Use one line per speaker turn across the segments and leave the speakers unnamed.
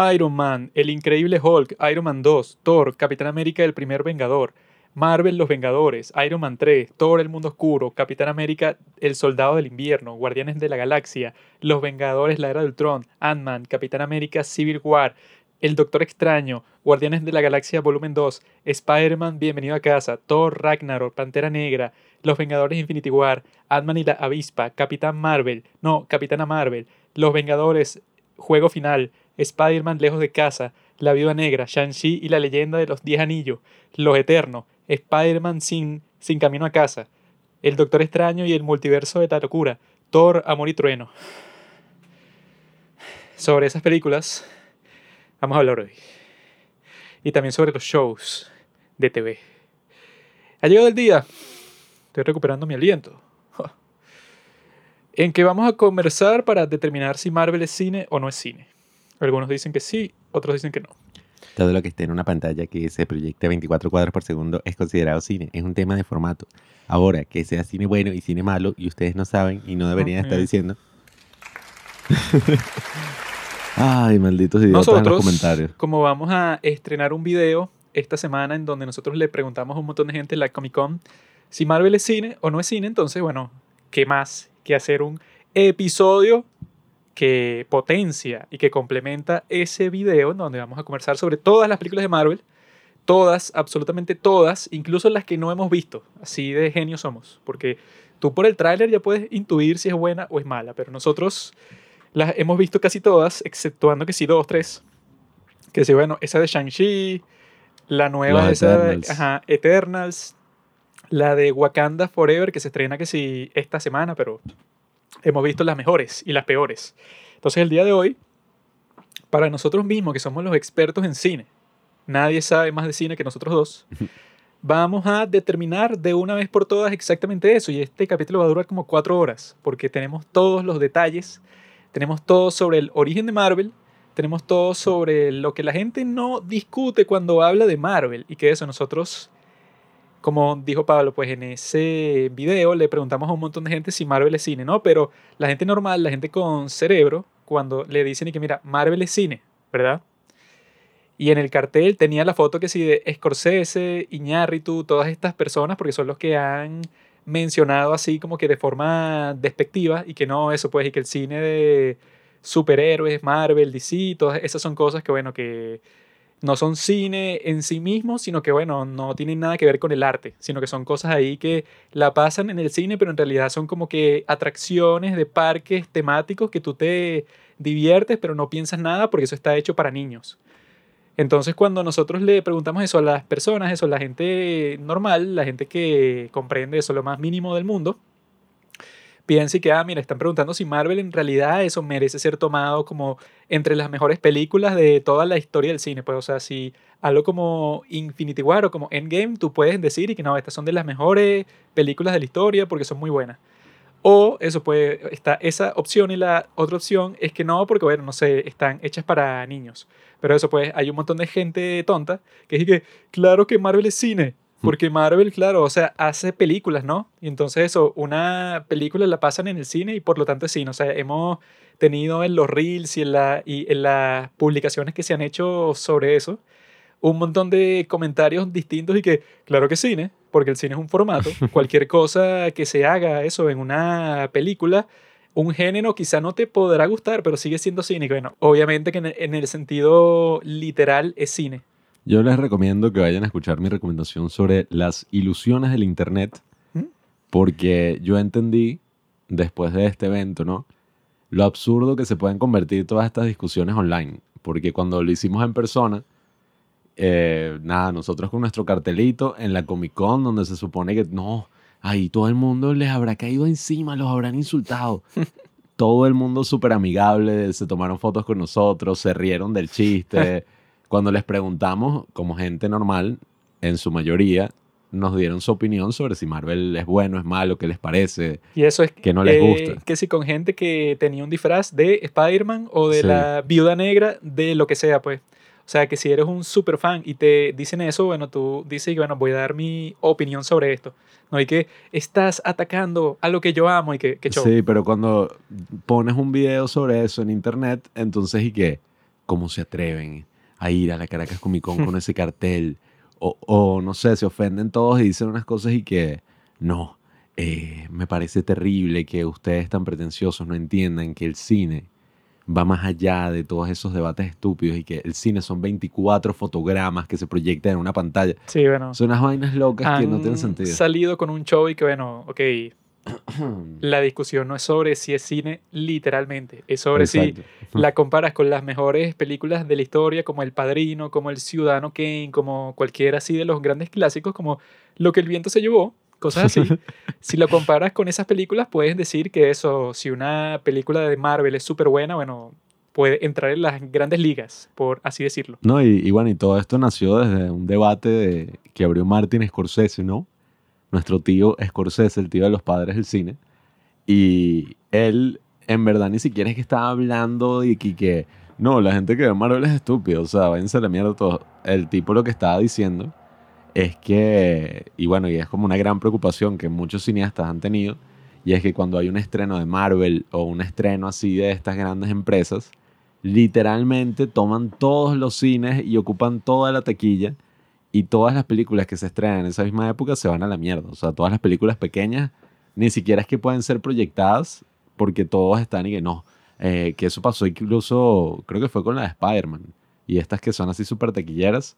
Iron Man, El Increíble Hulk, Iron Man 2, Thor, Capitán América El Primer Vengador, Marvel Los Vengadores, Iron Man 3, Thor El Mundo Oscuro, Capitán América El Soldado del Invierno, Guardianes de la Galaxia, Los Vengadores La Era del Tron, Ant-Man, Capitán América Civil War, El Doctor Extraño, Guardianes de la Galaxia Volumen 2, Spider-Man Bienvenido a Casa, Thor Ragnarok, Pantera Negra, Los Vengadores Infinity War, Ant-Man y la Avispa, Capitán Marvel, no, Capitana Marvel, Los Vengadores Juego Final, Spider-Man Lejos de Casa, La Viuda Negra, Shang-Chi y la Leyenda de los Diez Anillos, Los Eternos, Spider-Man sin, sin Camino a Casa, El Doctor Extraño y el Multiverso de la Thor, Amor y Trueno. Sobre esas películas vamos a hablar hoy. Y también sobre los shows de TV. Ha llegado el día, estoy recuperando mi aliento, en que vamos a conversar para determinar si Marvel es cine o no es cine. Algunos dicen que sí, otros dicen que no.
Todo lo que esté en una pantalla que se proyecte 24 cuadros por segundo es considerado cine. Es un tema de formato. Ahora, que sea cine bueno y cine malo, y ustedes no saben y no deberían estar diciendo. Ay, malditos idiotas
Nosotros,
en los comentarios.
como vamos a estrenar un video esta semana en donde nosotros le preguntamos a un montón de gente en la Comic Con si Marvel es cine o no es cine, entonces, bueno, ¿qué más que hacer un episodio que potencia y que complementa ese video en donde vamos a conversar sobre todas las películas de Marvel, todas, absolutamente todas, incluso las que no hemos visto. Así de genios somos, porque tú por el tráiler ya puedes intuir si es buena o es mala, pero nosotros las hemos visto casi todas, exceptuando que sí dos, tres. Que sí, bueno, esa de Shang-Chi, la nueva,
Los
esa de
Eternals.
ajá, Eternals, la de Wakanda Forever, que se estrena que sí esta semana, pero hemos visto las mejores y las peores. Entonces el día de hoy, para nosotros mismos, que somos los expertos en cine, nadie sabe más de cine que nosotros dos, vamos a determinar de una vez por todas exactamente eso. Y este capítulo va a durar como cuatro horas, porque tenemos todos los detalles, tenemos todo sobre el origen de Marvel, tenemos todo sobre lo que la gente no discute cuando habla de Marvel, y que eso nosotros como dijo Pablo, pues en ese video le preguntamos a un montón de gente si Marvel es cine, ¿no? Pero la gente normal, la gente con cerebro, cuando le dicen y que mira, Marvel es cine, ¿verdad? Y en el cartel tenía la foto que sí de Scorsese, Iñárritu, todas estas personas, porque son los que han mencionado así como que de forma despectiva y que no, eso pues, y que el cine de superhéroes, Marvel, DC, todas esas son cosas que, bueno, que no son cine en sí mismo, sino que, bueno, no tienen nada que ver con el arte, sino que son cosas ahí que la pasan en el cine, pero en realidad son como que atracciones de parques temáticos que tú te diviertes, pero no piensas nada porque eso está hecho para niños. Entonces, cuando nosotros le preguntamos eso a las personas, eso a la gente normal, la gente que comprende eso lo más mínimo del mundo, piensa y que, ah, mira, están preguntando si Marvel en realidad eso merece ser tomado como entre las mejores películas de toda la historia del cine. Pues, o sea, si algo como Infinity War o como Endgame, tú puedes decir y que no, estas son de las mejores películas de la historia porque son muy buenas. O eso puede, está esa opción y la otra opción es que no, porque bueno, no sé, están hechas para niños. Pero eso pues, hay un montón de gente tonta que dice que, claro que Marvel es cine. Porque Marvel, claro, o sea, hace películas, ¿no? Y entonces eso, una película la pasan en el cine y por lo tanto es cine. O sea, hemos tenido en los reels y en, la, y en las publicaciones que se han hecho sobre eso un montón de comentarios distintos y que, claro que cine, porque el cine es un formato. Cualquier cosa que se haga eso en una película, un género quizá no te podrá gustar, pero sigue siendo cine. Bueno, obviamente que en el sentido literal es cine.
Yo les recomiendo que vayan a escuchar mi recomendación sobre las ilusiones del Internet,
¿Mm?
porque yo entendí, después de este evento, ¿no? Lo absurdo que se pueden convertir todas estas discusiones online, porque cuando lo hicimos en persona, eh, nada, nosotros con nuestro cartelito en la Comic Con, donde se supone que no, ahí todo el mundo les habrá caído encima, los habrán insultado. todo el mundo súper amigable, se tomaron fotos con nosotros, se rieron del chiste. Cuando les preguntamos, como gente normal, en su mayoría, nos dieron su opinión sobre si Marvel es bueno, es malo, qué les parece.
Y eso es
Que no les
eh,
gusta.
Que si con gente que tenía un disfraz de Spider-Man o de
Sí.
la viuda negra, de lo que sea, pues. O sea, que si eres un super fan y te dicen eso, bueno, tú dices, bueno, voy a dar mi opinión sobre esto. No, y que estás atacando a lo que yo amo y que, que show.
Sí, pero cuando pones un video sobre eso en internet, entonces ¿y qué? cómo se atreven a ir a la Caracas Comic Con con ese cartel. O, o, no sé, se ofenden todos y dicen unas cosas y que no, eh, me parece terrible que ustedes tan pretenciosos no entiendan que el cine va más allá de todos esos debates estúpidos y que el cine son 24 fotogramas que se proyectan en una pantalla.
Sí, bueno.
Son unas vainas locas que no tienen sentido.
salido con un show y que, bueno, ok, la discusión no es sobre si es cine literalmente, es sobre si la comparas con las mejores películas de la historia, como El Padrino, como El Ciudadano Kane, como cualquiera así de los grandes clásicos, como Lo que el viento se llevó, cosas así. si lo comparas con esas películas, puedes decir que eso, si una película de Marvel es súper buena, bueno, puede entrar en las grandes ligas, por así decirlo.
No, y, y bueno, y todo esto nació desde un debate de- que abrió Martin Scorsese, ¿no? Nuestro tío Scorsese, el tío de los padres del cine. Y él, en verdad, ni siquiera es que estaba hablando de que, no, la gente que ve Marvel es estúpida, o sea, váyanse a la mierda todo. El tipo lo que estaba diciendo es que, y bueno, y es como una gran preocupación que muchos cineastas han tenido, y es que cuando hay un estreno de Marvel o un estreno así de estas grandes empresas, literalmente toman todos los cines y ocupan toda la taquilla y todas las películas que se estrenan en esa misma época se van a la mierda. O sea, todas las películas pequeñas ni siquiera es que pueden ser proyectadas porque todos están y que no. Eh, que eso pasó incluso, creo que fue con la de Spider-Man y estas que son así súper taquilleras.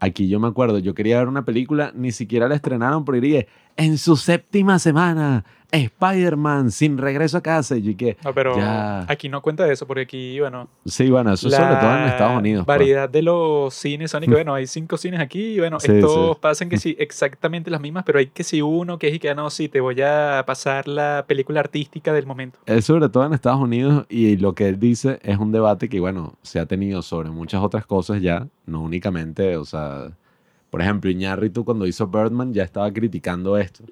Aquí yo me acuerdo, yo quería ver una película, ni siquiera la estrenaron porque dije, en su séptima semana, Spider-Man sin regreso a casa. Y que,
No, pero
Ya.
aquí no cuenta de eso, porque aquí, bueno,
sí, bueno, eso sobre todo en Estados Unidos. pues.
variedad de los cines son y que, bueno, hay cinco cines aquí y, bueno,
Sí,
estos
sí.
pasan que sí, exactamente las mismas, pero hay que sí uno que es y que, ah, no, sí, te voy a pasar la película artística del momento.
Es sobre todo en Estados Unidos y lo que él dice es un debate que, bueno, se ha tenido sobre muchas otras cosas ya, no únicamente, o sea, por ejemplo, Iñárritu cuando hizo Birdman ya estaba criticando esto.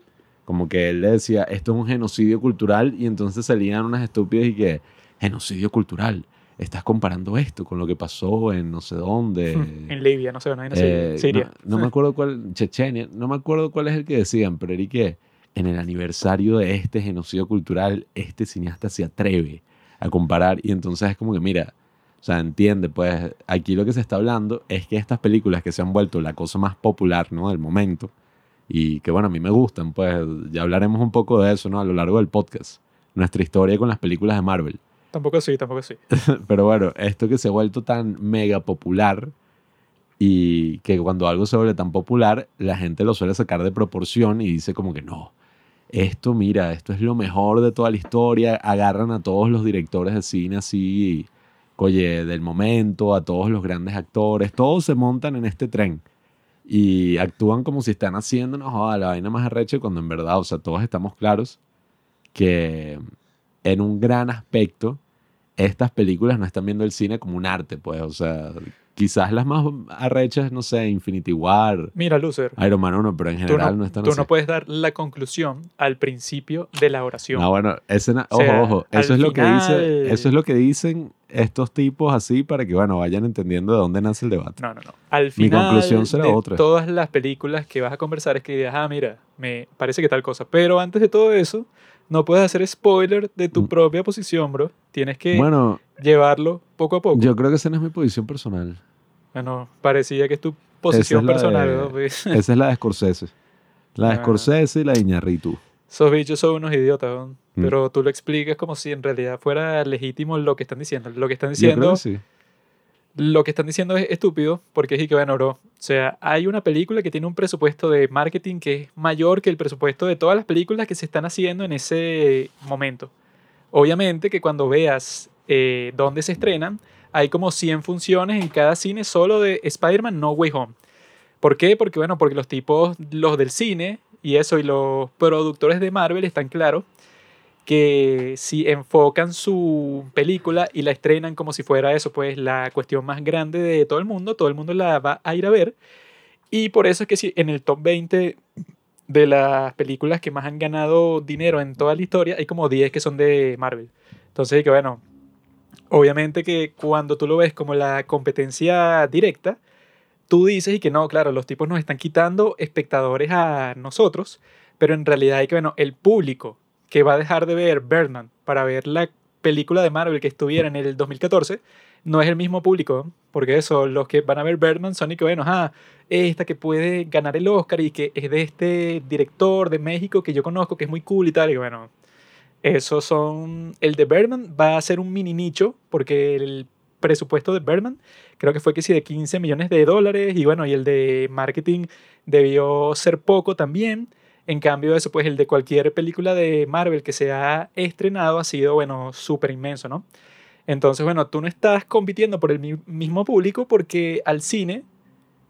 Como que él le decía, esto es un genocidio cultural y entonces salían unas estúpidas y que, genocidio cultural, estás comparando esto con lo que pasó en no sé dónde.
en Libia, no sé, no, en
Eh,
Siria.
No, no me acuerdo cuál, Chechenia, no me acuerdo cuál es el que decían, pero era que en el aniversario de este genocidio cultural, este cineasta se atreve a comparar y entonces es como que, mira, o sea, entiende, pues aquí lo que se está hablando es que estas películas que se han vuelto la cosa más popular, ¿no? Del momento y que, bueno, a mí me gustan, pues ya hablaremos un poco de eso, ¿no? A lo largo del podcast, nuestra historia con las películas de Marvel.
Tampoco sí, tampoco sí.
Pero bueno, esto que se ha vuelto tan mega popular y que cuando algo se vuelve tan popular, la gente lo suele sacar de proporción y dice como que no, esto mira, esto es lo mejor de toda la historia, agarran a todos los directores de cine así, oye, del momento, a todos los grandes actores, todos se montan en este tren y actúan como si están haciendo una joda, la vaina más arrecha cuando en verdad, o sea, todos estamos claros que en un gran aspecto estas películas no están viendo el cine como un arte, pues, o sea, quizás las más arrechas, no sé, Infinity War,
Mira, Loser,
Iron Man 1, pero en general
no,
no, están
tú
así.
no puedes dar la conclusión al principio de la oración.
No, bueno, ese na-
O sea,
ojo, ojo, eso es lo que dice, eso es lo que dicen estos tipos así para que, bueno, vayan entendiendo de dónde nace el debate.
No, no, no. Al
Mi
final
conclusión será
de
otra.
todas las películas que vas a conversar es que digas, ah, mira, me parece que tal cosa. Pero antes de todo eso, no puedes hacer spoiler de tu
Mm.
propia posición, bro. Tienes que
Bueno,
llevarlo poco a poco.
yo creo que esa no es mi posición personal.
Bueno, parecía que es tu posición personal,
de-
¿no? Pues,
Esa es la de Scorsese. La de
Ah.
Scorsese y la de Iñárritu.
Esos bichos son unos idiotas, ¿no?
Mm.
pero tú lo explicas como si en realidad fuera legítimo lo que están diciendo. Lo que están
Yo creo
diciendo
que sí.
lo que están diciendo es estúpido, porque es que, bueno, bro, o sea, hay una película que tiene un presupuesto de marketing que es mayor que el presupuesto de todas las películas que se están haciendo en ese momento. Obviamente que cuando veas eh, dónde se estrenan, hay como 100 funciones en cada cine solo de Spider-Man No Way Home. ¿Por qué? Porque, bueno, porque los tipos, los del cine y eso, y los productores de Marvel están claros que si enfocan su película y la estrenan como si fuera eso, pues la cuestión más grande de todo el mundo, todo el mundo la va a ir a ver. Y por eso es que si en el top 20 de las películas que más han ganado dinero en toda la historia, hay como 10 que son de Marvel. Entonces, que bueno, obviamente que cuando tú lo ves como la competencia directa, tú dices y que no, claro, los tipos nos están quitando espectadores a nosotros, pero en realidad hay que, bueno, el público que va a dejar de ver Birdman para ver la película de Marvel que estuviera en el 2014, no es el mismo público, porque eso, los que van a ver Birdman son y que, bueno, ah, esta que puede ganar el Oscar y que es de este director de México que yo conozco, que es muy cool y tal, y bueno, esos son, el de Birdman va a ser un mini nicho, porque el presupuesto de Birdman creo que fue que sí de 15 millones de dólares, y bueno, y el de marketing debió ser poco también. En cambio, eso, pues el de cualquier película de Marvel que se ha estrenado ha sido, bueno, súper inmenso, ¿no? Entonces, bueno, tú no estás compitiendo por el mismo público porque al cine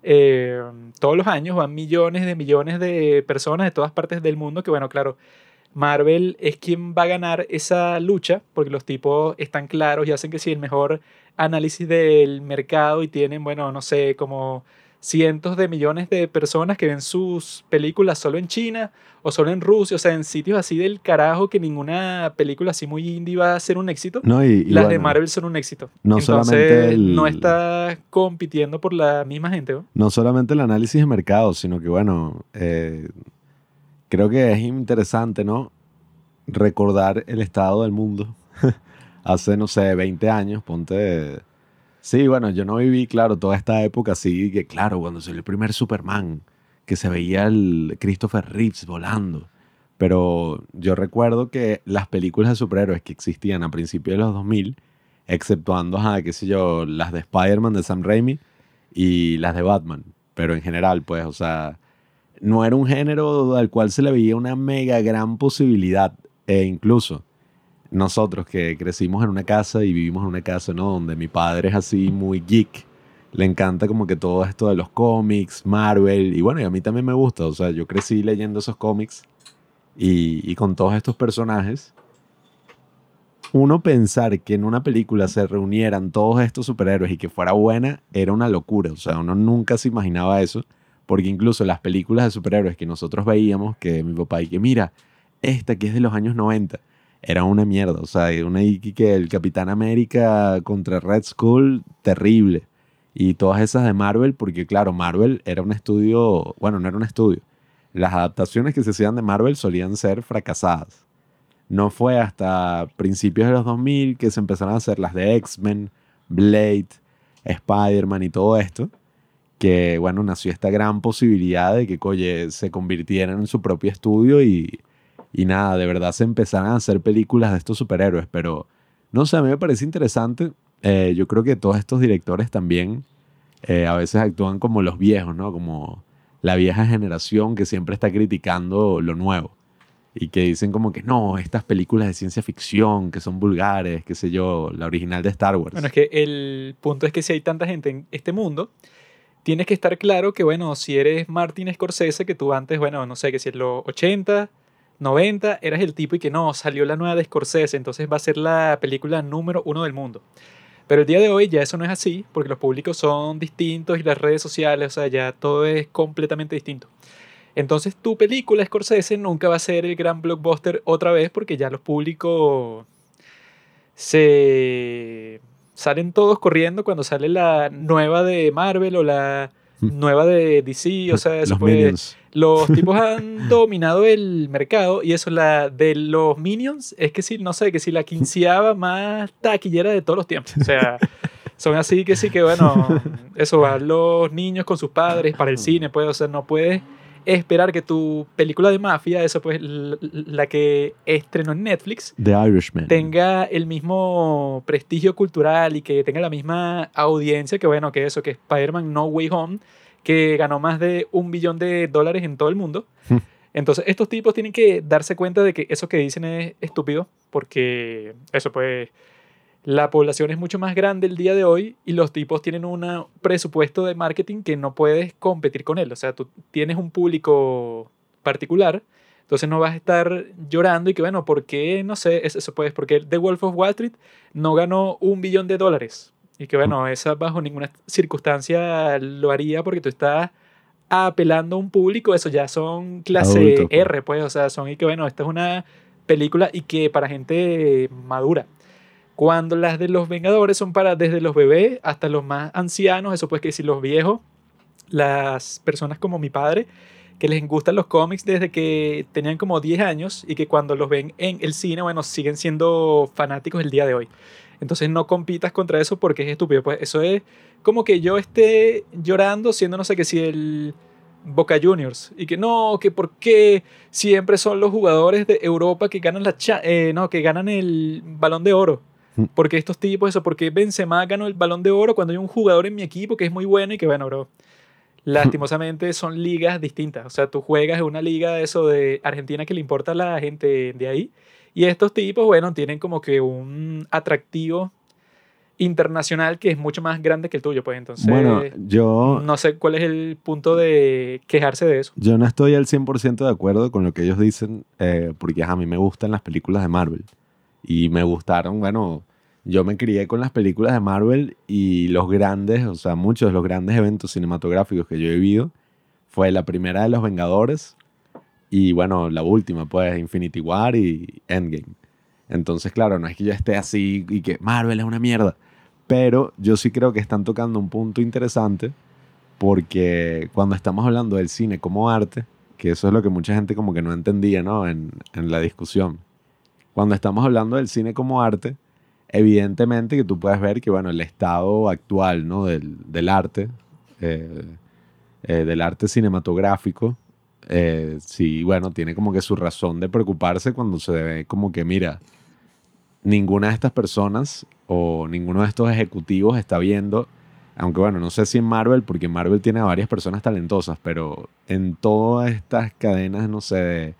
eh, todos los años van millones de millones de personas de todas partes del mundo que, bueno, claro, Marvel es quien va a ganar esa lucha porque los tipos están claros y hacen que sí, el mejor análisis del mercado y tienen, bueno, no sé, como cientos de millones de personas que ven sus películas solo en China o solo en Rusia, o sea, en sitios así del carajo que ninguna película así muy indie va a ser un éxito.
No, y,
Las de Marvel son un éxito.
No solamente
no está compitiendo por la misma gente.
¿no? solamente el análisis de mercado, sino que bueno, eh, creo que es interesante, ¿no? Recordar el estado del mundo. Hace, no sé, 20 años, ponte Sí, bueno, yo no viví, claro, toda esta época así, que claro, cuando salió el primer Superman, que se veía el Christopher Reeves volando. Pero yo recuerdo que las películas de superhéroes que existían a principios de los 2000, exceptuando, a, qué sé yo, las de Spider-Man de Sam Raimi y las de Batman. Pero en general, pues, o sea, no era un género al cual se le veía una mega gran posibilidad. E incluso nosotros que crecimos en una casa y vivimos en una casa, ¿no? Donde mi padre es así muy geek. Le encanta como que todo esto de los cómics, Marvel. Y bueno, y a mí también me gusta. O sea, yo crecí leyendo esos cómics y, y con todos estos personajes. Uno pensar que en una película se reunieran todos estos superhéroes y que fuera buena era una locura. O sea, uno nunca se imaginaba eso. Porque incluso las películas de superhéroes que nosotros veíamos, que mi papá y que mira, esta que es de los años 90 era una mierda. O sea, una que el Capitán América contra Red Skull, terrible. Y todas esas de Marvel, porque claro, Marvel era un estudio, bueno, no era un estudio. Las adaptaciones que se hacían de Marvel solían ser fracasadas. No fue hasta principios de los 2000 que se empezaron a hacer las de X-Men, Blade, Spider-Man y todo esto, que bueno, nació esta gran posibilidad de que, coye, se convirtieran en su propio estudio y, y nada, de verdad se empezaron a hacer películas de estos superhéroes, pero no sé, a mí me parece interesante. Eh, yo creo que todos estos directores también eh, a veces actúan como los viejos, ¿no? Como la vieja generación que siempre está criticando lo nuevo y que dicen como que no, estas películas de ciencia ficción que son vulgares, qué sé yo, la original de Star Wars.
Bueno, es que el punto es que si hay tanta gente en este mundo, tienes que estar claro que, bueno, si eres Martin Scorsese, que tú antes, bueno, no sé, que si es los 80, 90 eras el tipo y que no, salió la nueva de Scorsese, entonces va a ser la película número uno del mundo. Pero el día de hoy ya eso no es así, porque los públicos son distintos y las redes sociales, o sea, ya todo es completamente distinto. Entonces tu película Scorsese nunca va a ser el gran blockbuster otra vez, porque ya los públicos se salen todos corriendo cuando sale la nueva de Marvel o la nueva de DC, o sea, los Los tipos han dominado el mercado y eso, la de los Minions, es que sí, no sé, que si la quinceava más taquillera de todos los tiempos. O sea, son así que sí, que bueno, eso, van los niños con sus padres para el cine, pues, o sea, no puedes esperar que tu película de mafia, eso pues la que estrenó en Netflix,
The Irishman,
tenga el mismo prestigio cultural y que tenga la misma audiencia que bueno, que eso, que Spider-Man No Way Home, que ganó más de un billón de dólares en todo el mundo. Hmm. Entonces, estos tipos tienen que darse cuenta de que eso que dicen es estúpido, porque eso pues la población es mucho más grande el día de hoy y los tipos tienen un presupuesto de marketing que no puedes competir con él. O sea, tú tienes un público particular, entonces no vas a estar llorando y que, bueno, ¿por qué? No sé, eso pues, porque The Wolf of Wall Street no ganó un billón de dólares. Y que, bueno, esa bajo ninguna circunstancia lo haría porque tú estás apelando a un público, eso ya son clase R, pues. pues, o sea, son y que, bueno, esta es una película y que para gente madura. Cuando las de los Vengadores son para desde los bebés hasta los más ancianos, eso pues que si los viejos, las personas como mi padre, que les gustan los cómics desde que tenían como 10 años y que cuando los ven en el cine, bueno, siguen siendo fanáticos el día de hoy. Entonces no compitas contra eso porque es estúpido. Pues eso es como que yo esté llorando siendo no sé qué si el Boca Juniors y que no, que por qué siempre son los jugadores de Europa que ganan la eh, no, que ganan el Balón de Oro. Mm. Porque estos tipos, eso, porque Benzema ganó el Balón de Oro cuando hay un jugador en mi equipo que es muy bueno y que bueno, bro. Lastimosamente son ligas distintas. O sea, tú juegas en una liga de eso de Argentina que le importa a la gente de ahí. Y estos tipos, bueno, tienen como que un atractivo internacional que es mucho más grande que el tuyo, pues entonces...
Bueno, yo...
No sé cuál es el punto de quejarse de eso.
Yo no estoy al 100% de acuerdo con lo que ellos dicen, eh, porque a mí me gustan las películas de Marvel. Y me gustaron, bueno, yo me crié con las películas de Marvel y los grandes, o sea, muchos de los grandes eventos cinematográficos que yo he vivido fue la primera de Los Vengadores y bueno, la última, pues Infinity War y Endgame. Entonces, claro, no es que yo esté así y que Marvel es una mierda, pero yo sí creo que están tocando un punto interesante porque cuando estamos hablando del cine como arte, que eso es lo que mucha gente como que no entendía, ¿no? En, en la discusión. Cuando estamos hablando del cine como arte, evidentemente que tú puedes ver que, bueno, el estado actual, ¿no? Del, del arte, eh, eh, del arte cinematográfico, eh, sí, bueno, tiene como que su razón de preocuparse cuando se ve como que, mira, ninguna de estas personas o ninguno de estos ejecutivos está viendo, aunque bueno, no sé si en Marvel, porque Marvel tiene a varias personas talentosas, pero en todas estas cadenas, no sé, de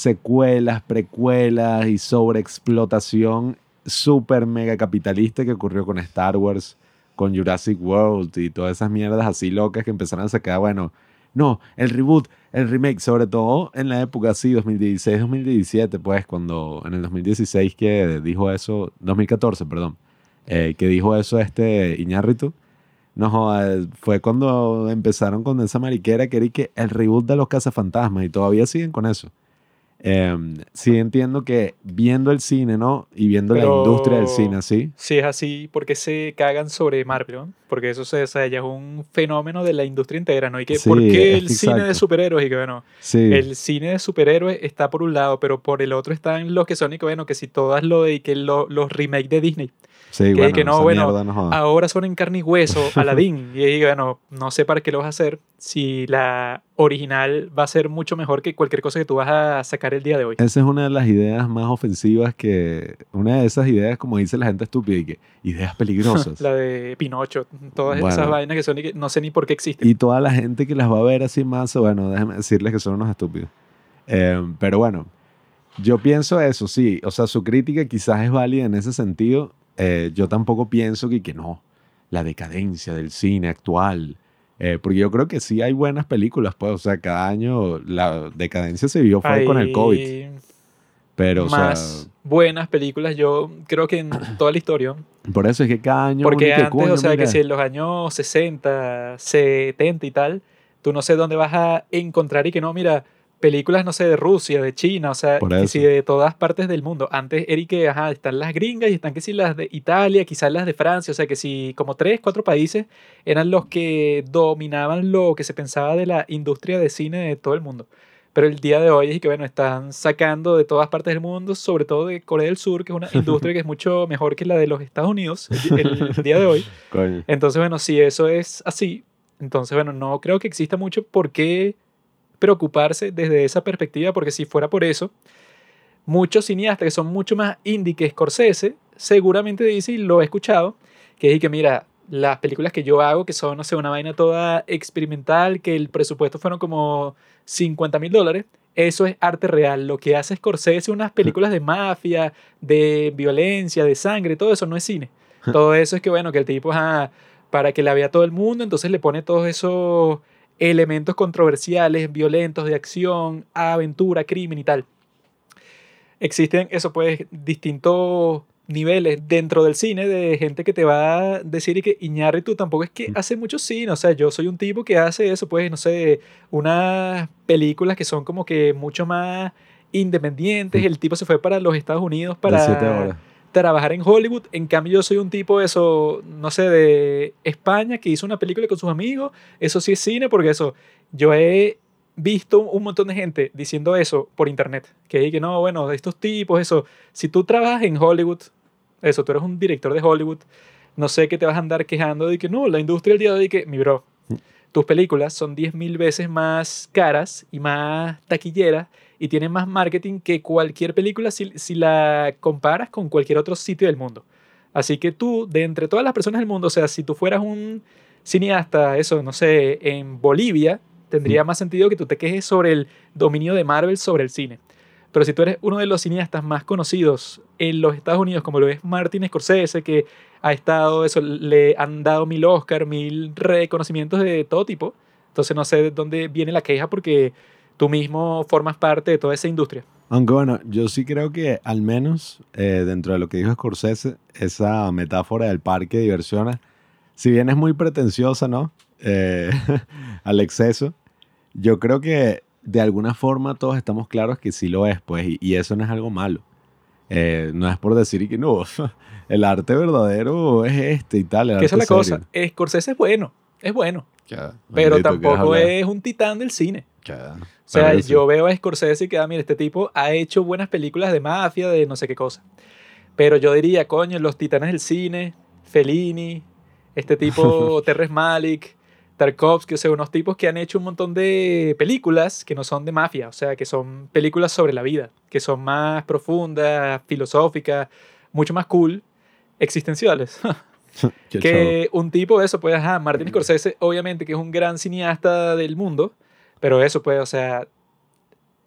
secuelas, precuelas y sobreexplotación súper mega capitalista que ocurrió con Star Wars, con Jurassic World y todas esas mierdas así locas que empezaron a sacar, bueno, no, el reboot, el remake, sobre todo en la época así, 2016, 2017, pues, cuando en el 2016 que dijo eso, 2014, perdón, eh, que dijo eso este Iñárritu, no, fue cuando empezaron con esa mariquera que era que el reboot de los cazafantasmas y todavía siguen con eso. Eh, sí entiendo que viendo el cine, ¿no? Y viendo la industria del cine así.
Sí, es así, porque se cagan sobre Marvel, Porque eso se, ya es un fenómeno de la industria entera, ¿no? Y que, ¿por qué el cine de superhéroes? Y que, bueno, el cine de superhéroes está por un lado, pero por el otro están los que son, y que, bueno, que si todas lo de que los remakes de Disney.
Sí,
que, que no, bueno, ahora son en carne y hueso, Aladdin. y bueno, no sé para qué lo vas a hacer si la original va a ser mucho mejor que cualquier cosa que tú vas a sacar el día de hoy.
Esa es una de las ideas más ofensivas que, una de esas ideas, como dice la gente estúpida, y que ideas peligrosas.
la de Pinocho, todas esas vainas que son y que no sé ni por qué existen.
Y toda la gente que las va a ver así más, bueno, déjame decirles que son unos estúpidos. Eh, pero bueno, yo pienso eso, sí, o sea, su crítica quizás es válida en ese sentido, eh, yo tampoco pienso que, que no, la decadencia del cine actual. Eh, porque yo creo que sí hay buenas películas, pues, o sea, cada año la decadencia se vio fue con el COVID. Pero,
más buenas películas, yo creo que en toda la historia.
Por eso es que cada año.
Porque antes, o sea, que si en los años 60, 70 y tal, tú no sé dónde vas a encontrar y que no, mira, películas, no sé, de Rusia, de China, o sea, que sí, de todas partes del mundo. Antes, Eric, ajá, están las gringas y están que sí las de Italia, quizás las de Francia, o sea, que sí, como tres, cuatro países eran los que dominaban lo que se pensaba de la industria de cine de todo el mundo. Pero el día de hoy es que, bueno, están sacando de todas partes del mundo, sobre todo de Corea del Sur, que es una industria que es mucho mejor que la de los Estados Unidos el, el día de hoy. Entonces, bueno, si eso es así, entonces, bueno, no creo que exista mucho por qué preocuparse desde esa perspectiva, porque si fuera por eso, muchos cineastas que son mucho más indie que Scorsese, seguramente dice, y lo he escuchado, que es que mira, las películas que yo hago, que son, no sé, una vaina toda experimental, que el presupuesto fueron como 50 mil dólares, eso es arte real. Lo que hace Scorsese, unas películas de mafia, de violencia, de sangre, todo eso no es cine. Todo eso es que, bueno, que el tipo, para que la vea todo el mundo, entonces le pone todos esos elementos controversiales, violentos, de acción, aventura, crimen y tal. Existen, eso pues, distintos niveles dentro del cine de gente que te va a decir que tú tampoco es que hace mucho cine, o sea, yo soy un tipo que hace eso, pues, no sé, unas películas que son como que mucho más independientes, el tipo se fue para los Estados Unidos para trabajar en Hollywood. En cambio, yo soy un tipo, eso, no sé, de España, que hizo una película con sus amigos. Eso sí es cine, porque eso, yo he visto un montón de gente diciendo eso por internet. Que, que no, bueno, de estos tipos, eso. Si tú trabajas en Hollywood, eso, tú eres un director de Hollywood, no sé qué te vas a andar quejando de que no, la industria del día de hoy, que, mi bro, tus películas son 10.000 veces más caras y más taquilleras y tienen más marketing que cualquier película si, si la comparas con cualquier otro sitio del mundo. Así que tú, de entre todas las personas del mundo, o sea, si tú fueras un cineasta, eso, no sé, en Bolivia, tendría más sentido que tú te quejes sobre el dominio de Marvel sobre el cine. Pero si tú eres uno de los cineastas más conocidos en los Estados Unidos, como lo es Martin Scorsese, que ha estado, eso, le han dado mil Oscar, mil reconocimientos de todo tipo, entonces no sé de dónde viene la queja porque tú mismo formas parte de toda esa industria.
Aunque bueno, yo sí creo que al menos eh, dentro de lo que dijo Scorsese, esa metáfora del parque de diversiones, si bien es muy pretenciosa, ¿no? Eh, al exceso, yo creo que de alguna forma todos estamos claros que sí lo es, pues, y, eso no es algo malo. Eh, no es por decir que no, el arte verdadero es este y tal.
Que esa es la cosa. Scorsese es bueno, es bueno. Pero tampoco es un titán del cine. O sea, yo veo a Scorsese y que, ah, mira, este tipo ha hecho buenas películas de mafia, de no sé qué cosa. Pero yo diría, coño, los titanes del cine, Fellini, este tipo Terrence Malick, Tarkovsky, o sea, unos tipos que han hecho un montón de películas que no son de mafia, o sea, que son películas sobre la vida, que son más profundas, filosóficas, mucho más cool, existenciales. que un tipo de eso, pues, ajá, Martin Scorsese, obviamente, que es un gran cineasta del mundo, pero eso, pues, o sea,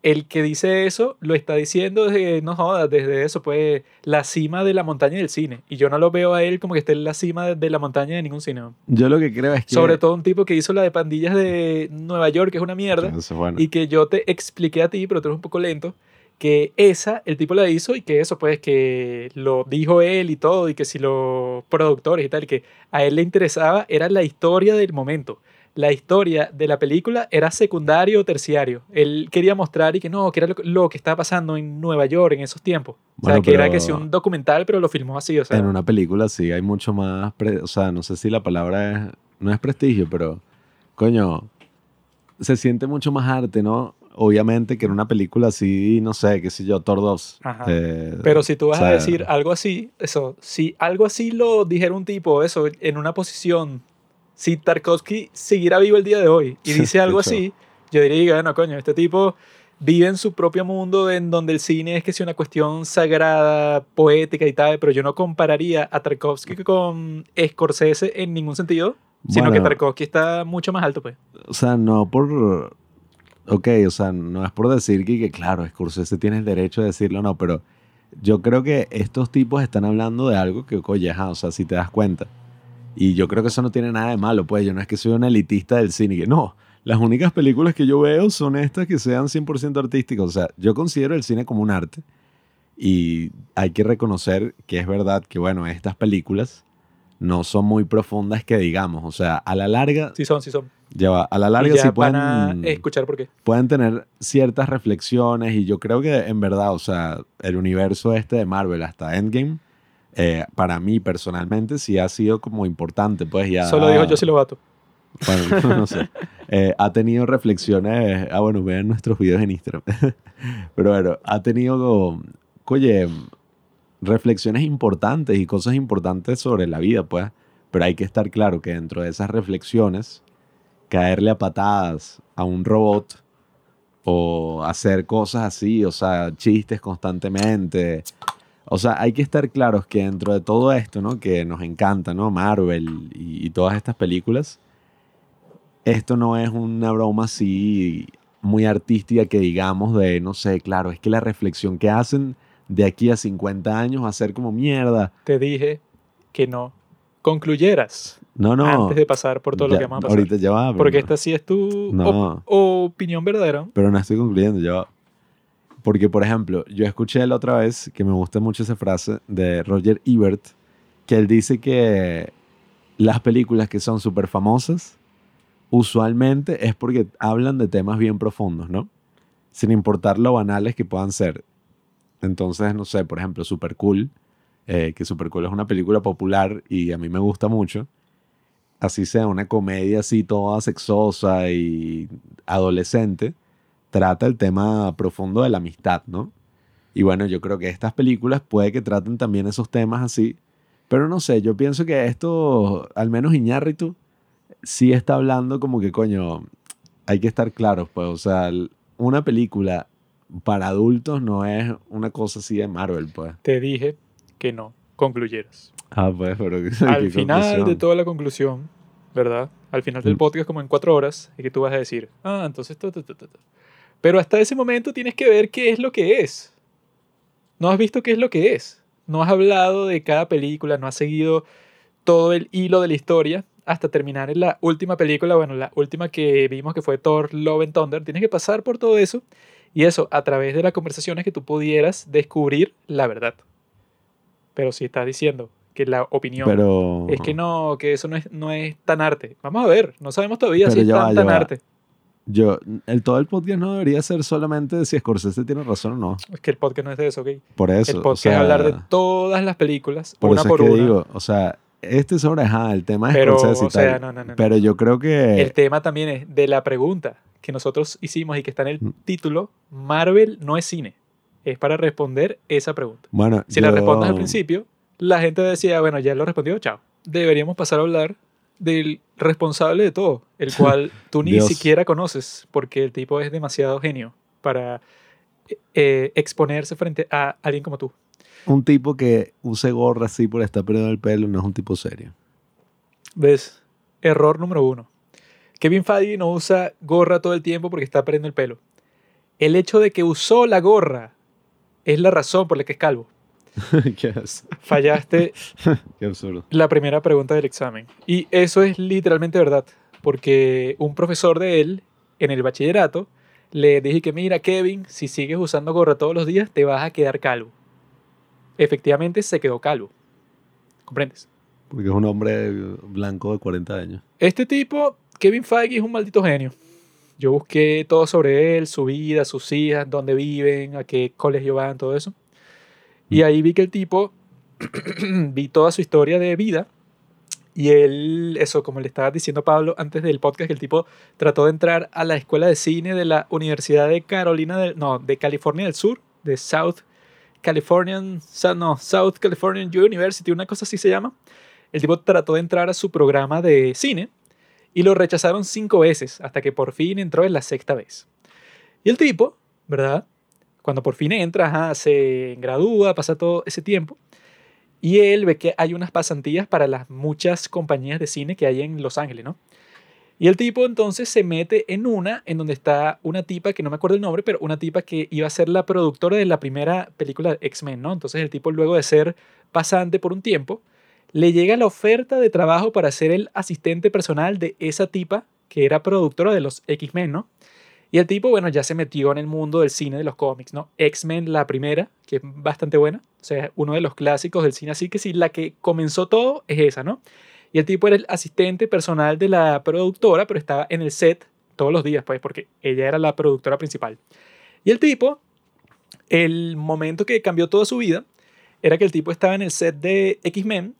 el que dice eso lo está diciendo desde, no jodas, desde eso, pues, la cima de la montaña del cine. Y yo no lo veo a él como que esté en la cima de, la montaña de ningún cine.
Yo lo que creo es que...
Sobre todo un tipo que hizo la de pandillas de Nueva York, que es una mierda. Y que yo te expliqué a ti, pero tú eres un poco lento, que esa, el tipo la hizo y que eso, pues, que lo dijo él y todo, y que si los productores y tal, que a él le interesaba era la historia del momento la historia de la película era secundario o terciario. Él quería mostrar y que no, que era lo, que estaba pasando en Nueva York en esos tiempos. o sea, que era que sea un documental, pero lo filmó así. O sea.
En una película sí hay mucho más, o sea, no sé si la palabra es, no es prestigio, pero coño, se siente mucho más arte, ¿no? Obviamente que en una película así, no sé, qué sé yo, Thor 2.
Eh, pero si tú vas a decir algo así, eso, si algo así lo dijera un tipo, eso, en una posición si Tarkovsky siguiera vivo el día de hoy y dice algo así, yo diría, bueno, coño, este tipo vive en su propio mundo en donde el cine es que sea una cuestión sagrada, poética y tal, pero yo no compararía a Tarkovsky con Scorsese en ningún sentido, sino que Tarkovsky está mucho más alto, pues.
O sea, no por... Ok, o sea, no es por decir que, que claro, Scorsese tiene el derecho de decirlo, no, pero yo creo que estos tipos están hablando de algo que, oye, o sea, si te das cuenta y yo creo que eso no tiene nada de malo, pues yo no es que soy un elitista del cine, que no, las únicas películas que yo veo son estas que sean 100% artísticas. O sea, yo considero el cine como un arte y hay que reconocer que es verdad que, bueno, estas películas no son muy profundas que digamos. O sea, a la larga...
Sí son, sí son.
Ya a la larga sí pueden...
escuchar por qué.
Pueden tener ciertas reflexiones y yo creo que en verdad, o sea, el universo este de Marvel hasta Endgame eh, para mí personalmente sí ha sido como importante, pues ya...
Solo dijo yo sí lo vato.
Bueno, no sé. Eh, ha tenido reflexiones, ah bueno, vean nuestros videos en Instagram. Pero bueno, ha tenido, oye, reflexiones importantes y cosas importantes sobre la vida, pues. Pero hay que estar claro que dentro de esas reflexiones, caerle a patadas a un robot o hacer cosas así, o sea, chistes constantemente, o sea, hay que estar claros que dentro de todo esto, ¿no? Que nos encanta, ¿no? Marvel y, todas estas películas, esto no es una broma así muy artística que digamos de, no sé, claro, es que la reflexión que hacen de aquí a 50 años va a ser como mierda.
Te dije que no concluyeras.
No, no.
Antes de pasar por todo lo que vamos a pasar.
Ahorita ya va.
Porque esta sí es tu opinión verdadera.
Pero no estoy concluyendo, ya va. Porque, por ejemplo, yo escuché la otra vez que me gusta mucho esa frase de Roger Ebert, que él dice que las películas que son súper famosas, usualmente es porque hablan de temas bien profundos, ¿no? Sin importar lo banales que puedan ser. Entonces, no sé, por ejemplo, Super Cool, eh, que Super Cool es una película popular y a mí me gusta mucho. Así sea una comedia así toda sexosa y adolescente trata el tema profundo de la amistad, ¿no? Y bueno, yo creo que estas películas puede que traten también esos temas así, pero no sé, yo pienso que esto, al menos Iñárritu, sí está hablando como que, coño, hay que estar claros, pues, o sea, una película para adultos no es una cosa así de Marvel, pues.
Te dije que no concluyeras.
Ah, pues, pero...
Al final de toda la conclusión, ¿verdad? Al final del mm. podcast, como en cuatro horas, es que tú vas a decir, ah, entonces... Pero hasta ese momento tienes que ver qué es lo que es. No has visto qué es lo que es. No has hablado de cada película, no has seguido todo el hilo de la historia hasta terminar en la última película, bueno, la última que vimos que fue Thor Love and Thunder. Tienes que pasar por todo eso y eso a través de las conversaciones que tú pudieras descubrir la verdad. Pero si estás diciendo que la opinión es que no, que eso no es, no es tan arte. Vamos a ver, no sabemos todavía si es tan, tan arte.
Yo, el, todo el podcast no debería ser solamente de si Scorsese tiene razón o no.
Es que el podcast no es de eso, ¿ok?
Por eso.
El podcast es hablar de todas las películas, por una eso por es que Digo,
o sea, este sobre, ajá, el tema es pero, Scorsese y o sea, No, no, no, pero yo creo que...
El tema también es de la pregunta que nosotros hicimos y que está en el mm. título, Marvel no es cine. Es para responder esa pregunta.
Bueno,
si la respondes al principio, la gente decía, bueno, ya lo respondió, chao. Deberíamos pasar a hablar del responsable de todo, el cual tú ni siquiera conoces, porque el tipo es demasiado genio para eh, exponerse frente a alguien como tú.
Un tipo que use gorra así por estar perdiendo el pelo no es un tipo serio.
¿Ves? Error número uno. Kevin Feige no usa gorra todo el tiempo porque está perdiendo el pelo. El hecho de que usó la gorra es la razón por la que es calvo. Fallaste la primera pregunta del examen. Y eso es literalmente verdad, porque un profesor de él en el bachillerato le dije que mira Kevin, si sigues usando gorra todos los días te vas a quedar calvo. Efectivamente se quedó calvo. ¿Comprendes?
Porque es un hombre blanco de 40 años.
Este tipo, Kevin Feige, es un maldito genio. Yo busqué todo sobre él, su vida, sus hijas, dónde viven, a qué colegio van, todo eso. Y ahí vi que el tipo, vi toda su historia de vida. Y él, eso, como le estaba diciendo Pablo antes del podcast, que el tipo trató de entrar a la escuela de cine de la Universidad de Carolina del, no, de California del Sur, de South Californian, no, South Californian University, una cosa así se llama. El tipo trató de entrar a su programa de cine y lo rechazaron cinco veces hasta que por fin entró en la sexta vez. Y el tipo, ¿verdad? Cuando por fin entra, se gradúa, pasa todo ese tiempo. Y él ve que hay unas pasantías para las muchas compañías de cine que hay en Los Ángeles, ¿no? Y el tipo entonces se mete en una en donde está una tipa que no me acuerdo el nombre, pero una tipa que iba a ser la productora de la primera película de X-Men, ¿no? Entonces el tipo luego de ser pasante por un tiempo, le llega la oferta de trabajo para ser el asistente personal de esa tipa que era productora de los X-Men, ¿no? Y el tipo, bueno, ya se metió en el mundo del cine de los cómics, ¿no? X-Men, la primera, que es bastante buena, o sea, uno de los clásicos del cine, así que sí, la que comenzó todo es esa, ¿no? Y el tipo era el asistente personal de la productora, pero estaba en el set todos los días, pues, porque ella era la productora principal. Y el tipo, el momento que cambió toda su vida, era que el tipo estaba en el set de X-Men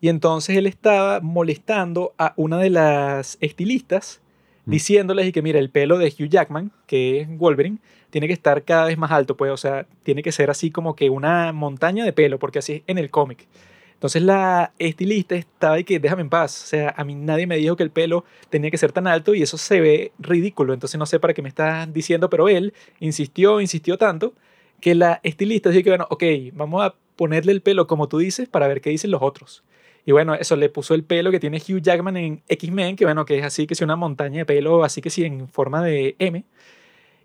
y entonces él estaba molestando a una de las estilistas Mm. diciéndoles y que mira, el pelo de Hugh Jackman, que es Wolverine, tiene que estar cada vez más alto, pues, o sea, tiene que ser así como que una montaña de pelo, porque así es en el cómic. Entonces la estilista estaba y que déjame en paz, o sea, a mí nadie me dijo que el pelo tenía que ser tan alto y eso se ve ridículo, entonces no sé para qué me estás diciendo, pero él insistió, insistió tanto que la estilista dijo que bueno, ok, vamos a ponerle el pelo como tú dices para ver qué dicen los otros. Y bueno, eso le puso el pelo que tiene Hugh Jackman en X-Men, que bueno, que es así que es una montaña de pelo, así que sí, en forma de M.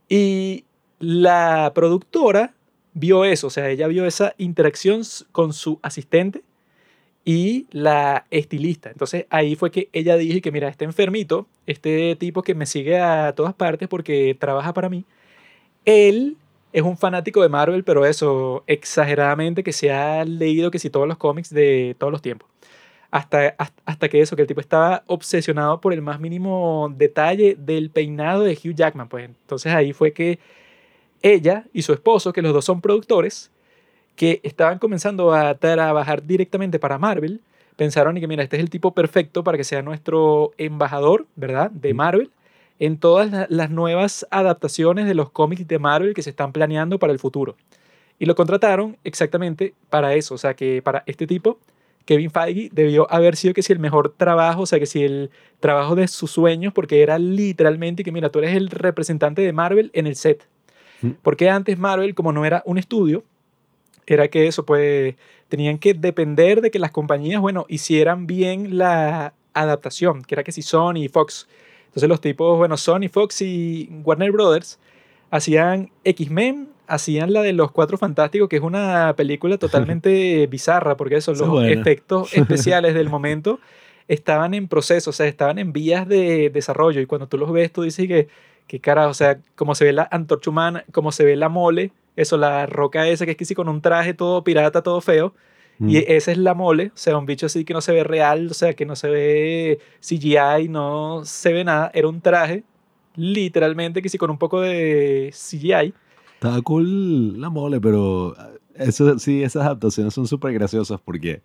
Y la productora vio eso, o sea, ella vio esa interacción con su asistente y la estilista. Entonces ahí fue que ella dijo que mira, este enfermito, este tipo que me sigue a todas partes porque trabaja para mí, él es un fanático de Marvel, pero eso, exageradamente, que se ha leído que si todos los cómics de todos los tiempos hasta, hasta que eso, que el tipo estaba obsesionado por el más mínimo detalle del peinado de Hugh Jackman. Pues entonces ahí fue que ella y su esposo, que los dos son productores, que estaban comenzando a trabajar directamente para Marvel, pensaron y que mira, este es el tipo perfecto para que sea nuestro embajador, ¿verdad? De Marvel en todas la- las nuevas adaptaciones de los cómics de Marvel que se están planeando para el futuro. Y lo contrataron exactamente para eso, o sea, que para este tipo, Kevin Feige debió haber sido que si el mejor trabajo, o sea, que si el trabajo de sus sueños, porque era literalmente que, mira, tú eres el representante de Marvel en el set.
Mm.
Porque antes Marvel, como no era un estudio, era que eso, pues, tenían que depender de que las compañías, bueno, hicieran bien la adaptación, que era que si Sony y Fox. Entonces los tipos, bueno, Sony, Fox y Warner Brothers hacían X-Men, hacían la de los Cuatro Fantásticos, que es una película totalmente bizarra, porque eso, los
buena.
efectos especiales del momento estaban en proceso, o sea, estaban en vías de desarrollo, y cuando tú los ves, tú dices que, que cara, o sea, como se ve la antorcha humana, como se ve la mole, eso, la roca esa, que es que sí, con un traje todo pirata, todo feo, y
Mm.
esa es la mole, o sea, un bicho así que no se ve real, o sea, que no se ve CGI, no se ve nada, era un traje, literalmente, que sí, con un poco de CGI.
Estaba cool la mole, pero ah, eso sí, esas adaptaciones son súper graciosas porque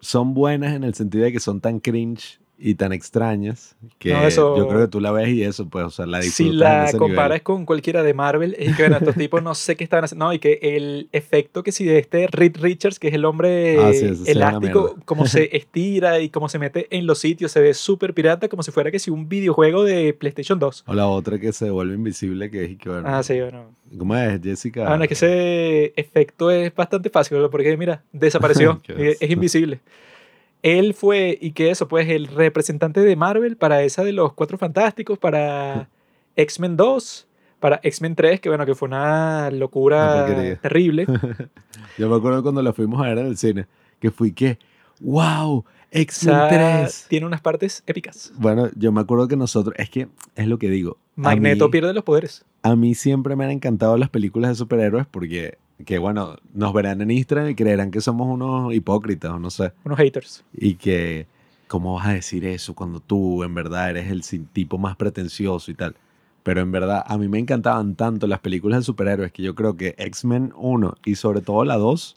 son buenas en el sentido de que son tan cringe y tan extrañas que
No, eso-
yo creo que tú la ves y eso, pues, o sea, la
Si la
ese
comparas
nivel.
con cualquiera de Marvel, es que bueno, estos tipos no sé qué estaban haciendo. No, y que el efecto que si de este Reed Richards, que es el hombre
Ah, sí,
elástico, como se estira y cómo se mete en los sitios, se ve súper pirata, como si fuera que si un videojuego de PlayStation 2.
O la otra que se vuelve invisible, que es que, bueno,
Ah, sí, bueno.
¿cómo es? Jessica.
Ah, no, es que ese efecto es bastante fácil, porque mira, desapareció, es, es invisible. Él fue, y que eso, pues el representante de Marvel para esa de los Cuatro Fantásticos, para X-Men 2, para X-Men 3, que bueno, que fue una locura terrible.
Yo me acuerdo cuando la fuimos a ver en el cine, que fui que, wow,
O
X-Men
sea,
3.
tiene unas partes épicas.
Bueno, yo me acuerdo que nosotros, es que es lo que digo.
Magneto
mí-
pierde los poderes.
A mí siempre me han encantado las películas de superhéroes porque, que bueno, nos verán en Instagram y creerán que somos unos hipócritas o no sé.
Unos haters.
Y que, ¿cómo vas a decir eso cuando tú en verdad eres el tipo más pretencioso y tal? Pero en verdad, a mí me encantaban tanto las películas de superhéroes que yo creo que X-Men 1 y sobre todo la 2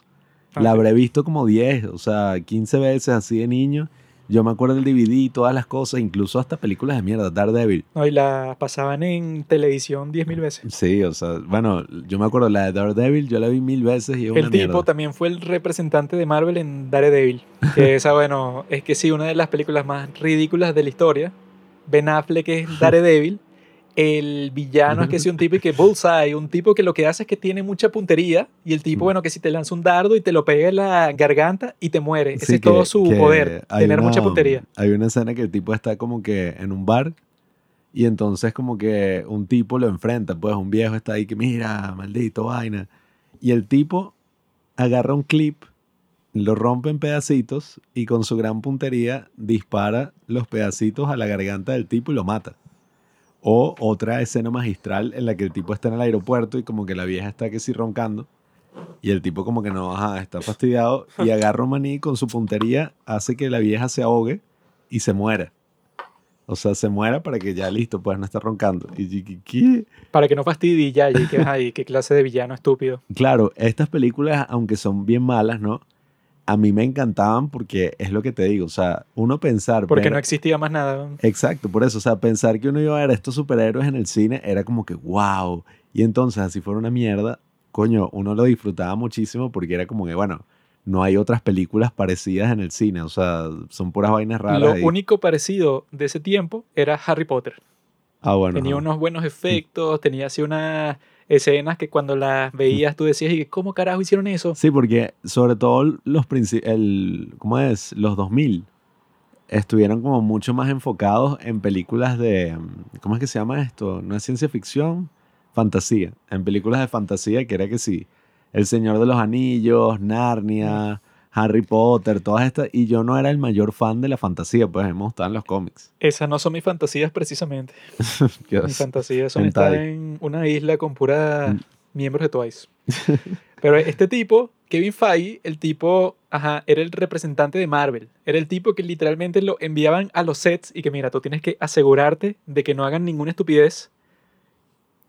Ah,
la
sí.
habré visto como 10, o sea, 15 veces así de niño. Yo me acuerdo del DVD y todas las cosas, incluso hasta películas de mierda, Daredevil.
No, y la pasaban en televisión 10.000 veces.
Sí, o sea, bueno, yo me acuerdo la de Daredevil, yo la vi mil veces y es una
El tipo
mierda.
también fue el representante de Marvel en Daredevil. Que esa, bueno, es que sí, una de las películas más ridículas de la historia. Ben Affleck es Daredevil. El villano es que sí, un tipo y que Bullseye, un tipo que lo que hace es que tiene mucha puntería. Y el tipo,
Mm.
bueno, que si te lanza un dardo y te lo pega en la garganta y te muere. Ese
Sí,
es todo su poder, tener mucha puntería.
Hay una escena que el tipo está como que en un bar y entonces como que un tipo lo enfrenta, pues un viejo está ahí que mira, maldito vaina. Y el tipo agarra un clip, lo rompe en pedacitos y con su gran puntería dispara los pedacitos a la garganta del tipo y lo mata. O otra escena magistral en la que el tipo está en el aeropuerto y como que la vieja está que sí roncando y el tipo como que no, ajá, está fastidiado y agarra un maní con su puntería, hace que la vieja se ahogue y se muera. O sea, se muera para que ya listo, pues no está roncando. Y ¿qué-.
Para que no fastidie ya, y que, ay, qué clase de villano estúpido.
Claro, estas películas, aunque son bien malas, ¿no? A mí me encantaban porque es lo que te digo, o sea, uno pensar...
Porque
ver-
no existía más nada.
Exacto, por eso, o sea, pensar que uno iba a ver a estos superhéroes en el cine era como que wow. Y entonces, así fuera una mierda, coño, uno lo disfrutaba muchísimo porque era como que, bueno, no hay otras películas parecidas en el cine, o sea, son puras vainas raras.
Lo
ahí.
único parecido de ese tiempo era Harry Potter.
Ah, bueno.
tenía
ajá.
unos buenos efectos, tenía así unas escenas que cuando las veías tú decías, ¿y cómo carajo hicieron eso?
Sí, porque sobre todo los el ¿cómo es? Los 2000 estuvieron como mucho más enfocados en películas de ¿cómo es que se llama esto? No es ciencia ficción, fantasía, en películas de fantasía que era que sí, El Señor de los Anillos, Narnia, Harry Potter, todas estas y yo no era el mayor fan de la fantasía, pues mí me gustaban los cómics.
Esas no son mis fantasías precisamente. Mis fantasías son estar en una isla con pura
Mm.
miembros de Twice. Pero este tipo, Kevin Feige, el tipo, ajá, era el representante de Marvel. Era el tipo que literalmente lo enviaban a los sets y que mira, tú tienes que asegurarte de que no hagan ninguna estupidez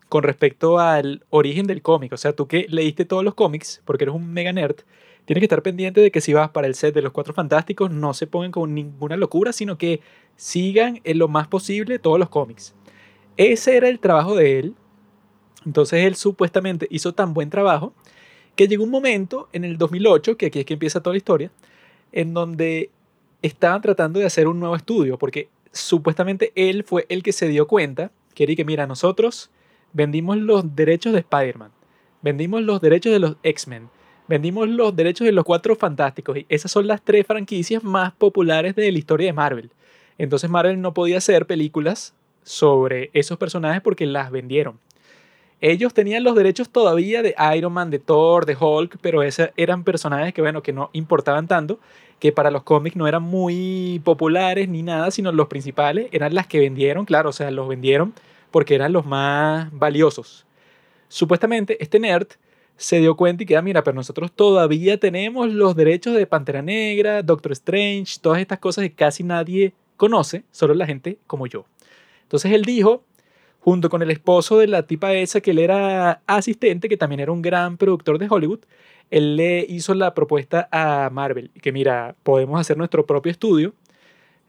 con respecto al origen del cómic. O sea, tú que leíste todos los cómics, porque eres un mega nerd, tienes que estar pendiente de que si vas para el set de los Cuatro Fantásticos, no se pongan con ninguna locura, sino que sigan en lo más posible todos los cómics. Ese era el trabajo de él. Entonces él supuestamente hizo tan buen trabajo que llegó un momento en el 2008, que aquí es que empieza toda la historia, en donde estaban tratando de hacer un nuevo estudio, porque supuestamente él fue el que se dio cuenta que era que, mira, nosotros vendimos los derechos de Spider-Man, vendimos los derechos de los X-Men, vendimos los derechos de los Cuatro Fantásticos, y esas son las tres franquicias más populares de la historia de Marvel. Entonces Marvel no podía hacer películas sobre esos personajes porque las vendieron. Ellos tenían los derechos todavía de Iron Man, de Thor, de Hulk, pero esos eran personajes que, bueno, que no importaban tanto, que para los cómics no eran muy populares ni nada, sino los principales eran las que vendieron, claro, o sea, los vendieron porque eran los más valiosos. Supuestamente, este nerd se dio cuenta y que, ah, mira, pero nosotros todavía tenemos los derechos de Pantera Negra, Doctor Strange, todas estas cosas que casi nadie conoce, solo la gente como yo. Entonces él dijo, junto con el esposo de la tipa esa que él era asistente, que también era un gran productor de Hollywood, él le hizo la propuesta a Marvel, que mira, podemos hacer nuestro propio estudio.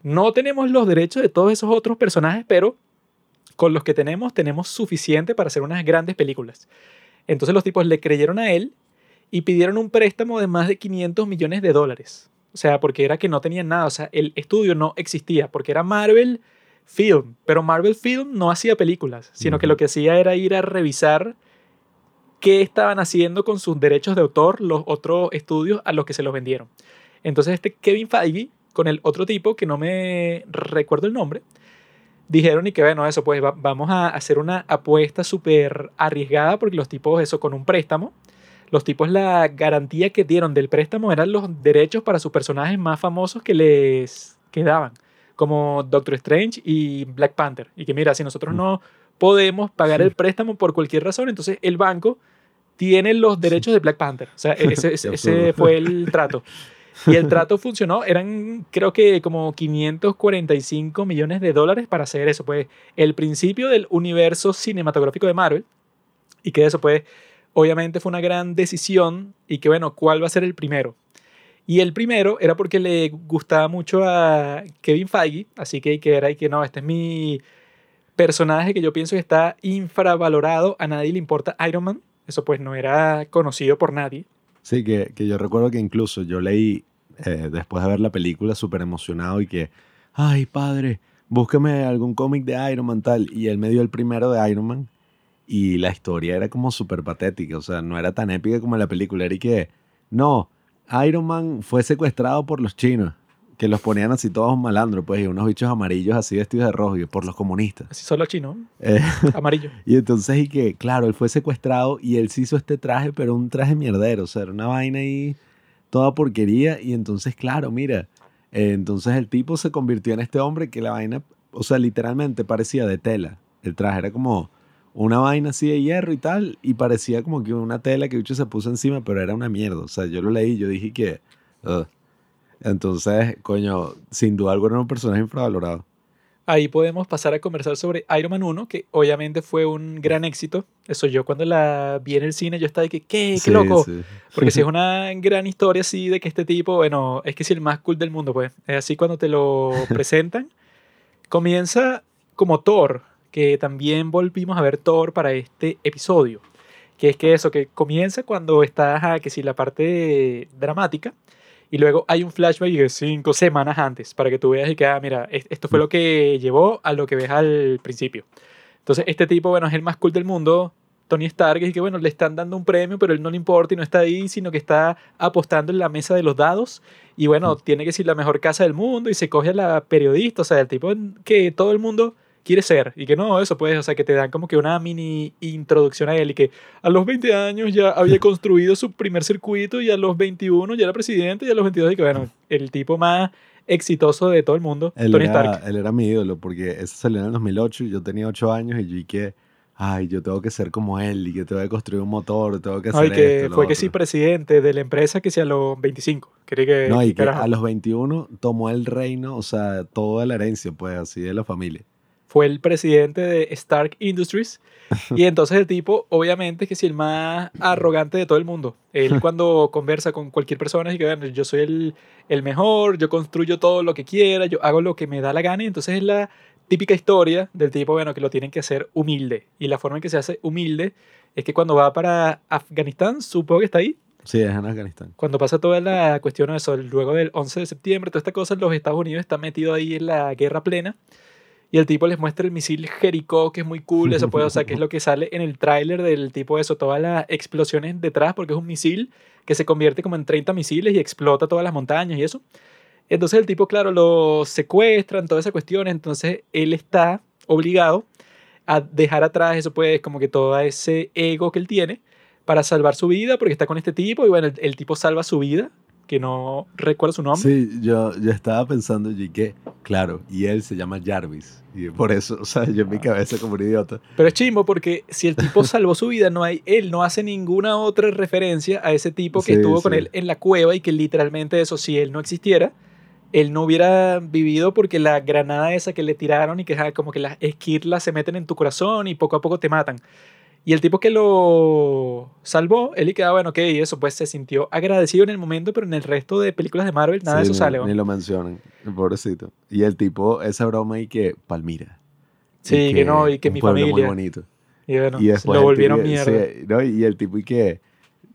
No tenemos los derechos de todos esos otros personajes, pero con los que tenemos tenemos suficiente para hacer unas grandes películas. Entonces los tipos le creyeron a él y pidieron un préstamo de más de 500 millones de dólares. O sea, porque era que no tenían nada, o sea, el estudio no existía, porque era Marvel Film, pero Marvel Film no hacía películas, sino que lo que hacía era ir a revisar qué estaban haciendo con sus derechos de autor los otros estudios a los que se los vendieron. Entonces este Kevin Feige, con el otro tipo, que no me recuerdo el nombre, dijeron y que bueno, eso, pues vamos a hacer una apuesta súper arriesgada porque los tipos, eso, con un préstamo, los tipos la garantía que dieron del préstamo eran los derechos para sus personajes más famosos que les quedaban como Doctor Strange y Black Panther. Y que mira, si nosotros no podemos pagar el préstamo por cualquier razón, entonces el banco tiene los derechos de Black Panther. O sea, ese, ese fue el trato. Y el trato funcionó, eran creo que como 545 millones de dólares para hacer eso, pues el principio del universo cinematográfico de Marvel. Y que eso pues obviamente fue una gran decisión y que bueno, ¿cuál va a ser el primero? Y el primero era porque le gustaba mucho a Kevin Feige, así que, que era y que no, este es mi personaje que yo pienso que está infravalorado, a nadie le importa Iron Man, eso pues no era conocido por nadie.
Sí, que, que yo recuerdo que incluso yo leí eh, después de ver la película súper emocionado y que, ay padre, búsqueme algún cómic de Iron Man tal, y él me dio el primero de Iron Man y la historia era como súper patética, o sea, no era tan épica como la película, era y que, no, Iron Man fue secuestrado por los chinos, que los ponían así todos malandros, pues, y unos bichos amarillos así vestidos de rojo, y por los comunistas.
Así son los chinos, eh, amarillo.
y entonces, y que, claro, él fue secuestrado y él se hizo este traje, pero un traje mierdero, o sea, era una vaina ahí, toda porquería, y entonces, claro, mira, eh, entonces el tipo se convirtió en este hombre que la vaina, o sea, literalmente parecía de tela. El traje era como una vaina así de hierro y tal, y parecía como que una tela que Bicho se puso encima, pero era una mierda. O sea, yo lo leí, yo dije que. Entonces, coño, sin duda alguna era un personaje infravalorado.
Ahí podemos pasar a conversar sobre Iron Man 1, que obviamente fue un gran éxito. Eso yo cuando la vi en el cine, yo estaba de que, ¿qué? ¡Qué loco! Porque si es una gran historia así de que este tipo, bueno, es que es el más cool del mundo, pues. Es así cuando te lo presentan. Comienza como Thor, que también volvimos a ver Thor para este episodio. Que es que eso, que comienza cuando está, que si la parte dramática, y luego hay un flashback de cinco semanas antes, para que tú veas y que, ah, mira, esto fue lo que llevó a lo que ves al principio. Entonces, este tipo, bueno, es el más cool del mundo, Tony Stark, y que, bueno, le están dando un premio, pero él no le importa y no está ahí, sino que está apostando en la mesa de los dados. Y bueno, tiene que ser la mejor casa del mundo y se coge a la periodista, o sea, el tipo que todo el mundo quiere ser y que no, eso pues, o sea, que te dan como que una mini introducción a él y que a los 20 años ya había construido su primer circuito y a los 21 ya era presidente y a los 22 y que bueno, el tipo más exitoso de todo el mundo,
él
Tony
era,
Stark.
Él era mi ídolo porque eso salió en el 2008 y yo tenía 8 años y yo y que ay, yo tengo que ser como él y que tengo que construir un motor, tengo que hacer
Ay, que fue que sí presidente de la empresa que sea a los 25. que,
no, y que a los 21 tomó el reino, o sea, toda la herencia, pues, así de la familia
fue el presidente de Stark Industries. Y entonces el tipo, obviamente, que es el más arrogante de todo el mundo. Él cuando conversa con cualquier persona, dice que yo soy el, el, mejor, yo construyo todo lo que quiera, yo hago lo que me da la gana. Y entonces es la típica historia del tipo, bueno, que lo tienen que hacer humilde. Y la forma en que se hace humilde es que cuando va para Afganistán, supongo que está ahí,
Sí, es en Afganistán.
cuando pasa toda la cuestión de eso, luego del 11 de septiembre, toda esta cosa, los Estados Unidos están metidos ahí en la guerra plena. Y el tipo les muestra el misil Jericó, que es muy cool, eso puede, o sea, que es lo que sale en el tráiler del tipo eso, todas las explosiones detrás, porque es un misil que se convierte como en 30 misiles y explota todas las montañas y eso. Entonces el tipo, claro, lo secuestran, toda esa cuestión, entonces él está obligado a dejar atrás eso, pues, como que todo ese ego que él tiene para salvar su vida, porque está con este tipo, y bueno, el tipo salva su vida, que no recuerdo su nombre.
Sí, yo, yo estaba pensando y que, claro, y él se llama Jarvis. Y por eso, o sea, yo en mi cabeza como un idiota.
Pero es chimbo porque si el tipo salvó su vida, no hay, él no hace ninguna otra referencia a ese tipo que
Sí,
estuvo con él en la cueva y que literalmente eso, si él no existiera, él no hubiera vivido porque la granada esa que le tiraron y que como que las esquirlas se meten en tu corazón y poco a poco te matan. Y el tipo que lo salvó, él y queda bueno, ok, y eso pues se sintió agradecido en el momento, pero en el resto de películas de Marvel nada de
Sí,
eso
ni,
sale. ¿no?
Ni lo mencionan, pobrecito. Y el tipo, esa broma y que, Palmira.
Sí, que no, y que
un
mi familia.
Muy bonito.
Y bueno,
y después
lo volvieron
tipo-
mierda.
sí, no, y el tipo y que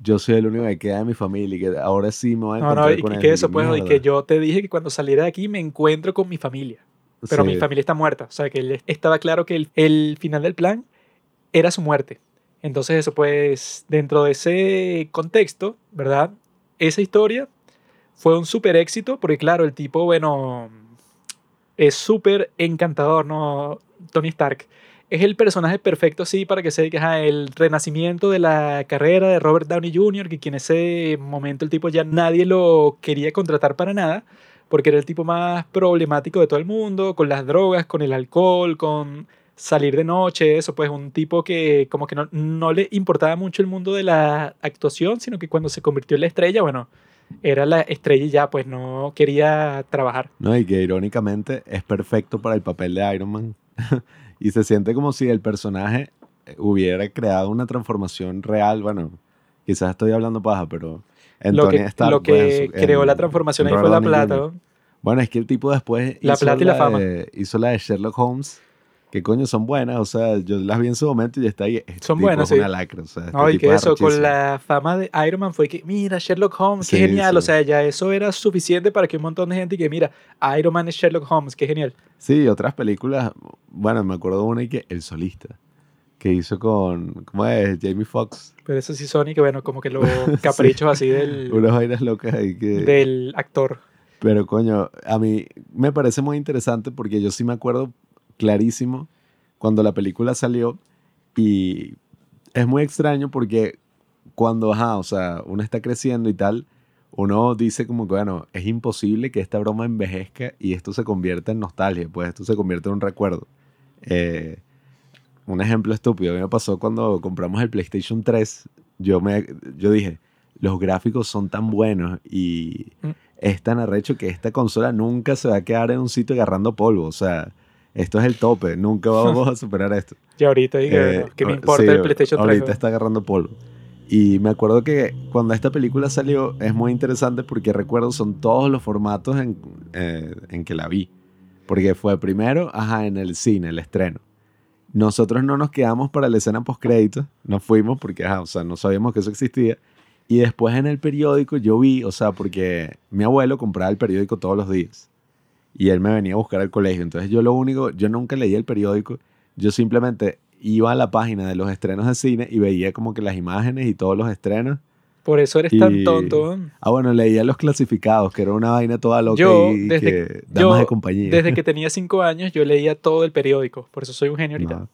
yo soy el único que queda de mi familia y que ahora sí me voy a
No,
encontrar
no, y,
con
y
él.
que eso, pues, y
mierda.
que yo te dije que cuando saliera de aquí me encuentro con mi familia. Pero
Sí.
mi familia está muerta. O sea, que él estaba claro que el, el final del plan era su muerte. Entonces, eso, pues, dentro de ese contexto, ¿verdad? Esa historia fue un súper éxito, porque, claro, el tipo, bueno, es súper encantador, ¿no? Tony Stark. Es el personaje perfecto, sí, para que se que ajá, el renacimiento de la carrera de Robert Downey Jr., que en ese momento el tipo ya nadie lo quería contratar para nada, porque era el tipo más problemático de todo el mundo, con las drogas, con el alcohol, con salir de noche, eso, pues un tipo que como que no, no le importaba mucho el mundo de la actuación, sino que cuando se convirtió en la estrella, bueno, era la estrella y ya, pues no quería trabajar.
No, y que irónicamente es perfecto para el papel de Iron Man. y se siente como si el personaje hubiera creado una transformación real. Bueno, quizás estoy hablando paja, pero en
lo que,
Stark,
lo
pues,
que
en su-
creó
en-
la transformación
en
ahí fue la plata.
Bueno, es que el tipo después
La
hizo
plata y la
de-
fama.
hizo la de Sherlock Holmes, que coño son buenas, o sea, yo las vi en su momento y está ahí. este
Son
tipo
buenas,
es
sí.
una lacra, o sea, este
No, y
tipo
que
es
eso, con la fama de Iron Man fue que, mira, Sherlock Holmes, qué
Sí,
genial. O sea, ya eso era suficiente para que un montón de gente que, mira, Iron Man es Sherlock Holmes, qué genial.
Sí, otras películas, bueno, me acuerdo de una y que El Solista, que hizo con, ¿cómo es? Jamie Foxx,
Pero eso sí son y que, bueno, como que los caprichos así del,
unas vainas locas ahí que...
del actor.
Pero coño, a mí me parece muy interesante porque yo sí me acuerdo clarísimo cuando la película salió y es muy extraño porque cuando, ajá, o sea, uno está creciendo y tal, uno dice como que, bueno, es imposible que esta broma envejezca y esto se convierta en nostalgia, pues esto se convierte en un recuerdo. Eh, un ejemplo estúpido, a mí me pasó cuando compramos el PlayStation 3, yo, me, yo dije, los gráficos son tan buenos y
Mm.
es tan arrecho que esta consola nunca se va a quedar en un sitio agarrando polvo, o sea, esto es el tope, nunca vamos a superar esto.
Y ahorita, que,
Eh,
¿qué me
ah,
importa
sí,
el PlayStation 3?
Ahorita está agarrando polvo. Y me acuerdo que cuando esta película salió es muy interesante porque recuerdo son todos los formatos en, eh, en que la vi. Porque fue primero, ajá, en el cine, el estreno. Nosotros no nos quedamos para la escena post créditos, nos fuimos porque, ajá, o sea, no sabíamos que eso existía. Y después en el periódico yo vi, o sea, porque mi abuelo compraba el periódico todos los días. Y él me venía a buscar al colegio. Entonces yo lo único, yo nunca leía el periódico, yo simplemente iba a la página de los estrenos de cine y veía como que las imágenes y todos los estrenos.
Por eso eres tan
y-
tonto. ¿no?
Ah, bueno, leía los clasificados, que era una vaina toda loca
Yo,
y
desde-
que damas
yo,
de compañía.
Desde que tenía cinco años, yo leía todo el periódico. Por eso soy un genio ahorita.
No.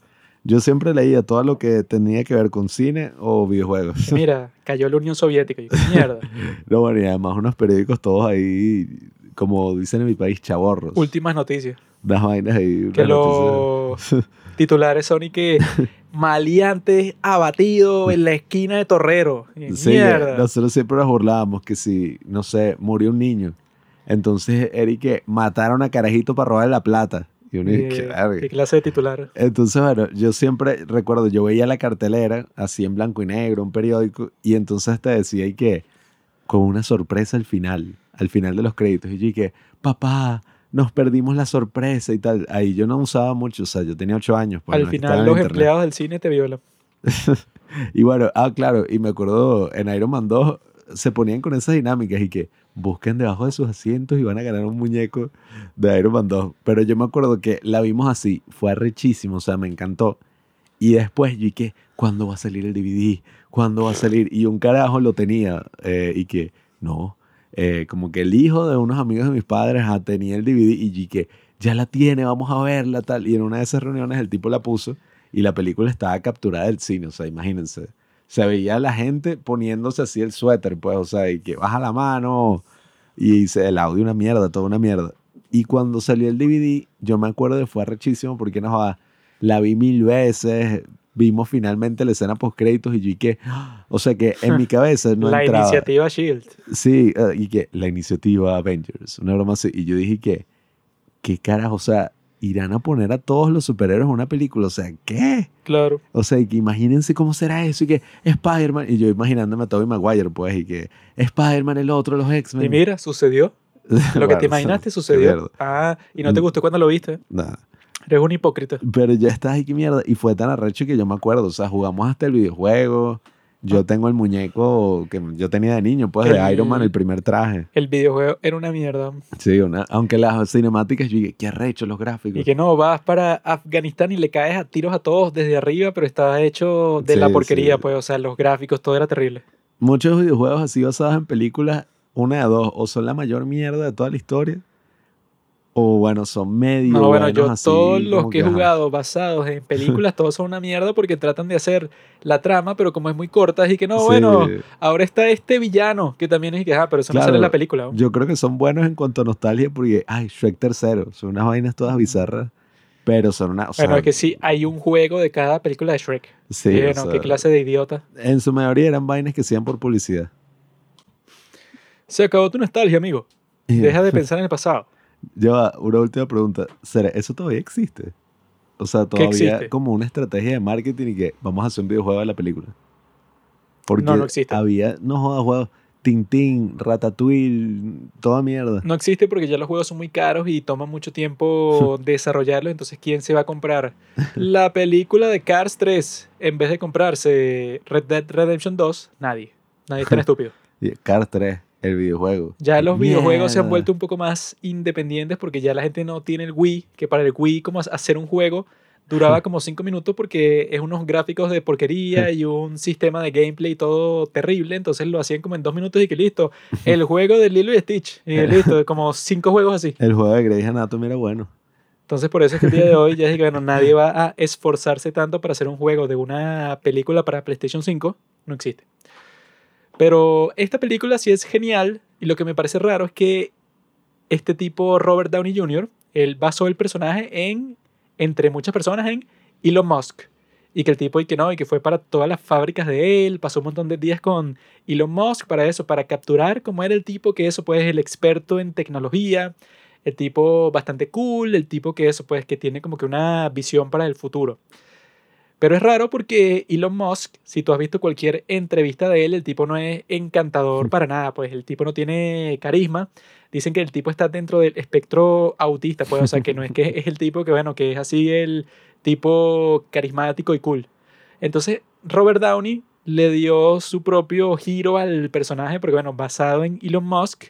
Yo siempre leía todo lo que tenía que ver con cine o videojuegos.
Mira, cayó la Unión Soviética. Y mierda.
No, bueno, y además unos periódicos todos ahí, como dicen en mi país, chaborros.
Últimas noticias.
Unas vainas ahí.
Que
noticias.
los titulares son y que maleantes abatido en la esquina de Torrero. Y
Sí,
mierda.
nosotros siempre nos burlábamos que si, no sé, murió un niño, entonces Eric que mataron a carajito para robarle la plata. Y uno
Eh,
"Qué verga".
¿Qué clase de titular?
Entonces, bueno, yo siempre recuerdo, yo veía la cartelera así en blanco y negro, un periódico, y entonces te decía y que con una sorpresa al final, al final de los créditos, y yo que, papá, nos perdimos la sorpresa y tal. Ahí yo no usaba mucho, o sea, yo tenía ocho años. Pues,
Al
no
final los empleados del cine te violan.
Y bueno, ah, claro, y me acuerdo en Iron Man 2 se ponían con esas dinámicas y que busquen debajo de sus asientos y van a ganar un muñeco de Iron Man 2. Pero yo me acuerdo que la vimos así, fue arrechísimo, o sea, me encantó. Y después yo que, ¿cuándo va a salir el DVD? ¿Cuándo va a salir? Y un carajo lo tenía eh, y que, no, eh, como que el hijo de unos amigos de mis padres ah, tenía el DVD y que, ya la tiene, vamos a verla, tal. Y en una de esas reuniones el tipo la puso y la película estaba capturada del cine, o sea, imagínense. Se veía la gente poniéndose así el suéter, pues, o sea, y que baja la mano y dice el audio una mierda, toda una mierda. Y cuando salió el DVD, yo me acuerdo que fue arrechísimo porque no la vi mil veces, vimos finalmente la escena post créditos y yo y que, o sea que en mi cabeza no
la
entraba.
iniciativa Shield.
Sí, eh, y que la iniciativa Avengers, una broma así. Y yo dije que, ¿qué carajo? O sea, irán a poner a todos los superhéroes en una película. O sea, ¿qué?
Claro.
O sea, y que imagínense cómo será eso. Y que Spider-Man, y yo imaginándome a Tobey Maguire, pues, y que Spider-Man, el otro, los X-Men.
Y mira, sucedió. Lo que
Bueno,
te imaginaste sucedió. Ah, y no te
Mm.
gustó cuando lo viste.
Nada.
Eres un hipócrita.
Pero ya estás ahí, qué mierda. Y fue tan arrecho que yo me acuerdo. O sea, jugamos hasta el videojuego. Yo tengo el muñeco que yo tenía de niño, pues, de
El-
Iron Man, el primer traje.
El videojuego era una mierda.
Sí, una, aunque las cinemáticas, yo dije, qué arrecho los gráficos.
Y que no, vas para Afganistán y le caes a tiros a todos desde arriba, pero estaba hecho de la
Sí,
porquería,
sí.
pues, o sea, los gráficos, todo era terrible.
Muchos videojuegos así basados en películas, una de dos, o son la mayor mierda de toda la historia, o bueno, son medio
No, bueno, yo
así,
todos los
como
que he jugado basados en películas, todos son una mierda porque tratan de hacer la trama, pero como es muy corta, y que no,
Sí,
bueno, ahora está este villano, que también es que, ah, pero eso no
Claro.
sale en la película. ¿no?
Yo creo que son buenos en cuanto a nostalgia porque, ay, Shrek tercero, son unas vainas todas bizarras, pero son una, o sea,
bueno, es que sí, hay un juego de cada película de Shrek.
sí,
Sí,
o
no,
sea,
qué clase de idiota.
en su mayoría eran vainas que hacían por publicidad.
Se acabó tu nostalgia, amigo. Deja de pensar en el pasado.
Ya, una última pregunta. ¿Será, ¿Eso todavía existe? O sea, todavía como una estrategia de marketing y que vamos a hacer un videojuego de la película. Porque
No, no existe.
había, no jodas, juegos, Tintín, Ratatouille, toda mierda.
No existe porque ya los juegos son muy caros y toman mucho tiempo desarrollarlos. Entonces, ¿quién se va a comprar la película de Cars 3 en vez de comprarse Red Dead Redemption 2? Nadie. Nadie es tan estúpido.
Cars 3, el videojuego.
Ya los videojuegos se han
Mierda.
vuelto un poco más independientes porque ya la gente no tiene el Wii, que para el Wii como hacer un juego duraba como 5 minutos porque es unos gráficos de porquería y un sistema de gameplay todo terrible, entonces lo hacían como en 2 minutos y que listo, el juego de Lilo y Stitch, y listo, como 5 juegos así.
El juego de Grey's Anatomy era bueno.
Entonces por eso es que el día de hoy ya dije que bueno, nadie va a esforzarse tanto para hacer un juego de una película para PlayStation 5, no existe. Pero esta película sí es genial y lo que me parece raro es que este tipo Robert Downey Jr., él basó el personaje en, entre muchas personas, en Elon Musk. Y que el tipo y que no, y que fue para todas las fábricas de él, pasó un montón de días con Elon Musk para eso, para capturar cómo era el tipo que eso, pues el experto en tecnología, el tipo bastante cool, el tipo que eso, pues que tiene como que una visión para el futuro. Pero es raro porque Elon Musk, si tú has visto cualquier entrevista de él, el tipo no es encantador para nada, pues el tipo no tiene carisma. Dicen que el tipo está dentro del espectro autista, pues, o sea, que no es que es el tipo que, bueno, que es así el tipo carismático y cool. Entonces, Robert Downey le dio su propio giro al personaje, porque, bueno, basado en Elon Musk.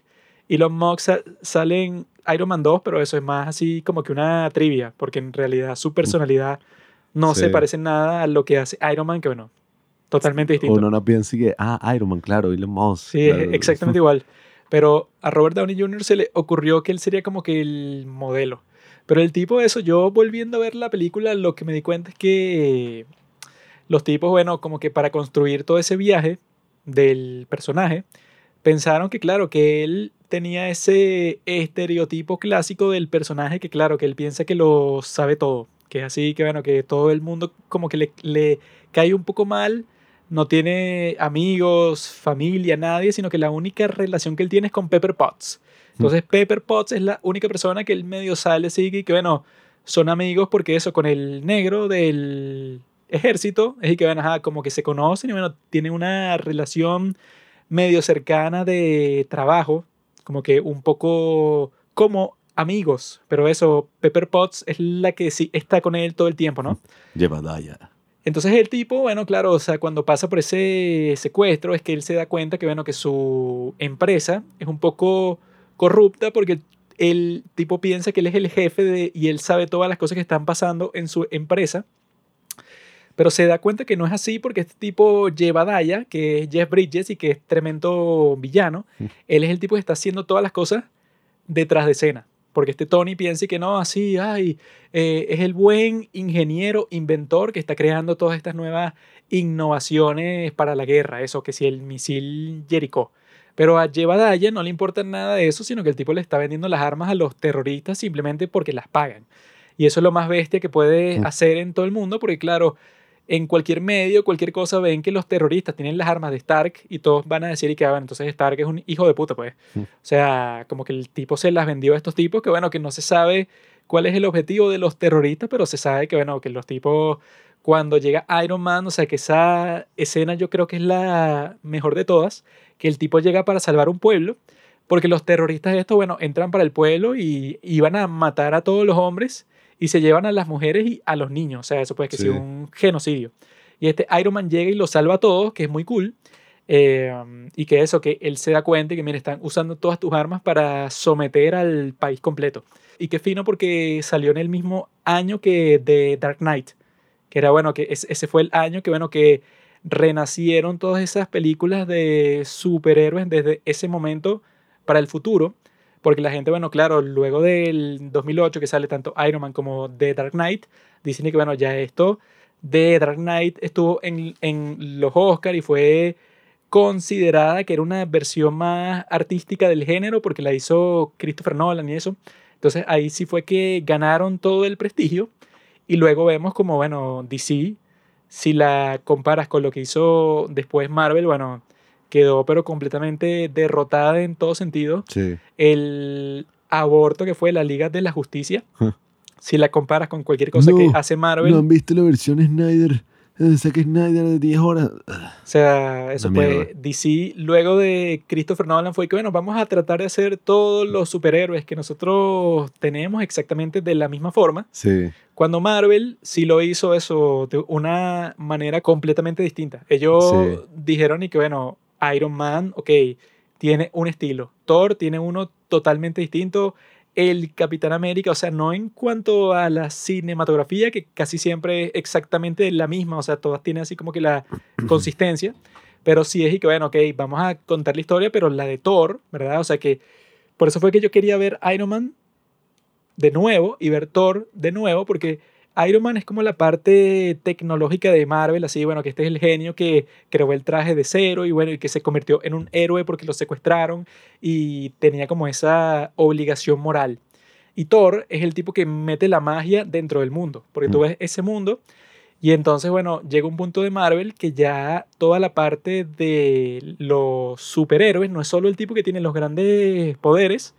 Elon Musk sa- sale en Iron Man 2, pero eso es más así como que una trivia, porque en realidad su personalidad no se
Sí.
parece en nada a lo que hace Iron Man, que bueno, totalmente distinto.
Uno no piensa que, ah, Iron Man, claro, Elon Musk.
Sí,
claro.
exactamente igual. Pero a Robert Downey Jr. se le ocurrió que él sería como que el modelo. Pero el tipo de eso, yo volviendo a ver la película, lo que me di cuenta es que los tipos, bueno, como que para construir todo ese viaje del personaje, pensaron que, claro, que él tenía ese estereotipo clásico del personaje que, claro, que él piensa que lo sabe todo. Que es así, que, bueno, que todo el mundo como que le, le cae un poco mal no tiene amigos, familia, nadie, sino que la única relación que él tiene es con Pepper Potts. Entonces Pepper Potts es la única persona que él medio sale, sigue y que bueno, son amigos porque eso con el negro del ejército es y que bueno, ajá, como que se conocen y bueno, tienen una relación medio cercana de trabajo, como que un poco como amigos, pero eso, Pepper Potts es la que sí está con él todo el tiempo, ¿no?
Lleva Daya.
Entonces el tipo, bueno, claro, o sea, cuando pasa por ese secuestro es que él se da cuenta que, bueno, que su empresa es un poco corrupta porque el tipo piensa que él es el jefe de, y él sabe todas las cosas que están pasando en su empresa. Pero se da cuenta que no es así porque este tipo lleva Daya, que es Jeff Bridges y que es tremendo villano. Él es el tipo que está haciendo todas las cosas detrás de escena. Porque este Tony piensa que no, así, ay, eh, es el buen ingeniero, inventor que está creando todas estas nuevas innovaciones para la guerra. Eso, que si el misil Jericho. Pero a Jebadiah no le importa nada de eso, sino que el tipo le está vendiendo las armas a los terroristas simplemente porque las pagan. Y eso es lo más bestia que puede hacer en todo el mundo, porque claro, en cualquier medio, cualquier cosa, ven que los terroristas tienen las armas de Stark y todos van a decir y que, bueno, entonces Stark es un hijo de puta, pues. O sea, como que el tipo se las vendió a estos tipos, que bueno, que no se sabe cuál es el objetivo de los terroristas, pero se sabe que, bueno, que los tipos, cuando llega Iron Man, o sea, que esa escena yo creo que es la mejor de todas, que el tipo llega para salvar un pueblo, porque los terroristas de esto, bueno, entran para el pueblo y iban a matar a todos los hombres y se llevan a las mujeres y a los niños. O sea, eso puede que sea un genocidio. Y este Iron Man llega y los salva a todos, que es muy cool. Eh, y que eso, que él se da cuenta y que, mira, están usando todas tus armas para someter al país completo. Y qué fino porque salió en el mismo año que The Dark Knight. Que era, bueno, que ese fue el año que, bueno, que renacieron todas esas películas de superhéroes desde ese momento para el futuro. Porque la gente, bueno, claro, luego del 2008 que sale tanto Iron Man como The Dark Knight, dicen que, bueno, ya esto de Dark Knight estuvo en, en los Oscars y fue considerada que era una versión más artística del género porque la hizo Christopher Nolan y eso. Entonces ahí sí fue que ganaron todo el prestigio y luego vemos como, bueno, DC, si la comparas con lo que hizo después Marvel, bueno, quedó pero completamente derrotada en todo sentido.
Sí.
El aborto que fue la Liga de la Justicia, si la comparas con cualquier cosa que hace Marvel.
¿No han visto la versión Snyder? Zack Snyder de 10 horas. O
sea, eso fue DC. Luego de Christopher Nolan fue que, bueno, vamos a tratar de hacer todos los superhéroes que nosotros tenemos exactamente de la misma forma.
Sí.
Cuando Marvel sí lo hizo eso de una manera completamente distinta. Ellos dijeron y que, bueno, Iron Man, ok, tiene un estilo. Thor tiene uno totalmente distinto. El Capitán América, o sea, no en cuanto a la cinematografía, que casi siempre es exactamente la misma, o sea, todas tienen así como que la consistencia, pero sí es y que, bueno, ok, vamos a contar la historia, pero la de Thor, ¿verdad? O sea que por eso fue que yo quería ver Iron Man de nuevo y ver Thor de nuevo, porque Iron Man es como la parte tecnológica de Marvel, así, bueno, que este es el genio que creó el traje de cero y bueno, y que se convirtió en un héroe porque lo secuestraron y tenía como esa obligación moral. Y Thor es el tipo que mete la magia dentro del mundo, porque tú mm. ves ese mundo y entonces, bueno, llega un punto de Marvel que ya toda la parte de los superhéroes no es solo el tipo que tiene los grandes poderes,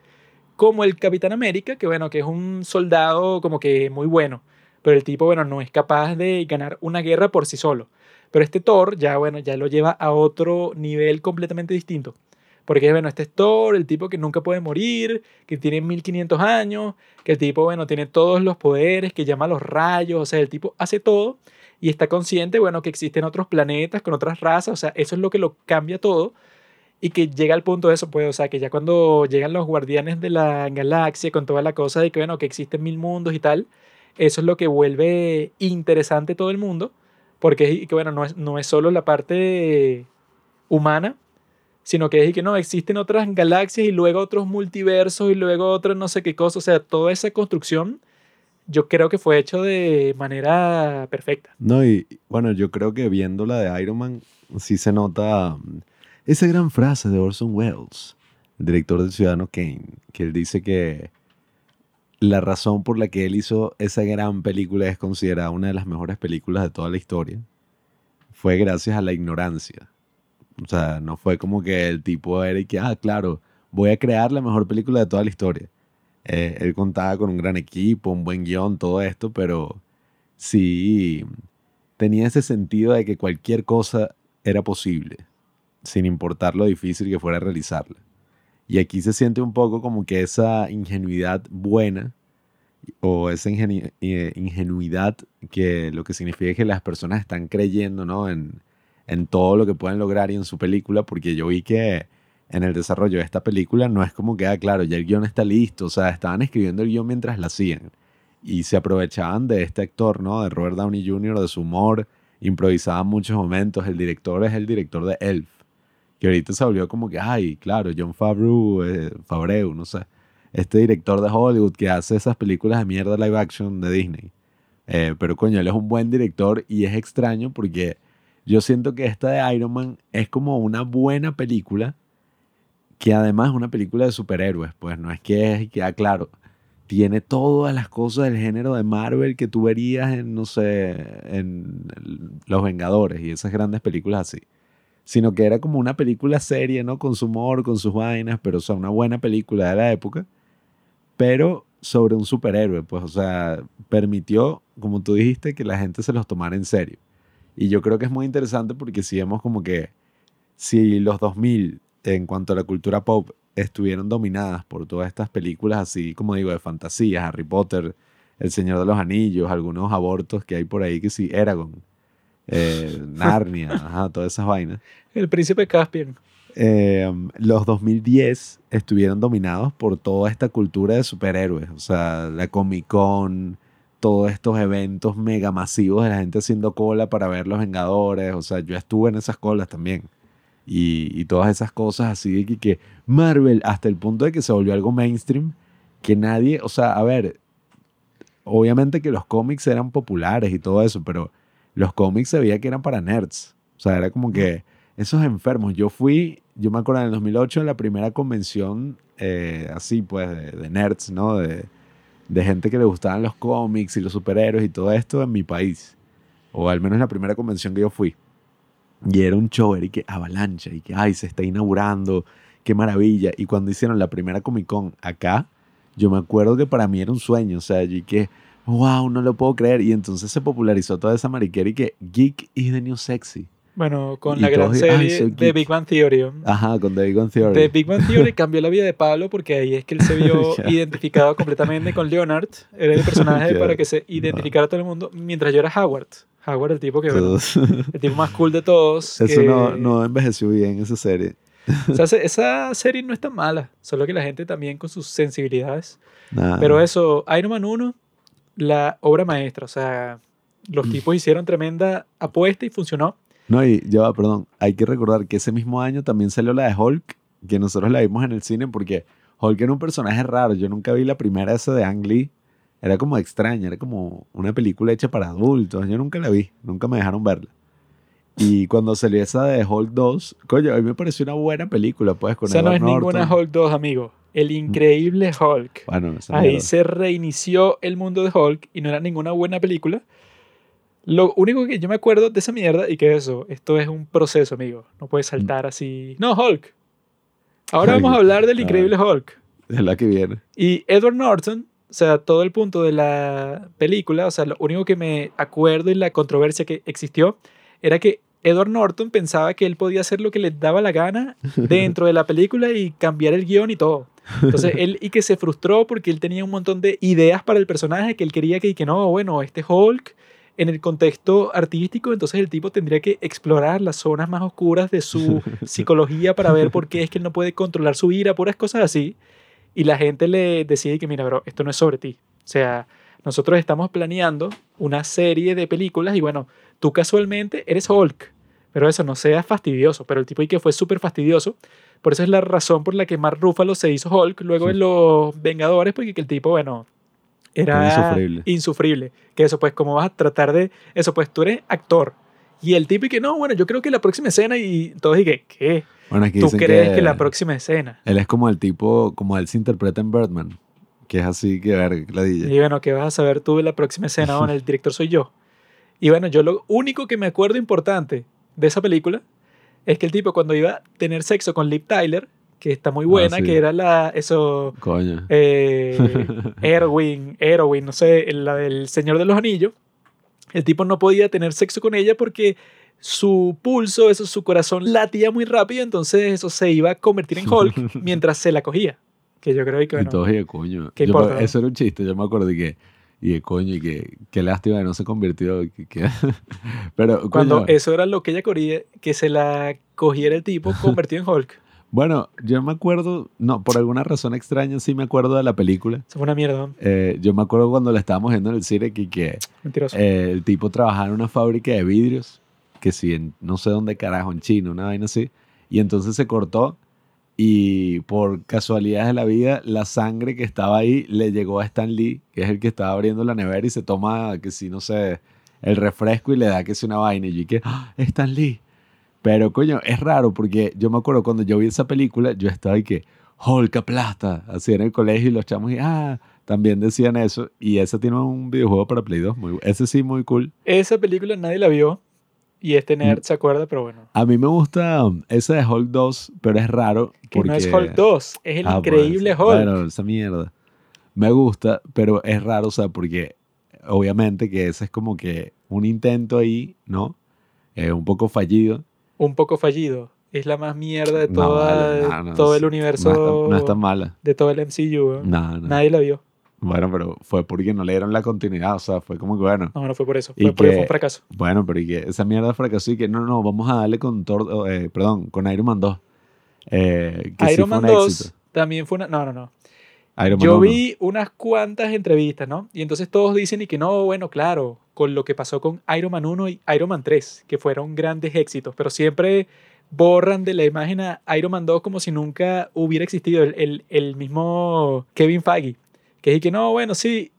como el Capitán América, que bueno, que es un soldado como que muy bueno pero el tipo, bueno, no es capaz de ganar una guerra por sí solo. Pero este Thor ya, bueno, ya lo lleva a otro nivel completamente distinto. Porque, bueno, este es Thor, el tipo que nunca puede morir, que tiene 1500 años, que el tipo, bueno, tiene todos los poderes, que llama a los rayos, o sea, el tipo hace todo y está consciente, bueno, que existen otros planetas con otras razas, o sea, eso es lo que lo cambia todo y que llega al punto de eso, pues, o sea, que ya cuando llegan los guardianes de la galaxia con toda la cosa de que, bueno, que existen mil mundos y tal, eso es lo que vuelve interesante todo el mundo, porque que bueno, no es, no es solo la parte humana, sino que es que no, existen otras galaxias y luego otros multiversos y luego otros no sé qué cosa, o sea, toda esa construcción yo creo que fue hecho de manera perfecta.
No, y bueno, yo creo que viendo la de Iron Man, sí se nota mm, esa gran frase de Orson Welles, el director del Ciudadano Kane, que él dice que la razón por la que él hizo esa gran película es considerada una de las mejores películas de toda la historia fue gracias a la ignorancia. O sea, no fue como que el tipo era y que, ah, claro, voy a crear la mejor película de toda la historia. Eh, él contaba con un gran equipo, un buen guion, todo esto, pero sí tenía ese sentido de que cualquier cosa era posible, sin importar lo difícil que fuera realizarla. Y aquí se siente un poco como que esa ingenuidad buena o esa eh, ingenuidad que lo que significa es que las personas están creyendo ¿no? en, en todo lo que pueden lograr y en su película, porque yo vi que en el desarrollo de esta película no es como que, ah, claro, ya el guion está listo, o sea, estaban escribiendo el guion mientras la hacían y se aprovechaban de este actor, ¿no? De Robert Downey Jr., de su humor, improvisaban muchos momentos, el director es el director de Elf, que ahorita se volvió como que, ay, claro, John Favreau, eh, Favreau, no sé, este director de Hollywood que hace esas películas de mierda live action de Disney. Eh, pero coño, él es un buen director y es extraño porque yo siento que esta de Iron Man es como una buena película que además es una película de superhéroes, pues no es que es que, ah, claro, tiene todas las cosas del género de Marvel que tú verías en, no sé, en Los Vengadores y esas grandes películas así. Sino que era como una película seria, ¿no? Con su humor, con sus vainas, pero o sea, una buena película de la época, pero sobre un superhéroe, pues, o sea, permitió, como tú dijiste, que la gente se los tomara en serio. Y yo creo que es muy interesante porque si vemos como que si los 2000 en cuanto a la cultura pop estuvieron dominadas por todas estas películas así como digo de fantasía, Harry Potter, El Señor de los Anillos, algunos abortos que hay por ahí que sí, Eragon, eh, Narnia, ajá, todas esas vainas.
El príncipe Caspian.
Eh, los 2010 estuvieron dominados por toda esta cultura de superhéroes, o sea, la Comic Con, todos estos eventos mega masivos de la gente haciendo cola para ver los Vengadores, o sea, yo estuve en esas colas también. Y, y todas esas cosas así de que, que Marvel, hasta el punto de que se volvió algo mainstream, que nadie, o sea, a ver, obviamente que los cómics eran populares y todo eso, pero los cómics se veía que eran para nerds. O sea, era como que esos enfermos. Yo fui, yo me acuerdo en el 2008, en la primera convención eh, así, pues, de, nerds, ¿no? De, de gente que le gustaban los cómics y los superhéroes y todo esto en mi país. O al menos la primera convención que yo fui. Y era un show, era y que avalancha, y que, ay, se está inaugurando, qué maravilla. Y cuando hicieron la primera Comic Con acá, yo me acuerdo que para mí era un sueño, o sea, y que, wow, no lo puedo creer. Y entonces se popularizó toda esa mariquera y que geek is the new sexy.
Bueno, con
Y
la gran
todos, "Ay,
serie de
geek".
Big Bang Theory.
Ajá, con The Big Bang Theory.
The Big Bang Theory cambió la vida de Pablo porque ahí es que él se vio identificado completamente con Leonard. Era el personaje para que se identificara todo el mundo, mientras yo era Howard. Howard, el tipo que, bueno, el tipo más cool de todos.
Eso
que-
no, no envejeció bien, esa serie.
O sea, se- esa serie no es tan mala, solo que la gente también con sus sensibilidades. Pero eso, Iron Man 1, la obra maestra, o sea,
Mm.
los tipos hicieron tremenda apuesta y funcionó.
No, y ya va, perdón. Hay que recordar que ese mismo año también salió la de Hulk, que nosotros la vimos en el cine porque Hulk era un personaje raro. Yo nunca vi la primera esa de Ang Lee. Era como extraña, era como una película hecha para adultos. Yo nunca la vi, nunca me dejaron verla. Y cuando salió esa de Hulk 2, coño, a mí me pareció una buena película, pues, con
o sea, no es ninguna. Hulk 2, amigo. El increíble Hulk.
Bueno, esa
Ahí se reinició el mundo de Hulk y no era ninguna buena película. Lo único que yo me acuerdo de esa mierda y que eso, esto es un proceso, amigo. No puedes saltar así. No, Hulk. Ahora vamos a hablar del
Ah.
increíble Hulk.
Es la que viene.
Y Edward Norton, o sea, todo el punto de la película, o sea, lo único que me acuerdo y la controversia que existió era que Edward Norton pensaba que él podía hacer lo que le daba la gana dentro de la película y cambiar el guion y todo. Entonces él y que se frustró porque él tenía un montón de ideas para el personaje que él quería que, y que no, bueno, este Hulk en el contexto artístico, entonces el tipo tendría que explorar las zonas más oscuras de su psicología para ver por qué es que él no puede controlar su ira, puras cosas así. Y la gente le decide que, mira, bro, esto no es sobre ti. O sea, nosotros estamos planeando una serie de películas y bueno, tú casualmente eres Hulk, pero eso no sea fastidioso. Pero el tipo y que fue súper fastidioso. Por eso es la razón por la que Mark Ruffalo se hizo Hulk luego en Los Vengadores, porque que el tipo, bueno, era
insufrible.
insufrible. Que eso, pues, ¿cómo vas a tratar de...? Eso, pues, tú eres actor. Y el tipo y que, no, bueno, yo creo que la próxima escena y todos y que, ¿qué?
Bueno,
¿Tú crees que... la próxima escena?
Él es como el tipo, como él se interpreta en Birdman, que es así que, ver, la DJ.
Y bueno, ¿qué vas a saber tú de la próxima escena? Bueno, el director soy yo. Y bueno, yo lo único que me acuerdo importante de esa película es que el tipo cuando iba a tener sexo con Liv Tyler, que está muy buena,
Ah, sí.
que era la, eso,
Coño.
eh, Erwin, Erwin, no sé, la del Señor de los Anillos, el tipo no podía tener sexo con ella porque su pulso, eso, su corazón latía muy rápido, entonces eso se iba a convertir en Hulk mientras se la cogía. Que yo creo que, bueno,
y coño. eso era un chiste, yo me acuerdo de que, y de coño, y que, qué lástima que no se convirtió. que- que- Pero,
cuando
coño,
eso era lo que ella quería, que se la cogiera el tipo convertido en Hulk.
bueno, yo me acuerdo, no, por alguna razón extraña sí me acuerdo de la película.
Eso fue una mierda.
Eh, yo me acuerdo cuando la estábamos viendo en el cine que, que eh, el tipo trabajaba en una fábrica de vidrios, que sí, en no sé dónde carajo, en China, una vaina así, y entonces se cortó y por casualidades de la vida, la sangre que estaba ahí le llegó a Stan Lee, que es el que estaba abriendo la nevera y se toma, que sí, no sé, el refresco y le da que es una vaina. Y yo que, ¡Ah, Stan Lee. Pero coño, es raro porque yo me acuerdo cuando yo vi esa película, yo estaba ahí que, Hulk aplasta, así en el colegio y los chamos y, ah, también decían eso. Y ese tiene un videojuego para Play 2, muy, ese sí, muy cool.
Esa película nadie la vio y este nerd
Mm.
se acuerda, pero bueno.
A mí me gusta ese de Hulk 2, pero es raro.
Que no es
porque-
Hulk 2, es el
Ah, por
increíble
eso.
Hulk.
Bueno, esa mierda. Me gusta, pero es raro, o sea, porque obviamente que ese es como que un intento ahí, ¿no? Eh, un poco fallido.
Un poco fallido. Es la más mierda de
No,
toda,
vale, no, no,
todo el
No
universo
no es tan mala.
de todo el MCU. ¿eh?
No, no.
Nadie la vio.
Bueno, pero fue porque no le dieron la continuidad, o sea, fue como que bueno.
No, no fue por eso.
Y
Fue porque
que-
fue un fracaso.
Bueno, pero y que esa mierda fracasó y que no, no, vamos a darle con Thor, eh, perdón, con Iron Man 2. Eh, que
Iron Man
un
2
éxito.
también fue una... No, no, no.
Iron Man
Yo
1.
vi unas cuantas entrevistas, ¿no? Y entonces todos dicen y que no, bueno, claro, con lo que pasó con Iron Man 1 y Iron Man 3, que fueron grandes éxitos, pero siempre borran de la imagen a Iron Man 2 como si nunca hubiera existido el, el- el mismo Kevin Feige, que dice que no, bueno, sí,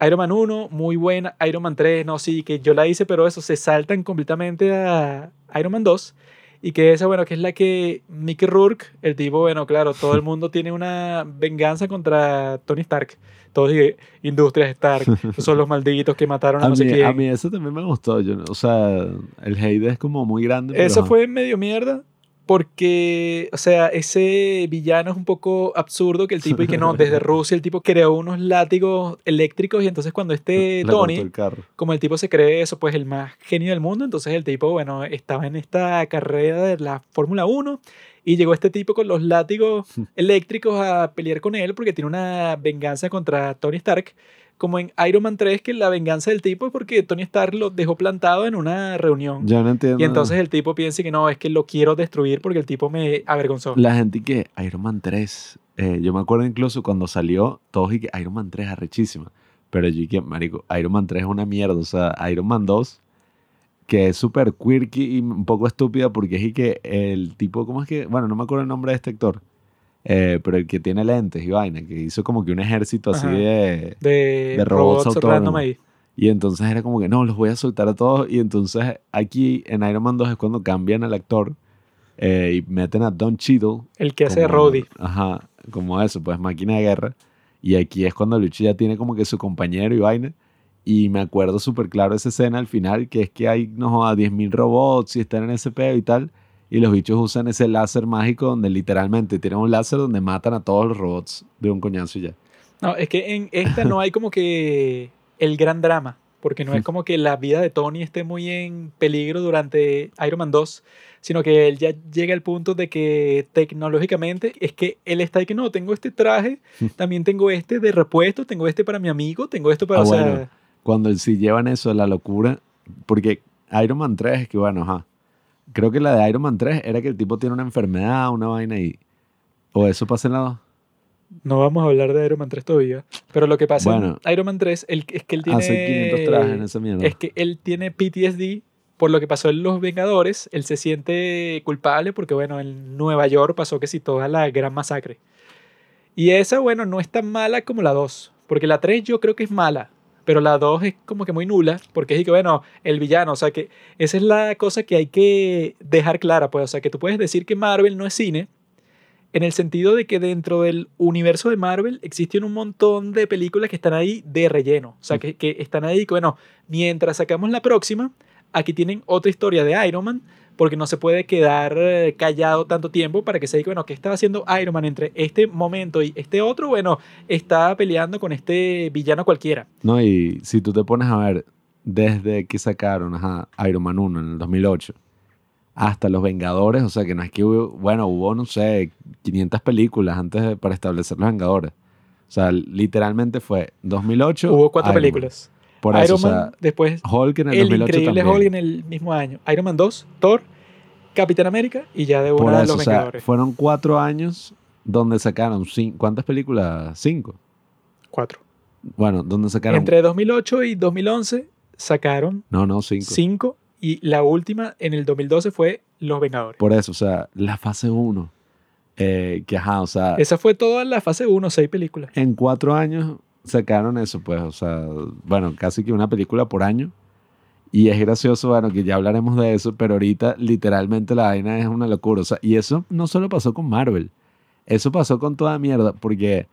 Iron Man 1, muy buena, Iron Man 3, no, sí, que yo la hice, pero eso, se saltan completamente a Iron Man 2. Y que esa, bueno, que es la que Mickey Rourke, el tipo, bueno, claro, todo el mundo tiene una venganza contra Tony Stark. Todos dije, Industrias Stark, son los malditos que mataron a,
A
no sé
mí,
quién.
a mí eso también me gustó. Yo, o sea, el hate es como muy grande. pero
Eso
ajá.
fue medio mierda porque, o sea, ese villano es un poco absurdo que el tipo y que no, desde Rusia el tipo creó unos látigos eléctricos y entonces cuando este Tony,
el
como el tipo se cree eso, pues el más genio del mundo, entonces el tipo, bueno, estaba en esta carrera de la Fórmula 1 y llegó este tipo con los látigos eléctricos a pelear con él porque tiene una venganza contra Tony Stark, como en Iron Man 3, que la venganza del tipo es porque Tony Stark lo dejó plantado en una reunión.
Yo no entiendo.
Y entonces el tipo piensa que no, es que lo quiero destruir porque el tipo me avergonzó.
La gente que Iron Man 3. eh, yo me acuerdo incluso cuando salió, todos y que Iron Man 3 arrechísima. Pero yo dije, marico, Iron Man 3 es una mierda. O sea, Iron Man 2, que es súper quirky y un poco estúpida porque es y que el tipo, ¿cómo es que? Bueno, no me acuerdo el nombre de este actor. Eh, pero el que tiene lentes y vaina, que hizo como que un ejército así de...
de,
de robots
robots,
autónomos.
ahí.
Y entonces era como que no, los voy a soltar a todos. Y entonces aquí en Iron Man 2 es cuando cambian al actor eh, y meten a Don Cheadle.
El que hace Roddy.
Ajá, como eso, pues máquina de guerra. Y aquí es cuando Lucho ya tiene como que su compañero y vaina. Y me acuerdo súper claro esa escena al final, que es que hay, no joda, 10.000 robots y están en ese pedo y tal. Y los bichos usan ese láser mágico donde literalmente tienen un láser donde matan a todos los robots de un coñazo y ya.
No, es que en esta no hay como que el gran drama, porque no es como que la vida de Tony esté muy en peligro durante Iron Man 2, sino que él ya llega al punto de que tecnológicamente es que él está ahí que no, tengo este traje, también tengo este de repuesto, tengo este para mi amigo, tengo esto para,
Ah,
o sea,
bueno. Cuando sí llevan eso la locura, porque Iron Man 3 es que, bueno, ajá. Creo que la de Iron Man 3 era que el tipo tiene una enfermedad, una vaina y... O eso pasa en la 2.
no vamos a hablar de Iron Man 3 todavía, pero lo que pasa
Bueno.
en Iron Man 3 el- es que él tiene...
Hace 500 trajes en esa mierda.
es que él tiene PTSD por lo que pasó en Los Vengadores. Él se siente culpable porque, bueno, en Nueva York pasó que sí toda la gran masacre. Y esa, bueno, no es tan mala como la 2. Porque la 3 yo creo que es mala. Pero la 2 es como que muy nula. Porque es que, bueno, el villano. O sea, que esa es la cosa que hay que dejar clara. Pues, o sea, que tú puedes decir que Marvel no es cine. En el sentido de que dentro del universo de Marvel existen un montón de películas que están ahí de relleno. O sea, que, que están ahí, que bueno, mientras sacamos la próxima, aquí tienen otra historia de Iron Man, porque no se puede quedar eh, callado tanto tiempo para que se diga, bueno, ¿qué estaba haciendo Iron Man entre este momento y este otro? Bueno, está peleando con este villano cualquiera.
No, y si tú te pones a ver, desde que sacaron ajá, Iron Man 1 en el 2008 hasta Los Vengadores, o sea que no es que hubo, bueno, hubo, no sé, 500 películas antes de- para establecer Los Vengadores. O sea, literalmente fue 2008.
Hubo cuatro
Iron Man. Por
Iron
eso, o
Man,
sea,
después
Hulk en el,
el
2008
increíble
también.
Hulk en el mismo año. Iron Man 2, Thor, Capitán América y ya de una de los
o sea,
Vengadores.
fueron cuatro años donde sacaron, ¿cuántas películas? Cinco.
Cuatro.
Bueno, donde sacaron...
Entre 2008 y 2011 sacaron
No, no, cinco.
cinco y la última en el 2012 fue Los Vengadores.
Por eso, o sea, la fase 1. que ajá, o sea,
Esa fue toda la fase 1, seis películas.
en cuatro años sacaron eso, pues, o sea, bueno, casi que una película por año. Y es gracioso, bueno, que ya hablaremos de eso, pero ahorita literalmente la vaina es una locura. O sea, y eso no solo pasó con Marvel, eso pasó con toda mierda, porque,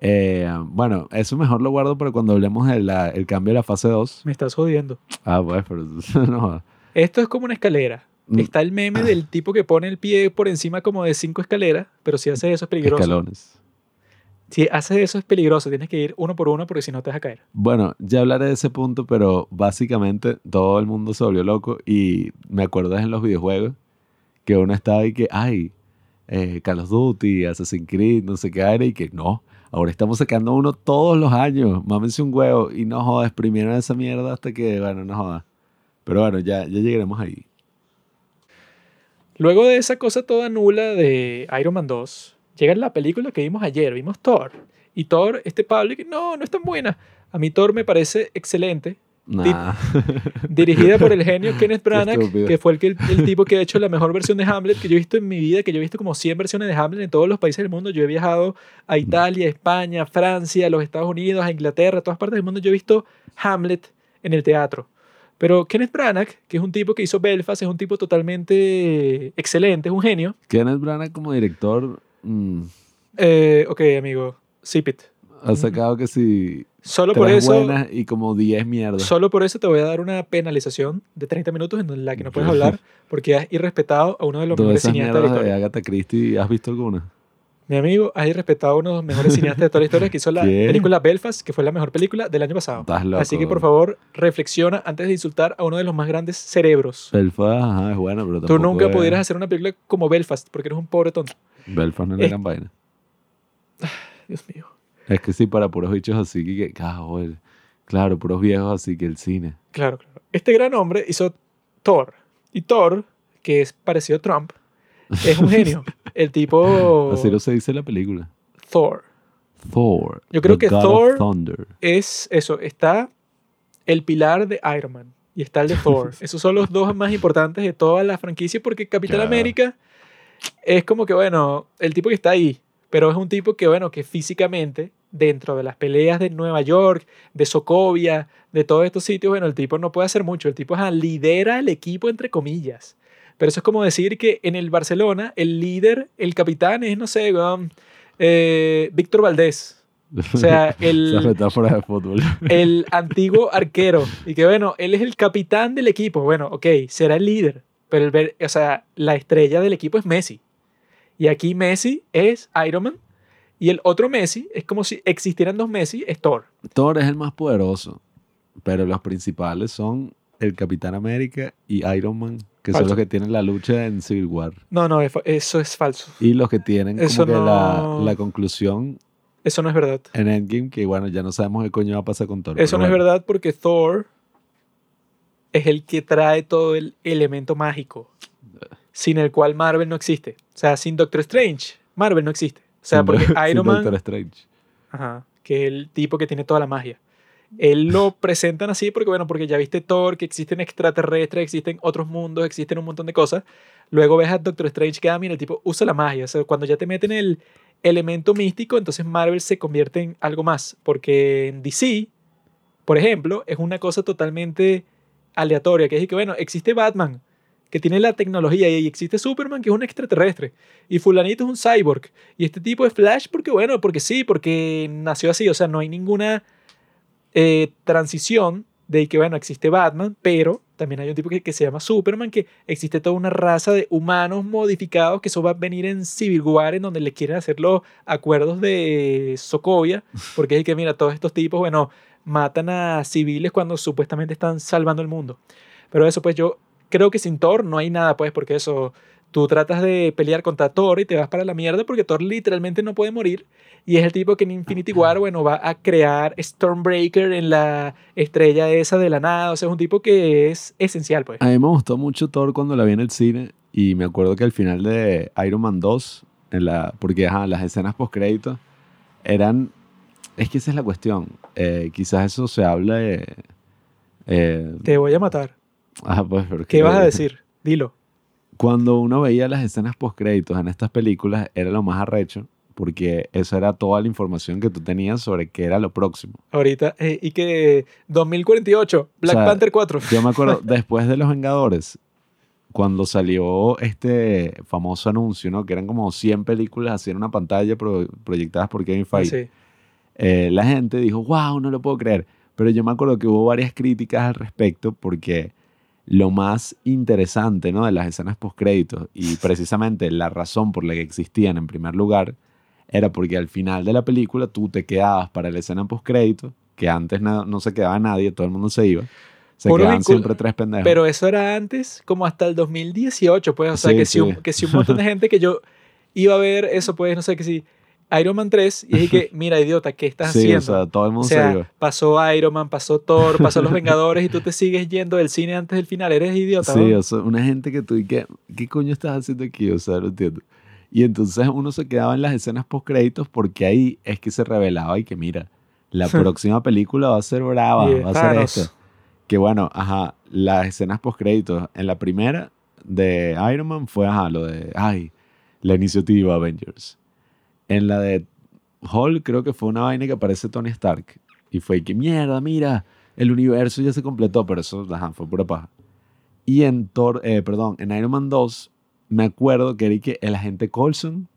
eh, bueno, eso mejor lo guardo para cuando hablemos del cambio de la fase 2.
Me estás jodiendo.
Ah, pues, pero no.
Esto es como una escalera.
Mm.
Está el meme del tipo que pone el pie por encima como de cinco escaleras, pero si haces eso es peligroso.
Escalones.
Si haces eso es peligroso, tienes que ir uno por uno porque si no te vas a caer.
Bueno, ya hablaré de ese punto, pero básicamente todo el mundo se volvió loco y me acuerdas en los videojuegos que uno estaba y que, ay, eh, Call of Duty, Assassin's Creed, no sé qué era y que no, ahora estamos sacando uno todos los años, mámense un huevo y no jodas, exprimieron esa mierda hasta que, bueno, no jodas. Pero bueno, ya, ya llegaremos ahí.
Luego de esa cosa toda nula de Iron Man 2, llega la película que vimos ayer, vimos Thor. Y Thor, este Pablo, que no, no es tan buena. A mí Thor me parece excelente,
Nah.
dirigida por el genio Kenneth Branagh, que fue el, que, el tipo que ha hecho la mejor versión de Hamlet que yo he visto en mi vida, que yo he visto como 100 versiones de Hamlet en todos los países del mundo. Yo he viajado a Italia, España, Francia, a los Estados Unidos, a Inglaterra, a todas partes del mundo. Yo he visto Hamlet en el teatro. Pero Kenneth Branagh, que es un tipo que hizo Belfast, es un tipo totalmente excelente, es un genio.
Kenneth Branagh como director mm,
Eh, ok, amigo, zip it.
ha sacado que si
Solo por eso...
buenas y como 10 mierdas.
Solo por eso te voy a dar una penalización de 30 minutos en la que no puedes hablar porque has irrespetado a uno de los mejores cineastas de la
mierdas de
historia.
Agatha Christie, ¿has visto alguna?
Mi amigo, has irrespetado a uno de los mejores cineastas de toda la historia que hizo la
¿Qué?
película Belfast, que fue la mejor película del año pasado.
Estás loco.
Así que por favor, reflexiona antes de insultar a uno de los más grandes cerebros.
Belfast, ajá, es bueno, pero
Tú nunca
es-
pudieras hacer una película como Belfast porque eres un pobre tonto.
Belfast no es la gran vaina.
Dios mío.
Es que sí, para puros bichos así que, que- ah, claro, puros viejos así que el cine.
Claro, claro. Este gran hombre hizo Thor. Y Thor, que es parecido a Trump, es un genio. El tipo
Así no se dice en la película.
Thor.
Thor.
Yo creo que Thor- es eso, está el pilar de Iron Man y está el de Thor. Esos son los dos más importantes de toda la franquicia porque Capitán
Claro.
América es como que, bueno, el tipo que está ahí, pero es un tipo que, bueno, que físicamente, dentro de las peleas de Nueva York, de Sokovia, de todos estos sitios, bueno, el tipo no puede hacer mucho, el tipo ajá, lidera el equipo, entre comillas. Pero eso es como decir que en el Barcelona el líder, el capitán es, no sé, eh, Víctor Valdés. O sea, el,
de fútbol.
el antiguo arquero. Y que bueno, él es el capitán del equipo. Bueno, ok, será el líder. Pero el, o sea, la estrella del equipo es Messi. Y aquí Messi es Iron Man. Y el otro Messi es como si existieran dos Messi, es Thor.
Thor es el más poderoso, pero los principales son el Capitán América y Iron Man, que son los que tienen la lucha en Civil War.
No, no, eso es falso.
Y los que tienen como que la, conclusión
Eso no es verdad.
en Endgame, que bueno, ya no sabemos qué coño va a pasar con Thor.
Eso no es verdad porque Thor es el que trae todo el elemento mágico, sin el cual Marvel no existe. O sea, sin Doctor Strange, Marvel no existe. O sea,
Sin-
porque
sin
Iron Man,
Doctor Strange.
ajá, que es el tipo que tiene toda la magia. Él lo presentan así porque, bueno, porque ya viste Thor, que existen extraterrestres, existen otros mundos, existen un montón de cosas. Luego ves a Doctor Strange que, ah, mira, el tipo usa la magia. O sea, cuando ya te meten el elemento místico, entonces Marvel se convierte en algo más. Porque en DC, por ejemplo, es una cosa totalmente aleatoria, que es que, bueno, existe Batman, que tiene la tecnología, y existe Superman, que es un extraterrestre, y fulanito es un cyborg, y este tipo es Flash porque, bueno, porque sí, porque nació así, o sea, no hay ninguna eh, transición de que, bueno, existe Batman, pero también hay un tipo que, se llama Superman, que existe toda una raza de humanos modificados, que eso va a venir en Civil War, en donde le quieren hacer los acuerdos de Sokovia, porque es que, mira, todos estos tipos, bueno, matan a civiles cuando supuestamente están salvando el mundo. Pero eso, pues yo creo que sin Thor no hay nada, pues, porque eso, tú tratas de pelear contra Thor y te vas para la mierda porque Thor literalmente no puede morir. Y es el tipo que en Infinity War, bueno, va a crear Stormbreaker en la estrella esa de la nada. O sea, es un tipo que es esencial, pues.
A mí me gustó mucho Thor cuando la vi en el cine y me acuerdo que al final de Iron Man 2, en la, porque ajá, las escenas post-créditos eran... Es que esa es la cuestión. Eh, quizás eso se habla eh,
Te voy a matar.
ah, pues, porque-
¿Qué vas a decir? Dilo.
Cuando uno veía las escenas post-créditos en estas películas, era lo más arrecho, porque eso era toda la información que tú tenías sobre qué era lo próximo.
Ahorita, eh, y que 2048, Black
O sea,
Panther 4.
Yo me acuerdo, después de Los Vengadores, cuando salió este famoso anuncio, ¿no? Que eran como 100 películas así en una pantalla pro- proyectadas por Kevin Feige.
Sí.
eh, la gente dijo, wow, no lo puedo creer. Pero yo me acuerdo que hubo varias críticas al respecto porque lo más interesante ¿no? de las escenas postcréditos y precisamente la razón por la que existían en primer lugar era porque al final de la película tú te quedabas para la escena postcrédito, que antes no, no se quedaba nadie, todo el mundo se iba. Se quedaban siempre tres pendejos.
Pero eso era antes, como hasta el 2018, pues. O sea,
Sí,
que, si un,
sí.
que si un montón de gente que yo iba a ver eso, pues, no sé, que si Iron Man 3, y dije que, mira, idiota, ¿qué estás
sí,
haciendo?
o sea, todo el
O
mundo se
sea,
iba.
pasó Iron Man, pasó Thor, pasó Los Vengadores y tú te sigues yendo del cine antes del final. Eres idiota.
Sí,
¿no?
o sea, una gente que tú, ¿qué, ¿qué coño estás haciendo aquí? O sea, no entiendo. Y entonces uno se quedaba en las escenas post-créditos porque ahí es que se revelaba y que mira, la próxima película va a ser brava, va a ser esto. Que bueno, ajá, las escenas post-créditos en la primera de Iron Man fue, ajá, lo de, ay, la iniciativa Avengers. En la de Hulk creo que fue una vaina que aparece Tony Stark. Y fue que, mierda, mira, el universo ya se completó, pero eso, ajá, fue pura paja. Y en Thor, eh, perdón, en Iron Man 2, me acuerdo que era y que el agente Coulson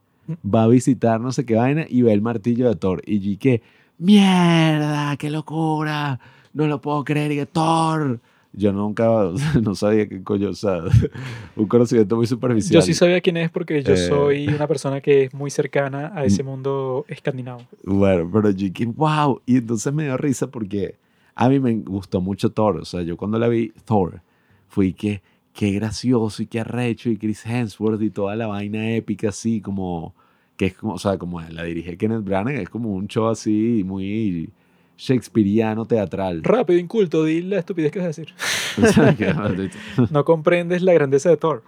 va a visitar no sé qué vaina y ve el martillo de Thor. Y yo que, mierda, qué locura, no lo puedo creer, y que Thor. Yo nunca, no sabía qué coño, o sea, un conocimiento muy superficial.
Yo sí sabía quién es porque yo
Eh.
soy una persona que es muy cercana a ese mundo escandinavo.
Bueno, pero yo wow. Y entonces me dio risa porque a mí me gustó mucho Thor. O sea, yo cuando la vi, Thor, fui que, qué gracioso y qué arrecho y Chris Hemsworth y toda la vaina épica así como, que es como, o sea, como la dirige Kenneth Branagh, es como un show así muy shakespeariano teatral.
Rápido, inculto, di la estupidez que vas a decir. No comprendes la grandeza de Thor.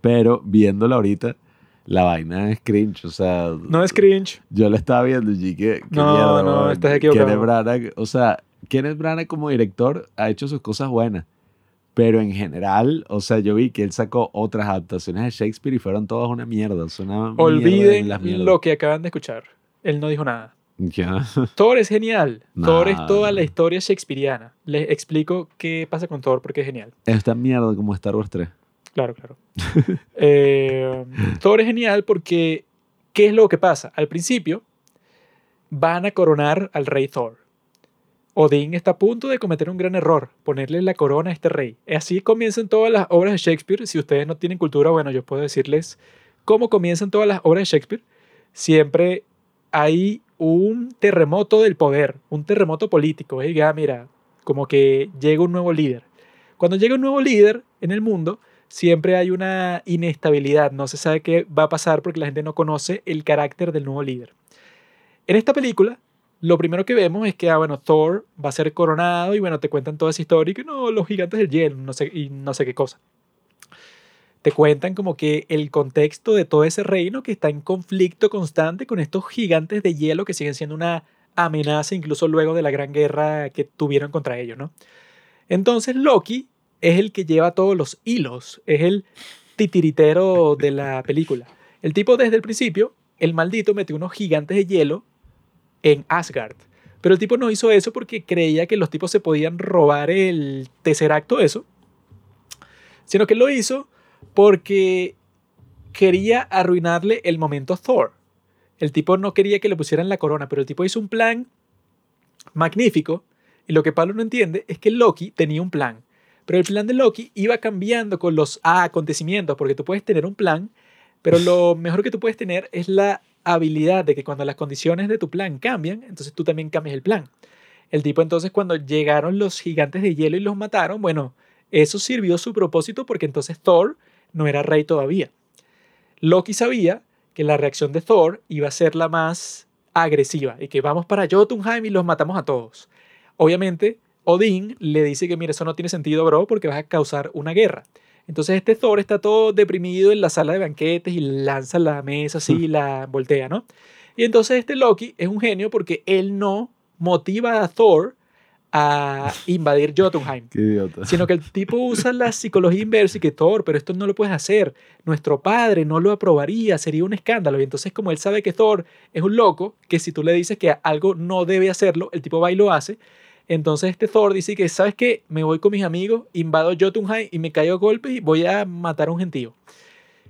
Pero viéndola ahorita, la vaina es cringe. O sea,
No es cringe.
Yo la estaba viendo y que,
No,
mierda,
no,
weón.
estás equivocado.
Kenneth Branagh, o sea, Kenneth Branagh como director ha hecho sus cosas buenas, pero en general, o sea, yo vi que él sacó otras adaptaciones de Shakespeare y fueron todas una mierda.
Olviden
las
lo que acaban de escuchar. Él no dijo nada. Thor es genial.
No,
Thor es toda la historia shakespeariana. Les explico qué pasa con Thor porque es genial.
Esta mierda como Star Wars 3.
Claro, claro. Eh, Thor es genial porque, ¿qué es lo que pasa? Al principio, van a coronar al rey Thor. Odín está a punto de cometer un gran error, ponerle la corona a este rey. Así comienzan todas las obras de Shakespeare. Si ustedes no tienen cultura, bueno, yo puedo decirles cómo comienzan todas las obras de Shakespeare. Siempre hay un terremoto del poder, un terremoto político. ¿eh? Ya, mira, como que llega un nuevo líder. Cuando llega un nuevo líder en el mundo, siempre hay una inestabilidad. No se sabe qué va a pasar porque la gente no conoce el carácter del nuevo líder. En esta película, lo primero que vemos es que, ah, bueno, Thor va a ser coronado y, bueno, te cuentan toda esa historia y que no, los gigantes del hielo, no sé, y no sé qué cosa. Te cuentan como que el contexto de todo ese reino que está en conflicto constante con estos gigantes de hielo que siguen siendo una amenaza incluso luego de la gran guerra que tuvieron contra ellos, ¿no? Entonces Loki es el que lleva todos los hilos, es el titiritero de la película. El tipo desde el principio, el maldito metió unos gigantes de hielo en Asgard. Pero el tipo no hizo eso porque creía que los tipos se podían robar el Tesseracto, eso. Sino que lo hizo porque quería arruinarle el momento a Thor. El tipo no quería que le pusieran la corona, pero el tipo hizo un plan magnífico. Y lo que Pablo no entiende es que Loki tenía un plan. Pero el plan de Loki iba cambiando con los acontecimientos, porque tú puedes tener un plan, pero lo mejor que tú puedes tener es la habilidad de que cuando las condiciones de tu plan cambian, entonces tú también cambias el plan. El tipo entonces cuando llegaron los gigantes de hielo y los mataron, bueno, eso sirvió su propósito porque entonces Thor no era rey todavía. Loki sabía que la reacción de Thor iba a ser la más agresiva y que vamos para Jotunheim y los matamos a todos. Obviamente, Odín le dice que, mira, eso no tiene sentido, bro, porque vas a causar una guerra. Entonces este Thor está todo deprimido en la sala de banquetes y lanza la mesa así y la voltea, ¿no? Y entonces este Loki es un genio porque él no motiva a Thor a invadir Jotunheim.
Qué idiota.
Sino que el tipo usa la psicología inversa y que Thor, pero esto no lo puedes hacer. Nuestro padre no lo aprobaría, sería un escándalo. Y entonces como él sabe que Thor es un loco, que si tú le dices que algo no debe hacerlo, el tipo va y lo hace. Entonces este Thor dice que, ¿sabes qué? Me voy con mis amigos, invado Jotunheim y me caigo a golpes y voy a matar a un gentío.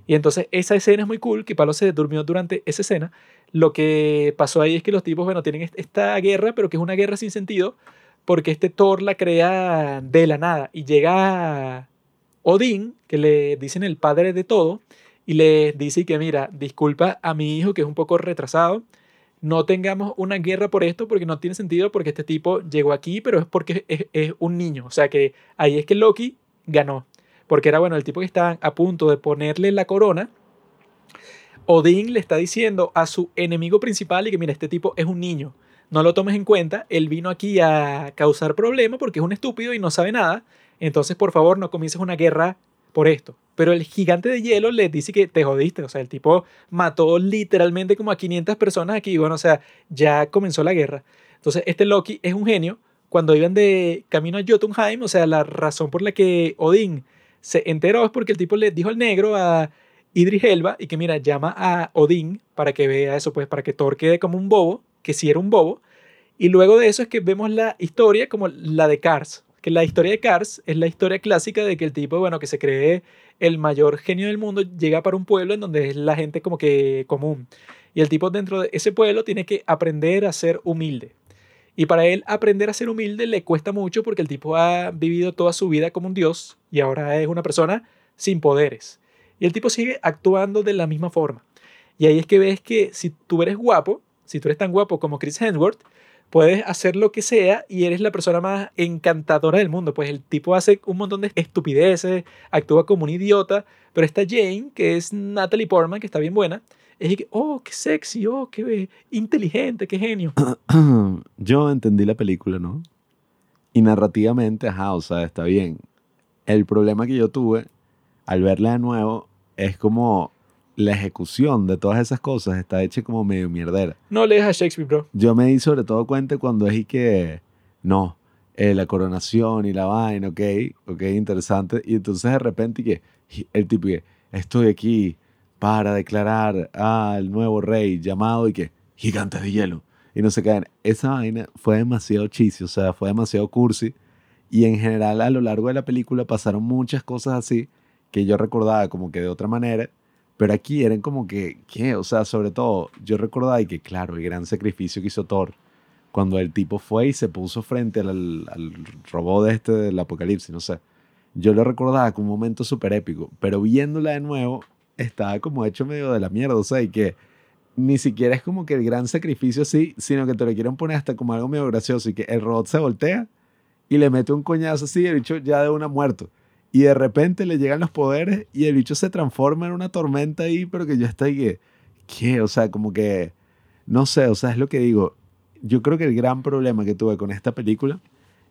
Y entonces esa escena es muy cool, que Palo se durmió durante esa escena. Lo que pasó ahí es que los tipos, bueno, tienen esta guerra, pero que es una guerra sin sentido, porque este Thor la crea de la nada y llega Odín, que le dicen el padre de todo, y le dice que mira, disculpa a mi hijo que es un poco retrasado, no tengamos una guerra por esto porque no tiene sentido porque este tipo llegó aquí, pero es porque es, un niño. O sea que ahí es que Loki ganó. Porque era bueno, el tipo que estaba a punto de ponerle la corona. Odín le está diciendo a su enemigo principal y que mira, este tipo es un niño. No lo tomes en cuenta. Él vino aquí a causar problemas porque es un estúpido y no sabe nada. Entonces, por favor, no comiences una guerra por esto. Pero el gigante de hielo le dice que te jodiste. O sea, el tipo mató literalmente como a 500 personas aquí. Bueno, o sea, ya comenzó la guerra. Entonces, este Loki es un genio. Cuando iban de camino a Jotunheim, o sea, la razón por la que Odín se enteró es porque el tipo le dijo al negro a Idris y que mira, llama a Odín para que vea eso, pues para que Thor quede como un bobo, que sí era un bobo. Y luego de eso es que vemos la historia como la de Cars, que la historia de Cars es la historia clásica de que el tipo, bueno, que se cree el mayor genio del mundo, llega para un pueblo en donde es la gente como que común. Y el tipo dentro de ese pueblo tiene que aprender a ser humilde. Y para él aprender a ser humilde le cuesta mucho porque el tipo ha vivido toda su vida como un dios y ahora es una persona sin poderes. Y el tipo sigue actuando de la misma forma. Y ahí es que ves que si tú eres guapo, si tú eres tan guapo como Chris Hemsworth, puedes hacer lo que sea y eres la persona más encantadora del mundo. Pues el tipo hace un montón de estupideces, actúa como un idiota, pero esta Jane, que es Natalie Portman, que está bien buena, es que, oh, qué sexy, oh, qué inteligente, qué genio.
Yo entendí la película, ¿no? Y narrativamente, ajá, o sea, está bien. El problema que yo tuve al verla de nuevo es como la ejecución de todas esas cosas está hecha como medio mierdera.
No lees a Shakespeare, bro.
Yo me di sobre todo cuenta cuando es y que, no, eh, la coronación y la vaina, ok, ok, interesante. Y entonces de repente y que el tipo que, estoy aquí para declarar al nuevo rey llamado y que, gigantes de hielo. Y no se caen. Esa vaina fue demasiado chisi, o sea, fue demasiado cursi. Y en general a lo largo de la película pasaron muchas cosas así que yo recordaba como que de otra manera pero aquí eran como que, ¿qué? O sea, sobre todo, yo recordaba y que, claro, el gran sacrificio que hizo Thor cuando el tipo fue y se puso frente al, al robot este del apocalipsis, no sé. Yo lo recordaba como un momento súper épico, pero viéndola de nuevo, estaba como hecho medio de la mierda, o y que ni siquiera es como que el gran sacrificio así, sino que te lo quieren poner hasta como algo medio gracioso y que el robot se voltea y le mete un coñazo así y el bicho ya de una muerto y de repente le llegan los poderes y el bicho se transforma en una tormenta ahí, pero que yo estoy que, ¿qué? O sea, como que, no sé, o sea, es lo que digo. Yo creo que el gran problema que tuve con esta película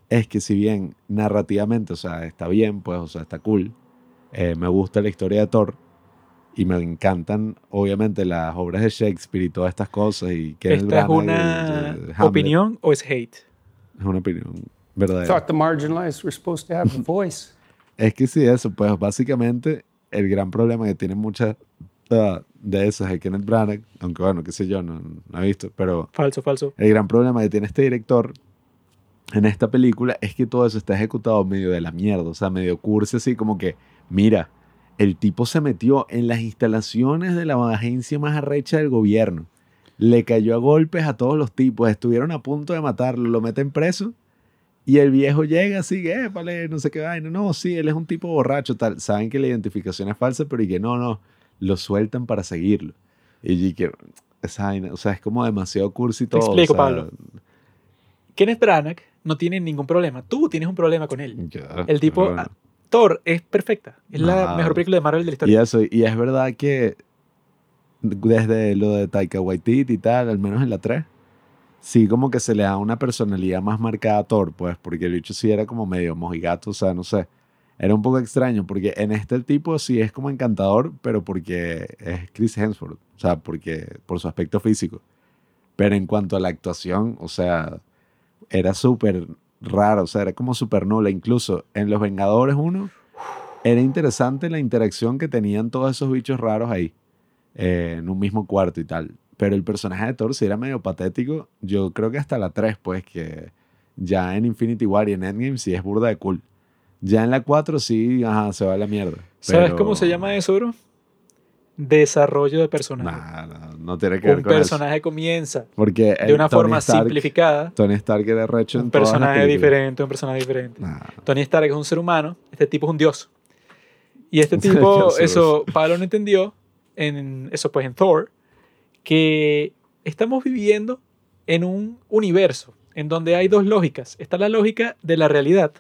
es que si bien narrativamente, o sea, está bien, pues, o sea, está cool, eh, me gusta la historia de Thor y me encantan, obviamente, las obras de Shakespeare y todas estas cosas. Y
que ¿Esta es una opinión o es hate?
Es una opinión verdadera.
Thought the marginalized were supposed to have a voice.
Es que sí, eso, pues básicamente el gran problema que tiene muchas uh, de esas de Kenneth Branagh, aunque bueno, qué sé yo, no, no, he visto, pero...
Falso, falso.
El gran problema que tiene este director en esta película es que todo eso está ejecutado medio de la mierda, o sea, medio cursi, así como que, mira, el tipo se metió en las instalaciones de la agencia más arrecha del gobierno, le cayó a golpes a todos los tipos, estuvieron a punto de matarlo, lo meten preso y el viejo llega así, eh, vale, no sé qué vaina. No, sí, él es un tipo borracho, tal. Saben que la identificación es falsa, pero y que no, no, lo sueltan para seguirlo. Y que esa vaina, o sea, es como demasiado cursi todo.
explico, Pablo. Kenneth Branagh no tiene ningún problema. Tú tienes un problema con él.
Ya,
El tipo,
bueno.
ah, Thor es perfecta. Es la mejor película de Marvel de la
Y
historia.
eso, y es verdad que desde lo de Taika Waititi y tal, al menos en la 3, sí como que se le da una personalidad más marcada a Thor, pues, porque el bicho sí era como medio mojigato, o sea, no sé. Era un poco extraño, porque en este tipo sí es como encantador, pero porque es Chris Hemsworth, o sea, porque, por su aspecto físico. Pero en cuanto a la actuación, o sea, era súper raro, o sea, era como súper nula. Incluso en Los Vengadores 1 era interesante la interacción que tenían todos esos bichos raros ahí, eh, en un mismo cuarto y tal. Pero el personaje de Thor sí era medio patético. Yo creo que hasta la 3, pues, que ya en Infinity War y en Endgame sí es burda de cool. Ya en la 4 sí, ajá, se va a la mierda.
¿Sabes
Pero-
cómo se llama eso, bro? Desarrollo de personaje.
Nah, no, no tiene que ver
un
con eso.
personaje comienza
Porque
de
el
una
Tony
forma
Stark-
simplificada.
Tony Stark era recho en
Un
las
personaje diferente, un personaje diferente.
Nah,
Tony Stark es un ser humano, este tipo es un dios. Y este tipo, eso, Pablo no entendió, en eso pues en Thor, que estamos viviendo en un universo en donde hay dos lógicas. Está la lógica de la realidad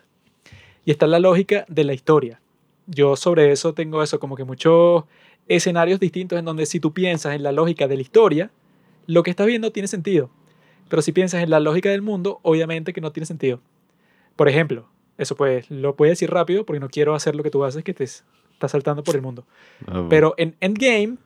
y está la lógica de la historia. Yo sobre eso tengo eso, como que muchos escenarios distintos en donde si tú piensas en la lógica de la historia, lo que estás viendo tiene sentido. Pero si piensas en la lógica del mundo, obviamente que no tiene sentido. Por ejemplo, eso pues lo puedes decir rápido porque no quiero hacer lo que tú haces que te estás saltando por el mundo.
ah,
Pero en Endgame,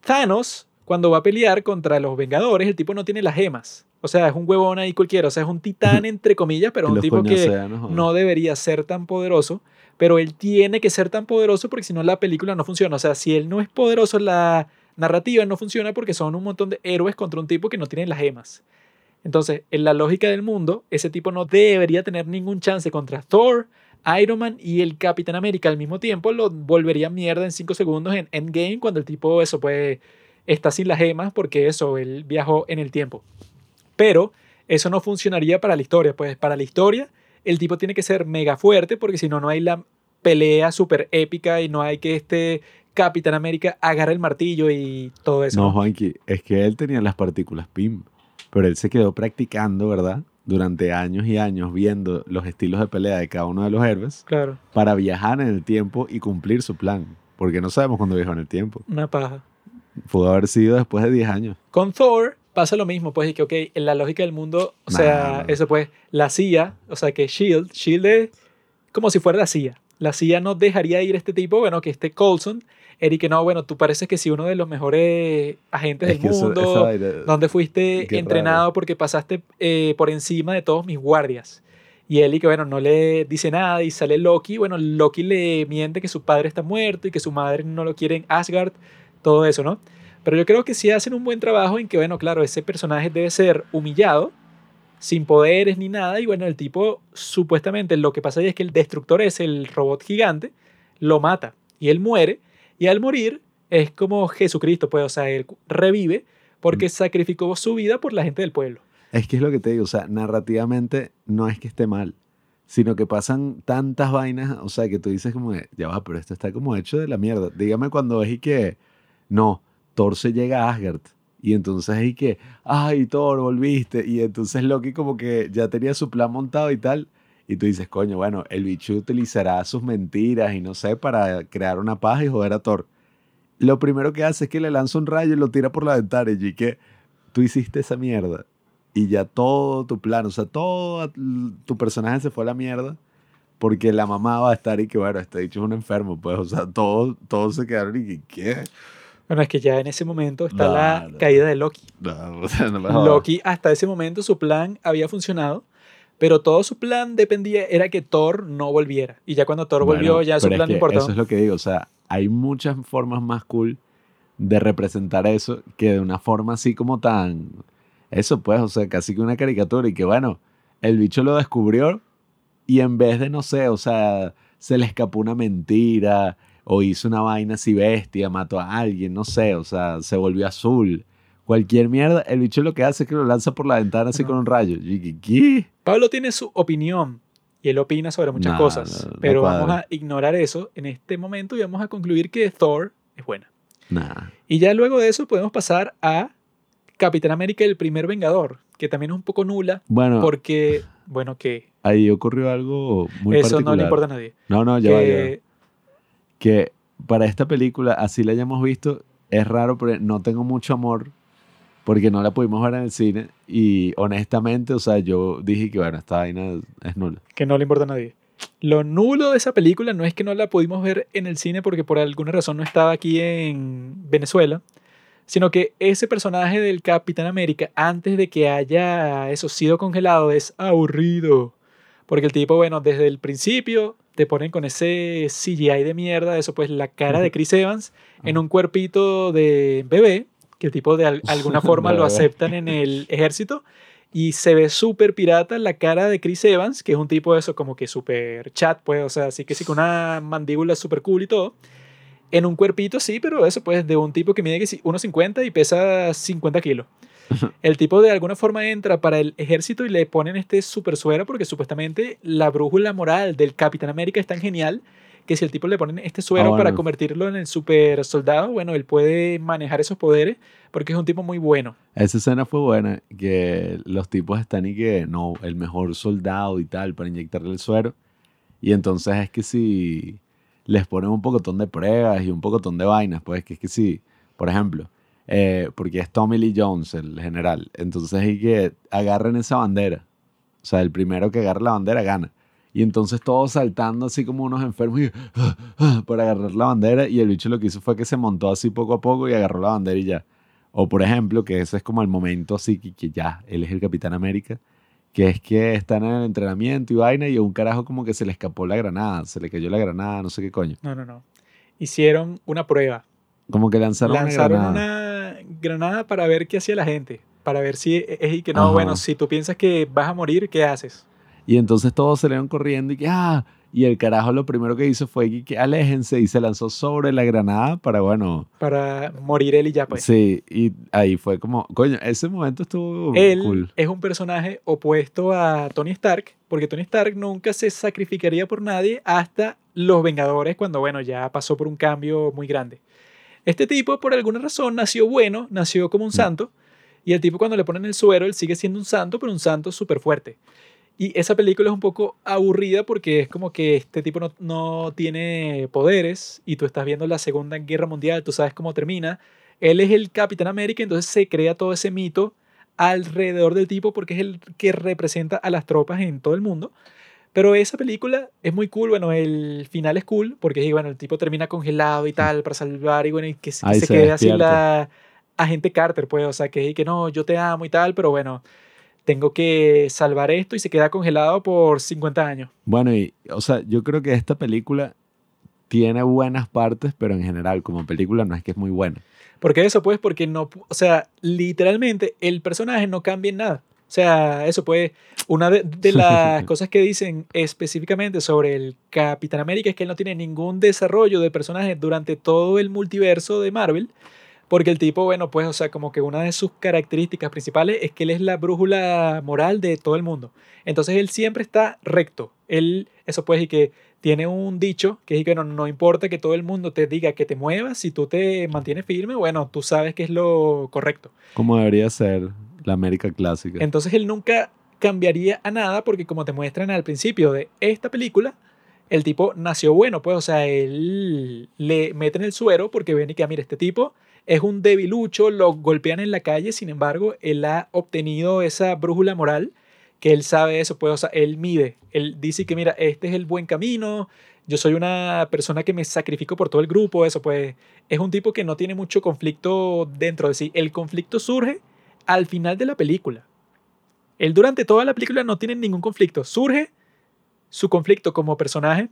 Thanos, cuando va a pelear contra los Vengadores, el tipo no tiene las gemas. O sea, es un huevón ahí cualquiera. O sea, es un titán entre comillas, pero un tipo que
no
no debería ser tan poderoso. Pero él tiene que ser tan poderoso porque si no la película no funciona. O sea, si él no es poderoso, la narrativa no funciona porque son un montón de héroes contra un tipo que no tiene las gemas. Entonces, en la lógica del mundo, ese tipo no debería tener ningún chance contra Thor, Iron Man y el Capitán América al mismo tiempo. Lo volvería mierda en 5 segundos en Endgame cuando el tipo, eso, pues, está sin las gemas porque eso, él viajó en el tiempo. Pero eso no funcionaría para la historia. Pues para la historia, el tipo tiene que ser mega fuerte porque si no, no hay la pelea súper épica y no hay que este Capitán América agarre el martillo y todo eso.
No, Juanqui, es que él tenía las partículas PIM, pero él se quedó practicando, ¿verdad? Durante años y años viendo los estilos de pelea de cada uno de los héroes
Claro,
para viajar en el tiempo y cumplir su plan. Porque no sabemos cuándo viajó en el tiempo.
una paja.
Pudo haber sido después de 10 años.
Con Thor pasa lo mismo, pues, y que, ok, en la lógica del mundo, o sea,
Nah.
eso pues, la CIA, o sea, que Shield, Shield es como si fuera la CIA. La CIA no dejaría ir a este tipo, bueno, que este Coulson, Eric, no, bueno, tú pareces que sí uno de los mejores agentes
Es
del
eso-
mundo,
vaina-
donde fuiste entrenado
raro.
porque pasaste eh, por encima de todos mis guardias. Y y que, bueno, no le dice nada y sale Loki, bueno, Loki le miente que su padre está muerto y que su madre no lo quiere en Asgard, todo eso, ¿no? Pero yo creo que sí hacen un buen trabajo en que, bueno, claro, ese personaje debe ser humillado, sin poderes ni nada, y bueno, el tipo, supuestamente, lo que pasa ahí es que el destructor es el robot gigante, lo mata y él muere, y al morir es como Jesucristo, pues, o sea, él revive porque sacrificó su vida por la gente del pueblo.
Es que es lo que te digo, o sea, narrativamente no es que esté mal, sino que pasan tantas vainas, o sea, que tú dices como, de, ya va, pero esto está como hecho de la mierda. Dígame cuando es y que, no, Thor se llega a Asgard. Y entonces es y que, ay, Thor, volviste. Y entonces Loki como que ya tenía su plan montado y tal. Y tú dices, coño, bueno, el bicho utilizará sus mentiras y no sé, para crear una paz y joder a Thor. Lo primero que hace es que le lanza un rayo y lo tira por la ventana. Y que tú hiciste esa mierda y ya todo tu plan, o sea, todo tu personaje se fue a la mierda porque la mamá va a estar y que, bueno, este dicho es un enfermo, pues, o sea, todos todo se quedaron y que, ¿qué?
Bueno, es que ya en ese momento está
No,
la
no.
caída de Loki.
No, o sea, no me jodas.
Loki, hasta ese momento, su plan había funcionado, pero todo su plan dependía, era que Thor no volviera. Y ya cuando Thor volvió, ya su plan no importaba.
Eso es lo que digo, o sea, hay muchas formas más cool de representar eso que de una forma así como tan... Eso pues, o sea, casi que una caricatura y que bueno, el bicho lo descubrió y en vez de, no sé, o sea, se le escapó una mentira o hizo una vaina así bestia, mató a alguien, no sé, o sea, se volvió azul. Cualquier mierda, el bicho lo que hace es que lo lanza por la ventana así
No.
con un rayo.
Pablo tiene su opinión y él opina sobre muchas
No,
cosas,
no,
pero vamos a ignorar eso en este momento y vamos a concluir que Thor es buena.
Nah.
Y ya luego de eso podemos pasar a Capitán América el primer Vengador, que también es un poco nula,
Bueno,
porque, bueno, que
ahí ocurrió algo muy
eso
particular.
no le importa a nadie.
No, no, ya va, ya va.
Que,
que para esta película, así la hayamos visto, es raro, pero no tengo mucho amor porque no la pudimos ver en el cine y honestamente, o sea, yo dije que bueno, esta vaina es, nula.
que no le importa a nadie. Lo nulo de esa película no es que no la pudimos ver en el cine porque por alguna razón no estaba aquí en Venezuela, sino que ese personaje del Capitán América, antes de que haya eso sido congelado, es aburrido. Porque el tipo, bueno, desde el principio te ponen con ese CGI de mierda, eso pues la cara de Chris Evans en un cuerpito de bebé, que el tipo de al- alguna forma lo aceptan en el ejército. Y se ve súper pirata la cara de Chris Evans, que es un tipo de eso como que súper chat, pues, o sea, así que sí, con una mandíbula súper cool y todo. En un cuerpito, sí, pero eso pues de un tipo que mide que sí, 1,50 y pesa 50 kilos. El tipo de alguna forma entra para el ejército y le ponen este super suero porque supuestamente la brújula moral del Capitán América es tan genial que si el tipo le ponen este suero
Ah,
para convertirlo en el super soldado, bueno, él puede manejar esos poderes porque es un tipo muy bueno.
Esa escena fue buena, que los tipos están y que no, el mejor soldado y tal para inyectarle el suero. Y entonces es que si les ponen un pocotón de pruebas y un pocotón de vainas, pues que es que si, por ejemplo, eh, porque es Tommy Lee Jones, el general, entonces es que agarren esa bandera. O sea, el primero que agarre la bandera gana. Y entonces todos saltando así como unos enfermos y, ah, ah, para agarrar la bandera. Y el bicho lo que hizo fue que se montó así poco a poco y agarró la bandera y ya. O por ejemplo, que ese es como el momento así que, que ya, él es el Capitán América, que es que están en el entrenamiento y vaina y a un carajo como que se le escapó la granada, se le cayó la granada, no sé qué coño.
No, no, no. Hicieron una prueba.
Como que lanzaron,
Lanzaron
una granada.
una granada para ver qué hacía la gente. Para ver si es y que no,
Ajá.
bueno, si tú piensas que vas a morir, ¿qué haces?
Y entonces todos se le iban corriendo y que, ah, y el carajo lo primero que hizo fue que, que aléjense y se lanzó sobre la granada para, bueno,
Para morir él y ya, pues.
sí, y ahí fue como, coño, ese momento estuvo
Él
cool.
es un personaje opuesto a Tony Stark, porque Tony Stark nunca se sacrificaría por nadie hasta los Vengadores, cuando, bueno, ya pasó por un cambio muy grande. Este tipo, por alguna razón, nació bueno, nació como un santo, y el tipo cuando le ponen el suero, él sigue siendo un santo, pero un santo súper fuerte. Y esa película es un poco aburrida porque es como que este tipo no, no tiene poderes y tú estás viendo la Segunda Guerra Mundial, tú sabes cómo termina. Él es el Capitán América, entonces se crea todo ese mito alrededor del tipo porque es el que representa a las tropas en todo el mundo. Pero esa película es muy cool, bueno, el final es cool porque bueno, el tipo termina congelado y tal para salvar y bueno, y que, se- que se
se
quede así
despierta.
la agente Carter, pues, o sea, que, que no, yo te amo y tal, pero bueno, tengo que salvar esto y se queda congelado por 50 años.
Bueno, y, o sea, yo creo que esta película tiene buenas partes, pero en general, como película, no es que es muy buena.
¿Por qué eso? Pues porque no, o sea, literalmente el personaje no cambia en nada. O sea, eso pues, una de, de las cosas que dicen específicamente sobre el Capitán América es que él no tiene ningún desarrollo de personaje durante todo el multiverso de Marvel. Porque el tipo, bueno, pues, o sea, como que una de sus características principales es que él es la brújula moral de todo el mundo. Entonces él siempre está recto. Él, eso pues, y que tiene un dicho que es que no, no importa que todo el mundo te diga que te muevas, si tú te mantienes firme, bueno, tú sabes que es lo correcto.
Como debería ser la América clásica.
Entonces él nunca cambiaría a nada porque como te muestran al principio de esta película, el tipo nació bueno, pues, o sea, él le meten el suero porque ven y que, "Ah, mira, este tipo es un debilucho, lo golpean en la calle, sin embargo, él ha obtenido esa brújula moral que él sabe eso, pues, o sea, él mide, él dice que, mira, este es el buen camino, yo soy una persona que me sacrifico por todo el grupo, eso, pues, es un tipo que no tiene mucho conflicto dentro de sí. El conflicto surge al final de la película. Él durante toda la película no tiene ningún conflicto. Surge su conflicto como personaje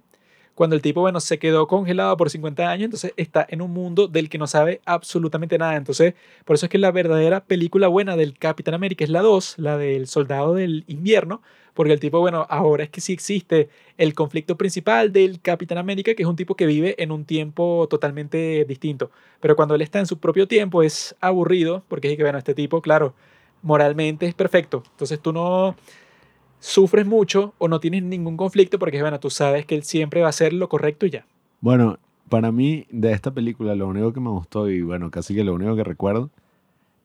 cuando el tipo, bueno, se quedó congelado por 50 años, entonces está en un mundo del que no sabe absolutamente nada. Entonces, por eso es que la verdadera película buena del Capitán América es la 2, la del Soldado del Invierno, porque el tipo, bueno, ahora es que sí existe el conflicto principal del Capitán América, que es un tipo que vive en un tiempo totalmente distinto. Pero cuando él está en su propio tiempo es aburrido, porque es que, bueno, este tipo, claro, moralmente es perfecto. Entonces tú no sufres mucho o no tienes ningún conflicto porque, bueno, tú sabes que él siempre va a hacer lo correcto y ya.
Bueno, para mí, de esta película, lo único que me gustó, y bueno, casi que lo único que recuerdo,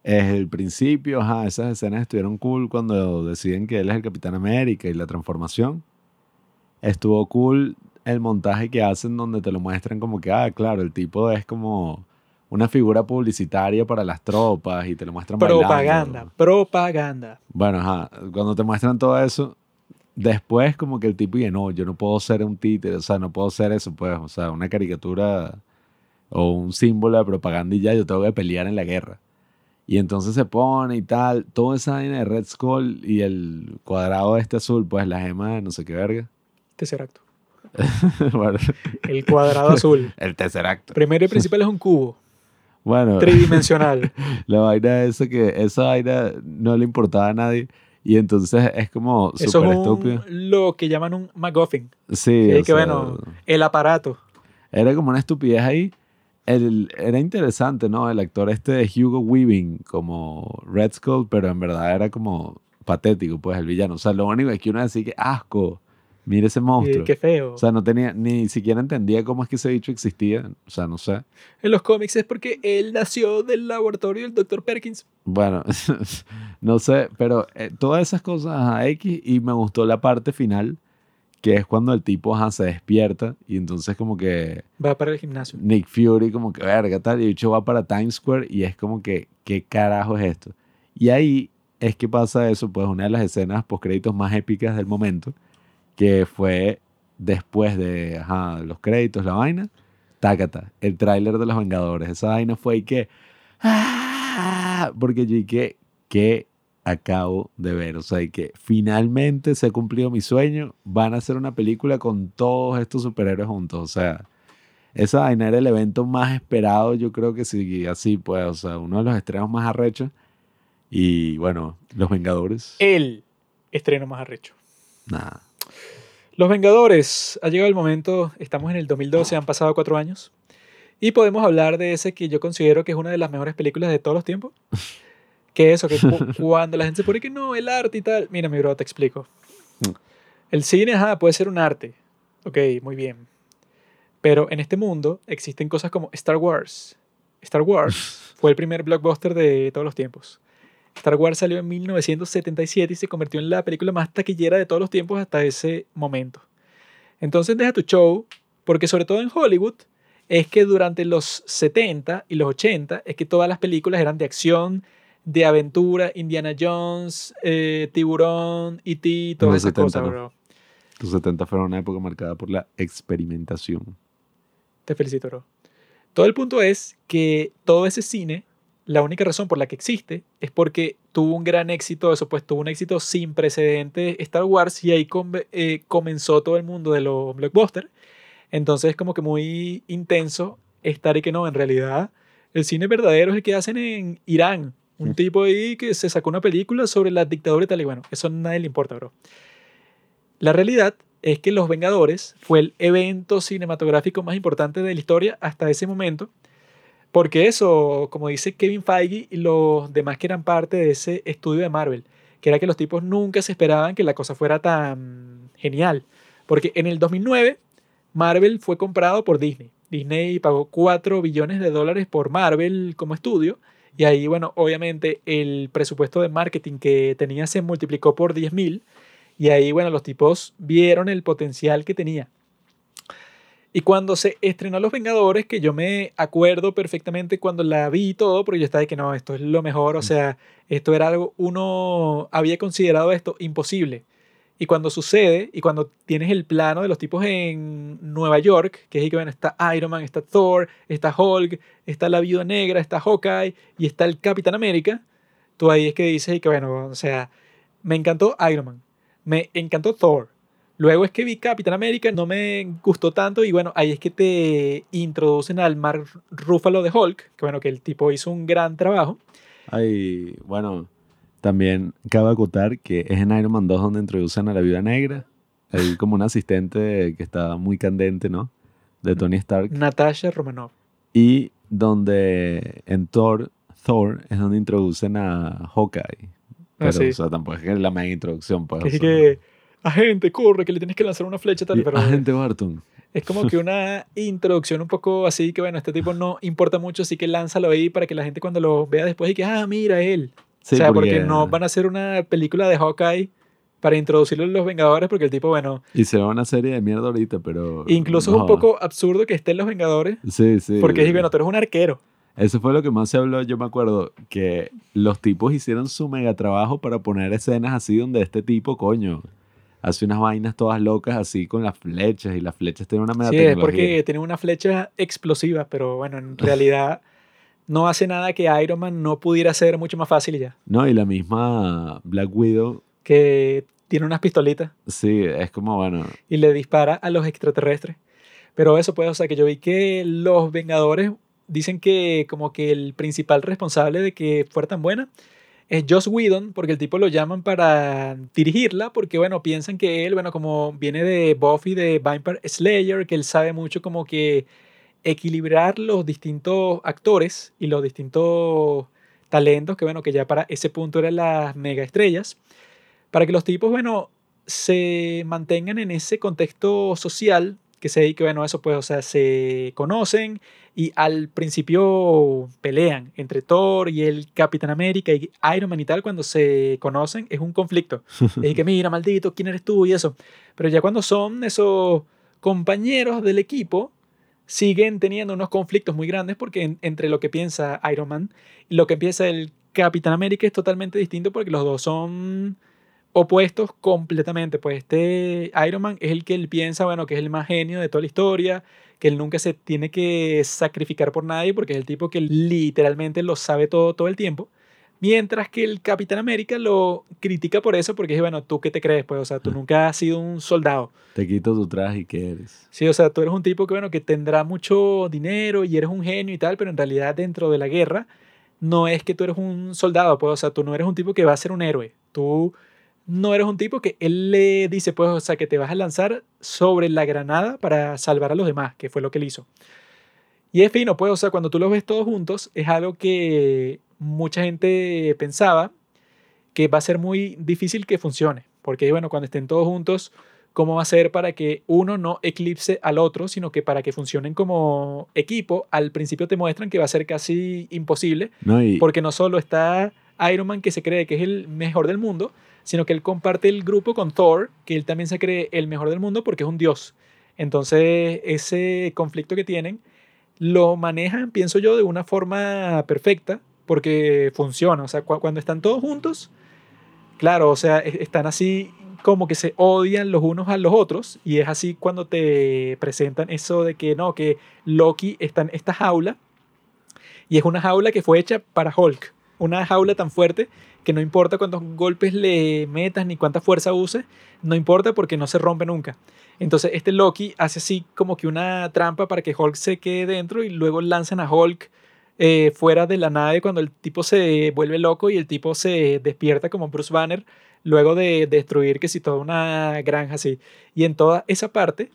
es el principio, ajá, esas escenas estuvieron cool cuando deciden que él es el Capitán América y la transformación. Estuvo cool el montaje que hacen donde te lo muestran como que, ah, claro, el tipo es como una figura publicitaria para las tropas y te lo muestran
Propaganda,
bailando.
propaganda.
Bueno, ajá, cuando te muestran todo eso, después como que el tipo dice, no, yo no puedo ser un títere, o sea, no puedo ser eso, pues, o sea, una caricatura o un símbolo de propaganda y ya, yo tengo que pelear en la guerra. Y entonces se pone y tal, toda esa vaina de Red Skull y el cuadrado este azul, pues la gema de no sé qué verga.
Tesseracto.
bueno,
El cuadrado azul.
el Tesseract.
Primero y principal es un cubo
Bueno,
tridimensional.
la vaina esa que esa vaina no le importaba a nadie y entonces es como súper
es
estúpido.
lo que llaman un MacGuffin.
Sí,
Sí, que
sea,
bueno, el aparato.
Era como una estupidez ahí. El, era interesante, ¿no? El actor este de Hugo Weaving como Red Skull, pero en verdad era como patético, pues, el villano. O sea, lo único es que uno decía que asco, mire ese monstruo.
qué feo.
O sea, no tenía, ni siquiera entendía cómo es que ese bicho existía. O sea, no sé.
en los cómics es porque él nació del laboratorio del Dr. Perkins.
Bueno, no sé, pero eh, todas esas cosas a X y me gustó la parte final, que es cuando el tipo ajá, se despierta y entonces como que
Va para el gimnasio.
Nick Fury como que verga tal y el bicho va para Times Square y es como que qué carajo es esto. Y ahí es que pasa eso, pues una de las escenas post créditos más épicas del momento, que fue después de ajá, los créditos, la vaina, tácata, el tráiler de los Vengadores. Esa vaina fue y que ¡ah! porque yo y que que acabo de ver, o sea, y que finalmente se ha cumplido mi sueño, van a hacer una película con todos estos superhéroes juntos, o sea, esa vaina era el evento más esperado, yo creo que sí, así pues, o sea, uno de los estrenos más arrechos. Y bueno, Los Vengadores,
El estreno más arrecho.
nada.
Los Vengadores, ha llegado el momento, estamos en el 2012, han pasado cuatro años, y podemos hablar de ese que yo considero que es una de las mejores películas de todos los tiempos. Que eso, que cu- cuando la gente se pone que no, el arte y tal. Mira, mi bro, te explico.
Mm.
El cine, ajá, puede ser un arte. Ok, muy bien. Pero en este mundo existen cosas como Star Wars. Star Wars fue el primer blockbuster de todos los tiempos. Star Wars salió en 1977 y se convirtió en la película más taquillera de todos los tiempos hasta ese momento. Entonces deja tu show, porque sobre todo en Hollywood, es que durante los 70 y los 80 es que todas las películas eran de acción, de aventura, Indiana Jones, eh, Tiburón, E.T., todas esas
70
cosas, bro.
Los 70 fueron una época marcada por la experimentación.
Te felicito, bro. Todo el punto es que todo ese cine, la única razón por la que existe es porque tuvo un gran éxito, eso pues tuvo un éxito sin precedentes Star Wars y ahí eh, comenzó todo el mundo de los blockbusters. Entonces es como que muy intenso estar y que no, en realidad el cine verdadero es el que hacen en Irán. Un
Mm.
tipo ahí que se sacó una película sobre la dictadura y tal y bueno, eso a nadie le importa, bro. La realidad es que Los Vengadores fue el evento cinematográfico más importante de la historia hasta ese momento, porque eso, como dice Kevin Feige y los demás que eran parte de ese estudio de Marvel, que era que los tipos nunca se esperaban que la cosa fuera tan genial, porque en el 2009 Marvel fue comprado por Disney. Disney pagó 4 billones de dólares por Marvel como estudio. Y ahí, bueno, obviamente el presupuesto de marketing que tenía se multiplicó por 10 mil. Y ahí, bueno, los tipos vieron el potencial que tenía. Y cuando se estrenó Los Vengadores, que yo me acuerdo perfectamente cuando la vi y todo, porque yo estaba de que no, esto es lo mejor, o sea, esto era algo, uno había considerado esto imposible. Y cuando sucede, y cuando tienes el plano de los tipos en Nueva York, que es que bueno, está Iron Man, está Thor, está Hulk, está la Viuda Negra, está Hawkeye y está el Capitán América, tú ahí es que dices y que bueno, o sea, me encantó Iron Man, me encantó Thor. Luego es que vi Capitán América, no me gustó tanto y bueno, ahí es que te introducen al Mark Ruffalo de Hulk, que bueno, que el tipo hizo un gran trabajo.
Ay, bueno, también cabe acotar que es en Iron Man 2 donde introducen a la Viuda Negra. Hay como un asistente que está muy candente, ¿no? De Tony Stark.
Natasha Romanoff.
Y donde en Thor, Thor es donde introducen a Hawkeye. Pero,
sí.
o sea, tampoco es que es la mega introducción, pues. Sea,
que, agente, corre, que le tienes que lanzar una flecha tal,
y
pero...
Agente Barton.
Es como que una introducción un poco así que, bueno, este tipo no importa mucho, así que lánzalo ahí para que la gente cuando lo vea después y que, ah, mira él.
Sí,
o sea, porque... no van a hacer una película de Hawkeye para introducirlo en los Vengadores, porque el tipo, bueno,
Y se va una serie de mierda ahorita, pero...
incluso
no
es un poco absurdo que esté en los Vengadores,
Sí, sí.
porque es, bueno, tú eres un arquero.
Eso fue lo que más se habló, yo me acuerdo, que los tipos hicieron su mega trabajo para poner escenas así donde este tipo, coño, hace unas vainas todas locas así con las flechas y las flechas tienen una mega
Sí, es porque tiene una flecha explosiva, pero bueno, en realidad no hace nada que Iron Man no pudiera hacer mucho más fácil y ya.
No, y la misma Black Widow,
Que tiene unas pistolitas
sí, es como, bueno,
y le dispara a los extraterrestres. Pero eso pues, o sea, que yo vi que los Vengadores dicen que como que el principal responsable de que fuera tan buena es Joss Whedon, porque el tipo lo llaman para dirigirla, porque bueno, piensan que él, bueno, como viene de Buffy, de Vampire Slayer, que él sabe mucho como que equilibrar los distintos actores y los distintos talentos, que bueno, que ya para ese punto eran las mega estrellas, para que los tipos, bueno, se mantengan en ese contexto social que se que bueno, eso pues, o sea, se conocen y al principio pelean entre Thor y el Capitán América y Iron Man y tal, cuando se conocen es un conflicto. Es que mira, maldito, ¿quién eres tú? Y eso. Pero ya cuando son esos compañeros del equipo, siguen teniendo unos conflictos muy grandes porque en- entre lo que piensa Iron Man y lo que piensa el Capitán América es totalmente distinto porque los dos son opuestos completamente. Pues este Iron Man es el que él piensa, bueno, que es el más genio de toda la historia, que él nunca se tiene que sacrificar por nadie porque es el tipo que literalmente lo sabe todo todo el tiempo. Mientras que el Capitán América lo critica por eso porque es, bueno, ¿tú qué te crees? Pues, o sea, tú nunca has sido un soldado.
te quito tu traje y qué eres.
Sí, o sea, tú eres un tipo que, bueno, que tendrá mucho dinero y eres un genio y tal, pero en realidad dentro de la guerra no es que tú eres un soldado, pues, o sea, tú no eres un tipo que va a ser un héroe. Tú no eres un tipo que él le dice, pues, o sea, que te vas a lanzar sobre la granada para salvar a los demás, que fue lo que él hizo. Y es fino, pues, o sea, cuando tú los ves todos juntos, es algo que mucha gente pensaba que va a ser muy difícil que funcione, porque, bueno, cuando estén todos juntos, ¿cómo va a ser para que uno no eclipse al otro, sino que para que funcionen como equipo, al principio te muestran que va a ser casi imposible,
No, y,
porque no solo está Iron Man que se cree que es el mejor del mundo, sino que él comparte el grupo con Thor, que él también se cree el mejor del mundo porque es un dios. Entonces, ese conflicto que tienen lo manejan, pienso yo, de una forma perfecta, porque funciona. O sea, cu- cuando están todos juntos, claro, o sea, e- están así como que se odian los unos a los otros, y es así cuando te presentan eso de que no, que Loki está en esta jaula, y es una jaula que fue hecha para Hulk. Una jaula tan fuerte que no importa cuántos golpes le metas ni cuánta fuerza uses, no importa porque no se rompe nunca. Entonces este Loki hace así como que una trampa para que Hulk se quede dentro y luego lanzan a Hulk eh, fuera de la nave cuando el tipo se vuelve loco y el tipo se despierta como Bruce Banner luego de destruir que si toda una granja así. Y en toda esa parte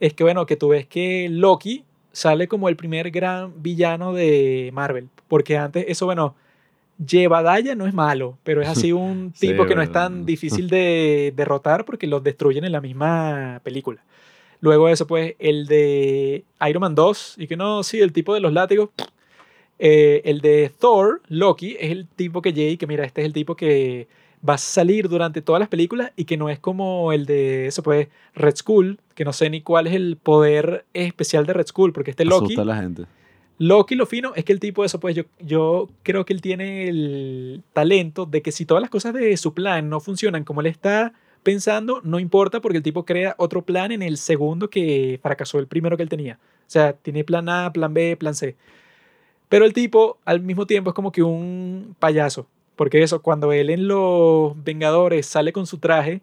es que bueno, que tú ves que Loki sale como el primer gran villano de Marvel, porque antes eso bueno, Llevadaya no es malo, pero es así un
Sí,
tipo que no es tan difícil de derrotar porque los destruyen en la misma película. Luego de eso, pues, el de Iron Man 2, y que no, sí, el tipo de los látigos. Eh, el de Thor, Loki, es el tipo que llega y que mira, este es el tipo que va a salir durante todas las películas y que no es como el de, eso pues, Red Skull, que no sé ni cuál es el poder especial de Red Skull, porque este Loki...
asusta a la gente.
Loki lo fino es que el tipo de eso, pues yo, yo creo que él tiene el talento de que si todas las cosas de su plan no funcionan como él está pensando, no importa porque el tipo crea otro plan en el segundo que fracasó el primero que él tenía. O sea, tiene plan A, plan B, plan C. Pero el tipo al mismo tiempo es como que un payaso. Porque eso, cuando él en Los Vengadores sale con su traje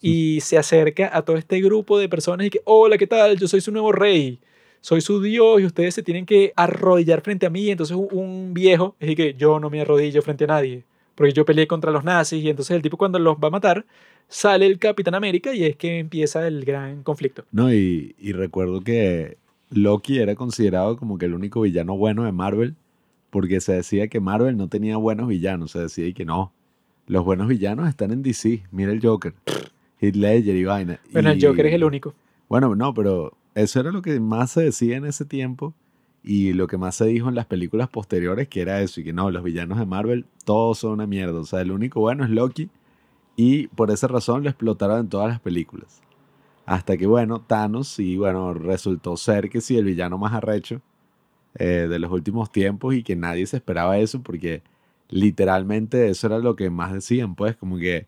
y se acerca a todo este grupo de personas y que, hola, ¿qué tal? Yo soy su nuevo rey soy su Dios y ustedes se tienen que arrodillar frente a mí. Entonces un- viejo es que yo no me arrodillo frente a nadie, porque yo peleé contra los nazis y entonces el tipo cuando los va a matar sale el Capitán América y es que empieza el gran conflicto.
No, y, y recuerdo que Loki era considerado como que el único villano bueno de Marvel, porque se decía que Marvel no tenía buenos villanos, se decía y que no. Los buenos villanos están en DC, mira el Joker, Heath Ledger y vaina.
Bueno, el Joker es el único.
Bueno, no, pero eso era lo que más se decía en ese tiempo y lo que más se dijo en las películas posteriores, que era eso, y que no, los villanos de Marvel todos son una mierda. O sea, el único bueno es Loki y por esa razón lo explotaron en todas las películas. Hasta que, bueno, Thanos, y bueno, resultó ser que sí, el villano más arrecho eh, de los últimos tiempos y que nadie se esperaba eso porque literalmente eso era lo que más decían, pues, como que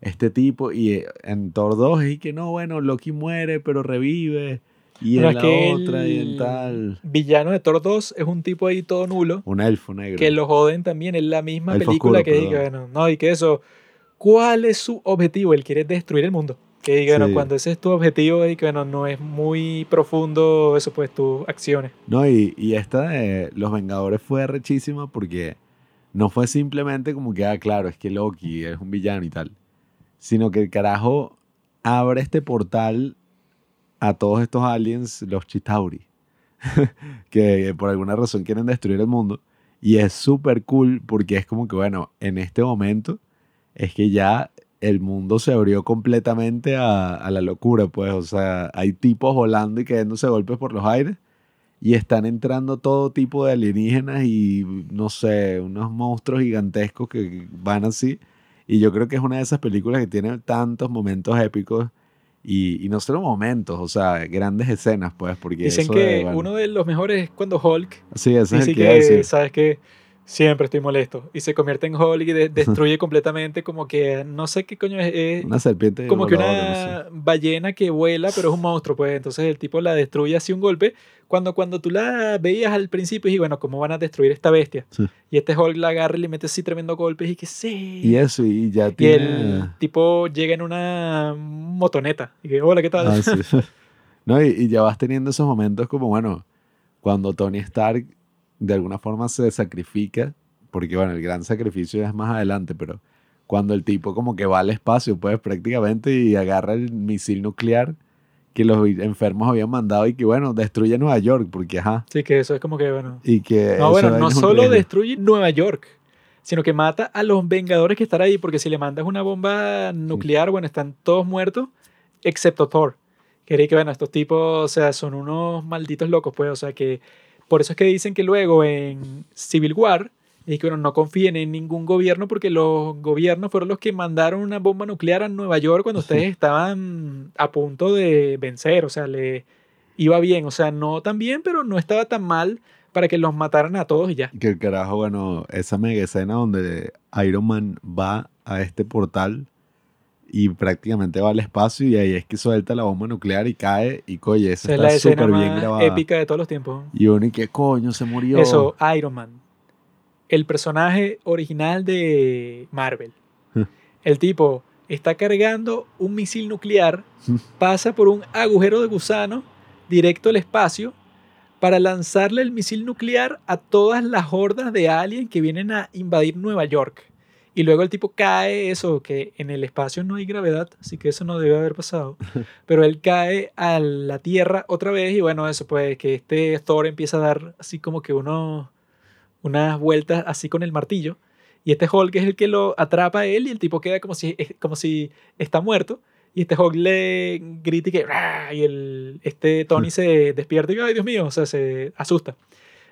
este tipo, y en Thor 2 y que no, bueno, Loki muere, pero revive. Y
Pero
en
es
la
que
otra y en tal.
Villano de Thor 2 es un tipo ahí todo nulo.
Un elfo negro.
Que lo joden también en la misma
Elfo
película
oscuro,
que diga, bueno, no, y que eso, ¿cuál es su objetivo? Él quiere destruir el mundo. Que diga, bueno, cuando ese es tu objetivo y que bueno, no es muy profundo eso, pues tus acciones.
No, y, y esta de Los Vengadores fue rechísima porque no fue simplemente como que, ah, claro, es que Loki es un villano y tal, sino que el carajo abre este portal a todos estos aliens, los Chitauri, que por alguna razón quieren destruir el mundo. Y es súper cool porque es como que, bueno, en este momento es que ya el mundo se abrió completamente a, a la locura, pues, o sea, hay tipos volando y cayéndose golpes por los aires y están entrando todo tipo de alienígenas y, no sé, unos monstruos gigantescos que van así. Y yo creo que es una de esas películas que tiene tantos momentos épicos y, y no solo momentos, o sea, grandes escenas, pues, porque
Dicen
eso
que
de, bueno,
uno de los mejores es cuando Hulk
Sí, ese es el que
que, sabes que siempre estoy molesto. Y se convierte en Hulk y de- destruye completamente como que no sé qué coño es, es
Una serpiente
como que
voladora, no sé.
una ballena que vuela pero es un monstruo pues. Entonces el tipo la destruye así un golpe cuando cuando tú la veías al principio y bueno cómo van a destruir esta bestia
Sí.
y este Hulk la agarra y le mete así tremendo golpes y que sí
Y eso, y ya
y
tiene...
el tipo llega en una motoneta. Y que hola qué tal
Ah, sí. No, y, y ya vas teniendo esos momentos como, bueno, cuando Tony Stark de alguna forma se sacrifica, porque bueno, el gran sacrificio es más adelante, pero cuando el tipo como que va al espacio, pues prácticamente y agarra el misil nuclear que los enfermos habían mandado y que bueno, destruye Nueva York, porque ajá,
sí que eso es como que bueno
y que...
No, bueno, no solo
riesgo.
destruye Nueva York, sino que mata a los Vengadores que están ahí, porque si le mandas una bomba nuclear, bueno, están todos muertos, excepto Thor. Quería que, bueno, estos tipos, o sea, son unos malditos locos, pues, o sea, que por eso es que dicen que luego en Civil War, y que, bueno, no confíen en ningún gobierno, porque los gobiernos fueron los que mandaron una bomba nuclear a Nueva York cuando ustedes estaban a punto de vencer, o sea, le iba bien, o sea, no tan bien, pero no estaba tan mal para que los mataran a todos y ya.
Que el carajo, bueno, esa mega escena donde Iron Man va a este portal y prácticamente va al espacio y ahí es que suelta la bomba nuclear y cae y coye, eso
Esa es
está súper bien grabada.
épica de todos los tiempos.
Y uno y que coño, se murió.
Eso, Iron Man. El personaje original de Marvel. El tipo está cargando un misil nuclear, pasa por un agujero de gusano directo al espacio para lanzarle el misil nuclear a todas las hordas de aliens que vienen a invadir Nueva York. Y luego el tipo cae, eso, que en el espacio no hay gravedad, así que eso no debe haber pasado. Pero él cae a la Tierra otra vez y bueno, eso pues que este Thor empieza a dar así como que unos, unas vueltas así con el martillo. Y este Hulk es el que lo atrapa a él y el tipo queda como si, como si está muerto. Y este Hulk le grita y que... Y el, este Tony se despierta y, ay Dios mío, o sea, se asusta.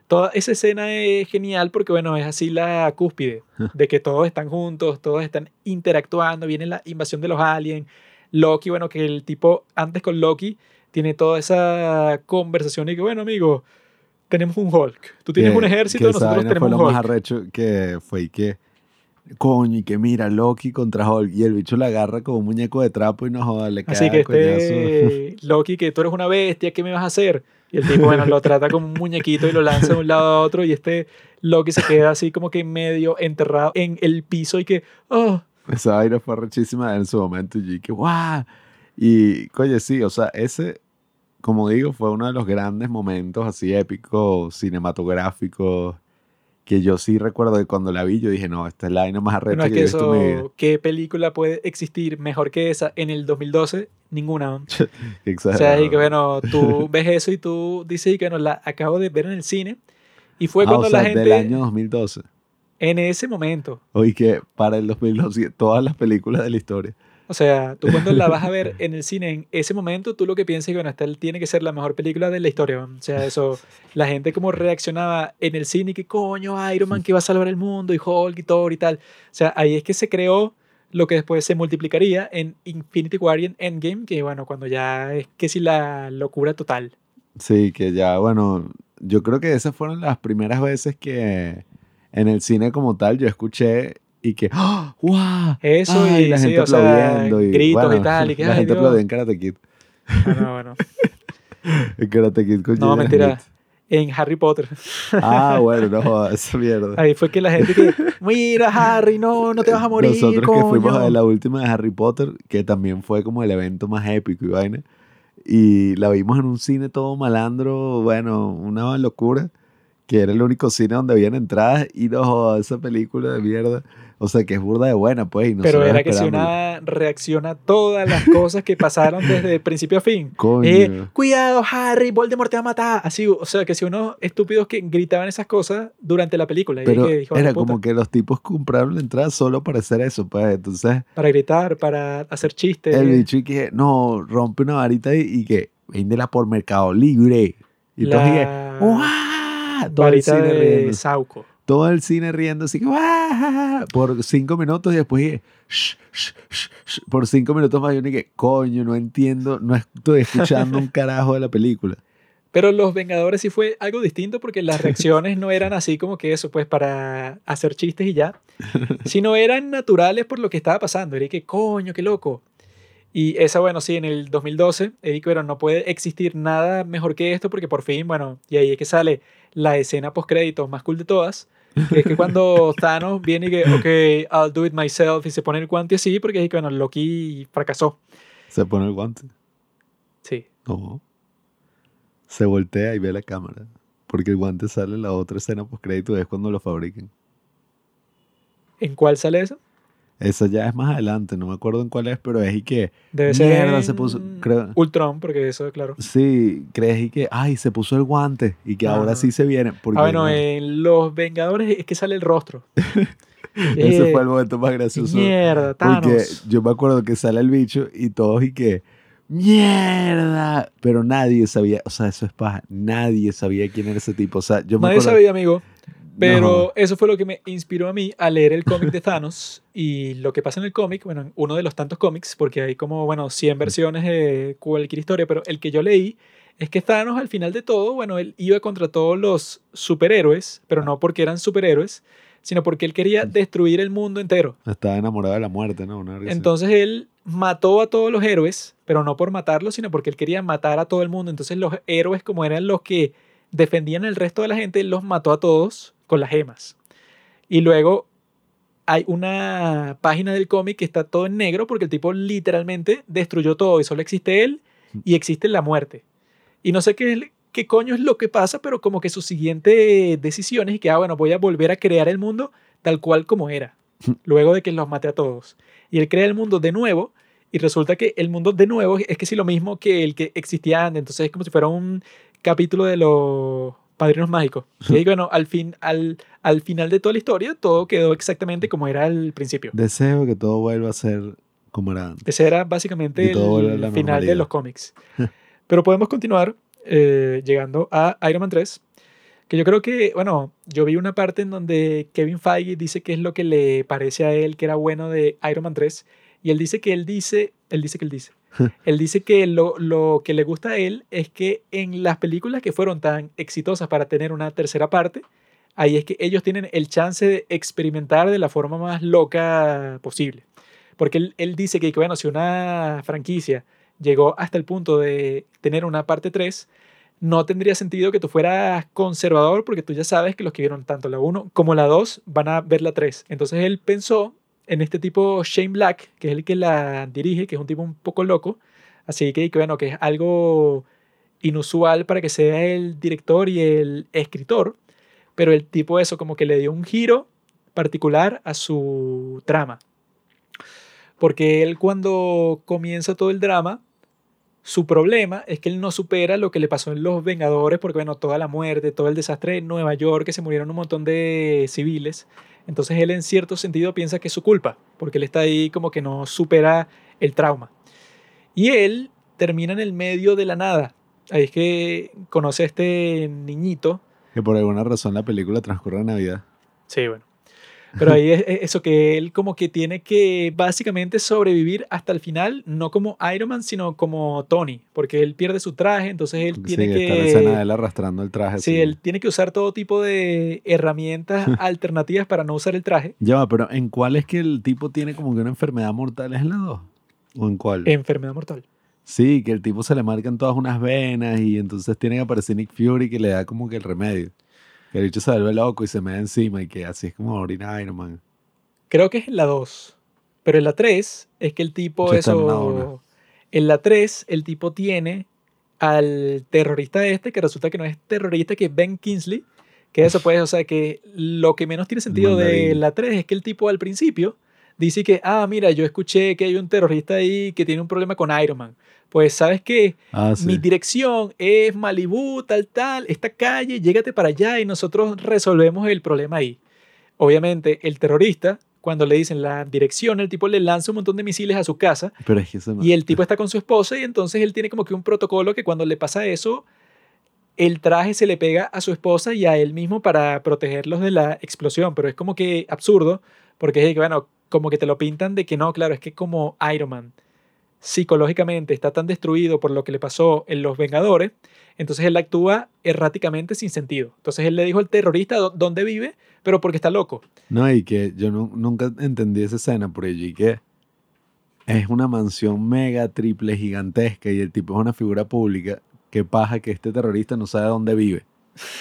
Toda esa escena es genial porque, bueno, es así la cúspide de que todos están juntos, todos están interactuando, viene la invasión de los aliens. Loki, bueno, que el tipo antes con Loki tiene toda esa conversación y que, bueno, amigo, tenemos un Hulk. Tú tienes
Que-
un ejército, nosotros tenemos
fue
un
lo más
Hulk.
arrecho que fue y que coño y que mira Loki contra Hulk y el bicho le agarra como un muñeco de trapo y no joda, le cae
Así que este Loki, que tú eres una bestia, ¿qué me vas a hacer? Y el tipo, bueno, lo trata como un muñequito y lo lanza de un lado a otro y este Loki se queda así como que medio enterrado en el piso y que, oh,
Esa vaina fue rechísima en su momento y que guau. Y coño, sí, o sea, ese, como digo, fue uno de los grandes momentos así épicos, cinematográficos, que yo sí recuerdo que cuando la vi yo dije, no, esta es la vaina más arrecha
no es
que
que eso, ¿qué película puede existir mejor que esa en el 2012? Ninguna.
Qué
O sea, y que bueno, tú ves eso y tú dices y que no, la acabo de ver en el cine. Y fue
Ah,
cuando
o sea,
la gente,
del año 2012.
en ese momento,
Oye, que para el 2012, todas las películas de la historia.
O sea, tú cuando la vas a ver en el cine en ese momento, tú lo que piensas es que, bueno, esta tiene que ser la mejor película de la historia. O sea, eso, la gente como reaccionaba en el cine, que coño, Iron Man que va a salvar el mundo, y Hulk y Thor y tal. O sea, ahí es que se creó lo que después se multiplicaría en Infinity War y en Endgame, que bueno, cuando ya es que si la locura total.
Sí, que ya, bueno, yo creo que esas fueron las primeras veces que en el cine como tal yo escuché y que, ¡ah! ¡guau!
Eso
Ay,
y
la
sí,
gente
o sea,
aplaudiendo y,
gritos y tal, y que,
la
ay,
gente
Dios.
aplaudía en Karate Kid.
Bueno, bueno.
En Karate Kid con
No, mentira.
Smith.
En Harry Potter.
Ah, bueno, no jodas, esa mierda.
Ahí fue que la gente que, mira Harry, no, no te vas a morir,
Nosotros que fuimos a
coño".
la última de Harry Potter, que también fue como el evento más épico y vaina, y la vimos en un cine todo malandro, bueno, una locura, que era el único cine donde habían entradas y no jodas, esa película de mierda, o sea, que es burda de buena, pues, y
Pero era que si una reacciona a todas las cosas que pasaron desde principio a fin.
Coño.
Eh, cuidado, Harry, Voldemort te va a matar. Así, o sea, que si unos estúpidos que gritaban esas cosas durante la película.
Pero
que dijo, "Hijo de
era
puta",
como que los tipos compraron la entrada solo para hacer eso, pues, entonces
Para gritar, para hacer chistes.
el bicho y que, no, rompe una varita y, y que, véndela por Mercado Libre. Y todos
la
¡guau! Todo el
varita de
riendo.
Sauco.
Todo el cine riendo así que ¡guau! por cinco minutos y después dije, por cinco minutos más yo ni que coño no entiendo no estoy escuchando un carajo de la película
Pero Los Vengadores sí fue algo distinto porque las reacciones no eran así como que eso, pues para hacer chistes y ya, sino eran naturales por lo que estaba pasando. Era que, coño, qué loco. Y esa, bueno, sí, en el 2012, Eric, bueno, no puede existir nada mejor que esto porque por fin, bueno, y ahí es que sale la escena post créditos más cool de todas, que es que cuando Thanos viene y que, ok, I'll do it myself y se pone el guante así porque es que, bueno, Loki fracasó.
se pone el guante
Sí.
no se voltea y ve la cámara porque el guante sale en la otra escena post crédito es cuando lo fabriquen
¿En cuál sale eso?
Esa ya es más adelante no me acuerdo en cuál es pero es y que
Debe ser
Mierda, se puso- creo-
Ultron, porque eso, claro.
sí crees y que ay se puso el guante y que ahora
Ah.
sí se viene porque
Ah, bueno,
no,
en Los Vengadores es que sale el rostro.
ese
Eh,
fue el momento más gracioso
Mierda,
Porque
Thanos.
yo me acuerdo que sale el bicho y todos y que ¡Mierda! Pero nadie sabía, o sea, eso es paja, nadie sabía quién era ese tipo. O sea, yo me
Nadie
acuerdo.
sabía, amigo. Pero
No.
eso fue lo que me inspiró a mí a leer el cómic de Thanos. Y lo que pasa en el cómic, bueno, en uno de los tantos cómics, porque hay como, bueno, 100 versiones de cualquier historia, pero el que yo leí es que Thanos al final de todo, bueno, él iba contra todos los superhéroes, pero no porque eran superhéroes, sino porque él quería destruir el mundo entero.
Estaba enamorado de la muerte, ¿no? Una.
Entonces él mató a todos los héroes, pero no por matarlos, sino porque él quería matar a todo el mundo. Entonces los héroes, como eran los que defendían el resto de la gente, él los mató a todos con las gemas. Y luego hay una página del cómic que está todo en negro porque el tipo literalmente destruyó todo y solo existe él y existe la muerte. Y no sé qué, qué coño es lo que pasa, pero como que su siguiente decisión es que, ah, bueno, voy a volver a crear el mundo tal cual como era, luego de que los maté a todos. Y él crea el mundo de nuevo y resulta que el mundo de nuevo es que sí lo mismo que el que existía antes. Entonces es como si fuera un capítulo de los padrinos mágicos. Y bueno, al, fin, al, al final de toda la historia todo quedó exactamente como era al principio.
Deseo que todo vuelva a ser como era antes.
Ese era básicamente el final de
normalidad.
los cómics. Pero podemos continuar eh, llegando a Iron Man 3. Que yo creo que, bueno, yo vi una parte en donde Kevin Feige dice qué es lo que le parece a él que era bueno de Iron Man 3. Y él dice que él dice, él dice que él dice. Él dice que lo, lo que le gusta a él es que en las películas que fueron tan exitosas para tener una tercera parte, ahí es que ellos tienen el chance de experimentar de la forma más loca posible. Porque él, él dice que, bueno, si una franquicia llegó hasta el punto de tener una parte 3, no tendría sentido que tú fueras conservador porque tú ya sabes que los que vieron tanto la 1 como la 2 van a ver la 3. Entonces él pensó en este tipo Shane Black, que es el que la dirige, que es un tipo un poco loco, así que, que bueno, que es algo inusual para que sea el director y el escritor, pero el tipo eso como que le dio un giro particular a su trama. Porque él cuando comienza todo el drama, su problema es que él no supera lo que le pasó en Los Vengadores, porque bueno, toda la muerte, todo el desastre en Nueva York, que se murieron un montón de civiles. Entonces él en cierto sentido piensa que es su culpa, porque él está ahí como que no supera el trauma. Y él termina en el medio de la nada. Ahí es que conoce a este niñito.
Que por alguna razón la película transcurre en Navidad.
Sí, bueno. Pero ahí es es eso que él como que tiene que básicamente sobrevivir hasta el final, no como Iron Man, sino como Tony, porque él pierde su traje, entonces él tiene
sí,
que...
está la escena de él arrastrando el traje.
Sí, él tiene que usar todo tipo de herramientas alternativas para no usar el traje.
Ya va, pero ¿en cuál es que el tipo tiene como que una enfermedad mortal? ¿Es en la 2? ¿O en cuál?
Enfermedad mortal.
Sí, que el tipo se le marcan todas unas venas y entonces tiene que aparecer Nick Fury que le da como que el remedio. Que el bicho se vuelve loco y se me da encima y que así es como orina Iron Man.
Creo que es en la 2. Pero en la 3 es que el tipo
Eso en
la 3 el tipo tiene al terrorista este, que resulta que no es terrorista, que es Ben Kingsley. Que eso pues, o sea, que lo que menos tiene sentido de la 3 es que el tipo al principio dice que, ah, mira, yo escuché que hay un terrorista ahí que tiene un problema con Iron Man. Pues, ¿sabes qué?
Ah, sí.
Mi dirección es Malibú, tal, tal, esta calle, llégate para allá y nosotros resolvemos el problema ahí. Obviamente, el terrorista, cuando le dicen la dirección, el tipo le lanza un montón de misiles a su casa
Pero es que eso no.
y el tipo está con su esposa y entonces él tiene como que un protocolo que cuando le pasa eso, el traje se le pega a su esposa y a él mismo para protegerlos de la explosión. Pero es como que absurdo, porque es que, bueno, como que te lo pintan de que no, claro, es que como Iron Man psicológicamente está tan destruido por lo que le pasó en Los Vengadores, entonces él actúa erráticamente sin sentido. Entonces él le dijo al terrorista dó- dónde vive, pero porque está loco.
No, y que yo nu- nunca entendí esa escena por ello y que es una mansión mega, triple, gigantesca y el tipo es una figura pública. Qué paja que este terrorista no sabe dónde vive.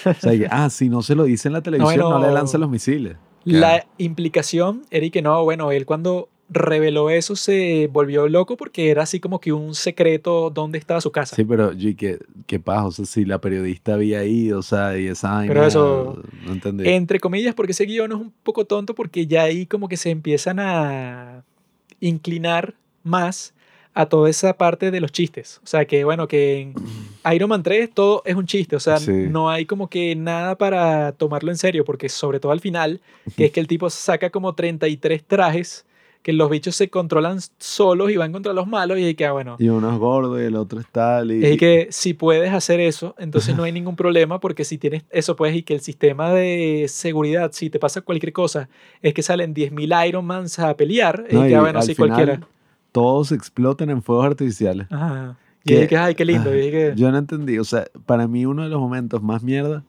O sea, que, ah, si no se lo dice en la televisión, no,
bueno.
le lanza los misiles.
La implicación era y que no, bueno, él cuando reveló eso se volvió loco porque era así como que un secreto dónde estaba su casa.
Sí, pero y que, qué paja, o sea, si la periodista había ido, o sea, y esa
Pero eso-
No entendí.
Entre comillas, porque ese guion es un poco tonto porque ya ahí como que se empiezan a inclinar más a toda esa parte de los chistes. O sea, que bueno, que en Iron Man 3 todo es un chiste. O sea,
Sí.
no hay como que nada para tomarlo en serio porque sobre todo al final, que es que el tipo saca como 33 trajes que los bichos se controlan solos y van contra los malos y que, ah, bueno,
Y uno es gordo y el otro es tal. Y,
es que si puedes hacer eso, entonces no hay ningún problema porque si tienes eso, pues, y que el sistema de seguridad, si te pasa cualquier cosa, es que salen 10.000 Ironmans a pelear,
No,
y
y
que, ah, bueno,
final
cualquiera.
Todos explotan en fuegos artificiales.
Ajá. Y
que-
dije que, ay, qué lindo. y dije que-
Yo no entendí, o sea, para mí uno de los momentos más mierda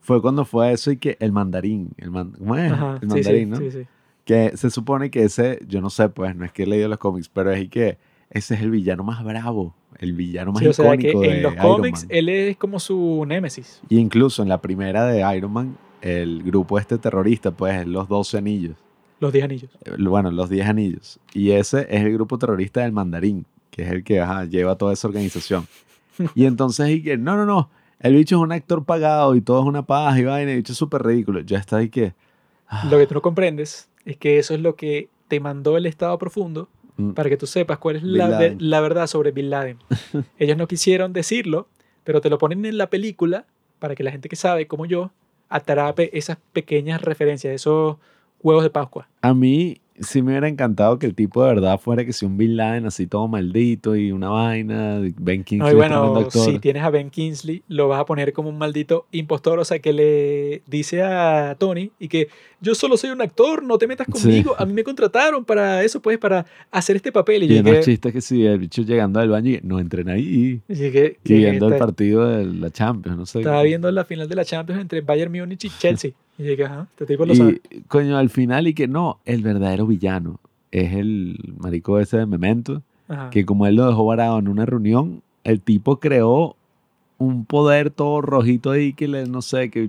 fue cuando fue eso y que el mandarín, el, man- ¿cómo es?
Ajá,
el mandarín,
sí,
¿no?
sí, sí.
Que se supone que ese, yo no sé, pues, no es que he leído los cómics, pero es y que ese es el villano más bravo, el villano más
Sí, o sea, que
icónico de
en los
Iron
cómics
Man.
él es como su némesis.
Y incluso en la primera de Iron Man, el grupo este terrorista, pues, es los 12 anillos.
Los 10 anillos.
Eh, Bueno, los 10 anillos. Y ese es el grupo terrorista del mandarín, que es el que ajá, lleva toda esa organización. Y entonces, y que, no, no, no, el bicho es un actor pagado y todo es una paja y vaina, el bicho es súper ridículo. Ya está ahí que... ah,
Lo que tú no comprendes es que eso es lo que te mandó el Estado profundo
mm,
para que tú sepas cuál es la, la verdad sobre Bin Laden. Ellos no quisieron decirlo, pero te lo ponen en la película para que la gente que sabe, como yo, atrape esas pequeñas referencias, esos huevos de Pascua.
A mí sí me hubiera encantado que el tipo de verdad fuera que si un Bin Laden así todo maldito y una vaina, Ben
No,
Kingsley tremendo
bueno,
actor.
si tienes a Ben Kingsley, lo vas a poner como un maldito impostor, o sea, que le dice a Tony y que yo solo soy un actor, no te metas
Sí.
conmigo, a mí me contrataron para eso, pues, para hacer este papel. Y,
Y
yo
unos chistes que si el bicho llegando al baño y no entren ahí.
y
viendo el partido de la Champions, no sé.
estaba viendo la final de la Champions entre Bayern Múnich y Chelsea. Y llegué, ajá, este tipo lo sabe.
Y coño, al final y que no, el verdadero villano es el marico ese de Memento,
Ajá.
que como él lo dejó varado en una reunión, el tipo creó un poder todo rojito ahí que le, no sé, que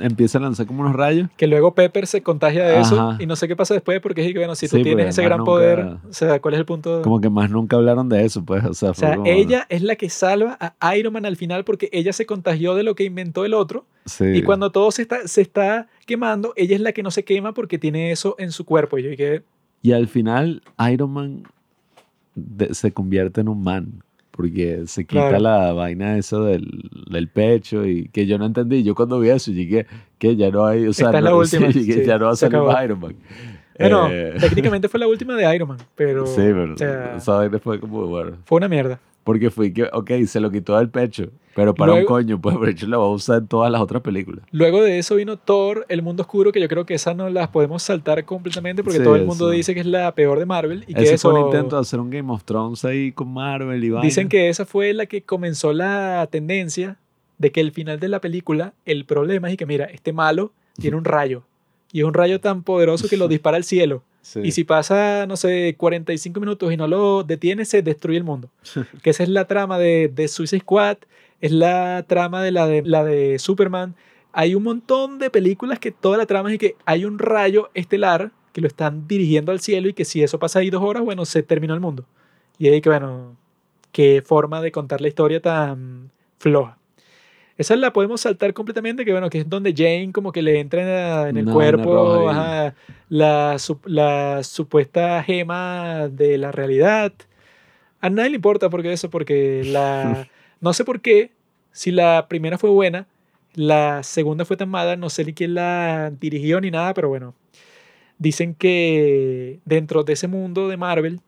empieza a lanzar como unos rayos.
Que luego Pepper se contagia de eso y no sé qué pasa después porque es que, bueno, si tú
Sí,
tienes ese gran
nunca-
poder, o sea, ¿cuál es el punto?
Como que más nunca hablaron de eso, pues, o sea,
o
fue
sea,
como-
ella es la que salva a Iron Man al final porque ella se contagió de lo que inventó el otro
Sí.
y cuando todo se está, se está quemando, ella es la que no se quema porque tiene eso en su cuerpo. Y yo dije,
Y al final Iron Man de- se convierte en un man. Porque se quita
Claro.
la vaina eso del, del pecho y que yo no entendí. Yo cuando vi eso dije que ya no hay, o sea,
Esta es la
no-
última,
sí,
sí,
ya no va a salir más Iron Man.
Bueno,
Eh,
técnicamente fue la última de Iron Man, pero,
sí, pero
o sea,
esa vaina fue como, bueno,
fue una mierda.
porque fui que, ok, se lo quitó del pecho, pero para
Luego-
un coño, pues, hecho la va a usar en todas las otras películas.
Luego de eso vino Thor, El Mundo Oscuro, que yo creo que esa no las podemos saltar completamente porque
Sí,
todo el mundo dice que es la peor de Marvel y que
Ese
eso
fue un intento de hacer un Game of Thrones ahí con Marvel y vaina.
dicen que esa fue la que comenzó la tendencia de que el final de la película, el problema es que mira, este malo tiene un rayo y es un rayo tan poderoso que lo dispara al cielo.
Sí.
Y si pasa, no sé, 45 minutos y no lo detiene, se destruye el mundo. que esa es la trama de, de Suicide Squad, es la trama de la, de la de Superman. Hay un montón de películas que toda la trama es que hay un rayo estelar que lo están dirigiendo al cielo y que si eso pasa ahí dos horas, bueno, se terminó el mundo. Y ahí que, bueno, qué forma de contar la historia tan floja. Esa la podemos saltar completamente, que bueno, que es donde Jane como que le entra en, el cuerpo ajá, la, la supuesta gema de la realidad. A nadie le importa porque eso, porque la... No sé por qué, si la primera fue buena, la segunda fue tan mala, no sé ni quién la dirigió ni nada, pero bueno. Dicen que dentro de ese mundo de Marvel,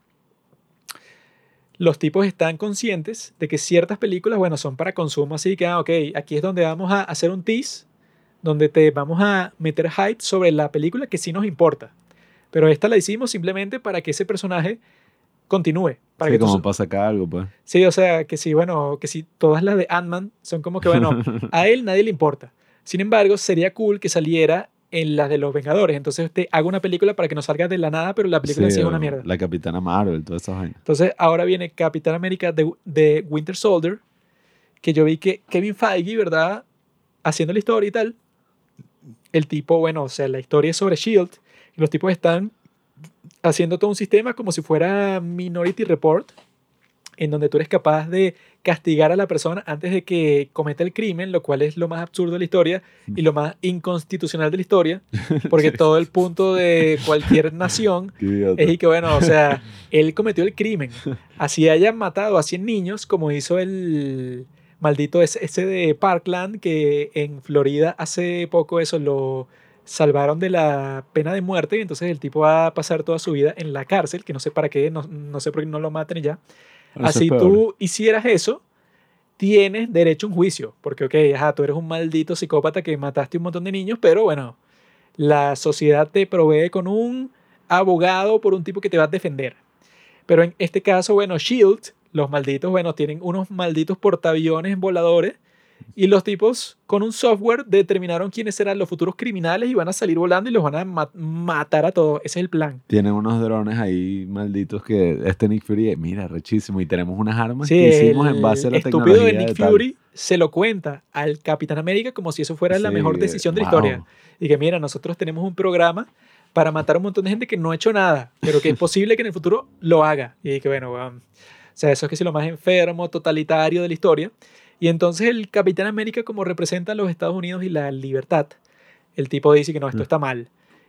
los tipos están conscientes de que ciertas películas, bueno, son para consumo, así que, ah, ok, aquí es donde vamos a hacer un tease, donde te vamos a meter hype sobre la película que sí nos importa. Pero esta la hicimos simplemente para que ese personaje continúe. Para
Sí,
que tú-
como para sacar algo, pues.
Sí, o sea, que sí, bueno, que sí, todas las de Ant-Man son como que, bueno, a él nadie le importa. Sin embargo, sería cool que saliera en las de los Vengadores. Entonces, te hago una película para que no salga de la nada, pero la película sí, es
o
una mierda.
La Capitana Marvel, todas esas vainas.
Entonces, ahora viene Capitán América de, de Winter Soldier, que yo vi que Kevin Feige, ¿verdad? Haciendo la historia y tal. El tipo, bueno, o sea, la historia es sobre Shield. Y los tipos están haciendo todo un sistema como si fuera Minority Report, en donde tú eres capaz de castigar a la persona antes de que cometa el crimen, lo cual es lo más absurdo de la historia y lo más inconstitucional de la historia, porque todo el punto de cualquier nación es y que bueno, o sea, él cometió el crimen. Así hayan matado a 100 niños, como hizo el maldito ese de Parkland, que en Florida hace poco eso lo salvaron de la pena de muerte y entonces el tipo va a pasar toda su vida en la cárcel, que no sé para qué, no, no sé por qué no lo maten ya.
Eso es
Así tú hicieras eso, tienes derecho a un juicio, porque ok, ajá, tú eres un maldito psicópata que mataste un montón de niños, pero bueno, la sociedad te provee con un abogado por un tipo que te va a defender. Pero en este caso, bueno, Shield, los malditos, bueno, tienen unos malditos portaaviones voladores y los tipos con un software determinaron quiénes serán los futuros criminales y van a salir volando y los van a ma- matar a todos. Ese es el plan.
Tienen unos drones ahí malditos que este Nick Fury, mira, rechísimo. Y tenemos unas armas
Sí,
que hicimos en base a la
estúpido
tecnología
de Nick
de.
Fury se lo cuenta al Capitán América como si eso fuera la
Sí,
mejor decisión de la
wow.
historia. Y que mira, nosotros tenemos un programa para matar a un montón de gente que no ha hecho nada, pero que es posible que en el futuro lo haga. Y que bueno, weón, o sea, eso es que si lo más enfermo, totalitario de la historia. Y entonces el Capitán América como representa a los Estados Unidos y la libertad, el tipo dice que no, esto
Mm.
está mal.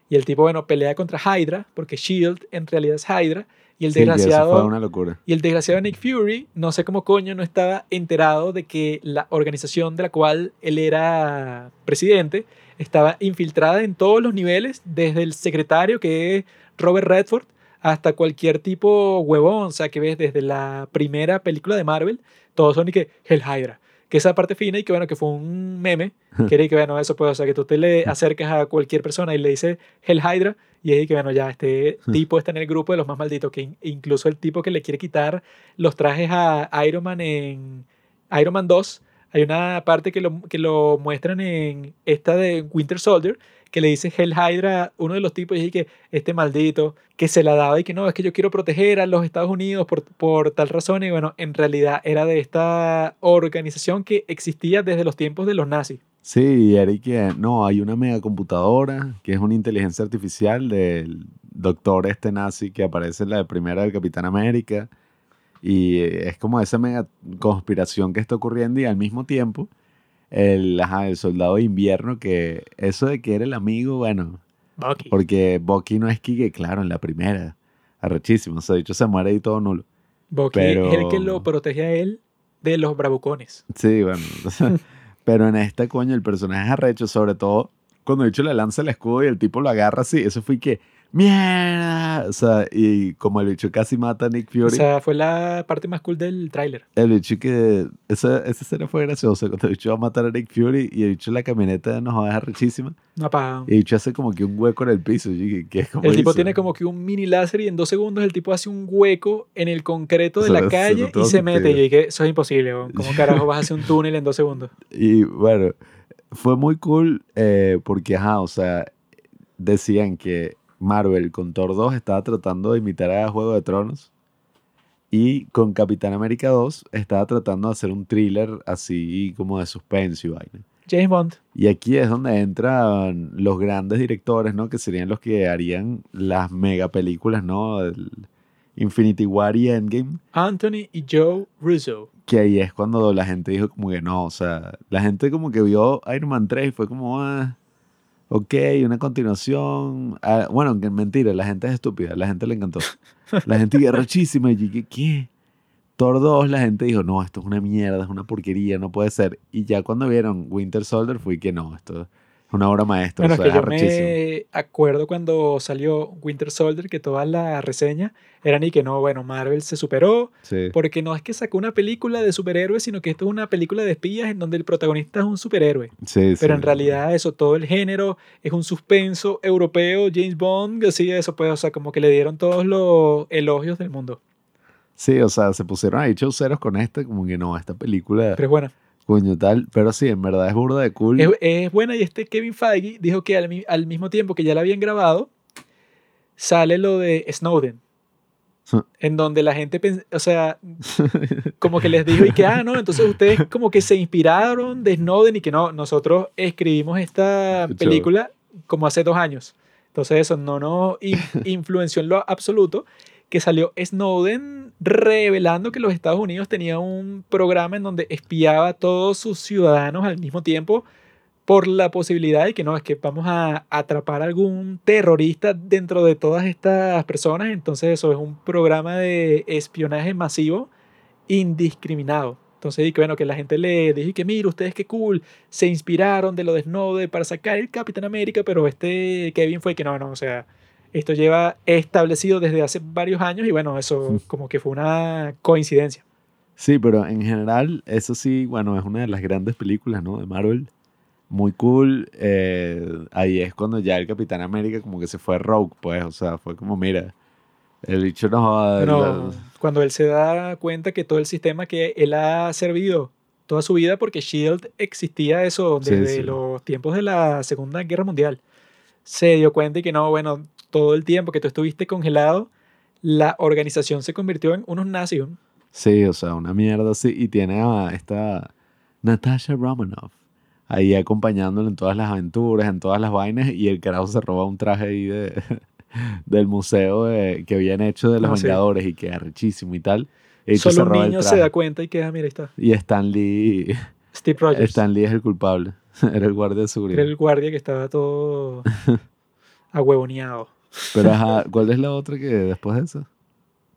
Y el tipo, bueno, pelea contra Hydra, porque Shield en realidad es Hydra. Y el
Sí,
desgraciado...
fue una locura.
Y el desgraciado Nick Fury, no sé cómo coño, no estaba enterado de que la organización de la cual él era presidente estaba infiltrada en todos los niveles, desde el secretario, que es Robert Redford, hasta cualquier tipo huevón, o sea, que ves desde la primera película de Marvel, todos son y que Hell Hydra. Que esa parte fina y que bueno, que fue un meme, que era y que bueno, eso puede, o sea, que tú te le acercas a cualquier persona y le dices Hell Hydra y es y que bueno, ya este tipo está en el grupo de los más malditos, que in- incluso el tipo que le quiere quitar los trajes a Iron Man en Iron Man 2, hay una parte que lo, que lo muestran en esta de Winter Soldier, que le dice Hell Hydra uno de los tipos y dice que este maldito que se la daba y que no, es que yo quiero proteger a los Estados Unidos por, por tal razón y bueno, en realidad era de esta organización que existía desde los tiempos de los nazis.
Sí, Eric, no, hay una mega computadora que es una inteligencia artificial del doctor este nazi que aparece en la primera del Capitán América. Y es como esa mega conspiración que está ocurriendo y al mismo tiempo el, ajá, el soldado de invierno que eso de que era el amigo, bueno, porque Bucky no es Kike, claro, en la primera, arrechísimo, o sea, de hecho se muere y todo nulo.
Bucky es el que
Pero-
lo protege a él de los bravucones.
Sí, bueno. pero en esta, coño, el personaje es arrecho, sobre todo cuando el bicho le lanza el escudo y el tipo lo agarra así. Eso fue que, ¡mierda! O sea, y como el bicho casi mata a Nick
O
Fury,
sea, fue la parte más cool del tráiler.
el bicho que. Esa, esa escena fue graciosa cuando el bicho va a matar a Nick Fury y el bicho en la camioneta nos va a dejar rechísima.
Una paja.
Y el bicho hace como que un hueco en el piso. Dije, ¿qué es como
El tipo
hizo?
tiene como que un mini láser y en dos segundos el tipo hace un hueco en el concreto de
Se
la
lo- se lo
calle y se
que
mete. Y dije, eso es imposible. ¿cómo carajo vas a hacer un túnel en dos segundos?
Y bueno, fue muy cool eh, porque, ajá, o sea, decían que Marvel con Thor 2 estaba tratando de imitar a Juego de Tronos y con Capitán América 2 estaba tratando de hacer un thriller así como de suspenso y vaina.
James Bond.
Y aquí es donde entran los grandes directores, ¿no? Que serían los que harían las mega películas, ¿no? El Infinity War y Endgame.
Anthony y Joe Russo.
Que ahí es cuando la gente dijo como que no, o sea, la gente como que vio Iron Man 3 y fue como, ah, ok, una continuación. Ah, bueno, mentira, la gente es estúpida, la gente le encantó. La gente rechísima y dije, ¿qué? Thor 2, la gente dijo, no, esto es una mierda, es una porquería, no puede ser. Y ya cuando vieron Winter Soldier fue que no, esto es una obra maestra,
Bueno,
o
es
sea,
que yo me acuerdo cuando salió Winter Soldier que todas las reseñas eran y que no, bueno, Marvel se superó
Sí,
porque no es que sacó una película de superhéroes, sino que esto es una película de espías en donde el protagonista es un superhéroe.
sí,
Pero
sí.
en realidad eso, todo el género es un suspenso europeo, James Bond, así eso pues, o sea, como que le dieron todos los elogios del mundo.
Sí, o sea, se pusieron ahí chauceros con este, como que no, esta película,
Pero es buena.
Coño tal, pero sí, en verdad es burda de cool.
Es, es buena y este Kevin Feige dijo que al, al mismo tiempo que ya la habían grabado, sale lo de Snowden. En donde la gente, o sea, como que les dijo y que, ah, no, entonces ustedes como que se inspiraron de Snowden y que no, nosotros escribimos esta película como hace dos años. Entonces eso no nos in- influenció en lo absoluto, que salió Snowden revelando que los Estados Unidos tenían un programa en donde espiaba a todos sus ciudadanos al mismo tiempo por la posibilidad de que no, es que vamos a atrapar a algún terrorista dentro de todas estas personas. Entonces eso es un programa de espionaje masivo indiscriminado. Entonces, y que bueno, que la gente le dije que mira, ustedes qué cool, se inspiraron de lo de Snowden para sacar el Capitán América, pero este Kevin fue que no, no, o sea, esto lleva establecido desde hace varios años y bueno, eso como que fue una coincidencia.
Sí, pero en general, eso sí, bueno, es una de las grandes películas, ¿no? De Marvel. Muy cool. eh, ahí es cuando ya el Capitán América como que se fue rogue, pues, o sea, fue como, mira, el bicho no joda, la-
cuando él se da cuenta que todo el sistema que él ha servido toda su vida, porque Shield existía eso
Sí,
desde
sí.
los tiempos de la Segunda Guerra Mundial, se dio cuenta y que no, bueno, todo el tiempo que tú estuviste congelado, la organización se convirtió en unos nazis.
Sí, o sea, una mierda así. Y tiene a esta Natasha Romanoff ahí acompañándolo en todas las aventuras, en todas las vainas. Y el carajo se roba un traje ahí de, del museo de- que habían hecho de los
Ah, sí.
Vengadores y que arrechísimo y tal. Y
Solo un niño se da cuenta y queda, mira, ahí está.
Y Stan Lee,
Steve Rogers.
Stan Lee es el culpable. Era el guardia de
Era
seguridad.
el guardia que estaba todo ahuevoneado.
Pero ajá, ¿cuál es la otra que después de esa?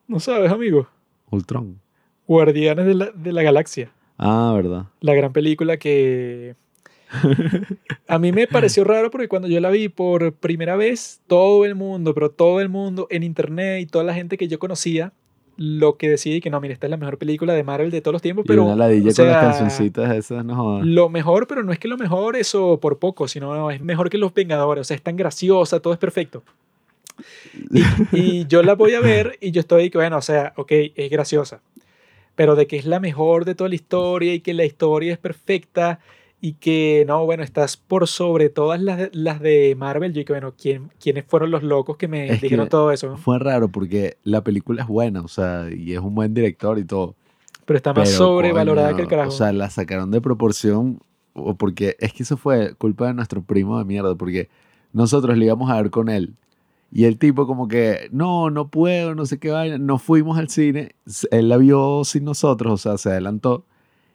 No sabes, amigo.
Ultron.
Guardianes de la, de la Galaxia.
Ah, verdad.
la gran película que a mí me pareció raro porque cuando yo la vi por primera vez, todo el mundo, pero todo el mundo en internet y toda la gente que yo conocía, lo que decía y que no, mira, esta es la mejor película de Marvel de todos los tiempos,
Y
pero
una ladilla
o
con las
sea,
cancioncitas esas, no jodas.
Lo mejor, pero no es que lo mejor eso por poco, sino es mejor que Los Vengadores, o sea, es tan graciosa, todo es perfecto. Y, y yo la voy a ver y yo estoy que, bueno, o sea, ok, es graciosa, pero de que es la mejor de toda la historia y que la historia es perfecta y que, no, bueno, estás por sobre todas las las de Marvel, yo que, bueno, ¿quién, ¿quiénes fueron los locos que me
Es que
dijeron todo eso?
Fue raro porque la película es buena, o sea, y es un buen director y todo.
Pero está más
Pero,
sobrevalorada
coño,
que el carajo.
O sea, la sacaron de proporción, o porque es que eso fue culpa de nuestro primo de mierda, porque nosotros le íbamos a ver con él. Y el tipo como que, no, no puedo, no sé qué vaina. Nos fuimos al cine, él la vio sin nosotros, o sea, se adelantó.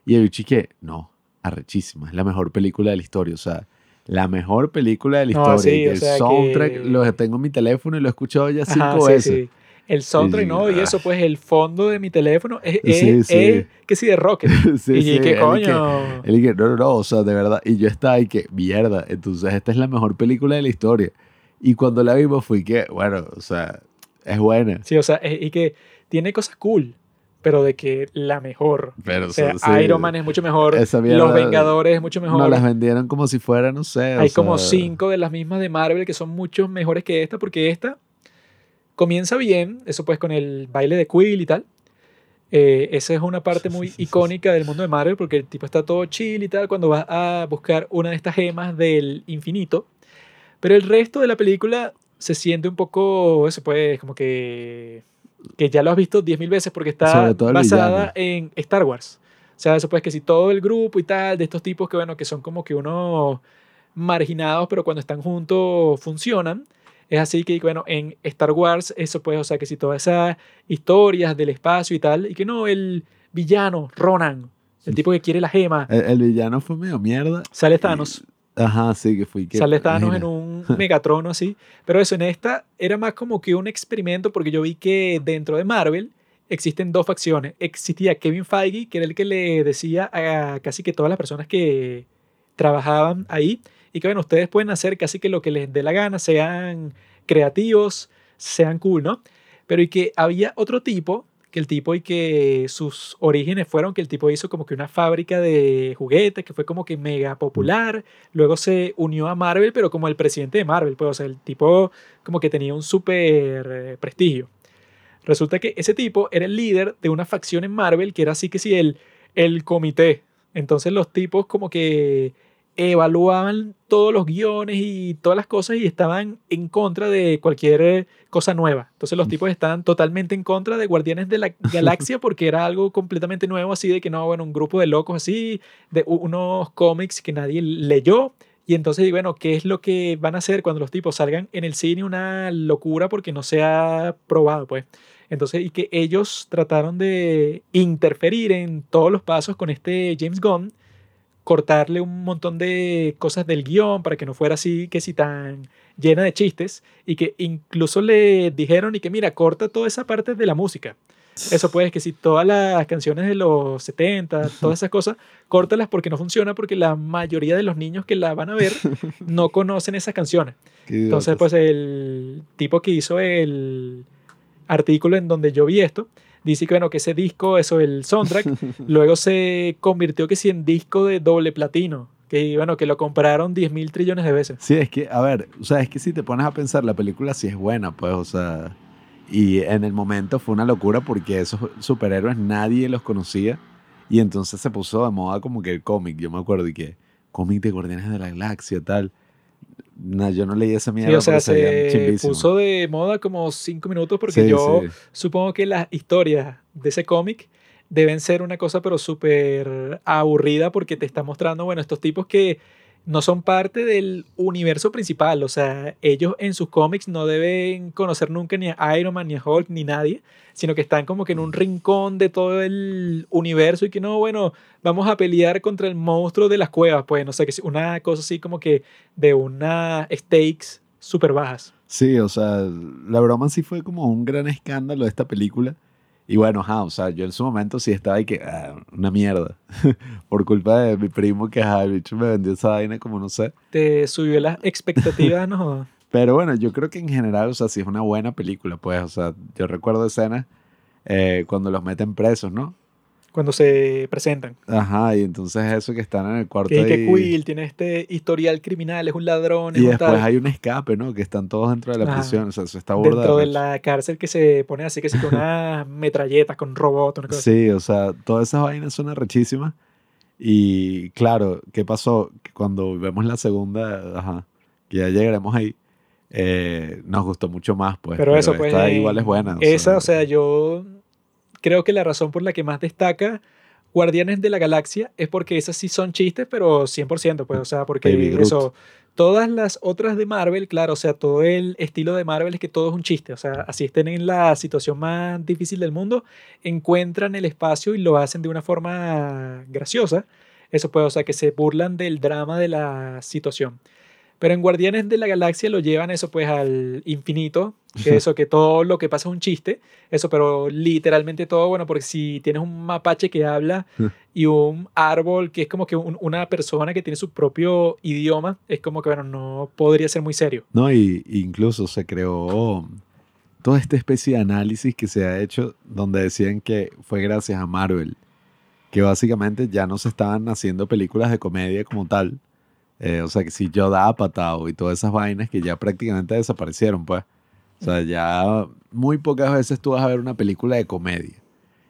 Y el bicho y que, no, arrechísima, es la mejor película de la historia, o sea, la mejor película de la
No,
historia.
sí,
y
o
el
sea
soundtrack
que-
lo tengo en mi teléfono y lo he escuchado ya cinco
Ajá, sí,
veces.
sí. el soundtrack,
Y-
¿no? Y
ah.
eso, pues el fondo de mi teléfono es, es- es que sí, de rocket. Y qué coño.
Él dije, no, no, no, o sea, de verdad. Y yo estaba y que, mierda, entonces esta es la mejor película de la historia. Y cuando la vimos fui que, bueno, o sea, es buena.
Sí, o sea, y que tiene cosas cool, pero de que la mejor.
Pero
O sea,
sí,
Iron Man es mucho mejor, Los Vengadores es mucho mejor.
Nos las vendieron como si fuera, no sé. o
Hay como
sea,
cinco de las mismas de Marvel que son mucho mejores que esta, porque esta comienza bien, eso pues con el baile de Quill y tal. Eh, esa es una parte muy icónica del mundo de Marvel, porque el tipo está todo chill y tal cuando vas a buscar una de estas gemas del infinito. Pero el resto de la película se siente un poco, eso pues, como que, que ya lo has visto 10.000 veces porque está basada en Star Wars. O sea, eso pues que si todo el grupo y tal, de estos tipos que, bueno, que son como que unos marginados, pero cuando están juntos funcionan. Es así que, bueno, en Star Wars, eso pues, o sea, que si todas esas historias del espacio y tal, y que no, el villano, Ronan, el tipo que quiere la gema,
El, el villano fue medio mierda.
sale Thanos.
Ajá, sí, que fui que.
Sale Thanos en un Megatrono así. Pero eso, en esta era más como que un experimento porque yo vi que dentro de Marvel existen dos facciones. Existía Kevin Feige, que era el que le decía a casi que todas las personas que trabajaban ahí y que bueno, ustedes pueden hacer casi que lo que les dé la gana, sean creativos, sean cool, ¿no? Pero y que había otro tipo, que el tipo y que sus orígenes fueron que el tipo hizo como que una fábrica de juguetes que fue como que mega popular, luego se unió a Marvel, pero como el presidente de Marvel, pues o sea, el tipo como que tenía un súper eh, prestigio. Resulta que ese tipo era el líder de una facción en Marvel que era así que sí, el, el comité. Entonces los tipos como que evaluaban todos los guiones y todas las cosas y estaban en contra de cualquier eh, cosa nueva. Entonces los tipos estaban totalmente en contra de Guardianes de la Galaxia porque era algo completamente nuevo, así de que no, bueno, un grupo de locos así, de unos cómics que nadie leyó. Y entonces, bueno, ¿qué es lo que van a hacer cuando los tipos salgan en el cine? Una locura porque no se ha probado, pues. Entonces, y que ellos trataron de interferir en todos los pasos con este James Gunn, cortarle un montón de cosas del guion para que no fuera así, que si tan llena de chistes, y que incluso le dijeron y que mira, corta toda esa parte de la música. Eso pues, que si todas las canciones de los 70, todas esas cosas, córtalas porque no funciona, porque la mayoría de los niños que la van a ver no conocen esas canciones. Entonces, pues el tipo que hizo el artículo en donde yo vi esto, dice que, bueno, que ese disco, eso, el soundtrack, luego se convirtió que sí en disco de doble platino, que, bueno, que lo compraron 10 mil trillones de veces.
Sí, es que, a ver, o sea, es que si te pones a pensar, la película sí es buena, pues, o sea. Y en el momento fue una locura porque esos superhéroes nadie los conocía. Y entonces se puso de moda como que el cómic. Yo me acuerdo y que cómic de Guardianes de la Galaxia, tal. No, yo no leí esa mierda.
Sí, o sea,
se
puso de moda como cinco minutos porque
Sí,
yo
sí.
supongo que las historias de ese cómic deben ser una cosa pero súper aburrida porque te está mostrando, bueno, estos tipos que no son parte del universo principal, o sea, ellos en sus cómics no deben conocer nunca ni a Iron Man, ni a Hulk, ni nadie, sino que están como que en un rincón de todo el universo y que no, bueno, vamos a pelear contra el monstruo de las cuevas, pues, no sé, que es una cosa así como que de unas stakes súper bajas.
Sí, o sea, la broma sí fue como un gran escándalo de esta película. Y bueno, ajá, o sea, yo en su momento sí estaba ahí que, ah, una mierda. Por culpa de mi primo que, ajá, el bicho me vendió esa vaina como no sé.
Te subió las expectativas, no.
Pero bueno, yo creo que en general, o sea, sí es una buena película, pues, o sea, yo recuerdo escenas eh, cuando los meten presos, ¿no?
Cuando se presentan.
Ajá, y entonces eso que están en el cuarto
Que, que Quill tiene este historial criminal, es un ladrón, es
y
un
después
tal.
hay un escape, ¿no? Que están todos dentro de la
Ajá.
prisión, o sea, eso está burda
dentro de la cárcel que se pone así que sí con unas metralletas, con robots, una cosa así.
Sí, o sea, todas esas vainas son arrechísimas. Y claro, ¿qué pasó? Cuando vemos la segunda, ajá, que ya llegaremos ahí, eh, nos gustó mucho más, pues.
Pero eso, pues.
esta
en
igual es buena. o
esa, o sea, yo creo que la razón por la que más destaca Guardianes de la Galaxia es porque esas sí son chistes, pero 100%, pues, o sea, porque eso. Todas las otras de Marvel, claro, o sea, todo el estilo de Marvel es que todo es un chiste, o sea, así estén en la situación más difícil del mundo, encuentran el espacio y lo hacen de una forma graciosa. Eso puede, o sea, que se burlan del drama de la situación. Pero en Guardianes de la Galaxia lo llevan eso pues al infinito, que eso, que todo lo que pasa es un chiste, eso, pero literalmente todo, bueno, porque si tienes un mapache que habla y un árbol que es como que un- una persona que tiene su propio idioma, es como que, bueno, no podría ser muy serio.
No, y incluso se creó toda esta especie de análisis que se ha hecho donde decían que fue gracias a Marvel, que básicamente ya no se estaban haciendo películas de comedia como tal. Eh, o sea, que si Yoda Apatow y todas esas vainas que ya prácticamente desaparecieron, pues. O sea, ya muy pocas veces tú vas a ver una película de comedia.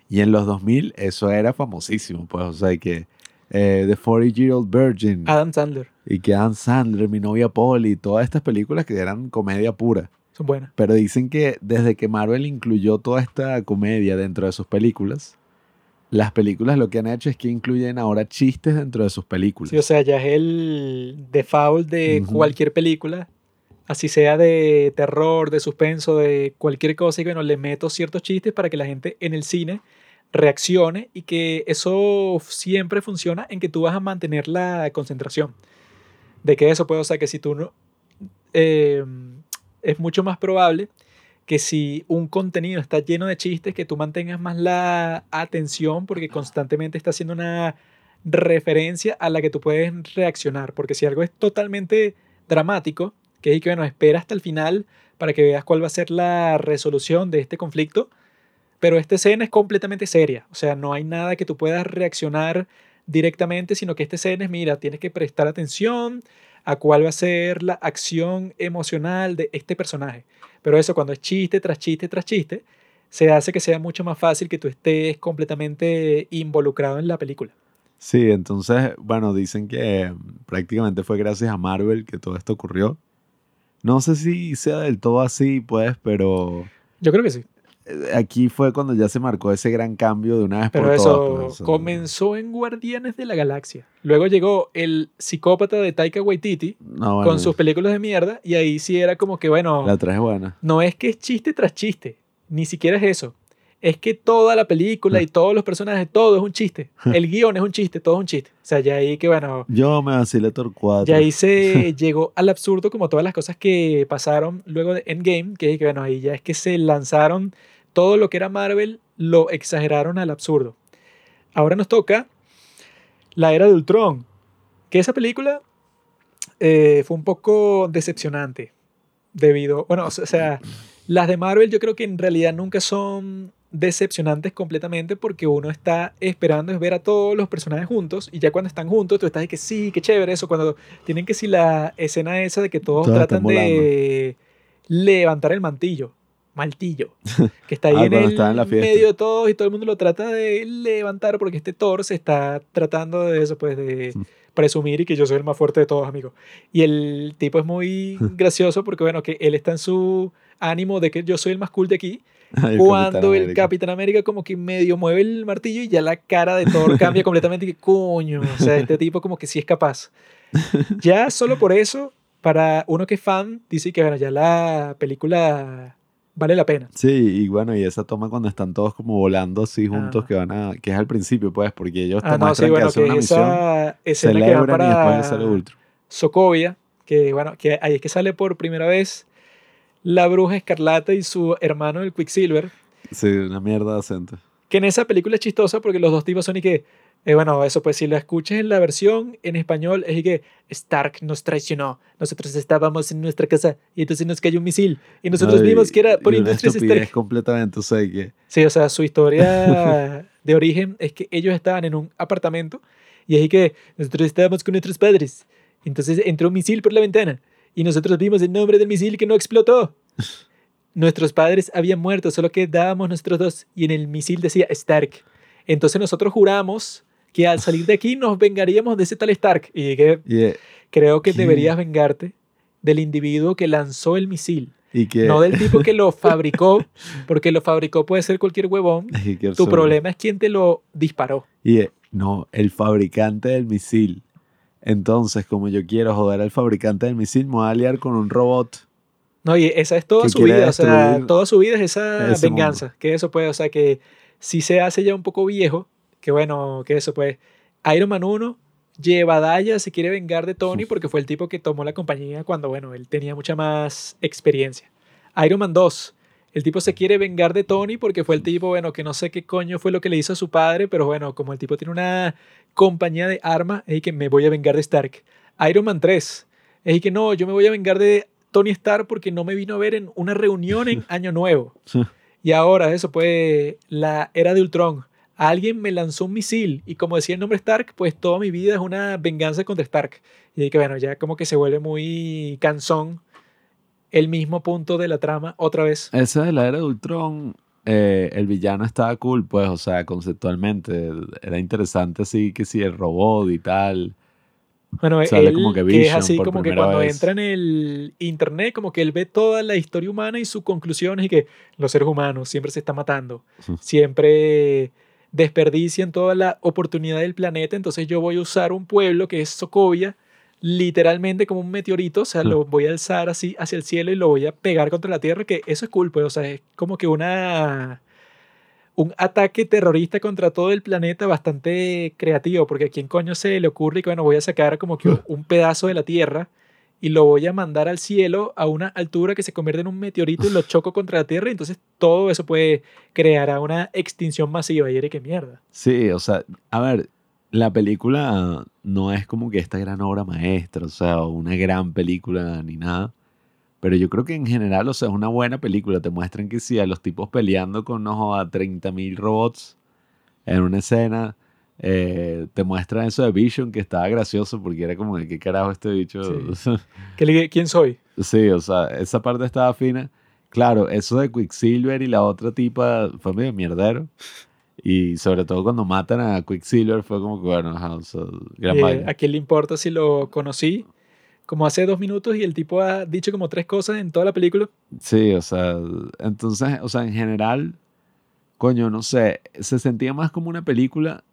Y en los 2000 eso era famosísimo, pues. O sea, que eh, The 40 Year Old Virgin
Adam Sandler,
y que Adam Sandler, Mi novia Polly, todas estas películas que eran comedia pura.
son buenas.
Pero dicen que desde que Marvel incluyó toda esta comedia dentro de sus películas, las películas lo que han hecho es que incluyen ahora chistes dentro de sus películas.
Sí, o sea, ya es el default de cualquier película, así sea de terror, de suspenso, de cualquier cosa, y bueno, le meto ciertos chistes para que la gente en el cine reaccione y que eso siempre funciona en que tú vas a mantener la concentración. De que eso puede, o sea, que si tú no... eh, es mucho más probable que si un contenido está lleno de chistes, que tú mantengas más la atención porque constantemente está haciendo una referencia a la que tú puedes reaccionar. Porque si algo es totalmente dramático, que es que, bueno, espera hasta el final para que veas cuál va a ser la resolución de este conflicto, pero esta escena es completamente seria. O sea, no hay nada que tú puedas reaccionar directamente, sino que esta escena es, mira, tienes que prestar atención a cuál va a ser la acción emocional de este personaje. Pero eso, cuando es chiste tras chiste tras chiste, se hace que sea mucho más fácil que tú estés completamente involucrado en la película.
Sí, entonces, bueno, dicen que mm, prácticamente fue gracias a Marvel que todo esto ocurrió. No sé si sea del todo así, pues, pero
Yo creo que sí.
Aquí fue cuando ya se marcó ese gran cambio de una vez
Pero
por
eso
todas. pues, o sea,
comenzó en Guardianes de la Galaxia. Luego llegó el psicópata de Taika Waititi
no, bueno,
con sus películas de mierda y ahí sí era como que, bueno,
La traes buena.
no es que es chiste tras chiste, ni siquiera es eso. Es que toda la película y todos los personajes, todo es un chiste. El guion es un chiste, todo es un chiste. O sea, ya ahí que, bueno,
Yo me vacilé Thor 4.
ya ahí se llegó al absurdo como todas las cosas que pasaron luego de Endgame, que, que bueno, ahí ya es que se lanzaron todo lo que era Marvel, lo exageraron al absurdo. Ahora nos toca la era de Ultron, que esa película eh, fue un poco decepcionante debido, bueno, o sea, las de Marvel yo creo que en realidad nunca son decepcionantes completamente porque uno está esperando es ver a todos los personajes juntos y ya cuando están juntos tú estás de que sí, qué chévere eso, cuando tienen que si la escena esa de que todos
Todos
tratan de levantar el mantillo, maltillo, que está ahí
Ah,
en el
en la
medio de todos y todo el mundo lo trata de levantar porque este Thor se está tratando de eso, pues de
Mm.
presumir y que yo soy el más fuerte de todos, amigo. Y el tipo es muy gracioso porque, bueno, que él está en su ánimo de que yo soy el más cool de aquí, cuando
Capitán
el. Capitán América como que medio mueve el martillo y ya la cara de Thor cambia completamente y que coño, o sea, este tipo como que sí es capaz. Ya solo por eso, para uno que es fan, dice que bueno, ya la película vale la pena.
Sí, y bueno, y esa toma cuando están todos como volando así juntos,
Ah.
que van a, que es al principio, pues, porque ellos te
Ah, no, sí,
muestran que
bueno,
hacen
que
una misión,
esa escena que va
celebran y después les sale
para
Ultron.
Sokovia, que bueno, que ahí es que sale por primera vez la bruja escarlata y su hermano el Quicksilver,
Sí, una mierda de acento.
que en esa película es chistosa porque los dos tipos son y que, eh, bueno, eso pues si lo escuchas en la versión en español es y que Stark nos traicionó, nosotros estábamos en nuestra casa y entonces nos cayó un misil y nosotros
No, y-
vimos que era por
y
Industrias Stark.
completamente, o sea, que
Sí, o sea, su historia de origen es que ellos estaban en un apartamento y ahí que nosotros estábamos con nuestros padres. Entonces entró un misil por la ventana y nosotros vimos el nombre del misil que no explotó. Nuestros padres habían muerto, solo quedábamos nosotros dos y en el misil decía Stark. Entonces nosotros juramos que al salir de aquí nos vengaríamos de ese tal Stark. Y que
y, eh,
creo que
¿Qué?
deberías vengarte del individuo que lanzó el misil,
y que
no del tipo que lo fabricó, porque lo fabricó puede ser cualquier huevón. Tu problema es quién te lo disparó.
Y eh, no, el fabricante del misil. Entonces, como yo quiero joder al fabricante del misil, me voy a aliar con un robot.
No, y esa es toda su vida, o sea, toda su vida es esa venganza, que eso puede, o sea, que si se hace ya un poco viejo, que bueno, que eso pues, Iron Man 1 llevadalla se quiere vengar de Tony porque fue el tipo que tomó la compañía cuando, bueno, él tenía mucha más experiencia. Iron Man 2, el tipo se quiere vengar de Tony porque fue el tipo, bueno, que no sé qué coño fue lo que le hizo a su padre, pero bueno, como el tipo tiene una compañía de armas, es que me voy a vengar de Stark. Iron Man 3, es que no, yo me voy a vengar de Tony Stark porque no me vino a ver en una reunión en Año Nuevo. Y ahora, eso pues, la era de Ultron alguien me lanzó un misil y como decía el nombre Stark, pues toda mi vida es una venganza contra Stark. Y que bueno, ya como que se vuelve muy cansón el mismo punto de la trama otra vez.
Esa de la era de Ultron, eh, el villano estaba cool, pues, o sea, conceptualmente era interesante así que si el robot y tal.
Bueno, él, como que, es así como que cuando entra en el internet, como que él ve toda la historia humana y sus conclusiones y que los seres humanos siempre se están matando, siempre desperdician toda la oportunidad del planeta, entonces yo voy a usar un pueblo que es Sokovia, literalmente como un meteorito, o sea, lo voy a alzar así hacia el cielo y lo voy a pegar contra la Tierra, que eso es cool, pues, o sea, es como que una un ataque terrorista contra todo el planeta bastante creativo, porque a quién coño se le ocurre que, bueno, voy a sacar como que un pedazo de la Tierra y lo voy a mandar al cielo a una altura que se convierte en un meteorito y lo choco contra la Tierra y entonces todo eso puede crear a una extinción masiva. Y eres qué mierda.
Sí, o sea, a ver, la película no es como que esta gran obra maestra, o sea, una gran película ni nada. Pero yo creo que en general, o sea, es una buena película. Te muestran que sí, a los tipos peleando con ojo a 30.000 robots en una escena eh, te muestra eso de Vision que estaba gracioso porque era como de qué carajo este bicho.
¿Quién soy?
Sí, o sea, esa parte estaba fina. Claro, eso de Quicksilver y la otra tipa fue medio mierdero. Y sobre todo cuando matan a Quicksilver fue como que, bueno,
eh, ¿A quién le importa si lo conocí? Como hace dos minutos y el tipo ha dicho como tres cosas en toda la película.
Sí, o sea, entonces, o sea, en general, coño, no sé, se sentía más como una película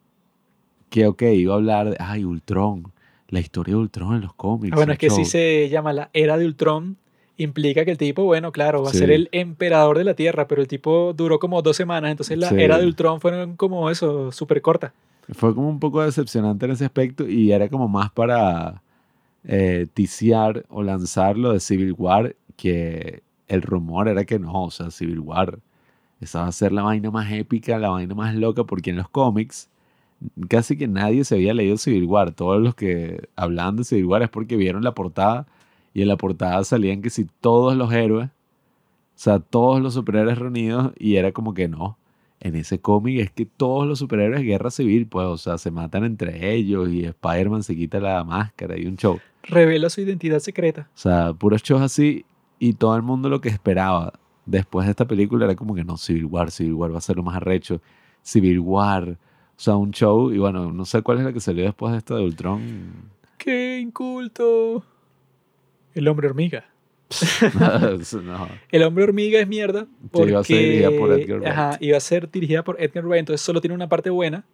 que, ok, iba a hablar de, ay, Ultron, la historia de Ultron en los cómics.
Ah, bueno, es que si se llama la era de Ultron, implica que el tipo, bueno, claro, va a ser el emperador de la Tierra, pero el tipo duró como dos semanas, entonces la era de Ultron fueron como eso, súper corta.
Fue como un poco decepcionante en ese aspecto y era como más para eh, ticiar o lanzarlo de Civil War que el rumor era que no, o sea, Civil War, esa va a ser la vaina más épica, la vaina más loca, porque en los cómics casi que nadie se había leído Civil War. Todos los que hablaban de Civil War es porque vieron la portada y en la portada salían que si todos los héroes, o sea, todos los superhéroes reunidos y era como que no. En ese cómic es que todos los superhéroes guerra civil, pues, o sea, se matan entre ellos y Spider-Man se quita la máscara y un show.
Revela su identidad secreta.
O sea, puros shows así y todo el mundo lo que esperaba después de esta película era como que no, Civil War, Civil War va a ser lo más arrecho. Civil War o sea, un show. Y bueno, no sé cuál es la que salió después de esta de Ultron.
¡Qué inculto! El hombre hormiga. El hombre hormiga es mierda. Porque, iba a ser dirigida por Edgar Wright. Ajá, iba a ser dirigida por Edgar Wright. Entonces solo tiene una parte buena.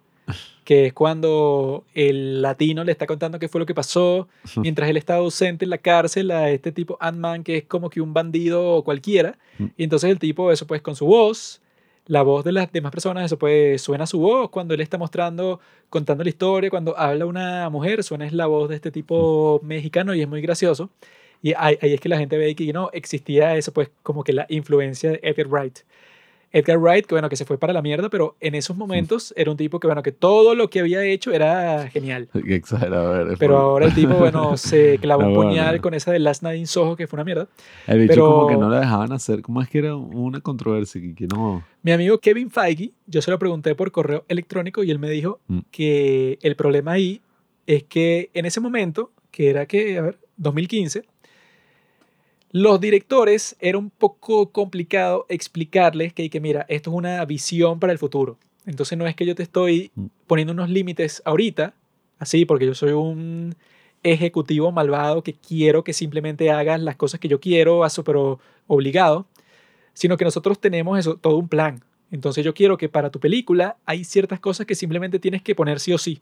Que es cuando el latino le está contando qué fue lo que pasó mientras él estaba ausente en la cárcel a este tipo Ant-Man, que es como que un bandido cualquiera. Mm. Y entonces el tipo, eso pues con su voz, la voz de las demás personas, eso pues suena su voz cuando él está mostrando, contando la historia, cuando habla una mujer, suena es la voz de este tipo mexicano y es muy gracioso. Y ahí, ahí es que la gente ve que no existía eso, pues como que la influencia de Edgar Wright. Edgar Wright, que bueno, que se fue para la mierda, pero en esos momentos era un tipo que bueno, que todo lo que había hecho era genial.
Qué
Pero ahora el tipo, bueno, se clavó un puñal con esa de Last Night in Soho, que fue una mierda.
El bicho
pero,
como que no la dejaban hacer, ¿cómo es que era una controversia? Que, no...
Mi amigo Kevin Feige, yo se lo pregunté por correo electrónico y él me dijo mm. que el problema ahí es que en ese momento, que era que, a ver, 2015, los directores era un poco complicado explicarles que, que, mira, esto es una visión para el futuro. Entonces no es que yo te estoy mm. poniendo unos límites ahorita, así, porque yo soy un ejecutivo malvado que quiero que simplemente hagas las cosas que yo quiero, a pero obligado, sino que nosotros tenemos eso, todo un plan. Entonces yo quiero que para tu película hay ciertas cosas que simplemente tienes que poner sí o sí.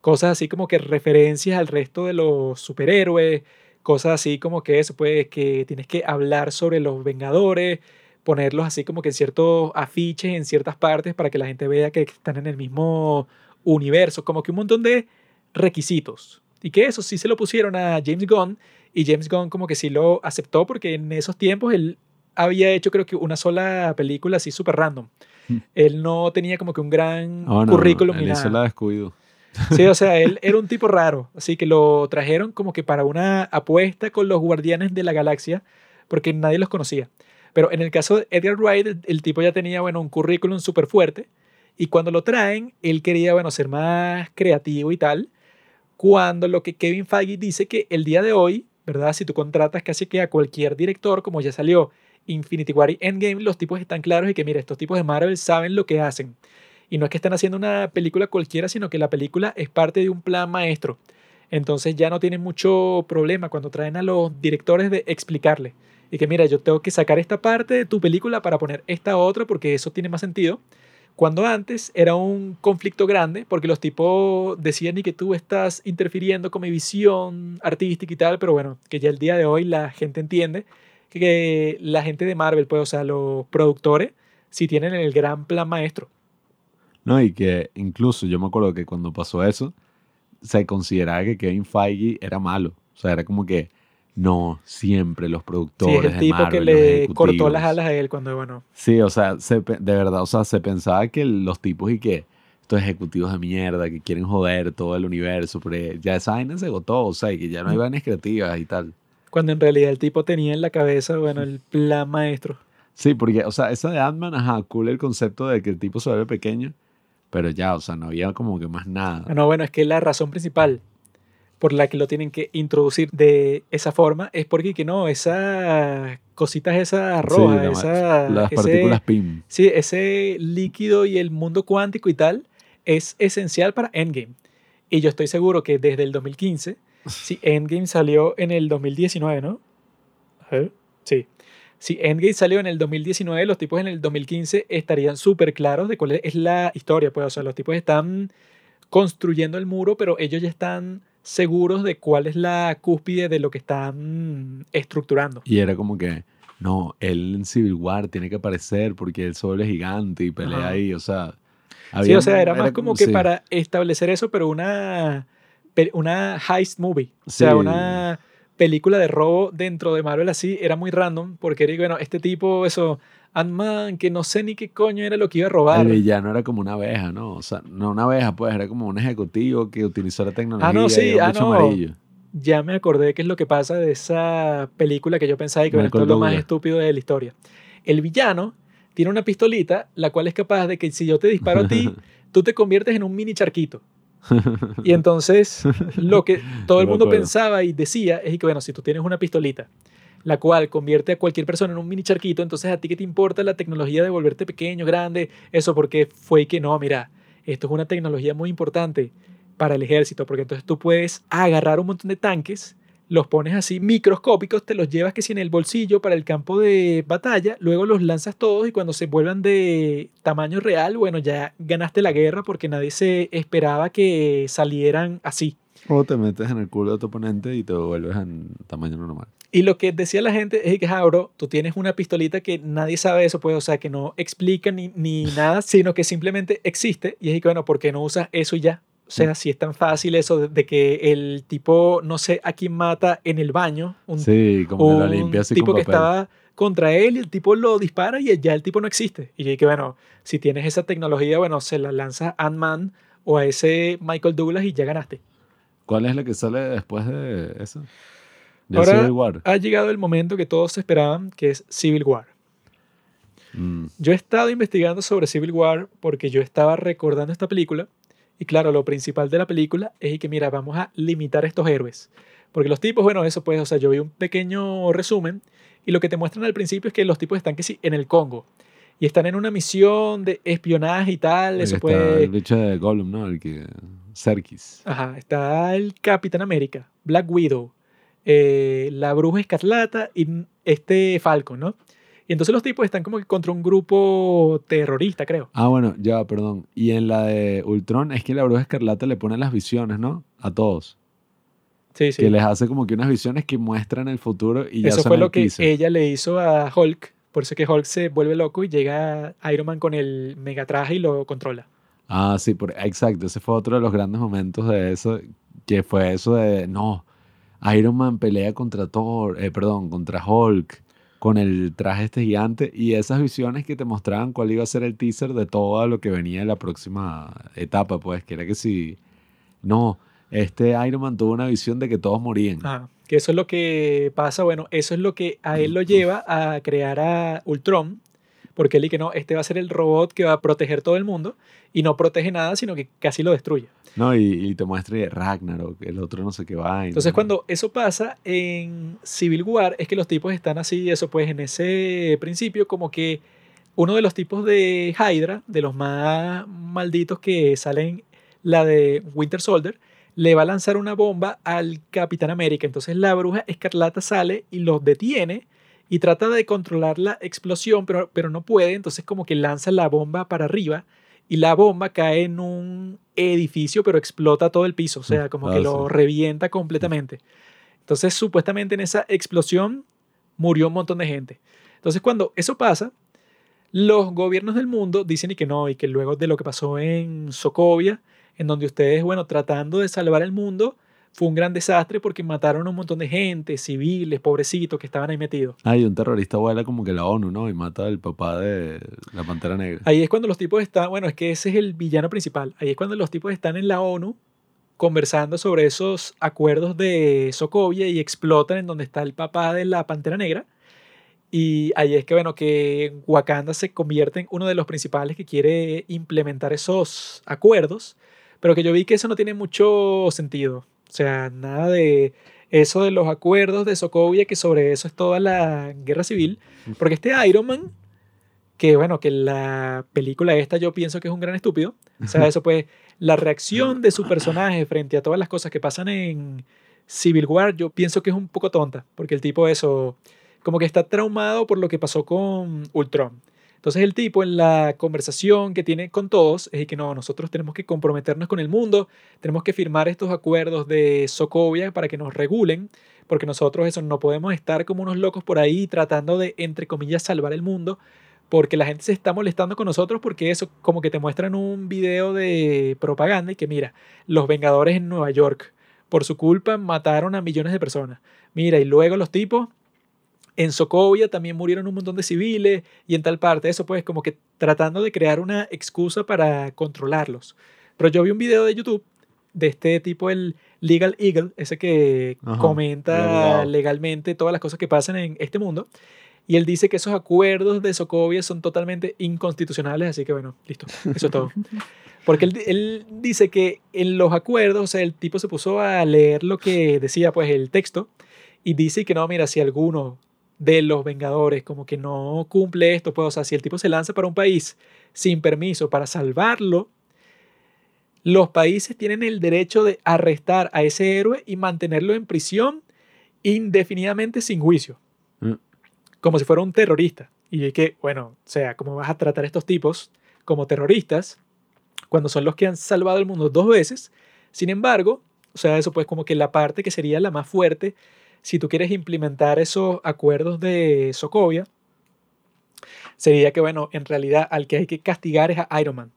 Cosas así como que referencias al resto de los superhéroes, cosas así como que eso, pues que tienes que hablar sobre los Vengadores, ponerlos así como que en ciertos afiches en ciertas partes para que la gente vea que están en el mismo universo, como que un montón de requisitos. Y que eso sí se lo pusieron a James Gunn y James Gunn como que sí lo aceptó porque en esos tiempos él había hecho creo que una sola película así súper random.
Hmm.
Él no tenía como que un gran
bueno,
currículum
él
ni
hizo
nada.
la descuido.
Sí, o sea, él era un tipo raro, así que lo trajeron como que para una apuesta con los guardianes de la galaxia, porque nadie los conocía. Pero en el caso de Edgar Wright, el, tipo ya tenía, bueno, un currículum súper fuerte, y cuando lo traen, él quería, bueno, ser más creativo y tal, cuando lo que Kevin Feige dice que el día de hoy, ¿verdad? Si tú contratas casi que a cualquier director, como ya salió Infinity War y Endgame, los tipos están claros y que, mira, estos tipos de Marvel saben lo que hacen. Y no es que estén haciendo una película cualquiera, sino que la película es parte de un plan maestro. Entonces ya no tienen mucho problema cuando traen a los directores de explicarle. Y que mira, yo tengo que sacar esta parte de tu película para poner esta otra porque eso tiene más sentido. Cuando antes era un conflicto grande porque los tipos decían y que tú estás interfiriendo con mi visión artística y tal, pero bueno, que ya el día de hoy la gente entiende que la gente de Marvel, pues, o sea, los productores, sí tienen el gran plan maestro.
No, y que incluso yo me acuerdo que cuando pasó eso, se consideraba que Kevin Feige era malo. O sea, era como que no, siempre los
Sí,
productores
es el
de
tipo
Marvel,
que le cortó las alas a él cuando, bueno,
Sí, o sea, se de verdad, o sea, se pensaba que los tipos y que estos ejecutivos de mierda que quieren joder todo el universo, pero ya esa vaina se agotó, o sea, y que ya no hay vainas creativas y tal.
cuando en realidad el tipo tenía en la cabeza, bueno, el plan maestro.
Sí, porque, o sea, esa de Ant-Man, ajá, cool el concepto de que el tipo se vuelve pequeño, pero ya, o sea, no había como que más nada.
Ah, No, bueno, es que la razón principal por la que lo tienen que introducir de esa forma es porque que no, esas cositas esas
Sí,
rojas,
la-
esa-
las
ese-
partículas PIM.
sí, ese líquido y el mundo cuántico y tal es esencial para Endgame. Y yo estoy seguro que desde el 2015, si Endgame salió en el 2019, ¿no? Sí. Si Endgame salió en el 2019, los tipos en el 2015 estarían súper claros de cuál es la historia. Pues, o sea, los tipos están construyendo el muro, pero ellos ya están seguros de cuál es la cúspide de lo que están estructurando.
Y era como que, no, él en Civil War tiene que aparecer porque él solo es gigante y pelea
Ajá.
ahí, o sea...
Sí,
había
o sea,
un-
era más como que
sí.
para establecer eso, pero una, una heist movie. O sea,
Sí.
una película de robo dentro de Marvel así era muy random, porque digo, bueno, este tipo, eso, Ant-Man, que no sé ni qué coño era lo que iba a robar.
El villano era como una abeja, ¿no? O sea, no una abeja, pues, era como un ejecutivo que utilizó la tecnología.
no, sí,
y era
ah, no.
amarillo.
Ya me acordé qué es lo que pasa de esa película que yo pensaba que bueno, esto es lo más estúpido de la historia. El villano tiene una pistolita, la cual es capaz de que si yo te disparo a ti, tú te conviertes en un mini charquito. Y entonces lo que todo el mundo pensaba y decía es que, bueno, si tú tienes una pistolita, la cual convierte a cualquier persona en un mini charquito, entonces a ti qué te importa la tecnología de volverte pequeño, grande, eso porque fue que no, mira, esto es una tecnología muy importante para el ejército, porque entonces tú puedes agarrar un montón de tanques, los pones así microscópicos, te los llevas que si en el bolsillo para el campo de batalla, luego los lanzas todos y cuando se vuelvan de tamaño real, bueno, ya ganaste la guerra porque nadie se esperaba que salieran así.
O te metes en el culo de tu oponente y te vuelves en tamaño normal.
Y lo que decía la gente es que, ah, bro, tú tienes una pistolita que nadie sabe eso, pues, o sea, que no explica ni, ni nada, sino que simplemente existe. Y es que, bueno, ¿por qué no usas eso y ya? O sea, si es tan fácil eso de, que el tipo, no sé a quién mata en el baño, un,
Sí, como que
un
limpia así
tipo
con
que
papel.
estaba contra él y el tipo lo dispara y ya el tipo no existe. Y que, bueno, si tienes esa tecnología, bueno, se la lanza a Ant-Man o a ese Michael Douglas y ya ganaste.
¿Cuál es la que sale después de eso? De
Ahora-
Civil War.
Ha llegado el momento que todos esperaban, que es Civil War.
Mm.
Yo he estado investigando sobre Civil War porque yo estaba recordando esta película y claro, lo principal de la película es que mira, vamos a limitar estos héroes. Porque los tipos, bueno, eso pues, o sea, yo vi un pequeño resumen y lo que te muestran al principio es que los tipos están que sí en el Congo y están en una misión de espionaje y tal, eso
está
pues
El bicho de Gollum, ¿no? El que... Serkis.
Ajá, está el Capitán América, Black Widow, eh, la Bruja Escarlata y este Falcon, ¿no? Y entonces los tipos están como que contra un grupo terrorista, creo.
Ah, bueno, ya, perdón. Y en la de Ultron es que la bruja escarlata le pone las visiones, ¿no? A todos.
Sí, sí.
Que les hace como que unas visiones que muestran el futuro y ya
Eso
son
fue
el
lo que
teaser.
ella le hizo a Hulk. Por eso es que Hulk se vuelve loco y llega Iron Man con el megatraje y lo controla.
Ah, sí, por, exacto. Ese fue otro de los grandes momentos de eso. que fue eso de, no, Iron Man pelea contra Thor, eh, perdón, contra Hulk, con el traje este gigante, y esas visiones que te mostraban cuál iba a ser el teaser de todo lo que venía en la próxima etapa, pues, que era que si, no, este Iron Man tuvo una visión de que todos morían.
Ah, que eso es lo que pasa, bueno, eso es lo que a él lo lleva a crear a Ultron, porque él dice que no, este va a ser el robot que va a proteger todo el mundo, y no protege nada, sino que casi lo destruye.
No, y, y te muestra y Ragnarok, el otro no sé qué va.
Entonces, cuando eso pasa en Civil War, es que los tipos están así, eso pues en ese principio, como que uno de los tipos de Hydra, de los más malditos que salen, la de Winter Soldier, le va a lanzar una bomba al Capitán América. Entonces la bruja escarlata sale y los detiene y trata de controlar la explosión, pero, pero no puede. Entonces como que lanza la bomba para arriba y la bomba cae en un edificio, pero explota todo el piso, o sea, como que
Ah,
lo
sí.
revienta completamente. Entonces, supuestamente en esa explosión murió un montón de gente. Entonces, cuando eso pasa, los gobiernos del mundo dicen y que no, y que luego de lo que pasó en Sokovia, en donde ustedes, bueno, tratando de salvar el mundo, fue un gran desastre porque mataron a un montón de gente, civiles, pobrecitos que estaban ahí metidos.
Hay un terrorista vuela como que la ONU, ¿no? Y mata al papá de la Pantera Negra.
Ahí es cuando los tipos están, bueno, es que ese es el villano principal. Ahí es cuando los tipos están en la ONU conversando sobre esos acuerdos de Sokovia y explotan en donde está el papá de la Pantera Negra. Y ahí es que, bueno, que Wakanda se convierte en uno de los principales que quiere implementar esos acuerdos, pero que yo vi que eso no tiene mucho sentido. O sea, nada de eso de los acuerdos de Sokovia, que sobre eso es toda la guerra civil, porque este Iron Man que bueno, que la película esta yo pienso que es un gran estúpido. O sea, eso pues, la reacción de su personaje frente a todas las cosas que pasan en Civil War, yo pienso que es un poco tonta, porque el tipo eso, como que está traumado por lo que pasó con Ultron. Entonces el tipo en la conversación que tiene con todos es que no, nosotros tenemos que comprometernos con el mundo, tenemos que firmar estos acuerdos de Sokovia para que nos regulen, porque nosotros eso no podemos estar como unos locos por ahí tratando de, entre comillas, salvar el mundo, porque la gente se está molestando con nosotros porque eso como que te muestran un video de propaganda y que mira, los Vengadores en Nueva York, por su culpa mataron a millones de personas. Mira, y luego los tipos en Sokovia también murieron un montón de civiles y en tal parte, eso pues como que tratando de crear una excusa para controlarlos. Pero yo vi un video de YouTube de este tipo, el Legal Eagle, ese que
Ajá,
comenta legalmente todas las cosas que pasan en este mundo. Y él dice que esos acuerdos de Sokovia son totalmente inconstitucionales, así que bueno, listo, eso es todo. Porque él, él dice que en los acuerdos, o sea, el tipo se puso a leer lo que decía pues el texto y dice que no, mira, si alguno de los Vengadores como que no cumple esto, pues, o sea, si el tipo se lanza para un país sin permiso para salvarlo, los países tienen el derecho de arrestar a ese héroe y mantenerlo en prisión indefinidamente sin juicio
Mm.
como si fuera un terrorista. Y que, bueno, o sea, ¿cómo vas a tratar a estos tipos como terroristas cuando son los que han salvado el mundo dos veces? Sin embargo, o sea, eso pues como que la parte que sería la más fuerte, si tú quieres implementar esos acuerdos de Sokovia, sería que, bueno, en realidad al que hay que castigar es a Iron Man.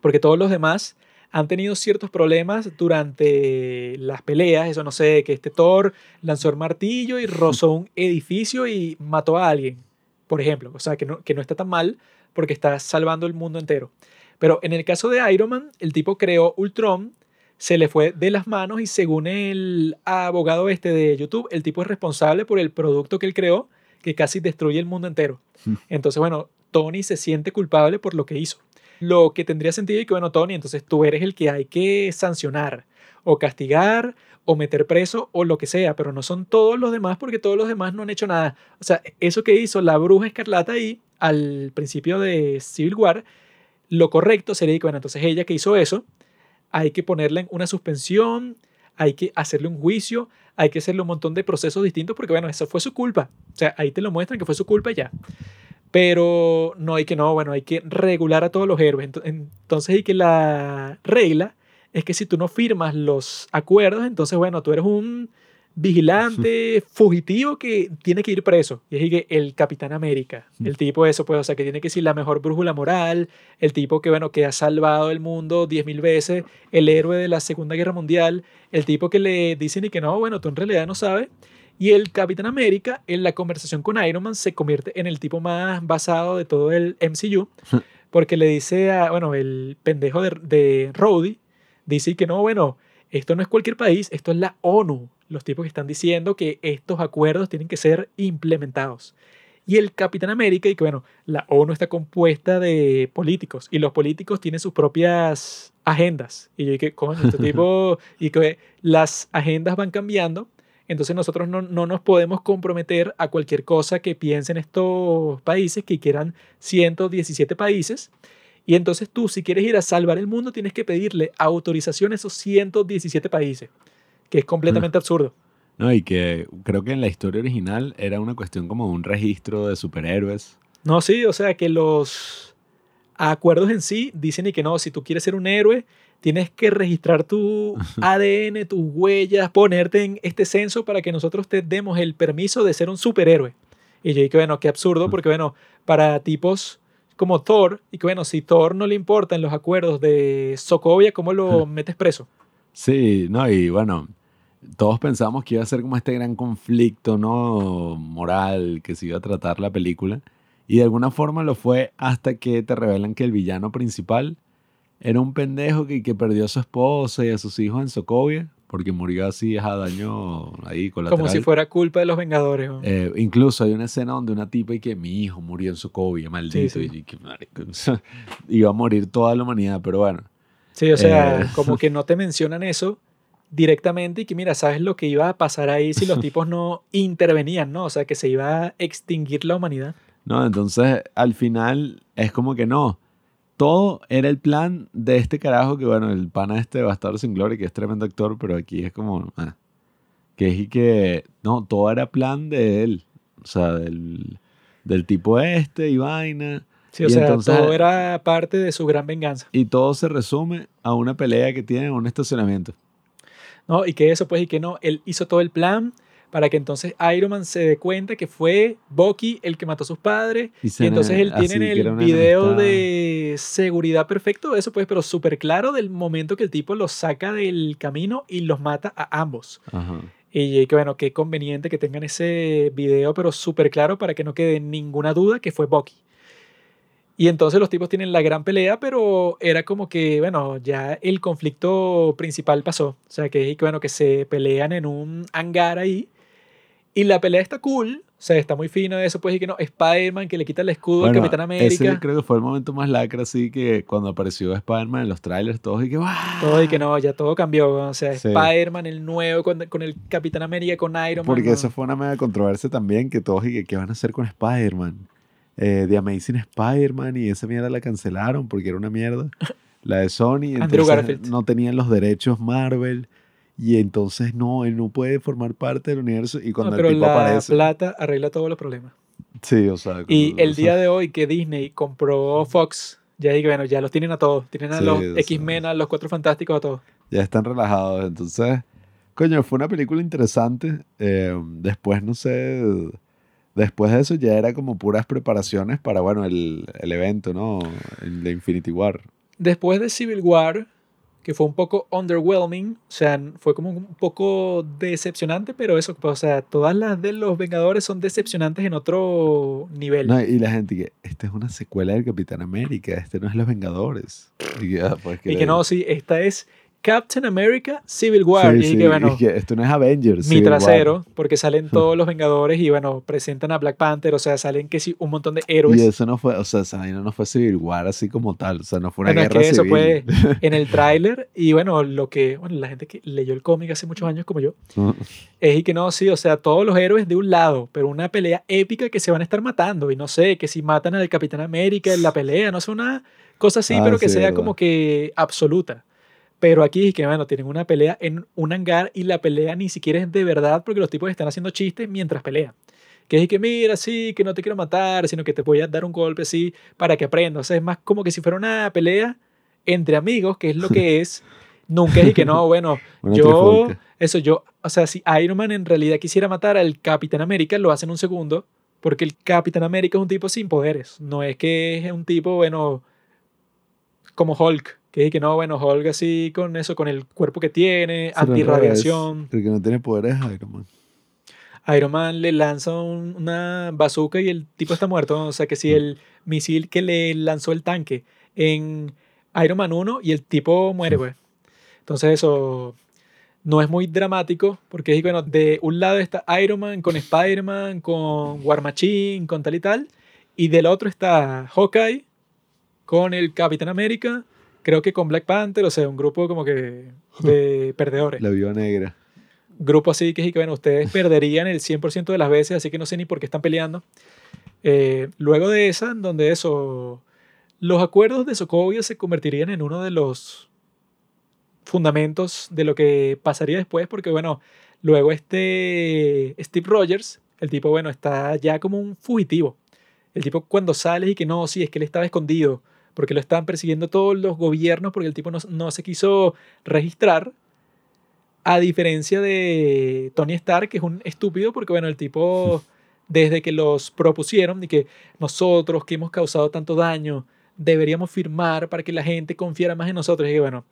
Porque todos los demás han tenido ciertos problemas durante las peleas. Eso no sé, que este Thor lanzó el martillo y rozó un edificio y mató a alguien, por ejemplo. O sea, que no, que no está tan mal porque está salvando el mundo entero. Pero en el caso de Iron Man, el tipo creó Ultron, se le fue de las manos y según el abogado este de YouTube, el tipo es responsable por el producto que él creó que casi destruye el mundo entero. Entonces, bueno, Tony se siente culpable por lo que hizo. Lo que tendría sentido es que, bueno, Tony, entonces tú eres el que hay que sancionar o castigar o meter preso o lo que sea, pero no son todos los demás porque todos los demás no han hecho nada. O sea, eso que hizo la bruja escarlata ahí al principio de Civil War, lo correcto sería que, bueno, entonces ella que hizo eso, hay que ponerle una suspensión, hay que hacerle un juicio, hay que hacerle un montón de procesos distintos porque, bueno, eso fue su culpa. O sea, ahí te lo muestran que fue su culpa ya. Pero no hay que, no, bueno, hay que regular a todos los héroes. Ento- Entonces hay que la regla es que si tú no firmas los acuerdos, entonces, bueno, tú eres un vigilante, fugitivo que tiene que ir preso. Y es que el Capitán América, el tipo eso, pues, o sea, que tiene que ser la mejor brújula moral, el tipo que, bueno, que ha salvado el mundo diez mil veces, el héroe de la Segunda Guerra Mundial, el tipo que le dicen y que no, bueno, tú en realidad no sabes. Y el Capitán América, en la conversación con Iron Man, se convierte en el tipo más basado de todo el MCU, porque le dice a, bueno, el pendejo de, de Rhodey, dice que no, bueno, esto no es cualquier país, esto es la ONU los tipos que están diciendo que estos acuerdos tienen que ser implementados. Y el Capitán América, y que bueno, la ONU está compuesta de políticos y los políticos tienen sus propias agendas. Y yo dije, coño, este tipo, y que las agendas van cambiando, entonces nosotros no, no, nos podemos comprometer a cualquier cosa que piensen estos países, que quieran 117 países. Y entonces tú, si quieres ir a salvar el mundo, tienes que pedirle autorización a esos 117 países que es completamente absurdo.
No, y que creo que en la historia original era una cuestión como un registro de superhéroes.
No, sí, o sea que los acuerdos en sí dicen y que no, si tú quieres ser un héroe, tienes que registrar tu ADN, tus huellas, ponerte en este censo para que nosotros te demos el permiso de ser un superhéroe. Y yo dije, bueno, qué absurdo, porque bueno, para tipos como Thor, y que bueno, si Thor no le importan los acuerdos de Sokovia, ¿cómo lo metes preso?
Sí, no, y bueno, todos pensamos que iba a ser como este gran conflicto, ¿no? Moral que se iba a tratar la película. Y de alguna forma lo fue hasta que te revelan que el villano principal era un pendejo que, que perdió a su esposa y a sus hijos en Sokovia, porque murió así, a daño ahí colateral.
Como si fuera culpa de los Vengadores.
Eh, incluso hay una escena donde una tipa y que mi hijo murió en Sokovia, maldito, y que iba a morir toda la humanidad, pero bueno.
Sí, o sea, eh, como que no te mencionan eso, directamente y que mira, sabes lo que iba a pasar ahí si los tipos no intervenían, ¿no? O sea, que se iba a extinguir la humanidad.
No, entonces al final es como que no. Todo era el plan de este carajo que, bueno, el pana este Bastardo sin Gloria, que es tremendo actor, pero aquí es como, ah, que es y que, no, todo era plan de él. O sea, del, del tipo este y vaina.
Sí, o sea, todo era parte de su gran venganza.
Y todo se resume a una pelea que tiene en un estacionamiento.
¿no? Y que eso, pues, y que no, él hizo todo el plan para que entonces Iron Man se dé cuenta que fue Bucky el que mató a sus padres. Y, entonces él tiene el video de seguridad perfecto, eso pues, pero súper claro del momento que el tipo los saca del camino y los mata a ambos. Y que bueno, qué conveniente que tengan ese video, pero súper claro para que no quede ninguna duda que fue Bucky. Y entonces los tipos tienen la gran pelea, pero era como que, bueno, ya el conflicto principal pasó. O sea, que, bueno, que se pelean en un hangar ahí. Y la pelea está cool. O sea, está muy fino eso, pues, y que no, Spider-Man que le quita el escudo al Capitán América.
Ese creo que fue el momento más lacra, así que cuando apareció Spider-Man en los trailers, todos y que ¡wow!
Todo y que no, ya todo cambió. O sea, Spider-Man, el nuevo, con, con, el Capitán América, con Iron
Man. Porque eso fue una mega controversia también, que todos y que ¿qué van a hacer con Spider-Man? eh, The Amazing Spider-Man y esa mierda la cancelaron porque era una mierda. La de Sony. entonces no tenían los derechos Marvel. Y entonces no, él no puede formar parte del universo. Y cuando
pero la plata arregla todos los problemas.
Sí, o sea.
Y el día de hoy que Disney compró Fox, ya digo, bueno, ya los tienen a todos. Tienen a los X-Men, a los Cuatro Fantásticos, a todos.
Ya están relajados. Entonces, coño, fue una película interesante. Eh, después, no sé Después de eso ya era como puras preparaciones para, bueno, el, el evento, ¿no? El de Infinity War.
Después de Civil War, que fue un poco underwhelming, o sea, fue como un poco decepcionante, pero eso, o sea, todas las de los Vengadores son decepcionantes en otro nivel.
No, y la gente que, esta es una secuela del Capitán América, este no es Los Vengadores.
Y que, ah, pues y que no, sí, esta es Captain America Civil War. y que, bueno,
esto no es Avengers.
Mi trasero, porque salen todos los Vengadores y bueno, presentan a Black Panther, o sea, salen que sí, un montón de héroes.
Y eso no fue, o sea, esa no fue Civil War así como tal, o sea, no fue una guerra es que Eso
fue en el tráiler y bueno, lo que, bueno, la gente que leyó el cómic hace muchos años como yo, es y que no, sí, o sea, todos los héroes de un lado, pero una pelea épica que se van a estar matando y no sé, que si matan al Capitán América en la pelea, no sé, una cosa así, ah, pero que sea como que absoluta. Pero aquí que, bueno, tienen una pelea en un hangar y la pelea ni siquiera es de verdad porque los tipos están haciendo chistes mientras pelean. Que es que, mira, sí, que no te quiero matar, sino que te voy a dar un golpe así para que aprendas. O sea, es más como que si fuera una pelea entre amigos, que es lo que es. Nunca es y que no, bueno,
Una
yo, eso yo, o sea, si Iron Man en realidad quisiera matar al Capitán América, lo hace en un segundo, porque el Capitán América es un tipo sin poderes, no es que es un tipo, bueno, como Hulk, que es que no, bueno, Hulk así con eso, con el cuerpo que tiene, antirradiación.
El que no tiene poderes es Iron Man.
Iron Man le lanza un- una bazooka y el tipo está muerto. O sea que si el misil que le lanzó el tanque en Iron Man 1 y el tipo muere, pues. Entonces eso no es muy dramático porque es bueno, de un lado está Iron Man con Spider-Man, con War Machine, con tal y tal. Y del otro está Hawkeye con el Capitán América, creo que con Black Panther, o sea, un grupo como que de perdedores
La viuda negra.
grupo así que, sí que bueno, ustedes perderían el 100% de las veces, así que no sé ni por qué están peleando. Eh, luego de esa, en donde eso, los acuerdos de Sokovia se convertirían en uno de los fundamentos de lo que pasaría después, porque bueno, luego este Steve Rogers, el tipo, bueno, está ya como un fugitivo. El tipo cuando sale y que no, sí, es que él estaba escondido, porque lo estaban persiguiendo todos los gobiernos, porque el tipo no, no se quiso registrar, a diferencia de Tony Stark, que es un estúpido, porque bueno, el tipo, desde que los propusieron, de que nosotros que hemos causado tanto daño, deberíamos firmar para que la gente confiara más en nosotros. Y bueno,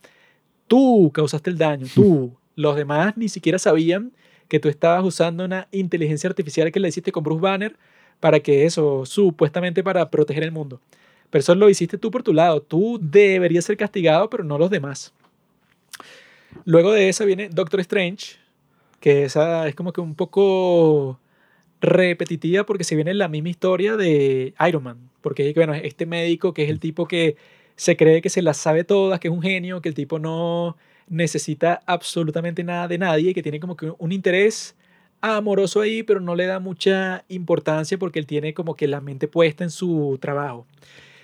tú causaste el daño, tú. Los demás ni siquiera sabían que tú estabas usando una inteligencia artificial que le hiciste con Bruce Banner para que eso, supuestamente para proteger el mundo. Pero eso lo hiciste tú por tu lado. Tú deberías ser castigado, pero no los demás. Luego de esa viene Doctor Strange, que esa es como que un poco repetitiva porque se viene la misma historia de Iron Man. Porque bueno, este médico que es el tipo que se cree que se las sabe todas, que es un genio, que el tipo no necesita absolutamente nada de nadie, que tiene como que un interés amoroso ahí, pero no le da mucha importancia porque él tiene como que la mente puesta en su trabajo.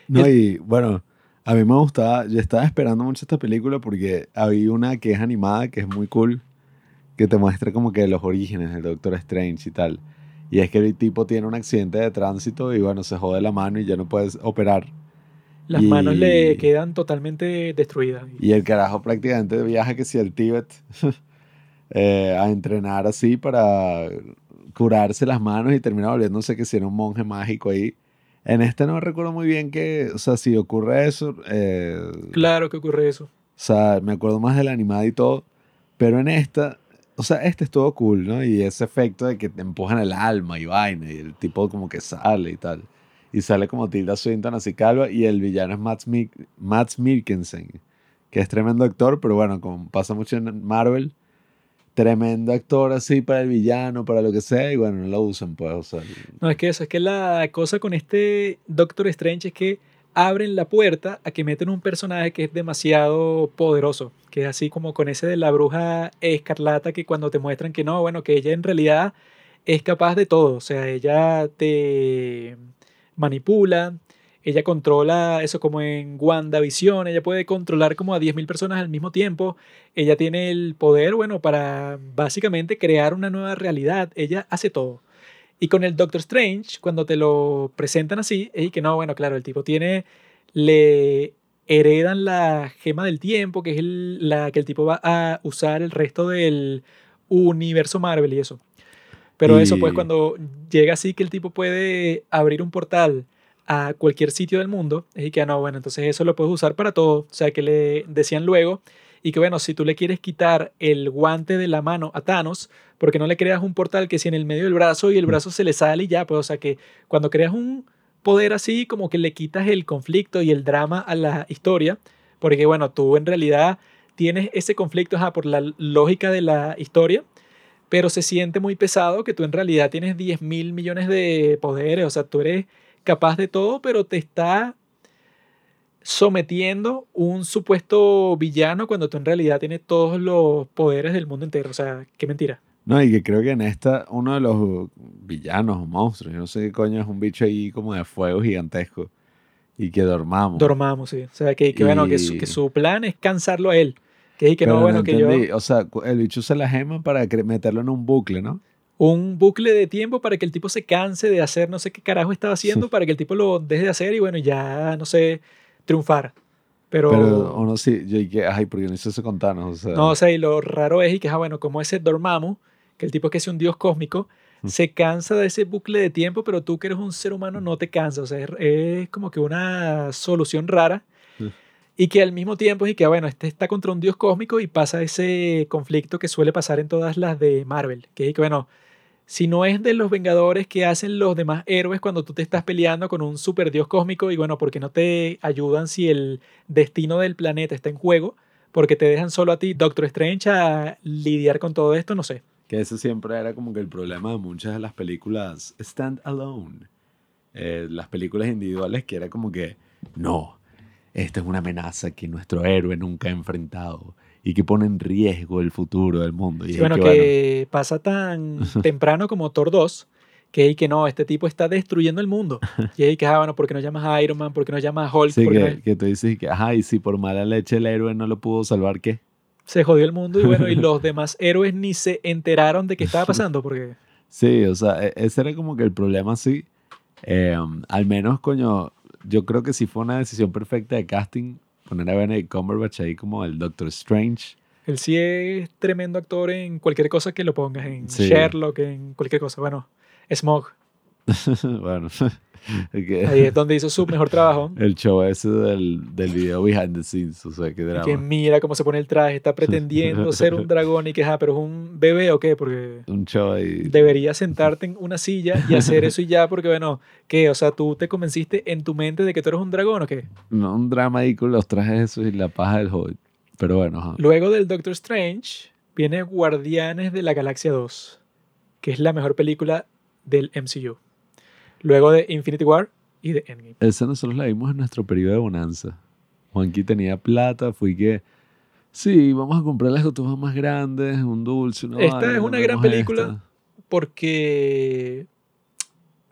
No, y bueno, a mí me gustaba, yo estaba esperando mucho esta película porque había una que es animada, que es muy cool, que te muestra como que los orígenes del Doctor Strange y tal. Y es que el tipo tiene un accidente de tránsito y bueno, se jode la mano y ya no puedes operar.
Las
Y-
manos le quedan totalmente destruidas.
Y el carajo prácticamente viaja que si al Tíbet eh, a entrenar así para curarse las manos y termina volviéndose que si era un monje mágico ahí. En este no recuerdo muy bien que, o sea, si ocurre eso, eh,
Claro que ocurre eso.
o sea, me acuerdo más de la animada y todo, pero en esta, o sea, este estuvo cool, ¿no? Y ese efecto de que te empujan el alma y vaina, y el tipo como que sale y tal. Y sale como Tilda Swinton así calva, y el villano es Matt, Mik- Matt Mikkelsen, que es tremendo actor, pero bueno, como pasa mucho en Marvel, tremendo actor así para el villano, para lo que sea, y bueno, no lo usan, pues,
No, es que eso, es que la cosa con este Doctor Strange es que abren la puerta a que meten un personaje que es demasiado poderoso, que es así como con ese de la bruja escarlata que cuando te muestran que no, bueno, que ella en realidad es capaz de todo, o sea, ella te manipula, ella controla eso como en WandaVision, ella puede controlar como a 10.000 personas al mismo tiempo, ella tiene el poder, bueno, para básicamente crear una nueva realidad, ella hace todo. Y con el Doctor Strange, cuando te lo presentan así, es que no, bueno, claro, el tipo tiene, le heredan la gema del tiempo, que es el- la que el tipo va a usar el resto del universo Marvel y eso. Pero eso, pues, cuando llega así que el tipo puede abrir un portal a cualquier sitio del mundo, es que, ah, no, bueno, entonces eso lo puedes usar para todo. O sea, que le decían luego, y que, bueno, si tú le quieres quitar el guante de la mano a Thanos, porque no le creas un portal que si en el medio del brazo y el brazo se le sale y ya, pues, o sea, que cuando creas un poder así, como que le quitas el conflicto y el drama a la historia, porque, bueno, tú en realidad tienes ese conflicto ajá, por la lógica de la historia, pero se siente muy pesado que tú en realidad tienes 10 mil millones de poderes, o sea, tú eres capaz de todo, pero te está sometiendo un supuesto villano cuando tú en realidad tienes todos los poderes del mundo entero, o sea, qué mentira.
No, y que creo que en esta, uno de los villanos o monstruos, yo no sé qué coño, es un bicho ahí como de fuego gigantesco. Y que dormamos.
Dormamos, sí. O sea, que, que bueno, que su, que su plan es cansarlo a él. Que, que no, bueno, que yo...
O sea, el bicho usa la gema para meterlo en un bucle, ¿no?
Un bucle de tiempo para que el tipo se canse de hacer no sé qué carajo estaba haciendo, para que el tipo lo deje de hacer y bueno, ya, no sé, triunfar. Pero,
Pero, o no, sí, yo dije, ay, porque no hizo eso o sea.
no, o sea, y lo raro es y que, ah, bueno, como ese Dormammu, que el tipo que es un dios cósmico,
Mm.
se cansa de ese bucle de tiempo, pero tú que eres un ser humano no te cansas. O sea, es, es como que una solución rara. Y que al mismo tiempo es y que, ah, bueno, este está contra un dios cósmico y pasa ese conflicto que suele pasar en todas las de Marvel. Que es que, bueno, si no es de los Vengadores que hacen los demás héroes cuando tú te estás peleando con un super dios cósmico y bueno, porque no te ayudan si el destino del planeta está en juego, porque te dejan solo a ti, Doctor Strange, a lidiar con todo esto, no sé.
Que eso siempre era como que el problema de muchas de las películas stand alone. Eh, las películas individuales que era como que, no, esta es una amenaza que nuestro héroe nunca ha enfrentado y que pone en riesgo el futuro del mundo. Y
Sí, bueno,
que,
que pasa tan temprano como Thor 2, que que no, este tipo está destruyendo el mundo. Y hay que, ah, bueno, ¿por qué no llamas a Iron Man? ¿Por qué no llamas a Hulk?
Sí,
¿Por qué
que,
no-
que tú dices que, ajá, y si por mala leche el héroe no lo pudo salvar, ¿qué?
Se jodió el mundo y bueno, y los demás héroes ni se enteraron de qué estaba pasando, porque
Sí, o sea, e- ese era como que el problema, sí. Eh, al menos, coño, yo creo que sí fue una decisión perfecta de casting poner a Benedict Cumberbatch ahí como el Doctor Strange.
él sí es tremendo actor en cualquier cosa que lo pongas, en
Sí.
Sherlock, en cualquier cosa. Bueno, Smog,
bueno, que-
ahí es donde hizo su mejor trabajo.
el show ese del, del video behind the scenes, o sea, qué drama.
que mira cómo se pone el traje, está pretendiendo ser un dragón y que, ah, pero es un bebé o qué, porque
Un show ahí.
deberías sentarte en una silla y hacer eso y ya, porque bueno, ¿qué? O sea, tú te convenciste en tu mente de que tú eres un dragón o qué.
No, un drama ahí con los trajes esos y la paja del Hobbit. Pero bueno, ajá.
Luego del Doctor Strange viene Guardianes de la Galaxia 2, que es la mejor película del MCU. Luego de Infinity War y de Endgame.
Esa nosotros la vimos en nuestro periodo de bonanza. Juanqui tenía plata, fui que... Sí, vamos a comprar las cotufas más grandes, un dulce, una
Esta es una gran película.
esta.
porque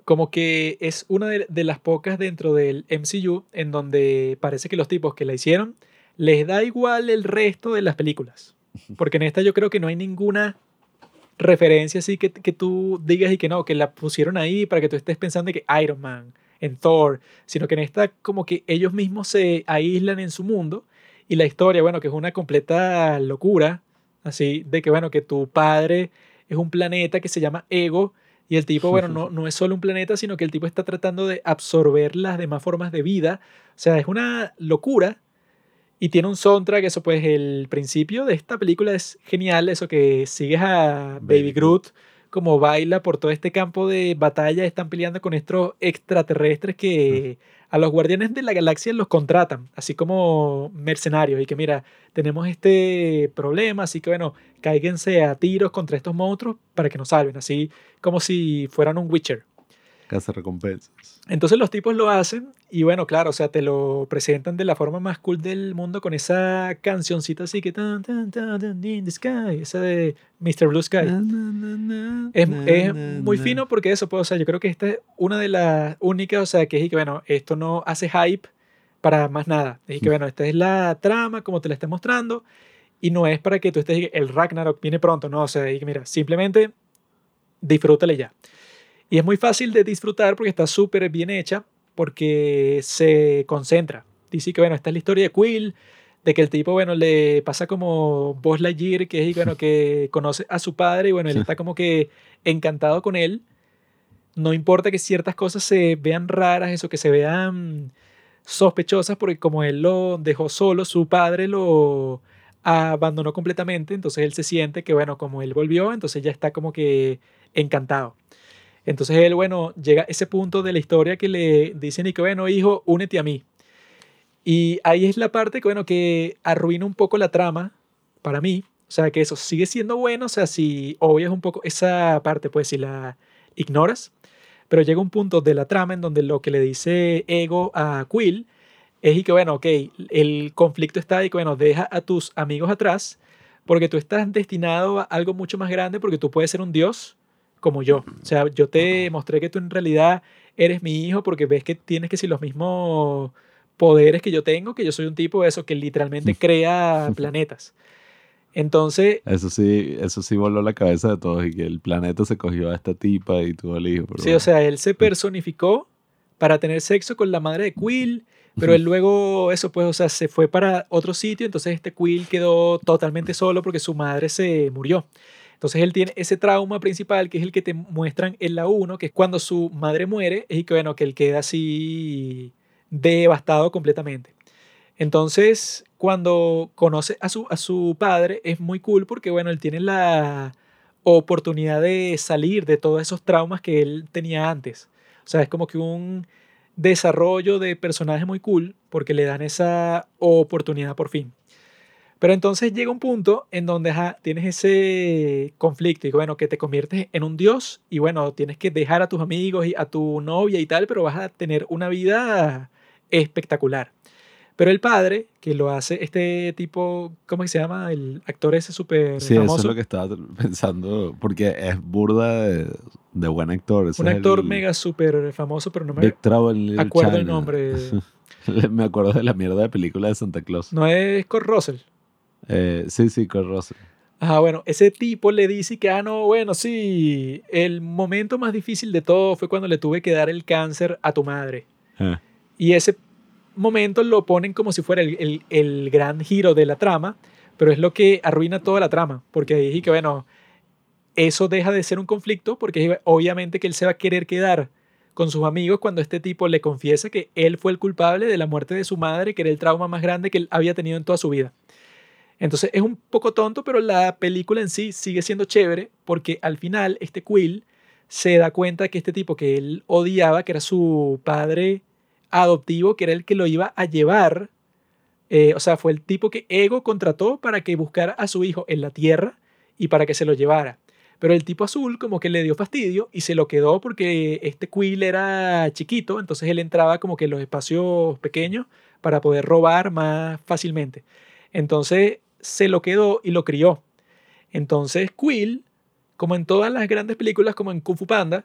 como que es una de, de las pocas dentro del MCU en donde parece que los tipos que la hicieron les da igual el resto de las películas. Porque en esta yo creo que no hay ninguna referencia así que, que tú digas y que no, que la pusieron ahí para que tú estés pensando que Iron Man, en Thor, sino que en esta como que ellos mismos se aíslan en su mundo y la historia, bueno, que es una completa locura, así de que bueno, que tu padre es un planeta que se llama Ego y el tipo, bueno, no, no es solo un planeta, sino que el tipo está tratando de absorber las demás formas de vida. O sea, es una locura y tiene un soundtrack, eso pues el principio de esta película es genial, eso que sigues a Baby,
Baby
Groot. Como baila por todo este campo de batalla, están peleando con estos extraterrestres que a los guardianes de la galaxia los contratan, así como mercenarios, y que mira, tenemos este problema, así que bueno, cáiganse a tiros contra estos monstruos para que nos salven, así como si fueran un Witcher.
Casa recompensas.
Entonces los tipos lo hacen y bueno, claro, o sea, te lo presentan de la forma más cool del mundo con esa cancioncita así que tan, tan, tan, in the sky, esa de Mr. Blue Sky. Es, es muy fino porque eso, pues, o sea, yo creo que esta es una de las únicas, o sea, que es que, bueno, esto no hace hype para más nada. Es que, bueno, esta es la trama, como te la está mostrando, y no es para que tú estés, el Ragnarok viene pronto, no, o sea, y que, mira, simplemente disfrútale ya. Y es muy fácil de disfrutar porque está súper bien hecha, porque se concentra. Dice que, bueno, esta es la historia de Quill, de que el tipo, bueno, le pasa como Buzz Lightyear, que es, bueno, que conoce a su padre, y bueno, él
Sí.
está como que encantado con él. No importa que ciertas cosas se vean raras, eso que se vean sospechosas, porque como él lo dejó solo, su padre lo abandonó completamente, entonces él se siente que, bueno, como él volvió, entonces ya está como que encantado. Entonces él, bueno, llega a ese punto de la historia que le dicen y que, bueno, hijo, únete a mí. Y ahí es la parte que, bueno, que arruina un poco la trama para mí. O sea, que eso sigue siendo bueno, o sea, si obvias un poco esa parte, pues si la ignoras, pero llega un punto de la trama en donde lo que le dice Ego a Quill es y que, bueno, ok, el conflicto está ahí que, bueno, deja a tus amigos atrás porque tú estás destinado a algo mucho más grande porque tú puedes ser un dios como yo. O sea, yo te mostré que tú en realidad eres mi hijo porque ves que tienes que si los mismos poderes que yo tengo, que yo soy un tipo de eso que literalmente crea planetas. Entonces,
Eso sí, eso sí voló la cabeza de todos y que el planeta se cogió a esta tipa y tuvo el hijo. pero
sí,
bueno.
o sea, él se personificó para tener sexo con la madre de Quill, Pero él luego, eso pues, o sea, se fue para otro sitio, entonces este Quill quedó totalmente solo porque su madre se murió. Entonces él tiene ese trauma principal, que es el que te muestran en la 1, que es cuando su madre muere, y que bueno, que él queda así devastado completamente. Entonces, cuando conoce a su, a su padre, es muy cool porque, bueno, él tiene la oportunidad de salir de todos esos traumas que él tenía antes. O sea, es como que un desarrollo de personaje muy cool porque le dan esa oportunidad por fin. Pero entonces llega un punto en donde tienes ese conflicto y bueno, que te conviertes en un dios y bueno, tienes que dejar a tus amigos y a tu novia y tal, pero vas a tener una vida espectacular. Pero el padre, que lo hace este tipo, ¿cómo se llama? El actor ese súper
Sí,
famoso.
eso es lo que estaba pensando, porque es burda de, de buen actor. ese
un actor
el
mega súper famoso, pero no me acuerdo el
China.
nombre.
Me acuerdo de la mierda de película de Santa Claus.
No es Kurt Russell.
Eh, sí, sí, Kurt Russell.
Ajá, bueno, ese tipo le dice que, ah, no, bueno, sí, el momento más difícil de todo fue cuando le tuve que dar el cáncer a tu madre.
Ah,
Y ese momento lo ponen como si fuera el, el- el gran giro de la trama, pero es lo que arruina toda la trama, porque dije que, bueno, eso deja de ser un conflicto, porque obviamente que él se va a querer quedar con sus amigos cuando este tipo le confiesa que él fue el culpable de la muerte de su madre, que era el trauma más grande que él había tenido en toda su vida. Entonces es un poco tonto, pero la película en sí sigue siendo chévere, porque al final este Quill se da cuenta que este tipo que él odiaba, que era su padre adoptivo, que era el que lo iba a llevar, eh, o sea, fue el tipo que Ego contrató para que buscara a su hijo en la Tierra y para que se lo llevara. Pero el tipo azul como que le dio fastidio y se lo quedó porque este Quill era chiquito, entonces él entraba como que en los espacios pequeños para poder robar más fácilmente. Entonces se lo quedó y lo crió. Entonces Quill, como en todas las grandes películas, como en Kung Fu Panda,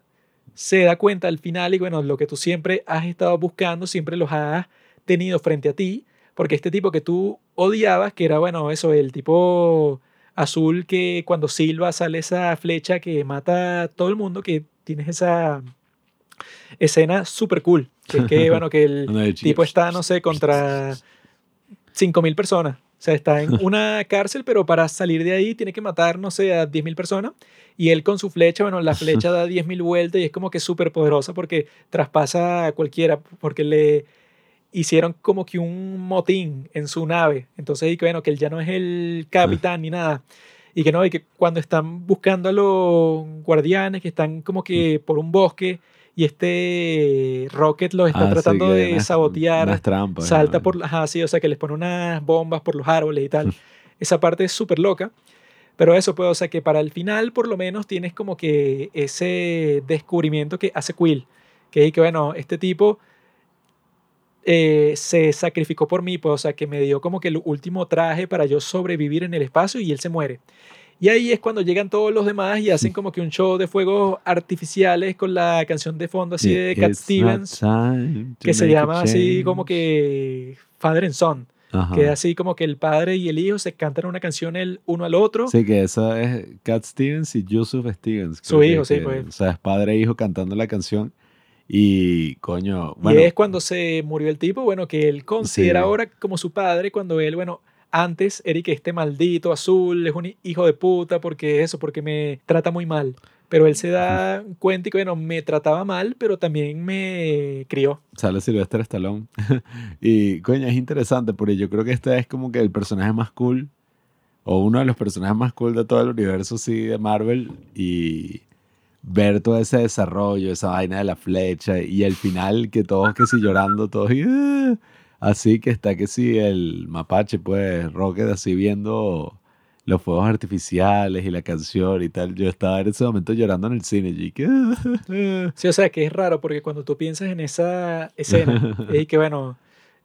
se da cuenta al final y bueno, lo que tú siempre has estado buscando, siempre los has tenido frente a ti, porque este tipo que tú odiabas, que era bueno, eso, el tipo azul que cuando silba sale esa flecha que mata a todo el mundo, que tienes esa escena súper cool, que es que bueno, que el tipo está, no sé, contra 5.000 personas. O sea, está en una cárcel, pero para salir de ahí tiene que matar, no sé, a 10.000 personas. Y él con su flecha, bueno, la flecha da 10.000 vueltas y es como que súper poderosa porque traspasa a cualquiera, porque le hicieron como que un motín en su nave. Entonces, y que bueno, que él ya no es el capitán ni nada. Y que no, y que cuando están buscando a los guardianes, que están como que por un bosque y este Rocket los está
Ah,
tratando de
unas-
sabotear
unas trampas,
salta
¿no?
por, ajá, sí, o sea, que les pone unas bombas por los árboles y tal. Esa parte es súper loca. Pero eso, pues, o sea, que para el final, por lo menos, tienes como que ese descubrimiento que hace Quill. Que es que, bueno, este tipo eh, se sacrificó por mí, pues, o sea, que me dio como que el último traje para yo sobrevivir en el espacio y él se muere. Y ahí es cuando llegan todos los demás y hacen como que un show de fuegos artificiales con la canción de fondo así de Cat
It's
Stevens que se llama así como que Father and Son,
Ajá.
que es así como que el padre y el hijo se cantan una canción el uno al otro.
Sí, que esa es Cat Stevens y Yusuf Stevens.
Su
creo que-
hijo, sí, pues.
O sea, es padre e hijo cantando la canción. Y, coño,
y
bueno,
es cuando se murió el tipo, bueno, que él considera
Sí.
ahora como su padre, cuando él, bueno, antes, Eric, este maldito azul, es un hijo de puta, porque eso, porque me trata muy mal. Pero él se da cuenta y que, bueno, me trataba mal, pero también me crió.
sale Sylvester Stallone. y, coño, es interesante porque yo creo que este es como que el personaje más cool, o uno de los personajes más cool de todo el universo, sí, de Marvel. Y ver todo ese desarrollo, esa vaina de la flecha, y el final que todos que sí llorando, todos y, "Ah", así que está que sí el mapache, pues, Rocket así viendo los fuegos artificiales y la canción y tal. Yo estaba en ese momento llorando en el cine. Y que.
Sí, o sea, que es raro porque cuando tú piensas en esa escena, y que bueno,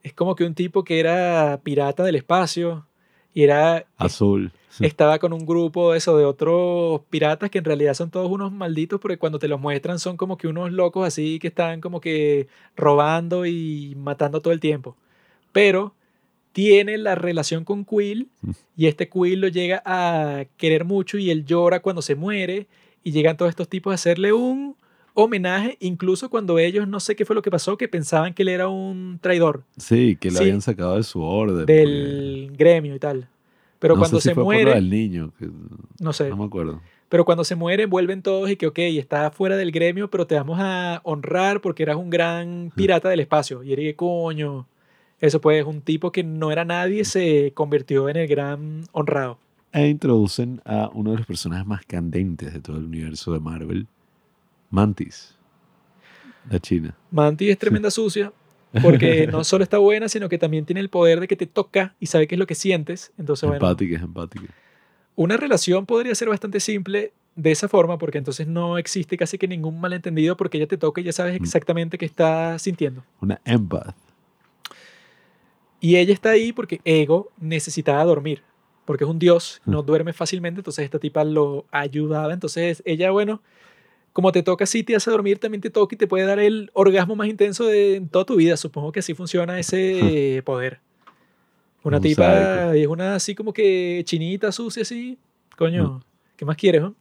es como que un tipo que era pirata del espacio y era
azul.
estaba con un grupo de eso de otros piratas que en realidad son todos unos malditos porque cuando te los muestran son como que unos locos así que están como que robando y matando todo el tiempo. Pero tiene la relación con Quill y este Quill lo llega a querer mucho y él llora cuando se muere y llegan todos estos tipos a hacerle un homenaje, incluso cuando ellos, no sé qué fue lo que pasó, que pensaban que él era un traidor
Sí, que lo
Sí.
habían sacado de su orden.
del gremio y tal. Pero
No
cuando
sé si
se
fue por lo
muere,
del niño, que
no sé,
no me acuerdo.
pero cuando se muere vuelven todos y que, ok, está fuera del gremio, pero te vamos a honrar porque eras un gran pirata del espacio. Y que, coño, eso pues, un tipo que no era nadie se convirtió en el gran honrado.
E introducen a uno de los personajes más candentes de todo el universo de Marvel, Mantis, la China.
Manti es tremenda sucia porque no solo está buena, sino que también tiene el poder de que te toca y sabe qué es lo que sientes. Entonces, bueno,
empática, es empática.
una relación podría ser bastante simple de esa forma porque entonces no existe casi que ningún malentendido porque ella te toca y ya sabes exactamente qué está sintiendo.
Una empath.
Y ella está ahí porque Ego necesitaba dormir, porque es un dios, no duerme fácilmente, entonces esta tipa lo ayudaba. Entonces ella, bueno, como te toca así, te hace dormir, también te toca y te puede dar el orgasmo más intenso de en toda tu vida. Supongo que así funciona ese poder. Una
Un
tipa,
sádico.
y es una así como que chinita, sucia, así. Coño, ¿qué más quieres? no?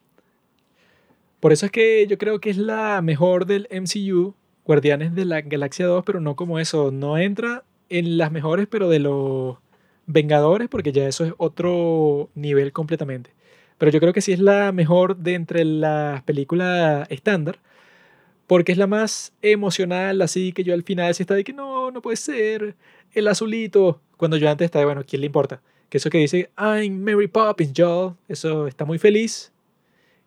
Por eso es que yo creo que es la mejor del MCU, Guardianes de la Galaxia 2, pero no como eso. No entra en las mejores, pero de los Vengadores, porque ya eso es otro nivel completamente. Pero yo creo que sí es la mejor de entre las películas estándar, porque es la más emocional, así que yo al final sí estaba de que no, no puede ser, el azulito, cuando yo antes estaba, bueno, ¿quién le importa? Que eso que dice, I'm Mary Poppins, Joel, eso está muy feliz,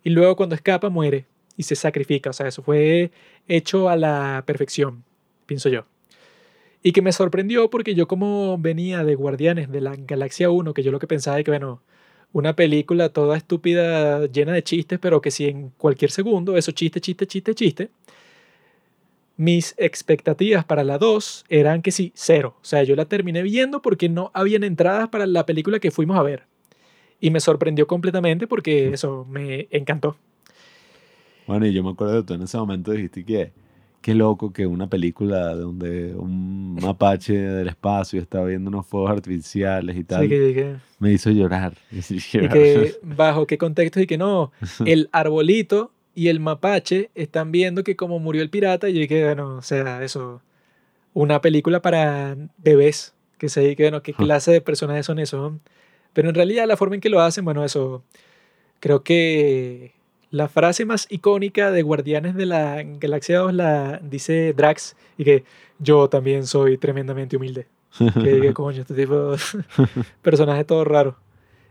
y luego cuando escapa muere y se sacrifica, o sea, eso fue hecho a la perfección, pienso yo. Y que me sorprendió porque yo como venía de Guardianes de la Galaxia 1, que yo lo que pensaba es que, bueno, una película toda estúpida, llena de chistes, pero que si en cualquier segundo, eso chiste, chiste, chiste, chiste, mis expectativas para la 2 eran que sí, cero. O sea, yo la terminé viendo porque no habían entradas para la película que fuimos a ver. Y me sorprendió completamente porque eso me encantó.
Bueno, y yo me acuerdo de tú en ese momento dijiste que qué loco que una película donde un mapache del espacio estaba viendo unos fuegos artificiales y tal,
Así que, que-
me hizo llorar. Me hizo
y
llorar.
que bajo qué contexto y que no, el arbolito y el mapache están viendo que como murió el pirata y yo dije, bueno, o sea, eso, una película para bebés, que se dice, bueno, qué clase de personajes son esos. Pero en realidad la forma en que lo hacen, bueno, eso, creo que la frase más icónica de Guardianes de la Galaxia 2 la dice Drax y que yo también soy tremendamente humilde. Que, que coño, este tipo personaje todo raro.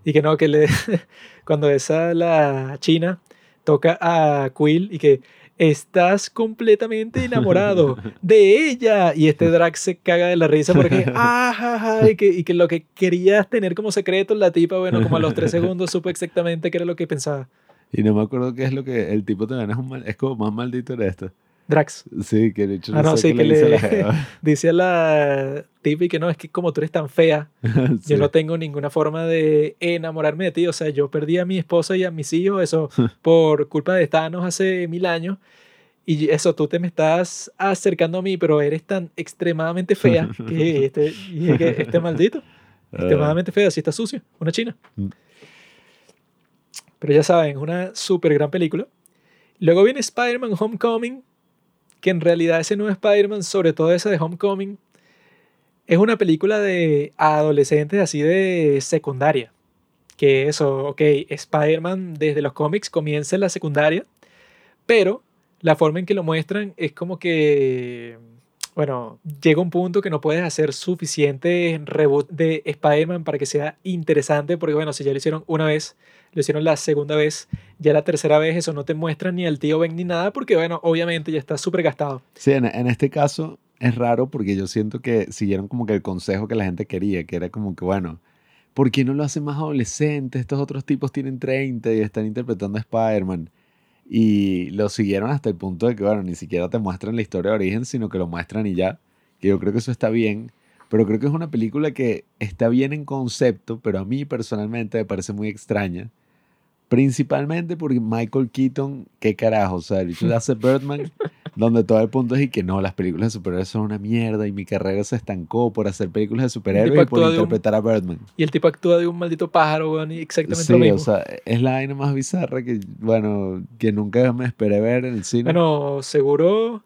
Y que no, que le cuando esa la China toca a Quill y que estás completamente enamorado de ella. Y este Drax se caga de la risa porque, ah, ja, ja", y, que, y que lo que querías tener como secreto, la tipa, bueno, como a los tres segundos supo exactamente qué era lo que pensaba.
Y no me acuerdo qué es lo que el tipo también es un mal, es como más maldito era esto.
Drax
Sí, que de hecho
Ah, no,
sé
sí, que
le dice
le-
la
dice a la tipa y que no, es que como tú eres tan fea,
Sí.
Yo no tengo ninguna forma de enamorarme de ti. O sea, yo perdí a mi esposa y a mis hijos, eso por culpa de Thanos hace mil años. Y eso, tú te me estás acercando a mí, pero eres tan extremadamente fea que este, y que este maldito,
Ah,
extremadamente fea, así está sucio, una china. Pero ya saben, es una súper gran película. Luego viene Spider-Man Homecoming, que en realidad ese nuevo Spider-Man, sobre todo ese de Homecoming, es una película de adolescentes así de secundaria. Que eso, ok, Spider-Man desde los cómics comienza en la secundaria, pero la forma en que lo muestran es como que, bueno, llega un punto que no puedes hacer suficiente reboot de Spider-Man para que sea interesante, porque bueno, si ya lo hicieron una vez, lo hicieron la segunda vez, ya la tercera vez eso no te muestra ni al tío Ben ni nada, porque bueno, obviamente ya está súper gastado.
Sí, en, en este caso es raro porque yo siento que siguieron como que el consejo que la gente quería, que era como que, bueno, ¿por qué no lo hacen más adolescente? Estos otros tipos tienen 30 y están interpretando a Spider-Man. Y lo siguieron hasta el punto de que, bueno, ni siquiera te muestran la historia de origen, sino que lo muestran y ya. Que yo creo que eso está bien. Pero creo que es una película que está bien en concepto, pero a mí personalmente me parece muy extraña. Principalmente porque Michael Keaton, qué carajo, o sea, el le hace Birdman donde todo el punto es y que no, las películas de superhéroes son una mierda y mi carrera se estancó por hacer películas de superhéroes y por
un-
interpretar a Birdman.
Y el tipo actúa de un maldito pájaro, weón, y exactamente
Sí,
lo mismo.
o sea, es la vaina más bizarra que, bueno, que nunca me esperé ver en el cine.
bueno, seguro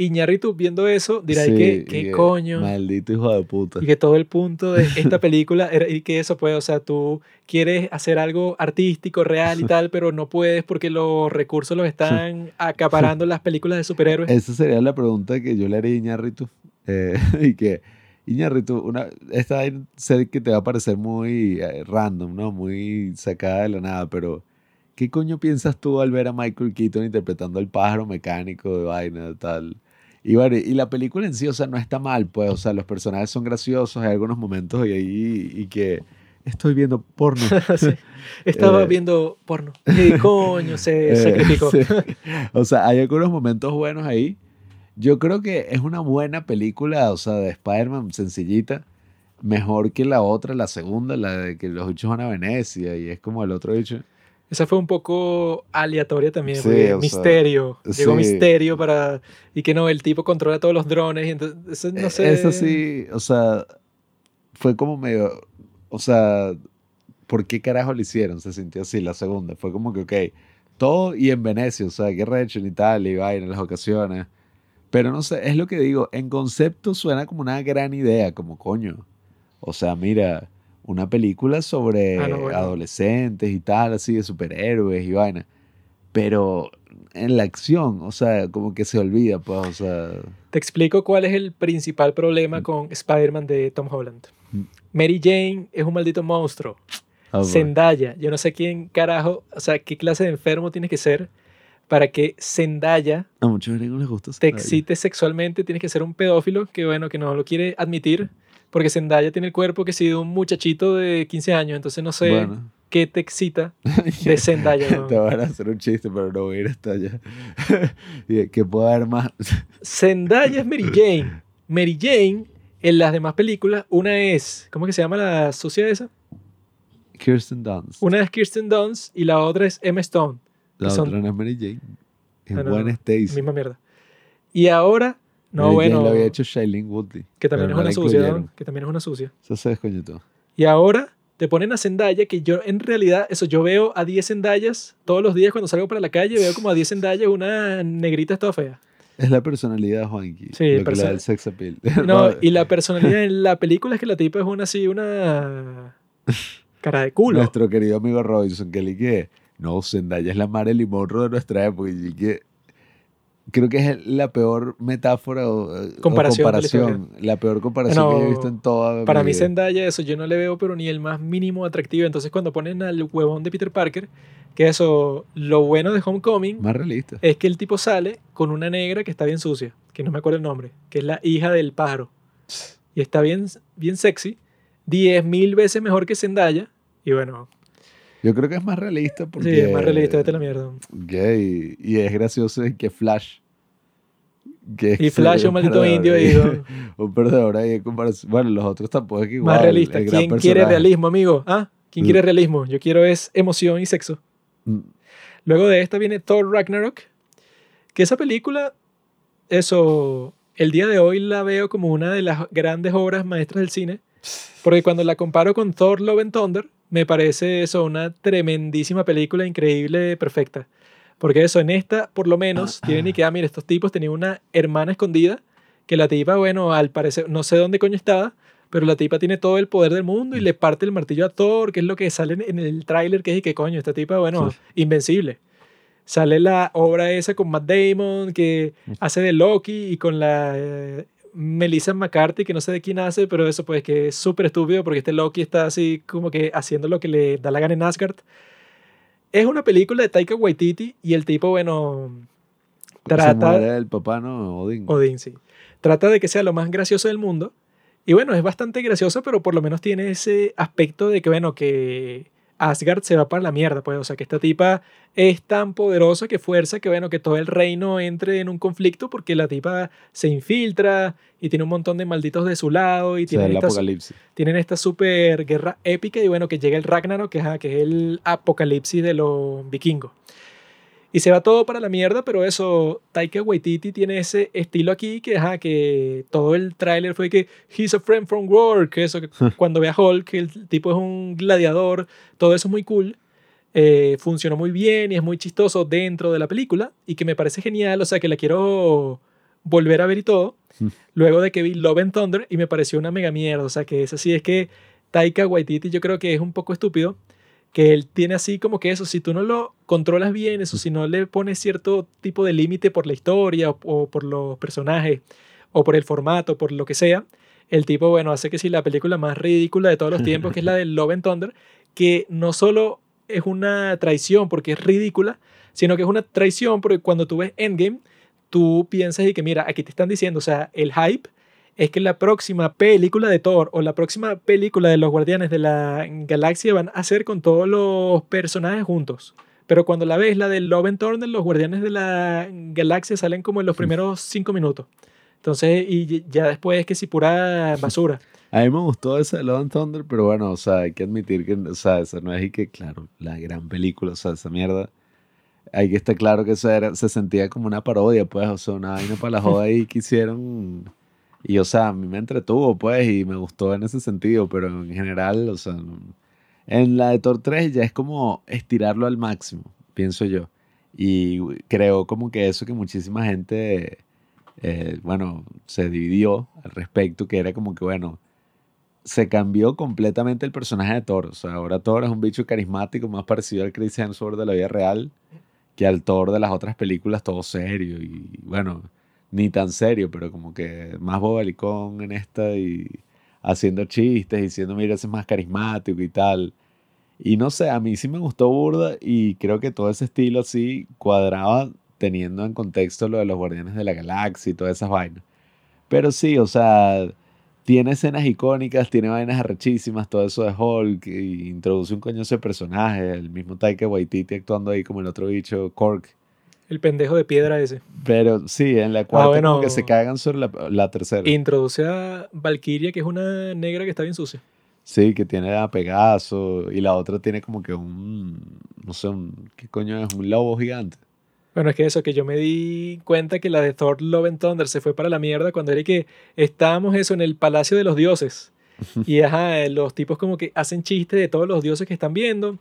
Iñárritu viendo eso dirá
Sí,
que, ¿qué coño?
Maldito hijo de puta.
Y que todo el punto de esta película era y que eso puede, o sea, tú quieres hacer algo artístico, real y tal, pero no puedes porque los recursos los están acaparando las películas de superhéroes.
Esa sería la pregunta que yo le haría a Iñárritu. Eh, y que, Iñárritu, una, esta sé que te va a parecer muy eh, random, ¿no? Muy sacada de la nada, pero ¿qué coño piensas tú al ver a Michael Keaton interpretando el pájaro mecánico de vaina, tal? Y bueno, y la película en sí, o sea, no está mal, pues, o sea, los personajes son graciosos, hay algunos momentos y ahí, y que estoy viendo porno.
Sí. Estaba
Eh,
viendo porno. Y coño, se
Eh,
sacrificó.
sí. O sea, hay algunos momentos buenos ahí. Yo creo que es una buena película, o sea, de Spider-Man sencillita. Mejor que la otra, la segunda, la de que los bichos van a Venecia y es como el otro bicho.
Esa fue un poco aleatoria también.
Sí,
porque
o sea,
misterio. Llegó
sí.
misterio para. Y que no, el tipo controla todos los drones. Y entonces, eso no
Eh,
sé.
Esa sí, o sea, fue como medio, o sea, ¿por qué carajo lo hicieron? Se sintió así la segunda. Fue como que, ok, todo y en Venecia, o sea, que recho en Italia y vaina en las ocasiones. Pero no sé, es lo que digo, en concepto suena como una gran idea, como coño. O sea, mira, una película sobre
Ah, no, bueno.
adolescentes y tal, así de superhéroes y vaina. Pero en la acción, o sea, como que se olvida, pues, o sea...
Te explico cuál es el principal problema con Spider-Man de Tom Holland.
Mm.
Mary Jane es un maldito monstruo.
bueno.
Zendaya, yo no sé quién carajo, o sea, qué clase de enfermo tienes que ser para que Zendaya
A muchos les gusta
te
Zendaya.
excite sexualmente, tienes que ser un pedófilo que bueno, que no lo quiere admitir, porque Zendaya tiene el cuerpo que sí de un muchachito de 15 años, entonces no sé
Bueno,
qué te excita de Zendaya. ¿no?
te van a hacer un chiste, pero no voy a ir hasta allá. Que pueda haber más.
Zendaya es Mary Jane. Mary Jane, en las demás películas, una es, ¿cómo que se llama la sucia esa?
Kirsten Dunst.
Una es Kirsten Dunst y la otra es Emma Stone.
La
son-
otra no es Mary Jane. Es
Ah, no,
Gwen
no,
Stacy.
Misma mierda. Y ahora, no, bueno,
lo había hecho Shailene Woodley.
que también es
no
una sucia, ¿no? que también es una sucia.
Eso se descoñetó.
Y ahora te ponen a Zendaya, que yo en realidad, eso, yo veo a 10 Zendayas todos los días cuando salgo para la calle, veo como a 10 Zendayas, una negrita toda fea.
Es la personalidad de Juanqui.
Sí,
lo que le
perso-
da el sex appeal.
No, y la personalidad en la película es que la tipa es una así, una cara de culo.
Nuestro querido amigo Robinson, que le que no, Zendaya es la Marilyn Monroe de nuestra época. Y que creo que es la peor metáfora o, eh, o
Comparación la
peor comparación que he visto en toda
Para
mi
mí
vida.
Zendaya, eso yo no le veo, pero ni el más mínimo atractivo. Entonces cuando ponen al huevón de Peter Parker, que eso, lo bueno de Homecoming
Más realista.
es que el tipo sale con una negra que está bien sucia, que no me acuerdo el nombre, que es la hija del pájaro. Y está bien, bien sexy, 10 mil veces mejor que Zendaya. Y bueno,
Yo creo que es más realista porque...
sí, es más realista, vete a la mierda.
Gay. Y es gracioso que Flash. que
Y Flash es un maldito indio ¿no?
Un perdedor ahí en comparación. Bueno, los otros tampoco es que igual.
más realista. ¿Quién quiere
personaje.
realismo, amigo? ¿Ah? ¿Quién
Mm.
quiere realismo? Yo quiero es emoción y sexo.
Mm,
Luego de esta viene Thor Ragnarok, que esa película, eso, el día de hoy la veo como una de las grandes obras maestras del cine, porque cuando la comparo con Thor Love and Thunder, me parece eso una tremendísima película, increíble, perfecta. Porque eso, en esta, por lo menos, tienen y que, ah, mira, estos tipos tenían una hermana escondida, que la tipa, bueno, al parecer, no sé dónde coño estaba, pero la tipa tiene todo el poder del mundo y le parte el martillo a Thor, que es lo que sale en- el tráiler, que es y que coño, esta tipa, bueno,
Sí.
invencible. Sale la obra esa con Matt Damon, que
Mm.
hace de Loki, y con la eh, Melissa McCarthy, que no sé de quién hace, pero eso pues que es súper estúpido, porque este Loki está así como que haciendo lo que le da la gana en Asgard. Es una película de Taika Waititi, y el tipo, bueno, trata...
el papá, ¿no? Odín.
Odín, sí. Trata de que sea lo más gracioso del mundo. Y bueno, es bastante gracioso, pero por lo menos tiene ese aspecto de que, bueno, que Asgard se va para la mierda, pues. O sea, que esta tipa es tan poderosa que fuerza que, bueno, que todo el reino entre en un conflicto porque la tipa se infiltra y tiene un montón de malditos de su lado y
o sea,
tienen
el
esta,
apocalipsis.
tienen esta super guerra épica y bueno, que llega el Ragnarok, que, ajá, que es el apocalipsis de los vikingos. Y se va todo para la mierda, pero eso, Taika Waititi tiene ese estilo aquí que, ajá, que todo el tráiler fue que he's a friend from work, eso, que cuando ve a Hulk, que el tipo es un gladiador, todo eso es muy cool. Eh, funcionó muy bien y es muy chistoso dentro de la película y que me parece genial, o sea, que la quiero volver a ver y todo. Luego de que vi Love and Thunder y me pareció una mega mierda, o sea, que es así, es que Taika Waititi yo creo que es un poco estúpido que él tiene así como que eso, si tú no lo controlas bien, eso, si no le pones cierto tipo de límite por la historia o, por los personajes o por el formato, por lo que sea, el tipo, bueno, hace que si la película más ridícula de todos los tiempos, que es la de Love and Thunder, que no solo es una traición porque es ridícula, sino que es una traición porque cuando tú ves Endgame, tú piensas y que mira, aquí te están diciendo, o sea, el hype es que la próxima película de Thor o la próxima película de los Guardianes de la Galaxia van a ser con todos los personajes juntos. Pero cuando la ves, la de Love and Thunder, los Guardianes de la Galaxia salen como en los primeros cinco minutos. Entonces, y ya después es que si pura basura.
A mí me gustó esa de Love and Thunder, pero bueno, o sea, hay que admitir que, o sea, esa no es y que, claro, la gran película, o sea, esa mierda. Hay que estar claro que eso era, se sentía como una parodia, pues, o sea, una vaina para la joda ahí que hicieron y, o sea, a mí me entretuvo, pues, y me gustó en ese sentido, pero en general, o sea, en la de Thor 3 ya es como estirarlo al máximo, pienso yo. Y creo como que eso que muchísima gente, eh, bueno, se dividió al respecto, que era como que, bueno, se cambió completamente el personaje de Thor. O sea, ahora Thor es un bicho carismático, más parecido al Chris Hemsworth de la vida real que al Thor de las otras películas, todo serio. Y bueno, ni tan serio, pero como que más bobalicón en esta y haciendo chistes, diciendo, mira, ese es más carismático y tal. Y no sé, a mí sí me gustó Burda y creo que todo ese estilo así cuadraba teniendo en contexto lo de los Guardianes de la Galaxia y todas esas vainas. Pero sí, o sea, tiene escenas icónicas, tiene vainas arrechísimas, todo eso de Hulk, y introduce un coño ese personaje, el mismo Taika Waititi actuando ahí como el otro bicho, Cork.
El pendejo de piedra ese.
Pero sí, en la cuarta como que se cagan sobre la, tercera.
Introduce a Valkyria, que es una negra que está bien sucia.
Sí, que tiene a Pegaso y la otra tiene como que un, no sé, un, ¿qué coño es? Un lobo gigante.
Bueno, es que eso, que yo me di cuenta que la de Thor Love and Thunder se fue para la mierda cuando era que estábamos eso en el Palacio de los Dioses. Y ajá, los tipos como que hacen chistes de todos los dioses que están viendo.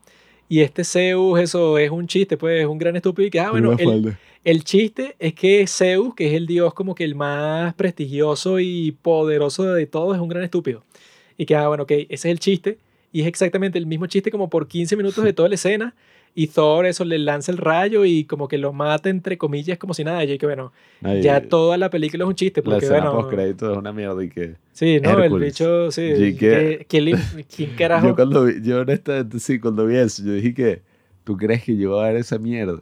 Y este Zeus, eso es un chiste, pues es un gran estúpido. Y que, ah, bueno, el, el, chiste es que Zeus, que es el dios como que el más prestigioso y poderoso de todos, es un gran estúpido. Y que, ah, bueno, ok, ese es el chiste. Y es exactamente el mismo chiste como por 15 minutos de toda la escena. Y Thor eso le lanza el rayo y como que lo mata entre comillas como si nada. Y que bueno, ya toda la película es un chiste. Porque,
la
bueno,
crédito es una mierda y que...
Sí, no, el bicho, sí. Que, ¿Quién carajo?
Yo cuando vi, yo honestamente sí, cuando vi eso, yo dije que, ¿tú crees que yo voy a ver esa mierda?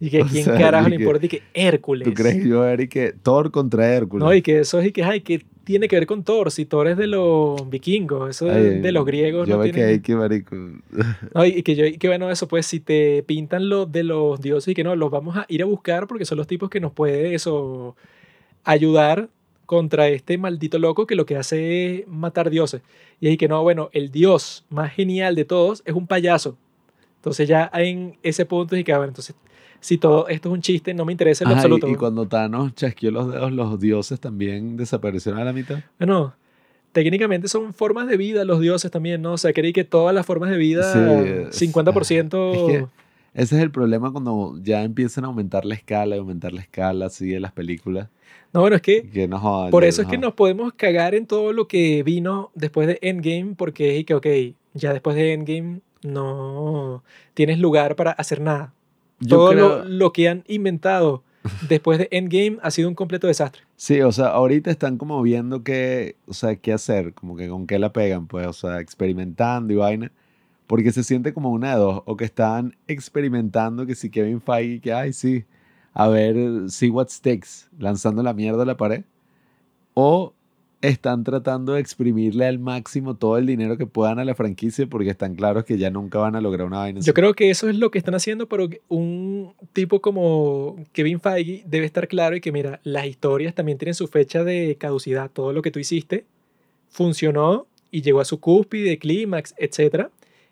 Y que quién carajo le importa y que Hércules.
¿Tú crees que yo voy a ver y que Thor contra Hércules?
No, y que eso es y que, ay, que tiene que ver con Thor? Si Thor es de los vikingos, eso es de los griegos.
Yo
no
que hay que marico.
No, y, que yo, y que bueno, eso pues si te pintan lo de los dioses y que no, los vamos a ir a buscar porque son los tipos que nos puede eso ayudar contra este maldito loco que lo que hace es matar dioses. Y ahí que no, bueno, el dios más genial de todos es un payaso. Entonces ya en ese punto y que, bueno, entonces si todo esto es un chiste, no me interesa en absoluto.
Y, cuando Thanos chasqueó los dedos, los dioses también desaparecieron a la mitad.
Bueno, técnicamente son formas de vida los dioses también, ¿no? O sea, creí que todas las formas de vida, 50%...
ese es el problema cuando ya empiezan a aumentar la escala y aumentar la escala así de las películas.
No, bueno, es que, por eso es que nos podemos cagar en todo lo que vino después de Endgame, porque es que, ok, ya después de Endgame no tienes lugar para hacer nada todo lo, que han inventado después de Endgame ha sido un completo desastre.
Sí, o sea, ahorita están como viendo qué, o sea, qué hacer, como que con qué la pegan, pues, o sea, experimentando y vaina, porque se siente como una de dos, o que están experimentando que si Kevin Feige, que, ay, sí, a ver, see what sticks, lanzando la mierda a la pared, o están tratando de exprimirle al máximo todo el dinero que puedan a la franquicia porque están claros que ya nunca van a lograr una vaina.
Yo creo que eso es lo que están haciendo, pero un tipo como Kevin Feige debe estar claro y que mira, las historias también tienen su fecha de caducidad. Todo lo que tú hiciste funcionó y llegó a su cúspide, clímax, etc.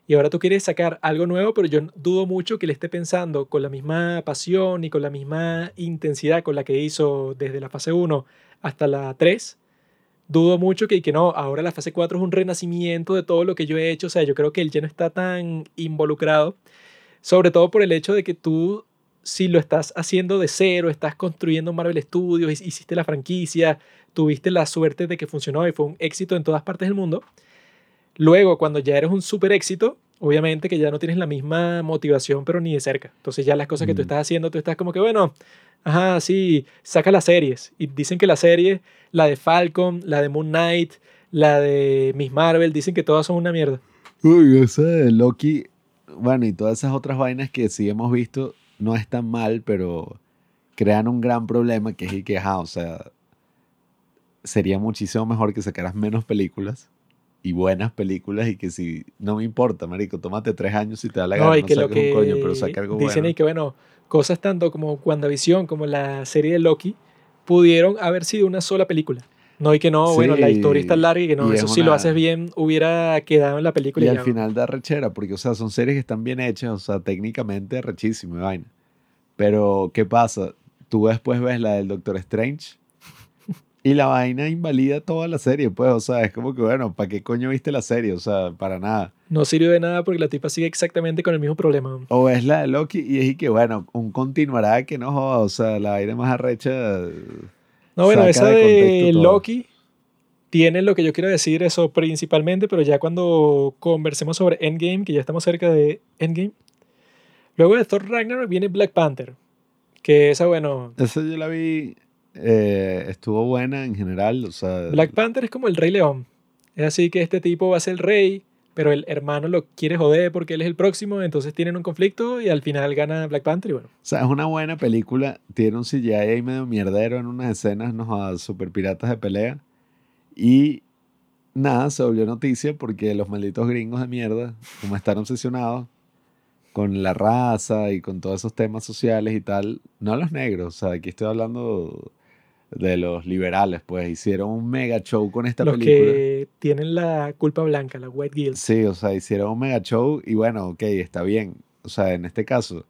y ahora tú quieres sacar algo nuevo, pero yo dudo mucho que le esté pensando con la misma pasión y con la misma intensidad con la que hizo desde la fase 1 hasta la 3. Dudo mucho que, que no, ahora la fase 4 es un renacimiento de todo lo que yo he hecho. O sea, yo creo que él ya no está tan involucrado, sobre todo por el hecho de que tú, si lo estás haciendo de cero, estás construyendo Marvel Studios, hiciste la franquicia, tuviste la suerte de que funcionó y fue un éxito en todas partes del mundo Luego, cuando ya eres un super éxito, obviamente que ya no tienes la misma motivación, pero ni de cerca. Entonces ya las cosas que tú estás haciendo, tú estás como que, bueno, ajá, sí, saca las series. Y dicen que la serie, la de Falcon, la de Moon Knight, la de Miss Marvel, dicen que todas son una mierda.
Uy, ese de Loki, bueno, y todas esas otras vainas que sí hemos visto, no están mal, pero crean un gran problema que es y que, ajá, o sea, sería muchísimo mejor que sacaras menos películas y buenas películas y que si, no me importa, marico, tómate tres años si te da la gana,
No, y que lo
saques
que
un coño, pero saca algo
dicen
bueno.
y que, bueno, cosas tanto como WandaVision, como la serie de Loki, pudieron haber sido una sola película. No, y que no, bueno, la
Sí,
historia está larga y que no,
y es
eso si lo haces bien hubiera quedado en la película.
Y
y
al
ya.
final da rechera, porque, o sea, son series que están bien hechas, o sea, técnicamente rechísimo y vaina. Pero, ¿qué pasa? Tú después ves la del Doctor Strange y la vaina invalida toda la serie, pues, o sea, es como que, bueno, ¿para qué coño viste la serie? O sea, para nada.
No sirve de nada porque la tipa sigue exactamente con el mismo problema.
O ves la de Loki y es y que, bueno, un continuará que no joda, o sea, la vaina más arrecha.
No, bueno, esa
de
de,
contexto todo.
Loki tiene lo que yo quiero decir, eso principalmente, pero ya cuando conversemos sobre Endgame, que ya estamos cerca de Endgame. Luego de Thor Ragnarok viene Black Panther, que esa, bueno,
Esa yo la vi, eh, estuvo buena en general, o sea.
Black Panther es como el Rey León. Es así que este tipo va a ser el rey, pero el hermano lo quiere joder porque él es el próximo, entonces tienen un conflicto y al final gana Black Panther y bueno.
O sea, es una buena película. Tiene un CGI ahí medio mierdero en unas escenas, no super piratas de pelea. Y nada, se volvió noticia porque los malditos gringos de mierda, como están obsesionados con la raza y con todos esos temas sociales y tal, no los negros, o sea, aquí estoy hablando de los liberales, pues hicieron un mega show con esta
Los
película.
que tienen la culpa blanca, la White Guild.
Sí, o sea, hicieron un mega show y bueno, ok, está bien. O sea, en este caso,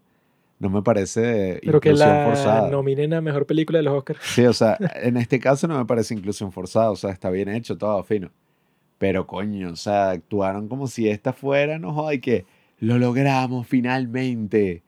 no me parece
Pero que la
forzada.
nominen a mejor película de los Oscars.
Sí, o sea, en este caso no me parece inclusión forzada, o sea, está bien hecho, todo fino. Pero coño, o sea, actuaron como si esta fuera, no joda, y que lo logramos finalmente.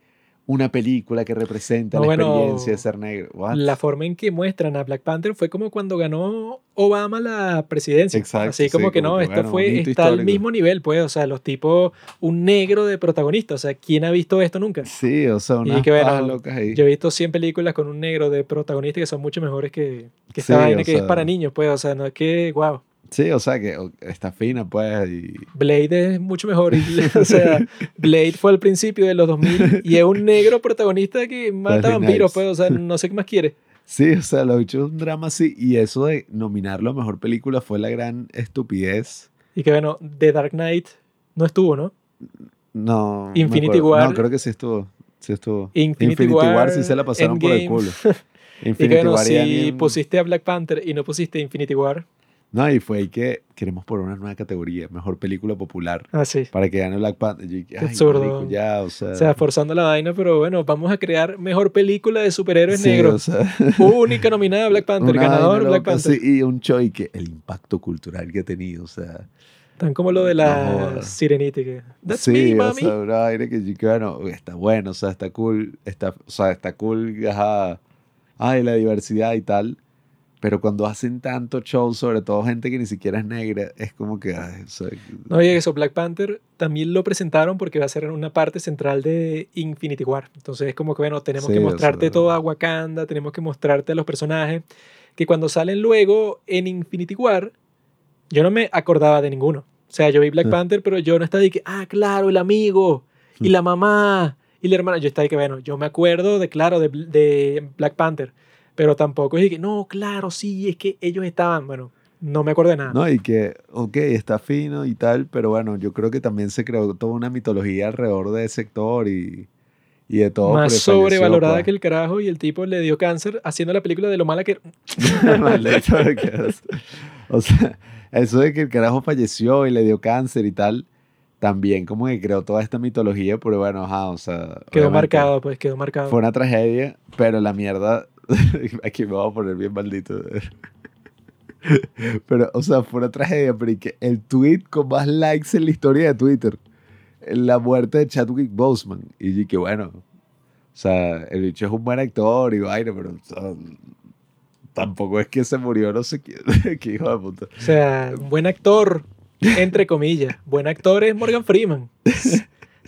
Una película que representa
No,
la
bueno,
experiencia de ser negro. What?
La forma en que muestran a Black Panther fue como cuando ganó Obama la presidencia.
Exacto,
Así como
sí,
que
como
no,
que,
esto
bueno,
fue, está al mismo nivel, pues, o sea, los tipos, un negro de protagonista, o sea, ¿quién ha visto esto nunca?
Sí, o sea, unas
que, bueno,
locas ahí.
Yo he visto 100 películas con un negro de protagonista que son mucho mejores que, que esta
Sí,
vaina que es para niños, pues, o sea, no es que, wow,
Sí, o sea, que está fina, pues, y...
Blade es mucho mejor. o sea, Blade fue al principio de los 2000 y es un negro protagonista que mata vampiros, pues, o sea, no sé qué más quiere.
Sí, o sea, lo hecho es un drama así. Y eso de nominarlo a mejor película fue la gran estupidez.
Y que, bueno, The Dark Knight no estuvo, ¿no?
No.
Infinity. War.
No, creo que sí estuvo. Sí estuvo.
Infinity War,
sí se la pasaron por el
Endgame.
culo.
Y que,
Infinity
bueno,
War
si
Endgame-
pusiste a Black Panther y no pusiste Infinity War,
No, y fue ahí que queremos por una nueva categoría, mejor película popular.
ah, sí.
Para que gane Black Panther. Yo
Qué
"Ay,
absurdo.
marico, ya, o sea.
O sea, forzando la vaina, pero bueno, vamos a crear mejor película de superhéroes
sí,
negros.
o sea,
Única nominada Black Panther,
una
ganador Black
loca,
Panther.
sí, y un show y que el impacto cultural que ha tenido, o sea.
Tan como lo de
No
la
jodas.
sirenita. Que, That's
sí,
me,
o
mami.
sea, vaina que yo que, bueno, está bueno, o sea, está cool, está, o sea, está cool, ajá, ay, la diversidad y tal, pero cuando hacen tanto show, sobre todo gente que ni siquiera es negra, es como que, ay, o sea,
No, y eso, Black Panther también lo presentaron porque va a ser una parte central de Infinity War. Entonces es como que, bueno, tenemos
Sí,
que
o
mostrarte
sea-
todo a Wakanda, tenemos que mostrarte a los personajes, que cuando salen luego en Infinity War, yo no me acordaba de ninguno. O sea, yo vi Black. Panther, pero yo no estaba de que, ah, claro, el amigo, y la mamá, y la hermana. Yo estaba de que, bueno, yo me acuerdo de, claro, de, de Black Panther, pero tampoco es que, no, claro, sí, es que ellos estaban, bueno, no me acuerdo de nada.
no, y que, ok, está fino y tal, pero bueno, yo creo que también se creó toda una mitología alrededor de ese sector y, y de todo.
más
falleció,
sobrevalorada
pues.
que el carajo y el tipo le dio cáncer haciendo la película de lo mala que
que. O sea, eso de que el carajo falleció y le dio cáncer y tal, también como que creó toda esta mitología, pero bueno, ajá, o sea...
Quedó marcado, pues, quedó marcado.
Fue una tragedia, pero la mierda... Aquí me voy a poner bien maldito. Pero, o sea, fue una tragedia, pero que el tweet con más likes en la historia de Twitter. La muerte de Chadwick Boseman. Y yo que bueno, o sea, el bicho es un buen actor y vaina, pero o sea, tampoco es que se murió, no sé quién. qué hijo de puta.
O sea, buen actor, entre comillas. Buen actor es Morgan Freeman.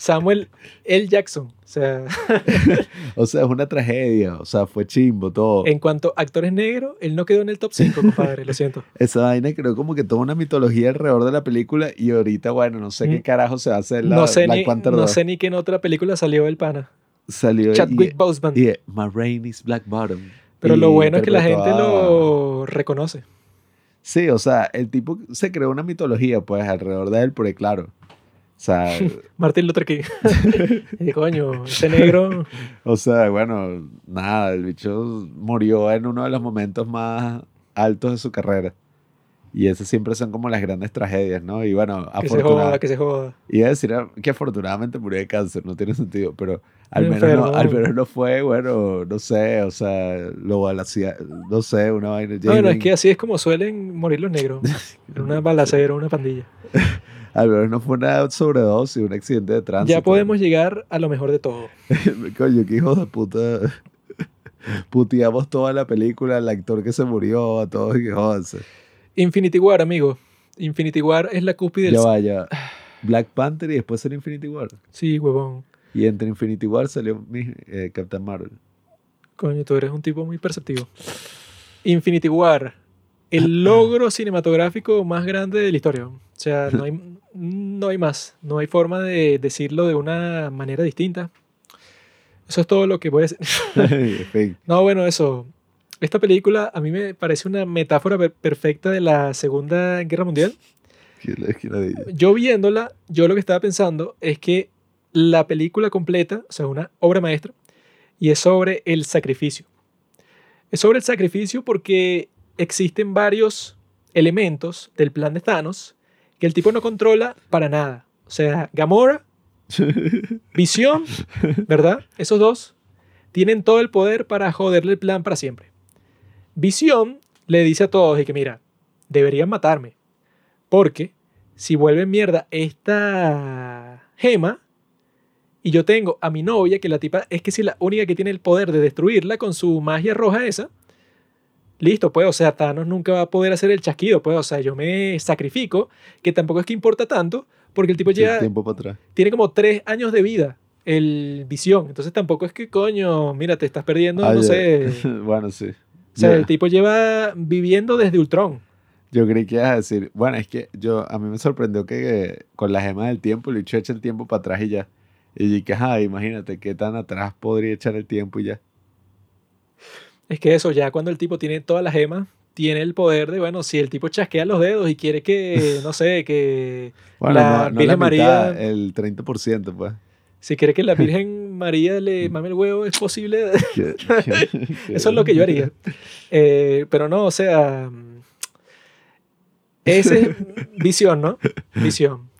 Samuel L. Jackson. O sea,
O sea, es una tragedia, o sea, fue chimbo todo.
en cuanto a actores negros, él no quedó en el top 5, compadre, lo siento.
Esa vaina creó como que toda una mitología alrededor de la película y ahorita, bueno, no sé qué carajo se va a hacer la
No sé,
Black
ni,
Panther
no
2.
sé ni que en otra película salió el pana.
Salió
Chadwick Boseman.
y, My Rain is Black Bottom.
Pero lo bueno es que la gente lo reconoce.
Sí, o sea, el tipo se creó una mitología, pues, alrededor de él, porque claro, o sea,
Martin Luther King. y coño, ese negro.
o sea, bueno, nada, el bicho murió en uno de los momentos más altos de su carrera. Y esas siempre son como las grandes tragedias, ¿no? Y bueno,
Que se joda, que se joda.
A decir que afortunadamente murió de cáncer, no tiene sentido, pero al menos, no, al menos no fue, bueno, no sé, o sea, lo balacía, no sé, una vaina.
No, bueno, es
Jaden-
que así es como suelen morir los negros. En una balacera, una pandilla.
Al menos no fue una sobredosis, un accidente de tránsito.
Ya podemos llegar a lo mejor de todo.
Coño, qué hijos de puta. Puteamos toda la película, al actor que se murió, a todos que.
Infinity War, amigo. Infinity War es la cúspide del...
Ya vaya. Black Panther y después salió Infinity War.
Sí, huevón.
Y entre Infinity War salió mi, eh, Captain Marvel.
Coño, tú eres un tipo muy perceptivo. Infinity War. El logro cinematográfico más grande de la historia. O sea, no hay, no hay más. No hay forma de decirlo de una manera distinta. Eso es todo lo que voy a decir. No, bueno, eso. Esta película a mí me parece una metáfora per- perfecta de la Segunda Guerra Mundial. Yo viéndola, yo lo que estaba pensando es que la película completa, o sea, una obra maestra, y es sobre el sacrificio. Es sobre el sacrificio porque existen varios elementos del plan de Thanos que el tipo no controla para nada. O sea, Gamora, Visión, ¿verdad? Esos dos tienen todo el poder para joderle el plan para siempre. Visión le dice a todos y que mira, deberían matarme. Porque si vuelve mierda esta gema y yo tengo a mi novia, que la tipa es que si la única que tiene el poder de destruirla con su magia roja esa, listo, pues, o sea, Thanos nunca va a poder hacer el chasquido, pues, o sea, yo me sacrifico, que tampoco es que importa tanto, porque el tipo llega,
tiempo para atrás.
tiene como tres años de vida, el visión, entonces tampoco es que, coño, mira, te estás perdiendo,
Ah,
no
ya.
sé,
bueno, sí.
o sea,
Yo-
el tipo lleva viviendo desde Ultron.
Yo creí que ibas a decir, bueno, es que yo, a mí me sorprendió que eh, con la gema del tiempo, el bicho echa el tiempo para atrás y ya. Y dije, ajá, imagínate qué tan atrás podría echar el tiempo y ya.
Es que eso, ya cuando el tipo tiene todas las gemas, tiene el poder de, bueno, si el tipo chasquea los dedos y quiere que, no sé, que
Bueno,
La
no, no la
Virgen
mitad,
María-
el 30%, pues.
si quiere que la Virgen María le mame el huevo, es posible. Eso es lo que yo haría. Eh, pero no, o sea, mm, ese es visión, ¿no? Visión.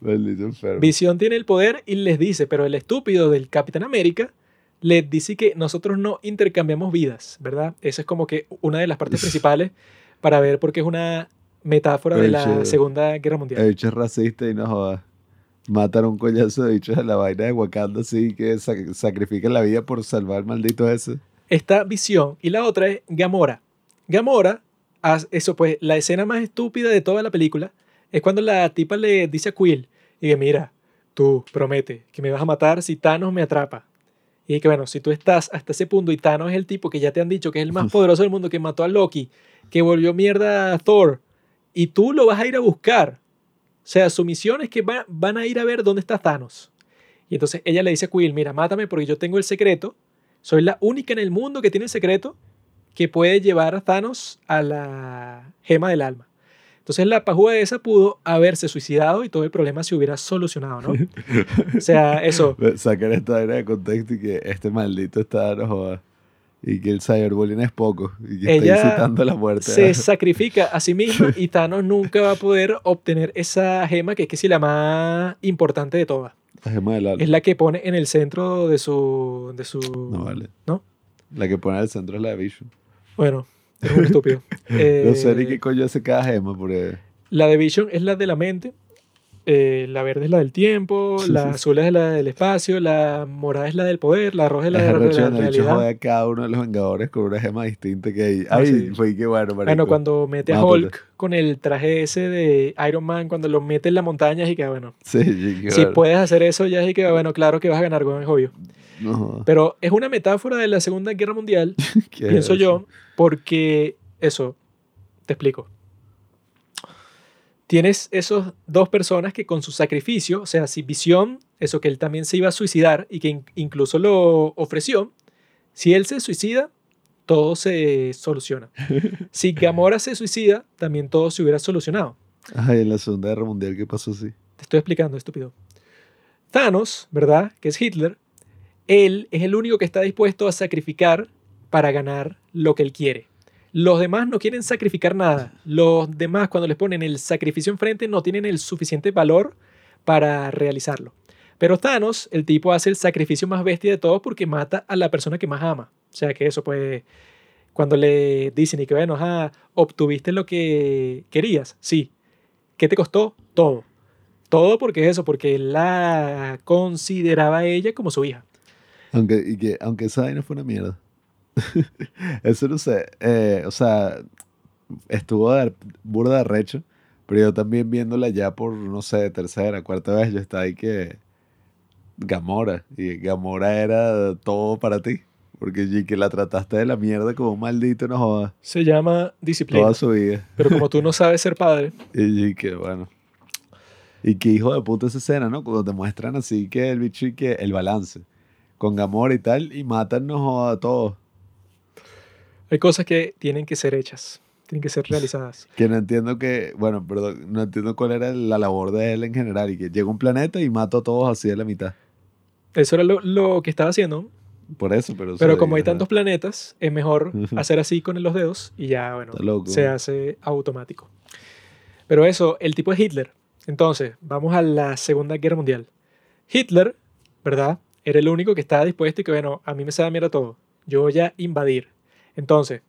Visión tiene el poder y les dice, pero el estúpido del Capitán América les dice que nosotros no intercambiamos vidas, ¿verdad? Esa es como que una de las partes principales para ver por qué es una metáfora de la Segunda Guerra Mundial.
El bicho es racista y no joda. Matan a un coñazo de bichos en la vaina de Wakanda así que sac- sacrifican la vida por salvar al maldito ese.
Esta visión y la otra es Gamora. Gamora, eso pues, la escena más estúpida de toda la película es cuando la tipa le dice a Quill y que mira, tú promete que me vas a matar si Thanos me atrapa. Y que bueno, si tú estás hasta ese punto y Thanos es el tipo que ya te han dicho que es el más poderoso del mundo, que mató a Loki, que volvió mierda a Thor, y tú lo vas a ir a buscar. O sea, su misión es que va- van a ir a ver dónde está Thanos. Y entonces ella le dice a Quill, mira, mátame porque yo tengo el secreto. Soy la única en el mundo que tiene el secreto que puede llevar a Thanos a la gema del alma. Entonces la pajúa esa pudo haberse suicidado y todo el problema se hubiera solucionado, ¿no? O sea, eso.
Sacar esta vaina de contexto y que este maldito está, no joda. Y que el cyberbullying es poco. Y que
Ella
está incitando a la muerte.
Se sacrifica a sí misma y Thanos nunca va a poder obtener esa gema que es que sí la más importante de todas.
La gema del alma.
Es la que pone en el centro de su... De su
No vale.
¿No?
La que pone al centro es la de Vision.
Bueno, es un estúpido.
no sé ni
Eh,
qué coño hace cada gema, porque...
La de Vision es la de la mente, eh, la verde es la del tiempo, la azul es la del espacio, la morada es la del poder, la roja es la
Es
de la,
arrecho
la
el
realidad.
a cada uno de los Vengadores con una gema distinta que hay.
Ah,
Ay,
sí.
fue que bueno, marico.
Bueno, cuando mete a. Hulk con el traje ese de Iron Man, cuando lo mete en la montaña, y que bueno,
Sí, sí, que
si
bueno.
puedes hacer eso ya y que bueno, claro que vas a ganar, weón, es obvio.
No.
Pero es una metáfora de la Segunda Guerra Mundial,
¿Qué
pienso
es
yo, porque eso, te explico. Tienes esos dos personas que con su sacrificio, o sea, si Visión, eso que él también se iba a suicidar y que in- incluso lo ofreció, si él se suicida, todo se soluciona. Si Gamora se suicida, también todo se hubiera solucionado.
Ay, en la Segunda Guerra Mundial, ¿qué pasó así?
Te estoy explicando, estúpido. Thanos, ¿verdad? Que es Hitler, él es el único que está dispuesto a sacrificar para ganar lo que él quiere. Los demás no quieren sacrificar nada. Los demás, cuando les ponen el sacrificio enfrente, no tienen el suficiente valor para realizarlo. Pero Thanos, el tipo hace el sacrificio más bestia de todos porque mata a la persona que más ama. O sea que eso, pues, cuando le dicen y que, bueno, obtuviste lo que querías, sí. ¿Qué te costó? Todo. Todo porque eso, porque la consideraba a ella como su hija.
Aunque, y que, aunque esa vaina fue una mierda. Eso no sé. eh, o sea, estuvo de, burda de recho. Pero yo también viéndola ya por, no sé, tercera, cuarta vez, yo estaba ahí que. Gamora. Y Gamora era todo para ti. Porque y que la trataste de la mierda como un maldito, no jodas.
Se llama disciplina.
Toda su vida.
Pero como tú no sabes ser padre,
Y, que bueno. Y qué hijo de puta esa escena, ¿no? Cuando te muestran así que el bicho y que el balance. Con Gamora y tal, y matan no joda a todos.
hay cosas que tienen que ser hechas, tienen que ser realizadas.
Que no entiendo que, bueno, perdón, no entiendo cuál era la labor de él en general. Y que llega un planeta y mata a todos así de la mitad.
Eso era lo, lo que estaba haciendo.
Por eso, pero.
Pero como hay tantos planetas, es mejor hacer así con los dedos y ya, bueno, se hace automático. Pero eso, el tipo es Hitler. Entonces, vamos a la Segunda Guerra Mundial. Hitler, ¿verdad? Era el único que estaba dispuesto y que, bueno, a mí me sabe mierda todo. Yo voy a invadir. Entonces,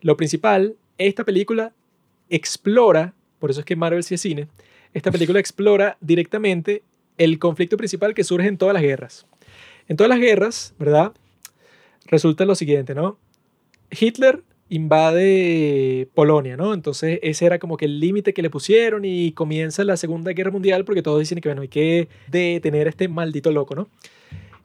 lo principal, esta película explora, por eso es que Marvel sí es cine, esta película explora directamente el conflicto principal que surge en todas las guerras. En todas las guerras, ¿verdad? Resulta lo siguiente, ¿no? Hitler invade Polonia, ¿no? Entonces ese era como que el límite que le pusieron y comienza la Segunda Guerra Mundial porque todos dicen que, bueno, hay que detener a este maldito loco, ¿no?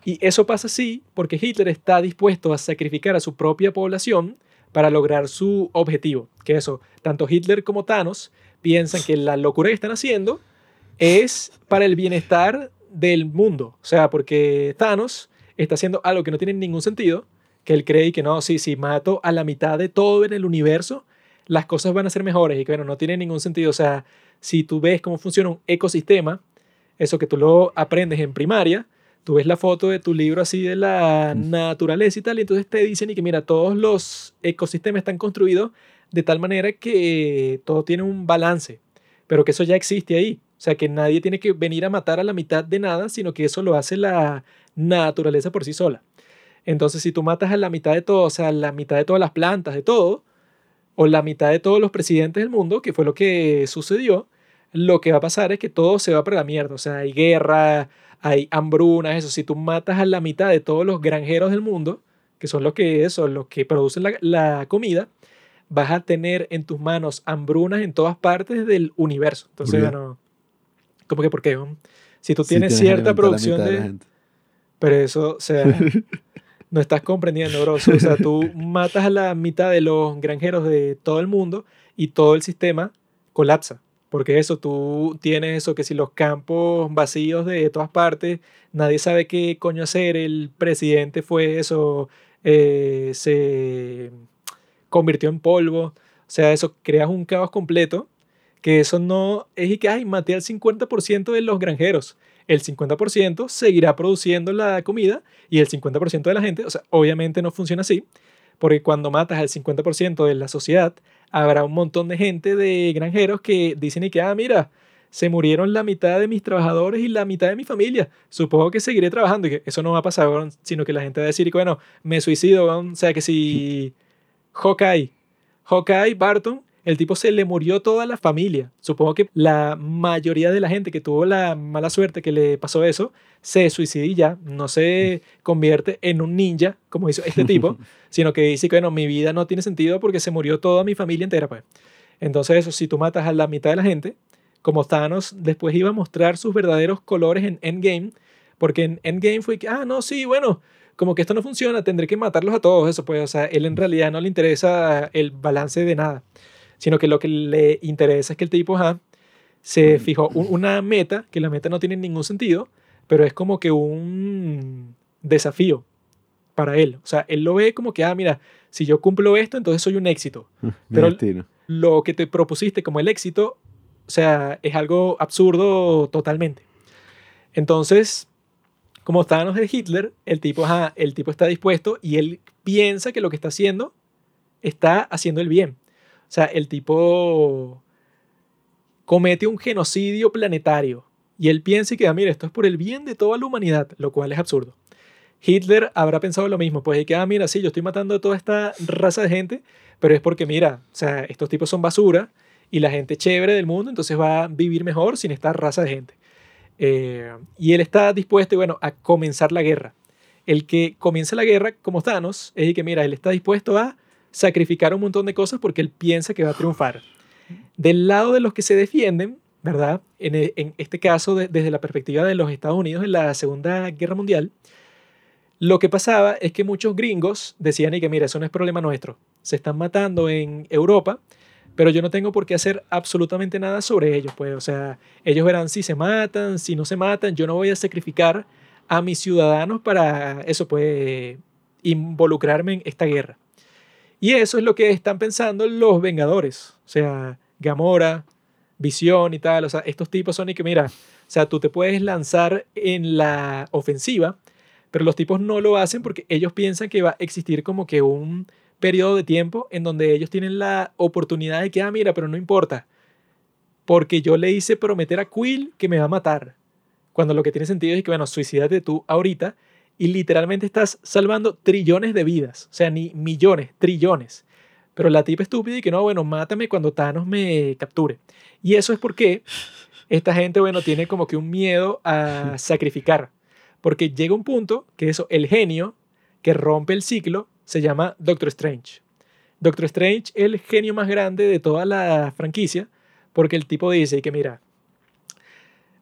Y eso pasa así porque Hitler está dispuesto a sacrificar a su propia población para lograr su objetivo. Que eso, tanto Hitler como Thanos piensan que la locura que están haciendo es para el bienestar del mundo. O sea, porque Thanos está haciendo algo que no tiene ningún sentido, que él cree que no, sí, si mato a la mitad de todo en el universo, las cosas van a ser mejores y que bueno, no tiene ningún sentido. O sea, si tú ves cómo funciona un ecosistema, eso que tú lo aprendes en primaria, tú ves la foto de tu libro así de la naturaleza y tal, y entonces te dicen y que mira, todos los ecosistemas están construidos de tal manera que todo tiene un balance, pero que eso ya existe ahí. O sea, que nadie tiene que venir a matar a la mitad de nada, sino que eso lo hace la naturaleza por sí sola. Entonces, si tú matas a la mitad de todo, o sea, la mitad de todas las plantas, de todo, o la mitad de todos los presidentes del mundo, que fue lo que sucedió, lo que va a pasar es que todo se va para la mierda. O sea, hay guerra, hay hambrunas, eso. Si tú matas a la mitad de todos los granjeros del mundo, que son los que, eso, los que producen la, la comida, vas a tener en tus manos hambrunas en todas partes del universo. Entonces, bueno, ¿cómo que por qué? Si tú
Sí
tienes cierta producción de... Pero eso, o sea, no estás comprendiendo, bro. O sea, tú matas a la mitad de los granjeros de todo el mundo y todo el sistema colapsa. Porque eso, tú tienes eso, que si los campos vacíos de todas partes, nadie sabe qué coño hacer, el presidente fue eso, eh, se convirtió en polvo. O sea, eso, creas un caos completo, que eso no es y que, ay, maté al 50% de los granjeros el 50% seguirá produciendo la comida y el 50% de la gente, o sea, obviamente no funciona así, Porque cuando matas al 50% de la sociedad, habrá un montón de gente de granjeros que dicen y que, ah, mira, se murieron la mitad de mis trabajadores y la mitad de mi familia. Supongo que seguiré trabajando y que eso no va a pasar, sino que la gente va a decir, que, bueno, me suicido, o sea, que si Hawkeye, Hawkeye, Barton, el tipo se le murió toda la familia. Supongo que la mayoría de la gente que tuvo la mala suerte que le pasó eso, se suicida y ya, no se convierte en un ninja, como hizo este tipo, sino que dice que, bueno, mi vida no tiene sentido porque se murió toda mi familia entera, pues. Entonces, eso, si tú matas a la mitad de la gente, como Thanos después iba a mostrar sus verdaderos colores en Endgame, porque en Endgame fue que, ah, no, sí, bueno, como que esto no funciona, tendré que matarlos a todos, eso pues, o sea, él en realidad no le interesa el balance de nada sino que lo que le interesa es que el tipo se fijó una meta, que la meta no tiene ningún sentido, pero es como que un desafío para él. O sea, él lo ve como que, ah, mira, si yo cumplo esto, entonces soy un éxito. Pero lo que te propusiste como el éxito, o sea, es algo absurdo totalmente. Entonces, como estábamos de Hitler, el tipo, el tipo está dispuesto y él piensa que lo que está haciendo está haciendo el bien. Sea, el tipo comete un genocidio planetario y él piensa que, ah, mira, esto es por el bien de toda la humanidad, lo cual es absurdo. Hitler habrá pensado lo mismo, pues de que, mira, sí, yo estoy matando a toda esta raza de gente, pero es porque, mira, o sea, estos tipos son basura y la gente chévere del mundo, entonces va a vivir mejor sin esta raza de gente. Eh, y él está dispuesto, bueno, a comenzar la guerra. El que comienza la guerra, como Thanos, es que, mira, él está dispuesto a sacrificar un montón de cosas porque él piensa que va a triunfar. Del lado de los que se defienden, ¿verdad? En, e, este caso, desde la perspectiva de los Estados Unidos en la Segunda Guerra Mundial, lo que pasaba es que muchos gringos decían y que mira, eso no es problema nuestro. Se están matando en Europa, pero yo no tengo por qué hacer absolutamente nada sobre ellos. Pues, o sea, ellos verán si se matan, si no se matan. Yo no voy a sacrificar a mis ciudadanos para eso, pues, involucrarme en esta guerra. Y eso es lo que están pensando los Vengadores. O sea, Gamora, Visión y tal. O sea, estos tipos son y que, mira, o sea, tú te puedes lanzar en la ofensiva, pero los tipos no lo hacen porque ellos piensan que va a existir como que un periodo de tiempo en donde ellos tienen la oportunidad de que, ah, mira, pero no importa, porque yo le hice prometer a Quill que me va a matar. Cuando lo que tiene sentido es que, bueno, suicídate tú ahorita y literalmente estás salvando trillones de vidas, o sea, ni millones, trillones. Pero la tipa estúpida y que no, bueno, mátame cuando Thanos me capture. Y eso es porque esta gente, bueno, tiene como que un miedo a sacrificar. Porque llega un punto que eso, el genio que rompe el ciclo se llama Doctor Strange. Doctor Strange es el genio más grande de toda la franquicia porque el tipo dice que mira,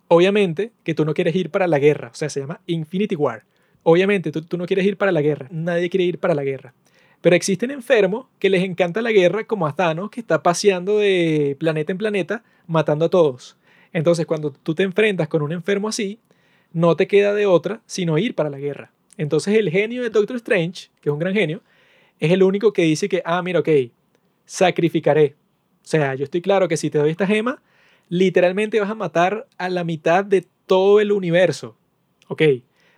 obviamente que tú no quieres ir para la guerra, o sea, se llama Infinity War. Obviamente, tú, no quieres ir para la guerra, nadie quiere ir para la guerra. Pero existen enfermos que les encanta la guerra, como a Thanos, que está paseando de planeta en planeta, matando a todos. Entonces, cuando tú te enfrentas con un enfermo así, no te queda de otra sino ir para la guerra. Entonces, el genio de Doctor Strange, que es un gran genio, es el único que dice que, ah, mira, ok, sacrificaré. O sea, yo estoy claro que si te doy esta gema, literalmente vas a matar a la mitad de todo el universo. Ok,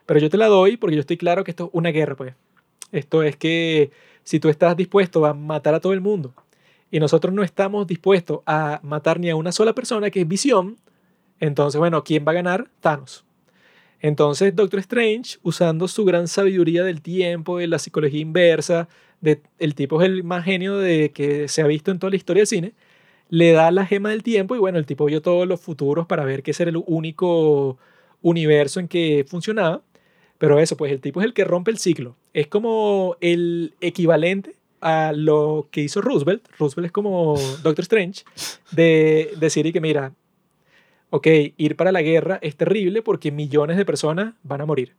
pero yo te la doy porque yo estoy claro que esto es una guerra, pues. Esto es que si tú estás dispuesto a matar a todo el mundo y nosotros no estamos dispuestos a matar ni a una sola persona, que es visión, entonces, bueno, ¿quién va a ganar? Thanos. Entonces, Doctor Strange, usando su gran sabiduría del tiempo, de la psicología inversa, de, el tipo es el más genio de que se ha visto en toda la historia del cine, le da la gema del tiempo y bueno, el tipo vio todos los futuros para ver que ese el único universo en que funcionaba pero eso, pues el tipo es el que rompe el ciclo. Es como el equivalente a lo que hizo Roosevelt. Roosevelt es como Doctor Strange, de decir y que mira, ok, ir para la guerra es terrible porque millones de personas van a morir.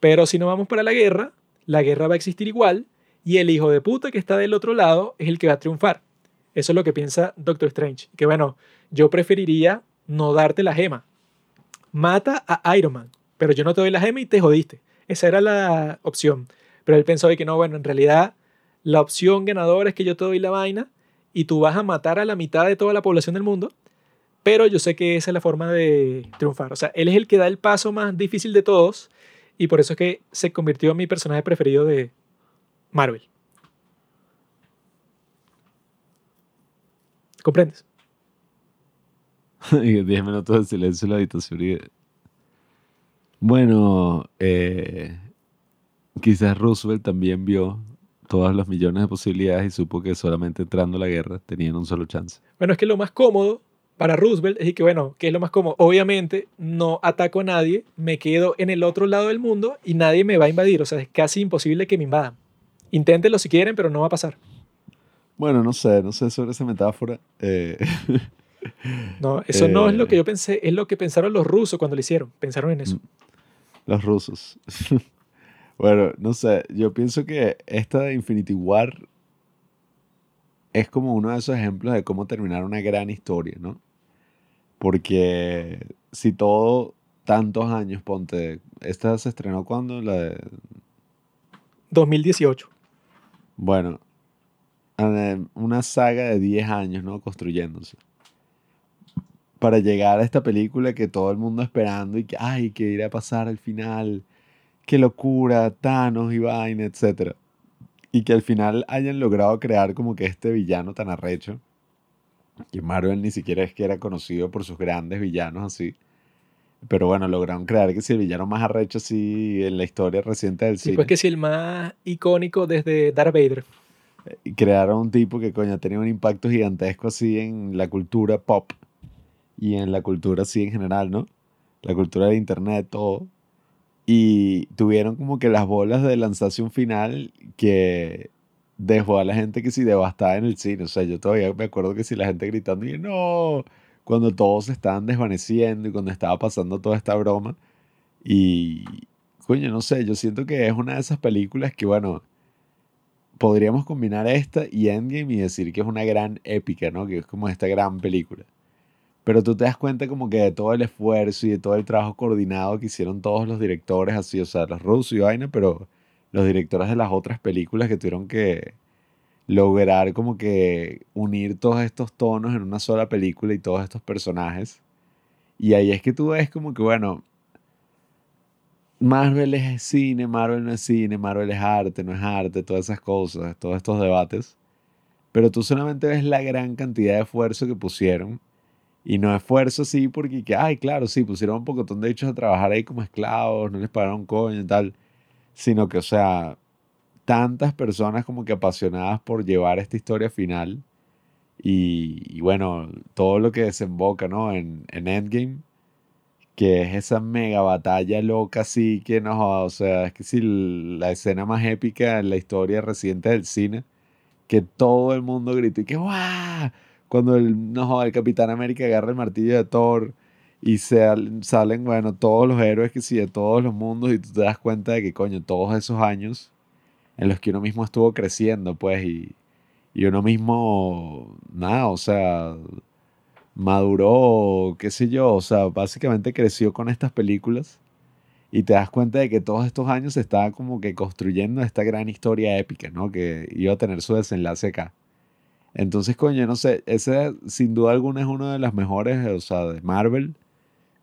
Pero si no vamos para la guerra, la guerra va a existir igual y el hijo de puta que está del otro lado es el que va a triunfar. Eso es lo que piensa Doctor Strange. Que bueno, yo preferiría no darte la gema. Mata a Iron Man pero yo no te doy la gema y te jodiste. Esa era la opción. Pero él pensó de que no, bueno, en realidad la opción ganadora es que yo te doy la vaina y tú vas a matar a la mitad de toda la población del mundo, pero yo sé que esa es la forma de triunfar. O sea, él es el que da el paso más difícil de todos y por eso es que se convirtió en mi personaje preferido de Marvel. ¿Comprendes?
10 minutos de silencio en la habitación bueno, eh, quizás Roosevelt también vio todas las millones de posibilidades y supo que solamente entrando a la guerra tenían un solo chance.
Bueno, es que lo más cómodo para Roosevelt es que, bueno, ¿qué es lo más cómodo? Obviamente no ataco a nadie, me quedo en el otro lado del mundo y nadie me va a invadir. O sea, es casi imposible que me invadan. Inténtenlo si quieren, pero no va a pasar.
Bueno, no sé, no sé sobre esa metáfora. eh,
No, eso no es lo
Eh.
que yo pensé, es lo que pensaron los rusos cuando lo hicieron. Pensaron en eso.
Los rusos. bueno, no sé, yo pienso que esta de Infinity War es como uno de esos ejemplos de cómo terminar una gran historia, ¿no? Porque si todo, tantos años, ponte, esta se estrenó cuando la de,
2018.
bueno, una saga de 10 años, ¿no? Construyéndose. Para llegar a esta película que todo el mundo esperando y que, ay, que irá a pasar al final, qué locura, Thanos y vaina, etc. Y que al final hayan logrado crear como que este villano tan arrecho, que Marvel ni siquiera es que era conocido por sus grandes villanos así. Pero bueno, lograron crear que si el villano más arrecho así en la historia reciente del
Sí,
cine.
pues que si el más icónico desde Darth Vader.
y crearon un tipo que coño tenía un impacto gigantesco así en la cultura pop y en la cultura así en general, ¿no? La cultura de internet, todo. Y tuvieron como que las bolas de lanzarse un final que dejó a la gente que sí devastada en el cine. O sea, yo todavía me acuerdo que si la gente gritando y no, cuando todos se estaban desvaneciendo y cuando estaba pasando toda esta broma. Y, coño, no sé, yo siento que es una de esas películas que, bueno, podríamos combinar esta y Endgame y decir que es una gran épica, ¿no? Que es como esta gran película. Pero tú te das cuenta como que de todo el esfuerzo y de todo el trabajo coordinado que hicieron todos los directores así, o sea, los rusos y vaina, pero los directores de las otras películas que tuvieron que lograr como que unir todos estos tonos en una sola película y todos estos personajes. Y ahí es que tú ves como que, bueno, Marvel es cine, Marvel no es cine, Marvel es arte, no es arte, todas esas cosas, todos estos debates. Pero tú solamente ves la gran cantidad de esfuerzo que pusieron. Y no esfuerzo sí porque, que, ay, claro, sí, pusieron un pocotón de hechos a trabajar ahí como esclavos, no les pagaron coño y tal. Sino que, o sea, tantas personas como que apasionadas por llevar esta historia final. Y, bueno, todo lo que desemboca, ¿no? En, en Endgame que es esa mega batalla loca así que no o sea, es que si la escena más épica en la historia reciente del cine, que todo el mundo gritó y que ¡guau! Cuando el, no el Capitán América agarra el martillo de Thor y se, al- salen, bueno, todos los héroes que sí, de todos los mundos y tú te das cuenta de que, coño, todos esos años en los que uno mismo estuvo creciendo, pues, y, y uno mismo, nada, o sea, maduró, qué sé yo, o sea, básicamente creció con estas películas y te das cuenta de que todos estos años se estaba como que construyendo esta gran historia épica, ¿no? Que iba a tener su desenlace acá. Entonces, coño, no sé, ese sin duda alguna es uno de las mejores, o sea, de Marvel,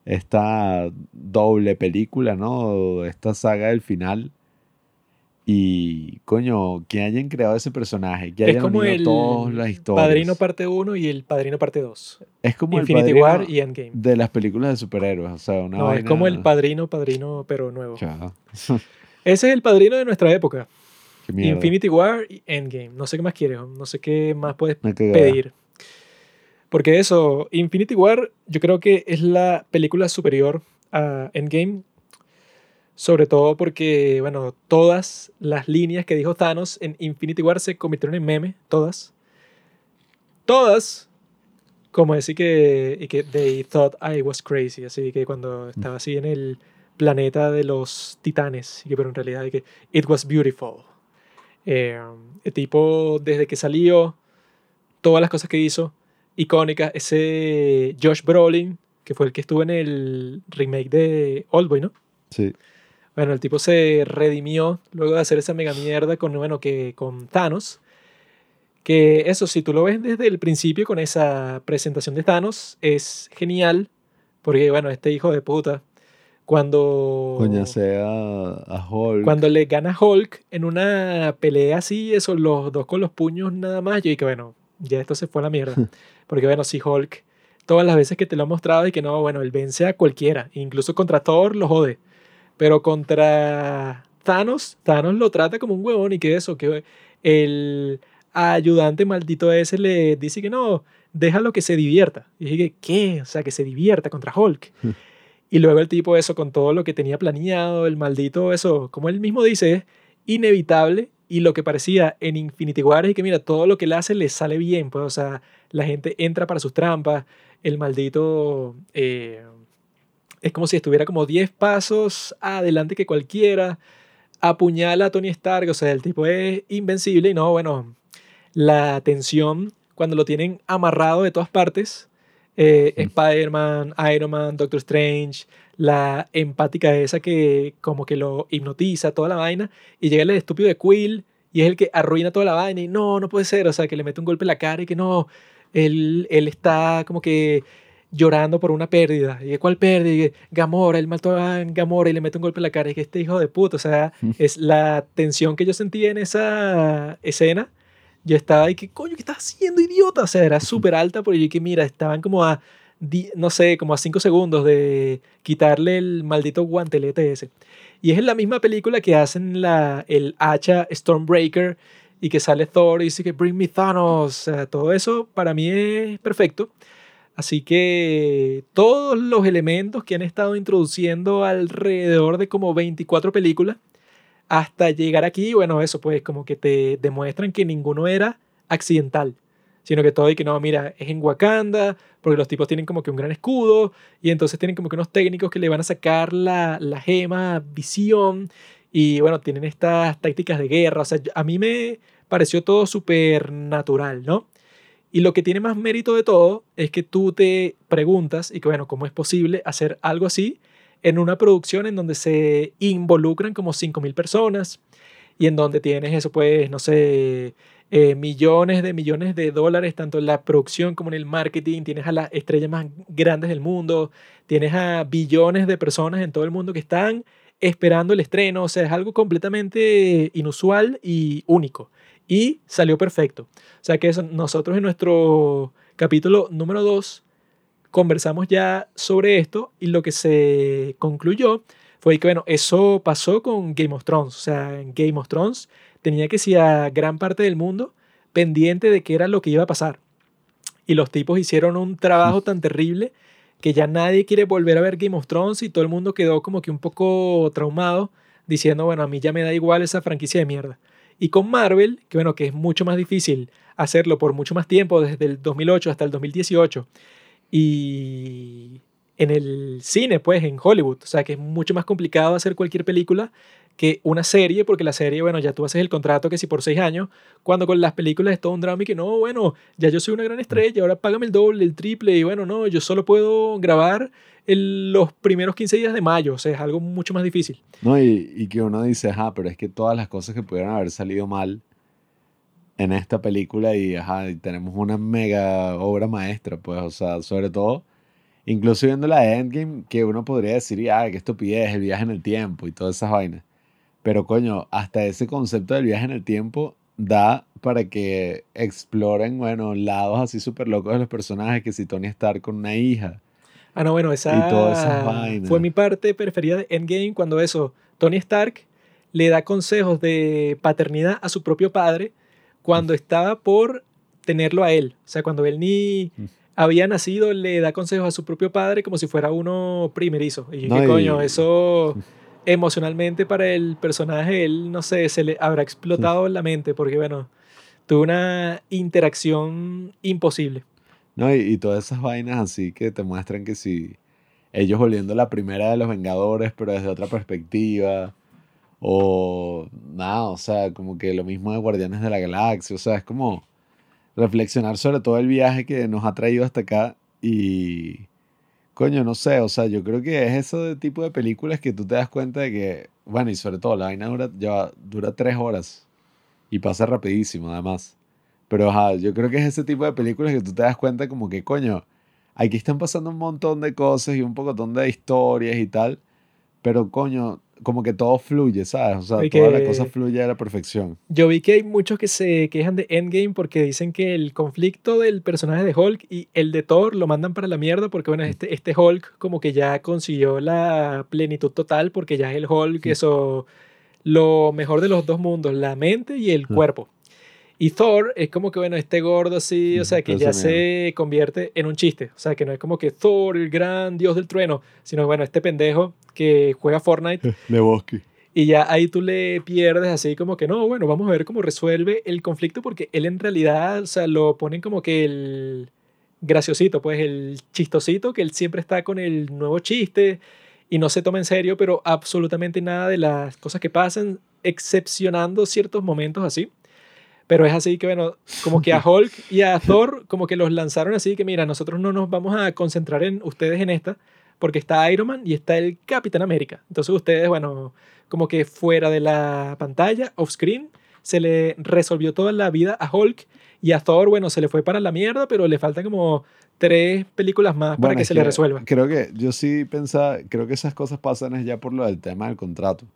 esta doble película, ¿no? Esta saga del final. Y, coño, que hayan creado ese personaje, que
Es
hayan
como
unido
el
todas las historias.
Padrino parte 1 y el Padrino parte 2.
Es como
Infinity
el padrino
War y Endgame.
de las películas de superhéroes, o sea, una
No, es
vaina-
como el Padrino, Padrino, pero nuevo. Ese es el Padrino de nuestra época. Infinity War y Endgame. No sé qué más quieres, no sé qué más puedes pedir. Porque eso, Infinity War, yo creo que es la película superior a Endgame. Sobre todo porque, bueno, todas las líneas que dijo Thanos en Infinity War se convirtieron en meme, todas. Todas. Como decir que, y que they thought I was crazy, así que cuando estaba así en el planeta de los titanes, y que, pero en realidad de que it was beautiful. Eh, el tipo, desde que salió, todas las cosas que hizo, icónicas, ese Josh Brolin, que fue el que estuvo en el remake de Oldboy, ¿no?
Sí.
Bueno, el tipo se redimió luego de hacer esa mega mierda con, bueno, que con Thanos. Que eso, si tú lo ves desde el principio con esa presentación de Thanos, es genial. Porque, bueno, este hijo de puta, cuando...
Coño, sea a Hulk.
Cuando le gana Hulk en una pelea así, eso, los dos con los puños nada más, yo dije, bueno, ya esto se fue a la mierda. Porque bueno, si Hulk, todas las veces que te lo ha mostrado y que no, bueno, él vence a cualquiera, incluso contra Thor lo jode, pero contra Thanos, Thanos lo trata como un huevón y que eso, que el ayudante maldito ese le dice que no, déjalo que se divierta. Y dije, ¿qué? O sea, que se divierta contra Hulk. y luego el tipo eso, con todo lo que tenía planeado, el maldito eso, como él mismo dice, es inevitable y lo que parecía en Infinity War es que mira, todo lo que él hace le sale bien, pues, o sea, la gente entra para sus trampas, el maldito eh, es como si estuviera como 10 pasos adelante que cualquiera, apuñala a Tony Stark, o sea, el tipo es invencible y no, bueno, la tensión cuando lo tienen amarrado de todas partes, eh, Spider-Man, Iron Man, Doctor Strange, la empática esa que como que lo hipnotiza toda la vaina y llega el estúpido de Quill y es el que arruina toda la vaina y no, no puede ser, o sea, que le mete un golpe en la cara y que no, él, él está como que llorando por una pérdida. ¿Y cuál pérdida? Y Gamora, él mató a Gamora y le mete un golpe en la cara. Y que este hijo de puta, o sea, es la tensión que yo sentí en esa escena yo estaba ahí, que coño, ¿qué estás haciendo, idiota? O sea, era súper alta, porque yo que mira, estaban como a, no sé, como a cinco segundos de quitarle el maldito guantelete ese. Y es en la misma película que hacen la, el hacha Stormbreaker y que sale Thor y dice que Bring me Thanos. O sea, todo eso para mí es perfecto. Así que todos los elementos que han estado introduciendo alrededor de como 24 películas hasta llegar aquí, bueno, eso pues como que te demuestran que ninguno era accidental, sino que todo y que no, mira, es en Wakanda, porque los tipos tienen como que un gran escudo, y entonces tienen como que unos técnicos que le van a sacar la, la gema, visión, y bueno, tienen estas tácticas de guerra, o sea, a mí me pareció todo súper natural, ¿no? Y lo que tiene más mérito de todo es que tú te preguntas, y que bueno, ¿cómo es posible hacer algo así? En una producción en donde se involucran como 5.000 personas y en donde tienes eso, pues, no sé, eh, millones de millones de dólares, tanto en la producción como en el marketing, tienes a las estrellas más grandes del mundo, tienes a billones de personas en todo el mundo que están esperando el estreno, o sea, es algo completamente inusual y único. Y salió perfecto. O sea que nosotros en nuestro capítulo número 2 conversamos ya sobre esto y lo que se concluyó fue que, bueno, eso pasó con Game of Thrones. O sea, en Game of Thrones tenía que ser a gran parte del mundo pendiente de qué era lo que iba a pasar. Y los tipos hicieron un trabajo tan terrible que ya nadie quiere volver a ver Game of Thrones y todo el mundo quedó como que un poco traumado diciendo, bueno, a mí ya me da igual esa franquicia de mierda. Y con Marvel, que bueno, que es mucho más difícil hacerlo por mucho más tiempo, desde el 2008 hasta el 2018, y en el cine, pues, en Hollywood. O sea, que es mucho más complicado hacer cualquier película que una serie, porque la serie, bueno, ya tú haces el contrato que si por seis años, cuando con las películas es todo un drama y que no, bueno, ya yo soy una gran estrella, ahora págame el doble, el triple, y bueno, no, yo solo puedo grabar en los primeros 15 días de mayo, o sea, es algo mucho más difícil.
No, y, y que uno dice, ajá, pero es que todas las cosas que pudieran haber salido mal en esta película y, ajá, tenemos una mega obra maestra, pues, o sea, sobre todo, incluso viendo la de Endgame, que uno podría decir, ah, qué estupidez, el viaje en el tiempo y todas esas vainas. Pero coño, hasta ese concepto del viaje en el tiempo da para que exploren, bueno, lados así súper locos de los personajes, que si Tony Stark con una hija.
Ah, no, bueno, esa fue mi parte preferida de Endgame cuando eso, Tony Stark le da consejos de paternidad a su propio padre cuando estaba por tenerlo a él. O sea, cuando él ni mm. había nacido, le da consejos a su propio padre como si fuera uno primerizo. Y yo, ¿qué coño? Eso emocionalmente para el personaje, él, no sé, se le habrá explotado en la mente porque, bueno, tuvo una interacción imposible.
No, y, y, todas esas vainas así que te muestran que si ellos volviendo la primera de los Vengadores, pero desde otra perspectiva, o nada, o sea, como que lo mismo de Guardianes de la Galaxia. O sea, es como reflexionar sobre todo el viaje que nos ha traído hasta acá. Y, coño, no sé, o sea, yo creo que es ese tipo de películas que tú te das cuenta de que, bueno, y sobre todo la vaina dura, ya, dura tres horas y pasa rapidísimo además. Pero ajá, yo creo que es ese tipo de películas que tú te das cuenta como que, coño, aquí están pasando un montón de cosas y un pocotón de historias y tal. Pero coño, como que todo fluye, ¿sabes? O sea, toda la cosa fluye a la perfección.
Yo vi que hay muchos que se quejan de Endgame porque dicen que el conflicto del personaje de Hulk y el de Thor lo mandan para la mierda porque, bueno, este, este Hulk como que ya consiguió la plenitud total porque ya es el Hulk,
Sí.
eso, lo mejor de los dos mundos, la mente y el
Ah.
cuerpo. Y Thor es como que, bueno, este gordo así, o sea, que ya se convierte en un chiste. O sea, que no es como que Thor, el gran dios del trueno, sino, bueno, este pendejo que juega Fortnite
De bosque.
y ya ahí tú le pierdes así como que no, bueno, vamos a ver cómo resuelve el conflicto porque él en realidad, o sea, lo ponen como que el graciosito, pues el chistosito, que él siempre está con el nuevo chiste y no se toma en serio, pero absolutamente nada de las cosas que pasan, excepcionando ciertos momentos así. Pero es así que, bueno, como que a Hulk y a Thor, como que los lanzaron así que, mira, nosotros no nos vamos a concentrar en ustedes en esta, porque está Iron Man y está el Capitán América. Entonces ustedes, bueno, como que fuera de la pantalla, off screen, se le resolvió toda la vida a Hulk y a Thor, bueno, se le fue para la mierda, pero le faltan como tres películas más para que se le resuelva.
Creo que yo sí pensaba, creo que esas cosas pasan es ya por lo del tema del contrato.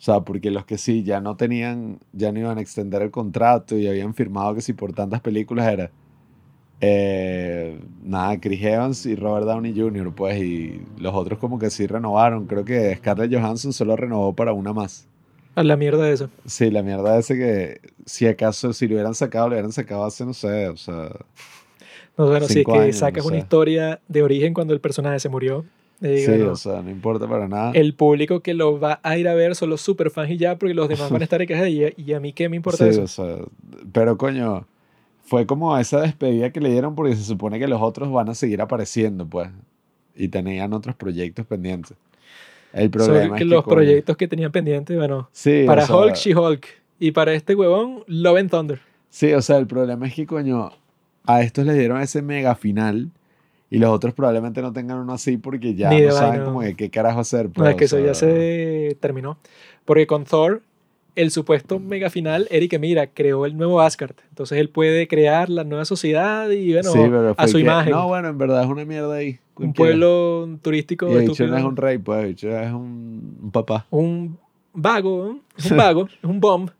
O sea, porque los que sí ya no tenían, ya no iban a extender el contrato y habían firmado que si por tantas películas era. eh, nada, Chris Evans y Robert Downey Jr., pues, y los otros como que sí renovaron. Creo que Scarlett Johansson solo renovó para una más.
A la mierda de eso.
Sí, la mierda ese que si acaso, si lo hubieran sacado, lo hubieran sacado hace, no sé, o sea,
No, bueno, si es que
años,
sacas
no
una
sé.
historia de origen cuando el personaje se murió.
Sí, o sea, no importa para nada.
el público que lo va a ir a ver son los super fans y ya, porque los demás van a estar en casa y, y a mí qué me importa
Sí,
eso.
o sea, pero coño, fue como esa despedida que le dieron porque se supone que los otros van a seguir apareciendo, pues, y tenían otros proyectos pendientes. El problema es que,
los
coño,
proyectos que tenían pendientes, bueno,
sí, o
para
sea,
Hulk, She-Hulk. Y para este huevón, Love and Thunder.
Sí, o sea, el problema es que, coño, a estos les dieron ese mega final y los otros probablemente no tengan uno así porque ya no saben como que qué carajo hacer.
No,
pues,
es que
o
eso ya
sea,
se terminó. Porque con Thor, el supuesto mega final, Eric mira, creó el nuevo Asgard. Entonces él puede crear la nueva sociedad y, bueno,
sí,
a su
que-
imagen.
No, bueno, en verdad es una mierda ahí.
un
cualquiera.
pueblo turístico
Y
estúpido.
no es un rey, pues, es un, un papá.
un vago, ¿no? es un vago, es un bomb.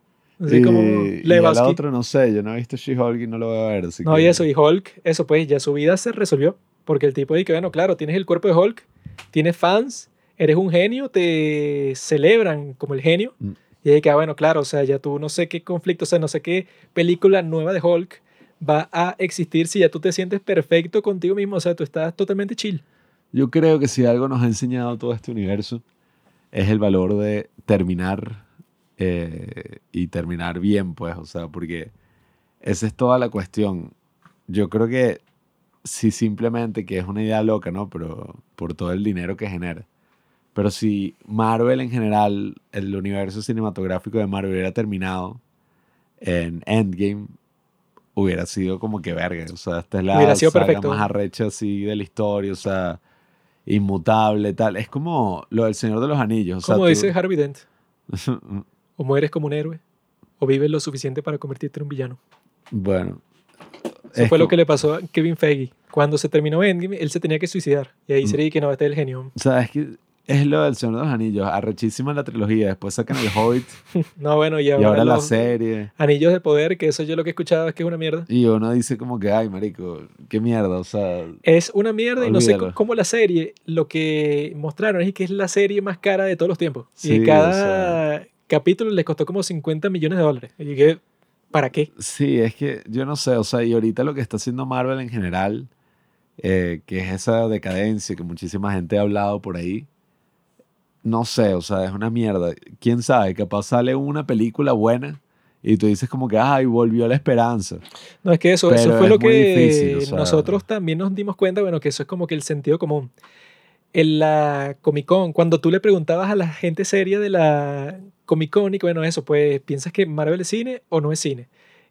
Así
y,
como
y el
Lebowski.
otro no sé, yo no he visto She-Hulk y no lo voy a ver. así
No,
que-
y eso, y Hulk, eso pues, ya su vida se resolvió. Porque el tipo dice que, bueno, claro, tienes el cuerpo de Hulk, tienes fans, eres un genio, te celebran como el genio.
Mm.
Y ahí que, ah, bueno, claro, o sea, ya tú no sé qué conflicto, o sea, no sé qué película nueva de Hulk va a existir si ya tú te sientes perfecto contigo mismo, o sea, tú estás totalmente chill.
Yo creo que si algo nos ha enseñado todo este universo es el valor de terminar eh, y terminar bien, pues, o sea, porque esa es toda la cuestión. Yo creo que si simplemente, que es una idea loca, ¿no? Pero por todo el dinero que genera. Pero si Marvel en general, el universo cinematográfico de Marvel hubiera terminado en Endgame, hubiera sido como que verga. O sea, esta es la
sido
saga
perfecto.
más arrecha así de la historia, o sea, inmutable, tal. Es como lo del Señor de los Anillos.
Como
tú-
dice Harvey Dent, o mueres como un héroe, o vives lo suficiente para convertirte en un villano.
bueno.
Eso
es
fue lo que le pasó a Kevin Feige. Cuando se terminó Endgame, él se tenía que suicidar. Y ahí
Mm.
sería que no, este es el genio.
O sea, es que es lo del Señor de los Anillos. Arrechísima la trilogía. Después sacan el Hobbit
No, bueno, y
y
ahora,
ahora la serie.
Anillos de poder, que eso yo lo que he escuchado es que es una mierda.
Y uno dice como que, ay, marico, qué mierda. O sea,
Es una mierda y no sé
Olvídalo.
cómo la serie, lo que mostraron es que es la serie más cara de todos los tiempos.
Sí,
y
o
cada capítulo les costó como 50 millones de dólares. Y que, ¿para qué?
sí, es que yo no sé. O sea, y ahorita lo que está haciendo Marvel en general, eh, que es esa decadencia que muchísima gente ha hablado por ahí. No sé, o sea, es una mierda. ¿Quién sabe? Capaz sale una película buena y tú dices como que, ay, volvió la esperanza.
No, es que eso, eso fue
es
lo que
difícil, o sea-
nosotros también nos dimos cuenta, bueno, que eso es como que el sentido común. En la Comic Con, cuando tú le preguntabas a la gente seria de la Comic Con y que, bueno, eso, pues, ¿piensas que Marvel es cine o no es cine?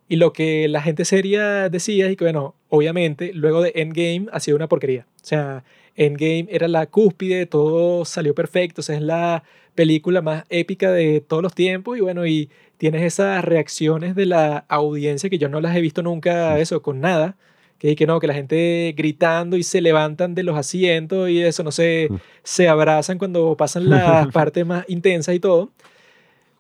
Y lo que la gente seria decía es que, bueno, obviamente, luego de Endgame ha sido una porquería. O sea, Endgame era la cúspide, todo salió perfecto, o sea, es la película más épica de todos los tiempos y bueno, y tienes esas reacciones de la audiencia que yo no las he visto nunca, eso, con nada, que, que no, que la gente gritando y se levantan de los asientos y eso, no sé, se abrazan cuando pasan las partes más intensas y todo.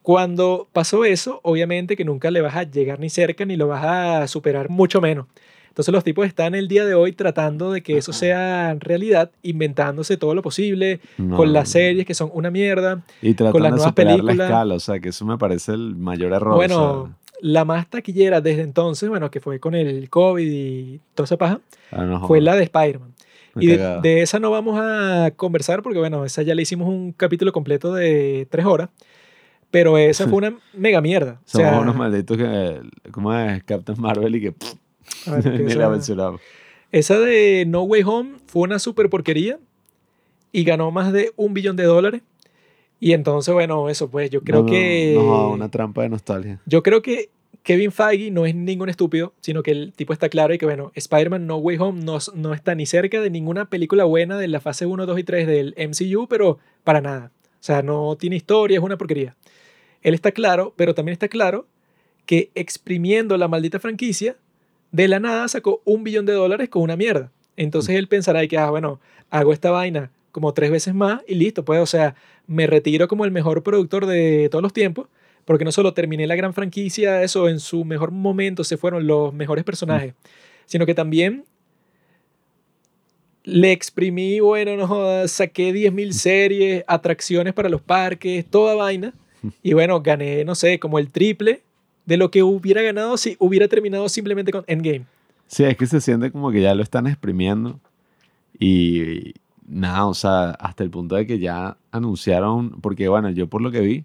Cuando pasó eso, obviamente que nunca le vas a llegar ni cerca ni lo vas a superar mucho menos. Entonces los tipos están el día de hoy tratando de que eso sea realidad, inventándose todo lo posible,
No.
con las series que son una mierda.
Y tratando
las
de
nuevas
superar la
películas.
escala, o sea, que eso me parece el mayor error.
bueno,
o sea,
la más taquillera desde entonces, bueno, que fue con el COVID y toda esa paja,
ah, no
fue la de Spider-Man. Y de, de esa no vamos a conversar porque, bueno, esa ya le hicimos un capítulo completo de tres horas. Pero esa fue una mega mierda. O sea,
unos malditos que, ¿cómo es? Captain Marvel y que
ver,
ni
esa-
la.
Esa de No Way Home fue una super porquería y ganó más de un billón de dólares. Y entonces, bueno, eso pues, yo creo
No, no,
que...
no, una trampa de nostalgia.
Yo creo que Kevin Feige no es ningún estúpido, sino que el tipo está claro y que, bueno, Spider-Man No Way Home no, no está ni cerca de ninguna película buena de la fase 1, 2 y 3 del MCU, pero para nada. O sea, no tiene historia, es una porquería. Él está claro, pero también está claro que exprimiendo la maldita franquicia, de la nada sacó un billón de dólares con una mierda. Entonces él pensará que, ah, bueno, hago esta vaina como tres veces más y listo, pues, o sea, me retiro como el mejor productor de todos los tiempos, porque no solo terminé la gran franquicia, eso en su mejor momento se fueron los mejores personajes, sino que también le exprimí, bueno, no jodas, saqué 10.000 series, atracciones para los parques, toda vaina, y bueno, gané, no sé, como el triple de lo que hubiera ganado si hubiera terminado simplemente con Endgame.
Sí, es que se siente como que ya lo están exprimiendo. Y nada, o sea, hasta el punto de que ya anunciaron, porque bueno, yo por lo que vi,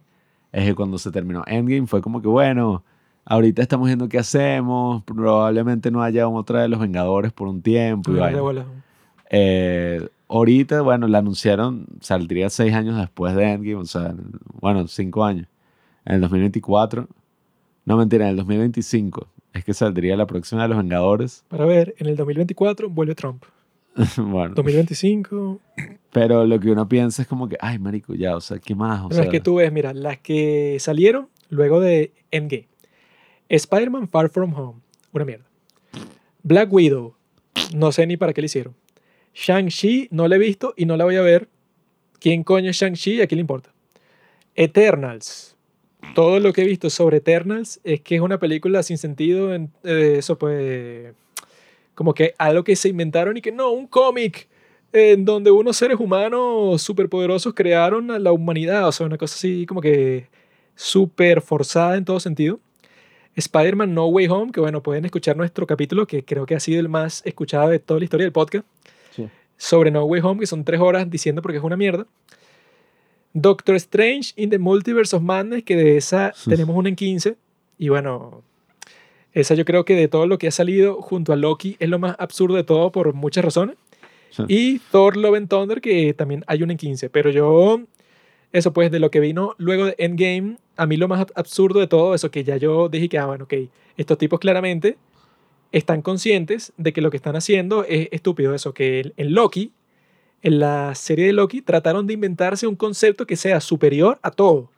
es que cuando se terminó Endgame fue como que bueno, ahorita estamos viendo qué hacemos, probablemente no haya otra de los Vengadores por un tiempo. y
Ah, bola.
Eh, ahorita, bueno, la anunciaron, saldría seis años después de Endgame, o sea, en- bueno, cinco años. En el 2024, no mentira, en el 2025 es que saldría la próxima de los Vengadores.
Para ver, en el 2024 vuelve Trump.
bueno,
2025.
pero lo que uno piensa es como que, ay, marico, ya, o sea, ¿qué más? O
Pero es que tú ves, mira, las que salieron luego de Endgame. Spider-Man Far From Home, una mierda. Black Widow, no sé ni para qué le hicieron. Shang-Chi, no la he visto y no la voy a ver. ¿Quién coño es Shang-Chi a quién le importa? Eternals. Todo lo que he visto sobre Eternals es que es una película sin sentido. En, eh, eso pues. Como que algo que se inventaron y que no, un cómic en donde unos seres humanos superpoderosos crearon a la humanidad. O sea, una cosa así como que súper forzada en todo sentido. Spider-Man No Way Home, que bueno, pueden escuchar nuestro capítulo, que creo que ha sido el más escuchado de toda la historia del podcast. Sobre No Way Home, que son tres horas diciendo porque es una mierda. Doctor Strange in the Multiverse of Madness, que de esa tenemos una en 15. Y bueno, esa yo creo que de todo lo que ha salido junto a Loki es lo más absurdo de todo por muchas razones.
Sí.
Y Thor Love and Thunder, que también hay una en 15. Pero yo, eso pues, de lo que vino luego de Endgame, a mí lo más ab- absurdo de todo eso, que ya yo dije que, ah, bueno, ok, estos tipos claramente están conscientes de que lo que están haciendo es estúpido. Eso, que en- Loki, en la serie de Loki, trataron de inventarse un concepto que sea superior a todo.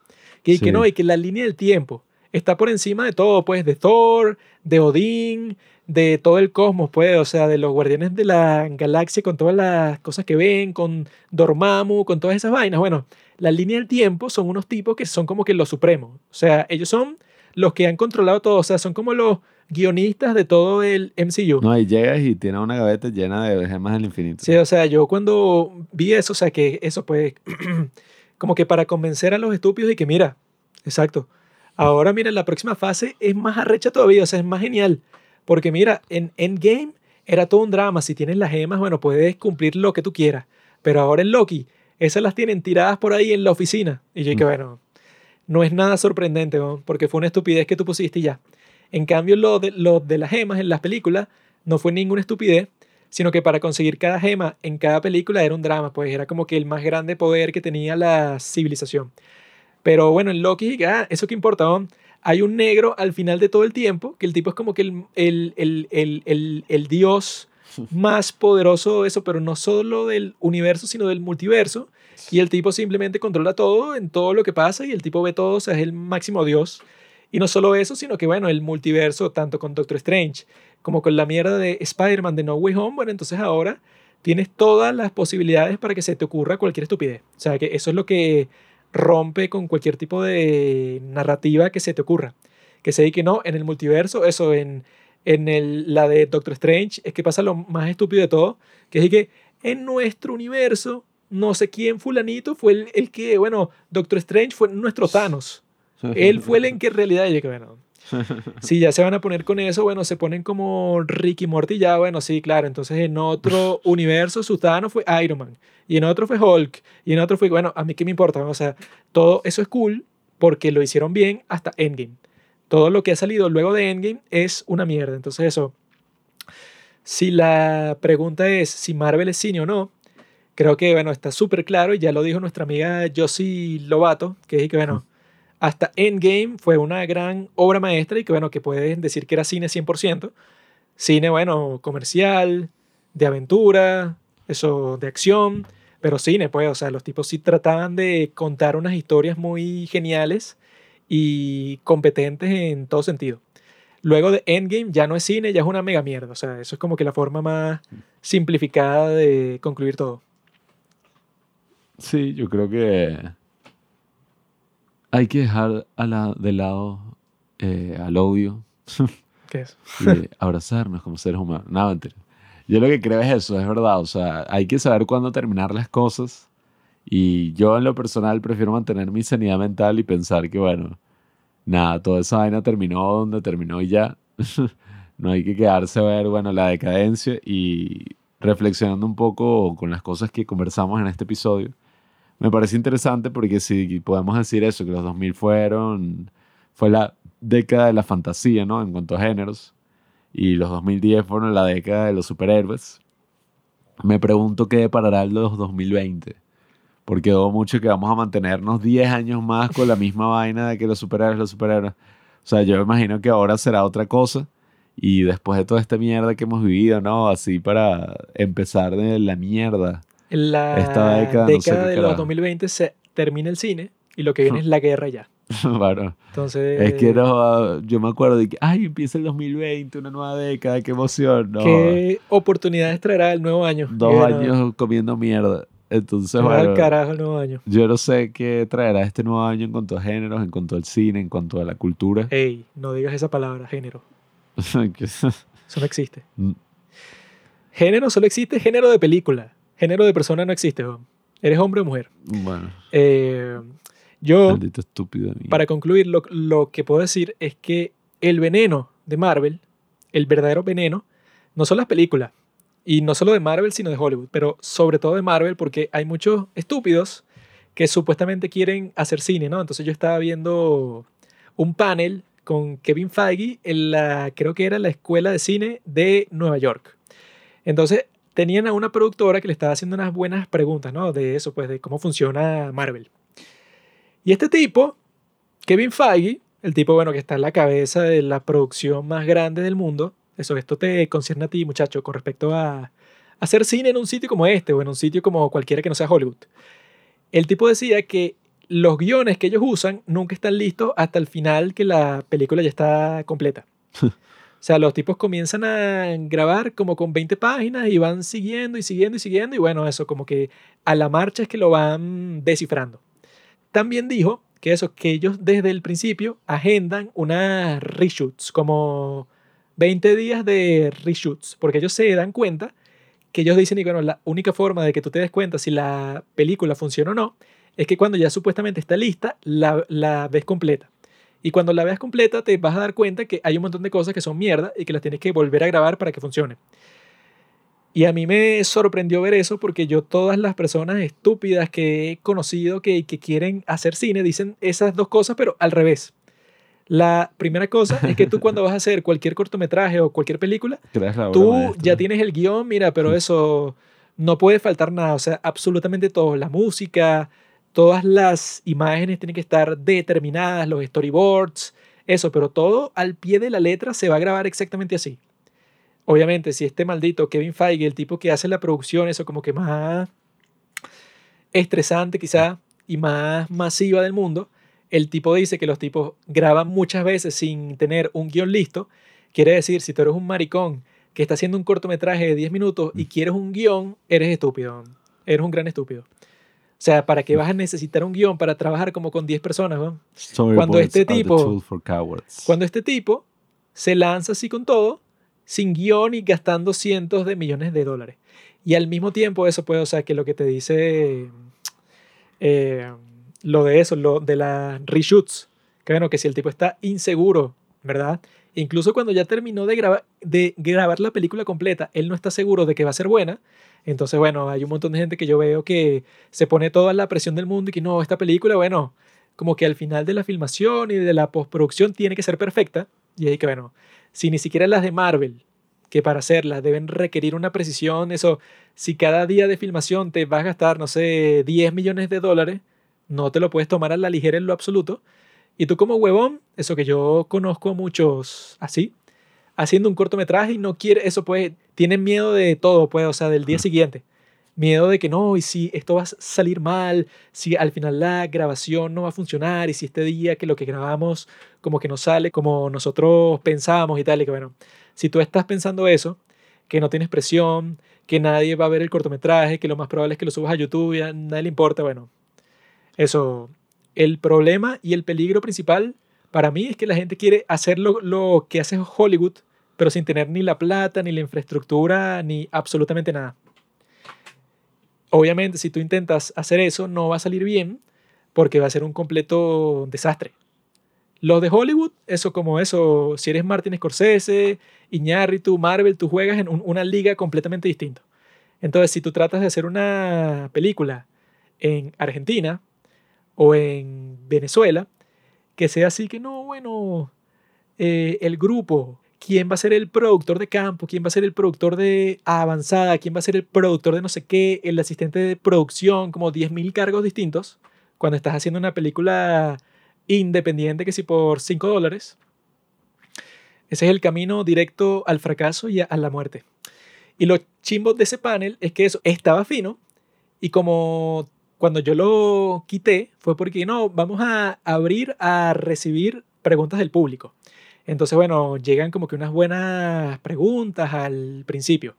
Que, que
Sí.
no, y que la línea del tiempo está por encima de todo, pues, de Thor, de Odín, de todo el cosmos, pues, o sea, de los guardianes de la galaxia, con todas las cosas que ven, con Dormammu, con todas esas vainas. Bueno, la línea del tiempo son unos tipos que son como que los supremos. O sea, ellos son los que han controlado todo, o sea, son como los guionistas de todo el MCU.
No, y llegas y tienes una gaveta llena de gemas del infinito.
Sí, o sea, yo cuando vi eso, o sea, que eso pues, como que para convencer a los estúpidos y que mira, exacto, ahora mira, la próxima fase es más arrecha todavía, o sea, es más genial, porque mira, en Endgame era todo un drama, si tienes las gemas, bueno, puedes cumplir lo que tú quieras, pero ahora en Loki, esas las tienen tiradas por ahí en la oficina, y yo dije,
Mm.
bueno, no es nada sorprendente, ¿no? porque fue una estupidez que tú pusiste y ya. En cambio, lo de, lo de las gemas en las películas no fue ninguna estupidez, sino que para conseguir cada gema en cada película era un drama, pues era como que el más grande poder que tenía la civilización. Pero bueno, en Loki, ah, eso que importa, ¿no? hay un negro al final de todo el tiempo, que el tipo es como que el, el, el, el, el, el dios más poderoso, eso, pero no solo del universo, sino del multiverso. Y el tipo simplemente controla todo en todo lo que pasa y el tipo ve todo, o sea, es el máximo dios. Y no solo eso, sino que bueno, el multiverso, tanto con Doctor Strange como con la mierda de Spider-Man de No Way Home, bueno, entonces ahora tienes todas las posibilidades para que se te ocurra cualquier estupidez. O sea, que eso es lo que rompe con cualquier tipo de narrativa que se te ocurra. Que se que no, en el multiverso, eso, en, en el, la de Doctor Strange, es que pasa lo más estúpido de todo, que es que en nuestro universo, no sé quién fulanito fue el, el que, bueno, Doctor Strange fue nuestro Thanos. Él fue el en que en realidad, yo que bueno, si ya se van a poner con eso, bueno, se ponen como Ricky Morty ya, bueno, sí, claro, entonces en otro universo su Thanos fue Iron Man, y en otro fue Hulk, y en otro fue, bueno, a mí qué me importa, o sea, todo eso es cool porque lo hicieron bien hasta Endgame. Todo lo que ha salido luego de Endgame es una mierda, entonces eso, si la pregunta es si Marvel es cine o no, creo que, bueno, está súper claro y ya lo dijo nuestra amiga Josie Lobato, que es que, bueno, hasta Endgame fue una gran obra maestra y que, bueno, que pueden decir que era cine 100%. Cine, bueno, comercial, de aventura, eso, de acción, pero cine, pues, o sea, los tipos sí trataban de contar unas historias muy geniales y competentes en todo sentido. Luego de Endgame ya no es cine, ya es una mega mierda. O sea, eso es como que la forma más simplificada de concluir todo.
Sí, yo creo que hay que dejar a la, de lado eh, al odio
¿Qué es?
y abrazarnos como seres humanos. No, mentira. Yo lo que creo es eso, es verdad. O sea, hay que saber cuándo terminar las cosas. Y yo en lo personal prefiero mantener mi sanidad mental y pensar que, bueno, nada, toda esa vaina terminó donde terminó y ya. no hay que quedarse a ver, bueno, la decadencia y reflexionando un poco con las cosas que conversamos en este episodio. Me parece interesante porque si podemos decir eso, que los 2000 fueron, fue la década de la fantasía, ¿no? En cuanto a géneros. Y los 2010 fueron la década de los superhéroes. Me pregunto qué deparará los 2020. Porque dudo mucho que vamos a mantenernos 10 años más con la misma vaina de que los superhéroes, los superhéroes. O sea, yo imagino que ahora será otra cosa. Y después de toda esta mierda que hemos vivido, ¿no? Así para empezar de la mierda.
En la
Esta década, no sé
de los
carajo.
2020 se termina el cine y lo que viene es la guerra ya.
Claro.
Entonces,
Es que no, yo me acuerdo de que, ay, empieza el 2020, una nueva década, qué emoción. No,
¿qué oportunidades traerá el nuevo año?
dos
bueno,
años comiendo mierda. Entonces, bueno,
carajo el nuevo año.
yo no sé qué traerá este nuevo año en cuanto a géneros, en cuanto al cine, en cuanto a la cultura.
Ey, no digas esa palabra, género. Eso no existe.
Mm.
Género solo existe género de película. Género de persona no existe. weón. Eres hombre o mujer.
bueno,
Eh, yo,
maldito estúpido. de mí.
para concluir, lo, lo que puedo decir es que el veneno de Marvel, el verdadero veneno, no son las películas. Y no solo de Marvel, sino de Hollywood. Pero sobre todo de Marvel, porque hay muchos estúpidos que supuestamente quieren hacer cine, ¿no? Entonces yo estaba viendo un panel con Kevin Feige en la, creo que era la escuela de cine de Nueva York. Entonces tenían a una productora que le estaba haciendo unas buenas preguntas, ¿no? De eso, pues, de cómo funciona Marvel. Y este tipo, Kevin Feige, el tipo, bueno, que está en la cabeza de la producción más grande del mundo, eso, esto te concierne a ti, muchacho, con respecto a hacer cine en un sitio como este o en un sitio como cualquiera que no sea Hollywood. El tipo decía que los guiones que ellos usan nunca están listos hasta el final que la película ya está completa. Sea, los tipos comienzan a grabar como con 20 páginas y van siguiendo y siguiendo y siguiendo y bueno, eso como que a la marcha es que lo van descifrando. También dijo que eso, que ellos desde el principio agendan unas reshoots, como 20 días de reshoots, porque ellos se dan cuenta que ellos dicen, y bueno, la única forma de que tú te des cuenta si la película funciona o no, es que cuando ya supuestamente está lista, la, la ves completa. Y cuando la veas completa, te vas a dar cuenta que hay un montón de cosas que son mierda y que las tienes que volver a grabar para que funcione. Y a mí me sorprendió ver eso porque yo todas las personas estúpidas que he conocido que, que quieren hacer cine dicen esas dos cosas, pero al revés. La primera cosa es que tú cuando vas a hacer cualquier cortometraje o cualquier película, tú ya tienes el guion, mira, pero eso no puede faltar nada, o sea, absolutamente todo, la música, todas las imágenes tienen que estar determinadas, los storyboards, eso, pero todo al pie de la letra se va a grabar exactamente así. Obviamente, si este maldito Kevin Feige, el tipo que hace la producción, eso como que más estresante quizá y más masiva del mundo, el tipo dice que los tipos graban muchas veces sin tener un guion listo Quiere decir, si tú eres un maricón que está haciendo un cortometraje de 10 minutos y quieres un guion, eres estúpido. Eres un gran estúpido. O sea, ¿para qué vas a necesitar un guion para trabajar como con 10 personas? weón? Cuando este tipo-. Cuando este tipo se lanza así con todo, sin guion y gastando cientos de millones de dólares. Y al mismo tiempo eso puede, o sea, que lo que te dice eh, lo de eso, lo de las reshoots, que bueno, que si el tipo está inseguro, ¿verdad? Incluso cuando ya terminó de, graba- de grabar la película completa, él no está seguro de que va a ser buena. Entonces, bueno, hay un montón de gente que yo veo que se pone toda la presión del mundo y que no, esta película, bueno, como que al final de la filmación y de la postproducción tiene que ser perfecta. Y ahí que, bueno, si ni siquiera las de Marvel, que para hacerlas deben requerir una precisión, eso, si cada día de filmación te vas a gastar, no sé, 10 millones de dólares, no te lo puedes tomar a la ligera en lo absoluto. Y tú como huevón, eso que yo conozco a muchos así, haciendo un cortometraje y no quiere, eso pues, tienen miedo de todo, pues, o sea, del día siguiente. Miedo de que no, y si esto va a salir mal, si al final la grabación no va a funcionar, y si este día que lo que grabamos como que no sale como nosotros pensábamos y tal, y que bueno, si tú estás pensando eso, que no tienes presión, que nadie va a ver el cortometraje, que lo más probable es que lo subas a YouTube y a nadie le importa, bueno, eso, el problema y el peligro principal para mí es que la gente quiere hacer lo, que hace Hollywood, pero sin tener ni la plata, ni la infraestructura, ni absolutamente nada. Obviamente, si tú intentas hacer eso, no va a salir bien porque va a ser un completo desastre. Los de Hollywood, eso como eso, si eres Martin Scorsese, Iñárritu, Marvel, tú juegas en un- una liga completamente distinta. Entonces, si tú tratas de hacer una película en Argentina o en Venezuela, que sea así que no, bueno, eh, el grupo, quién va a ser el productor de campo, quién va a ser el productor de avanzada, quién va a ser el productor de no sé qué, el asistente de producción, como 10.000 cargos distintos, cuando estás haciendo una película independiente que si por 5 dólares, ese es el camino directo al fracaso y a, la muerte. Y lo chimbo de ese panel es que eso estaba fino y como cuando yo lo quité fue porque no, vamos a abrir a recibir preguntas del público. Entonces, bueno, llegan como que unas buenas preguntas al principio.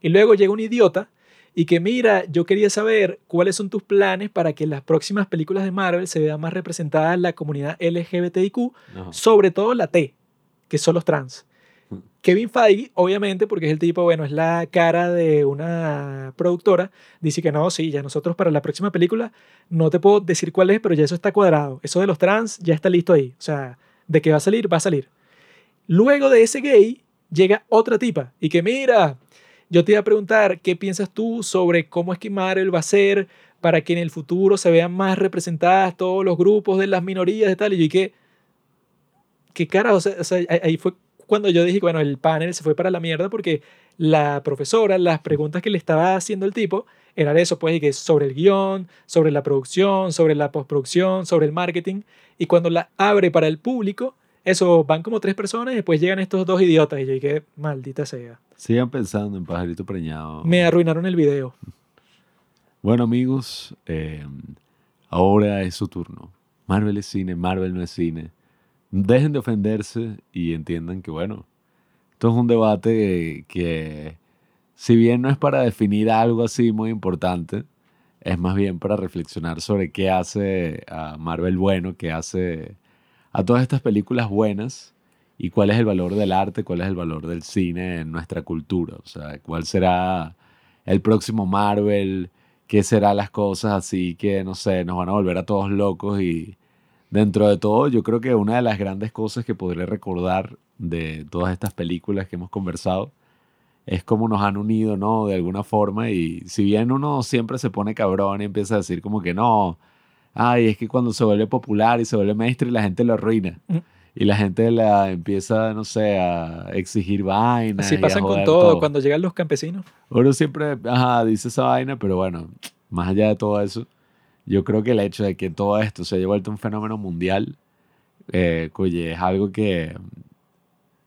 Y luego llega un idiota y que mira, yo quería saber cuáles son tus planes para que en las próximas películas de Marvel se vea más representada la comunidad LGBTIQ, sobre todo la T, que son los trans. Kevin Feige, obviamente, porque es el tipo, bueno, es la cara de una productora, dice que no, sí, ya nosotros para la próxima película no te puedo decir cuál es, pero ya eso está cuadrado. Eso de los trans ya está listo ahí. O sea, de que va a salir, va a salir. Luego de ese gay, llega otra tipa y que mira, yo te iba a preguntar, ¿qué piensas tú sobre cómo es que Marvel va a ser para que en el futuro se vean más representadas todos los grupos de las minorías y tal? Y yo que, ¿qué cara? O sea, ahí fue cuando yo dije, bueno, el panel se fue para la mierda porque la profesora, las preguntas que le estaba haciendo el tipo, eran eso, pues, y que sobre el guion, sobre la producción, sobre la postproducción, sobre el marketing. Y cuando la abre para el público, eso, van como tres personas y después llegan estos dos idiotas. Y yo dije, maldita sea.
Sigan pensando en pajarito preñado.
Me arruinaron el video.
Bueno, amigos, eh, ahora es su turno. Marvel es cine, Marvel no es cine. Dejen de ofenderse y entiendan que, bueno, esto es un debate que, si bien no es para definir algo así muy importante, es más bien para reflexionar sobre qué hace a Marvel bueno, qué hace a todas estas películas buenas y cuál es el valor del arte, cuál es el valor del cine en nuestra cultura. O sea, cuál será el próximo Marvel, qué serán las cosas así que, no sé, nos van a volver a todos locos y dentro de todo yo creo que una de las grandes cosas que podré recordar de todas estas películas que hemos conversado es cómo nos han unido, ¿no? De alguna forma y si bien uno siempre se pone cabrón y empieza a decir como que no, ay, es que cuando se vuelve popular y se vuelve maestro y la gente lo arruina.
Mm.
Y la gente la empieza, no sé, a exigir vainas.
Así pasan con
joder
todo, cuando llegan los campesinos.
uno siempre ajá, dice esa vaina, pero bueno, más allá de todo eso, yo creo que el hecho de que todo esto se haya vuelto un fenómeno mundial, eh, es algo que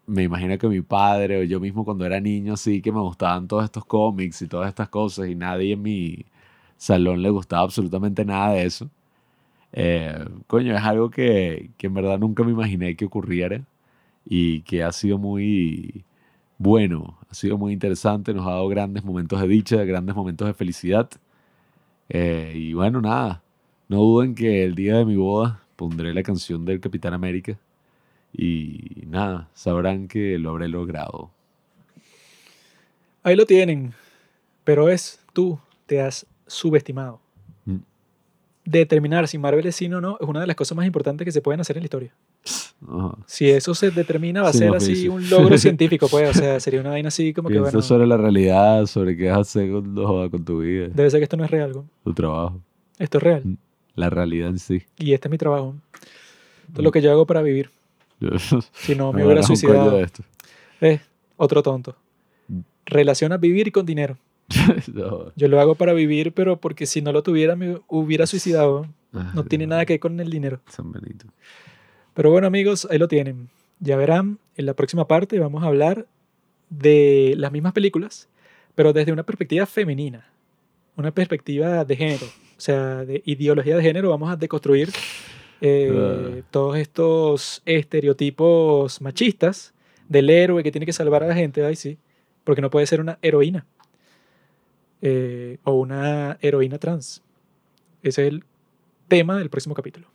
me imagino que mi padre o yo mismo cuando era niño, sí que me gustaban todos estos cómics y todas estas cosas y nadie en mi salón le gustaba absolutamente nada de eso. Eh, coño, es algo que, que en verdad nunca me imaginé que ocurriera y que ha sido muy bueno, ha sido muy interesante, nos ha dado grandes momentos de dicha, grandes momentos de felicidad. Eh, y bueno, nada, no duden que el día de mi boda pondré la canción del Capitán América y nada, sabrán que lo habré logrado.
Ahí lo tienen. Pero es, tú te has subestimado.
Mm.
Determinar si Marvel es cine o no es una de las cosas más importantes que se pueden hacer en la historia.
Ajá.
Si eso se determina, va a
Sí,
ser
no,
así
sí.
un logro científico, pues. O sea, sería una vaina así como que,
Piensa
bueno,
sobre la realidad, sobre qué vas a hacer con, con tu vida,
debe ser que esto no es real. ¿no?
tu trabajo,
Esto es real.
la realidad en sí.
Y este es mi trabajo. Esto es lo que yo hago para vivir. Si no, me
me
hubiera suicidado.
esto.
Eh, otro tonto.
Mm.
Relaciona vivir con dinero.
No.
Yo lo hago para vivir, pero porque si no lo tuviera, me hubiera suicidado.
Ah,
No tiene nada que ver con el dinero.
San Benito.
Pero bueno, amigos, ahí lo tienen. Ya verán, en la próxima parte vamos a hablar de las mismas películas, pero desde una perspectiva femenina, una perspectiva de género, o sea, de ideología de género. Vamos a deconstruir eh, todos estos estereotipos machistas del héroe que tiene que salvar a la gente, ay sí, porque no puede ser una heroína eh, o una heroína trans. Ese es el tema del próximo capítulo.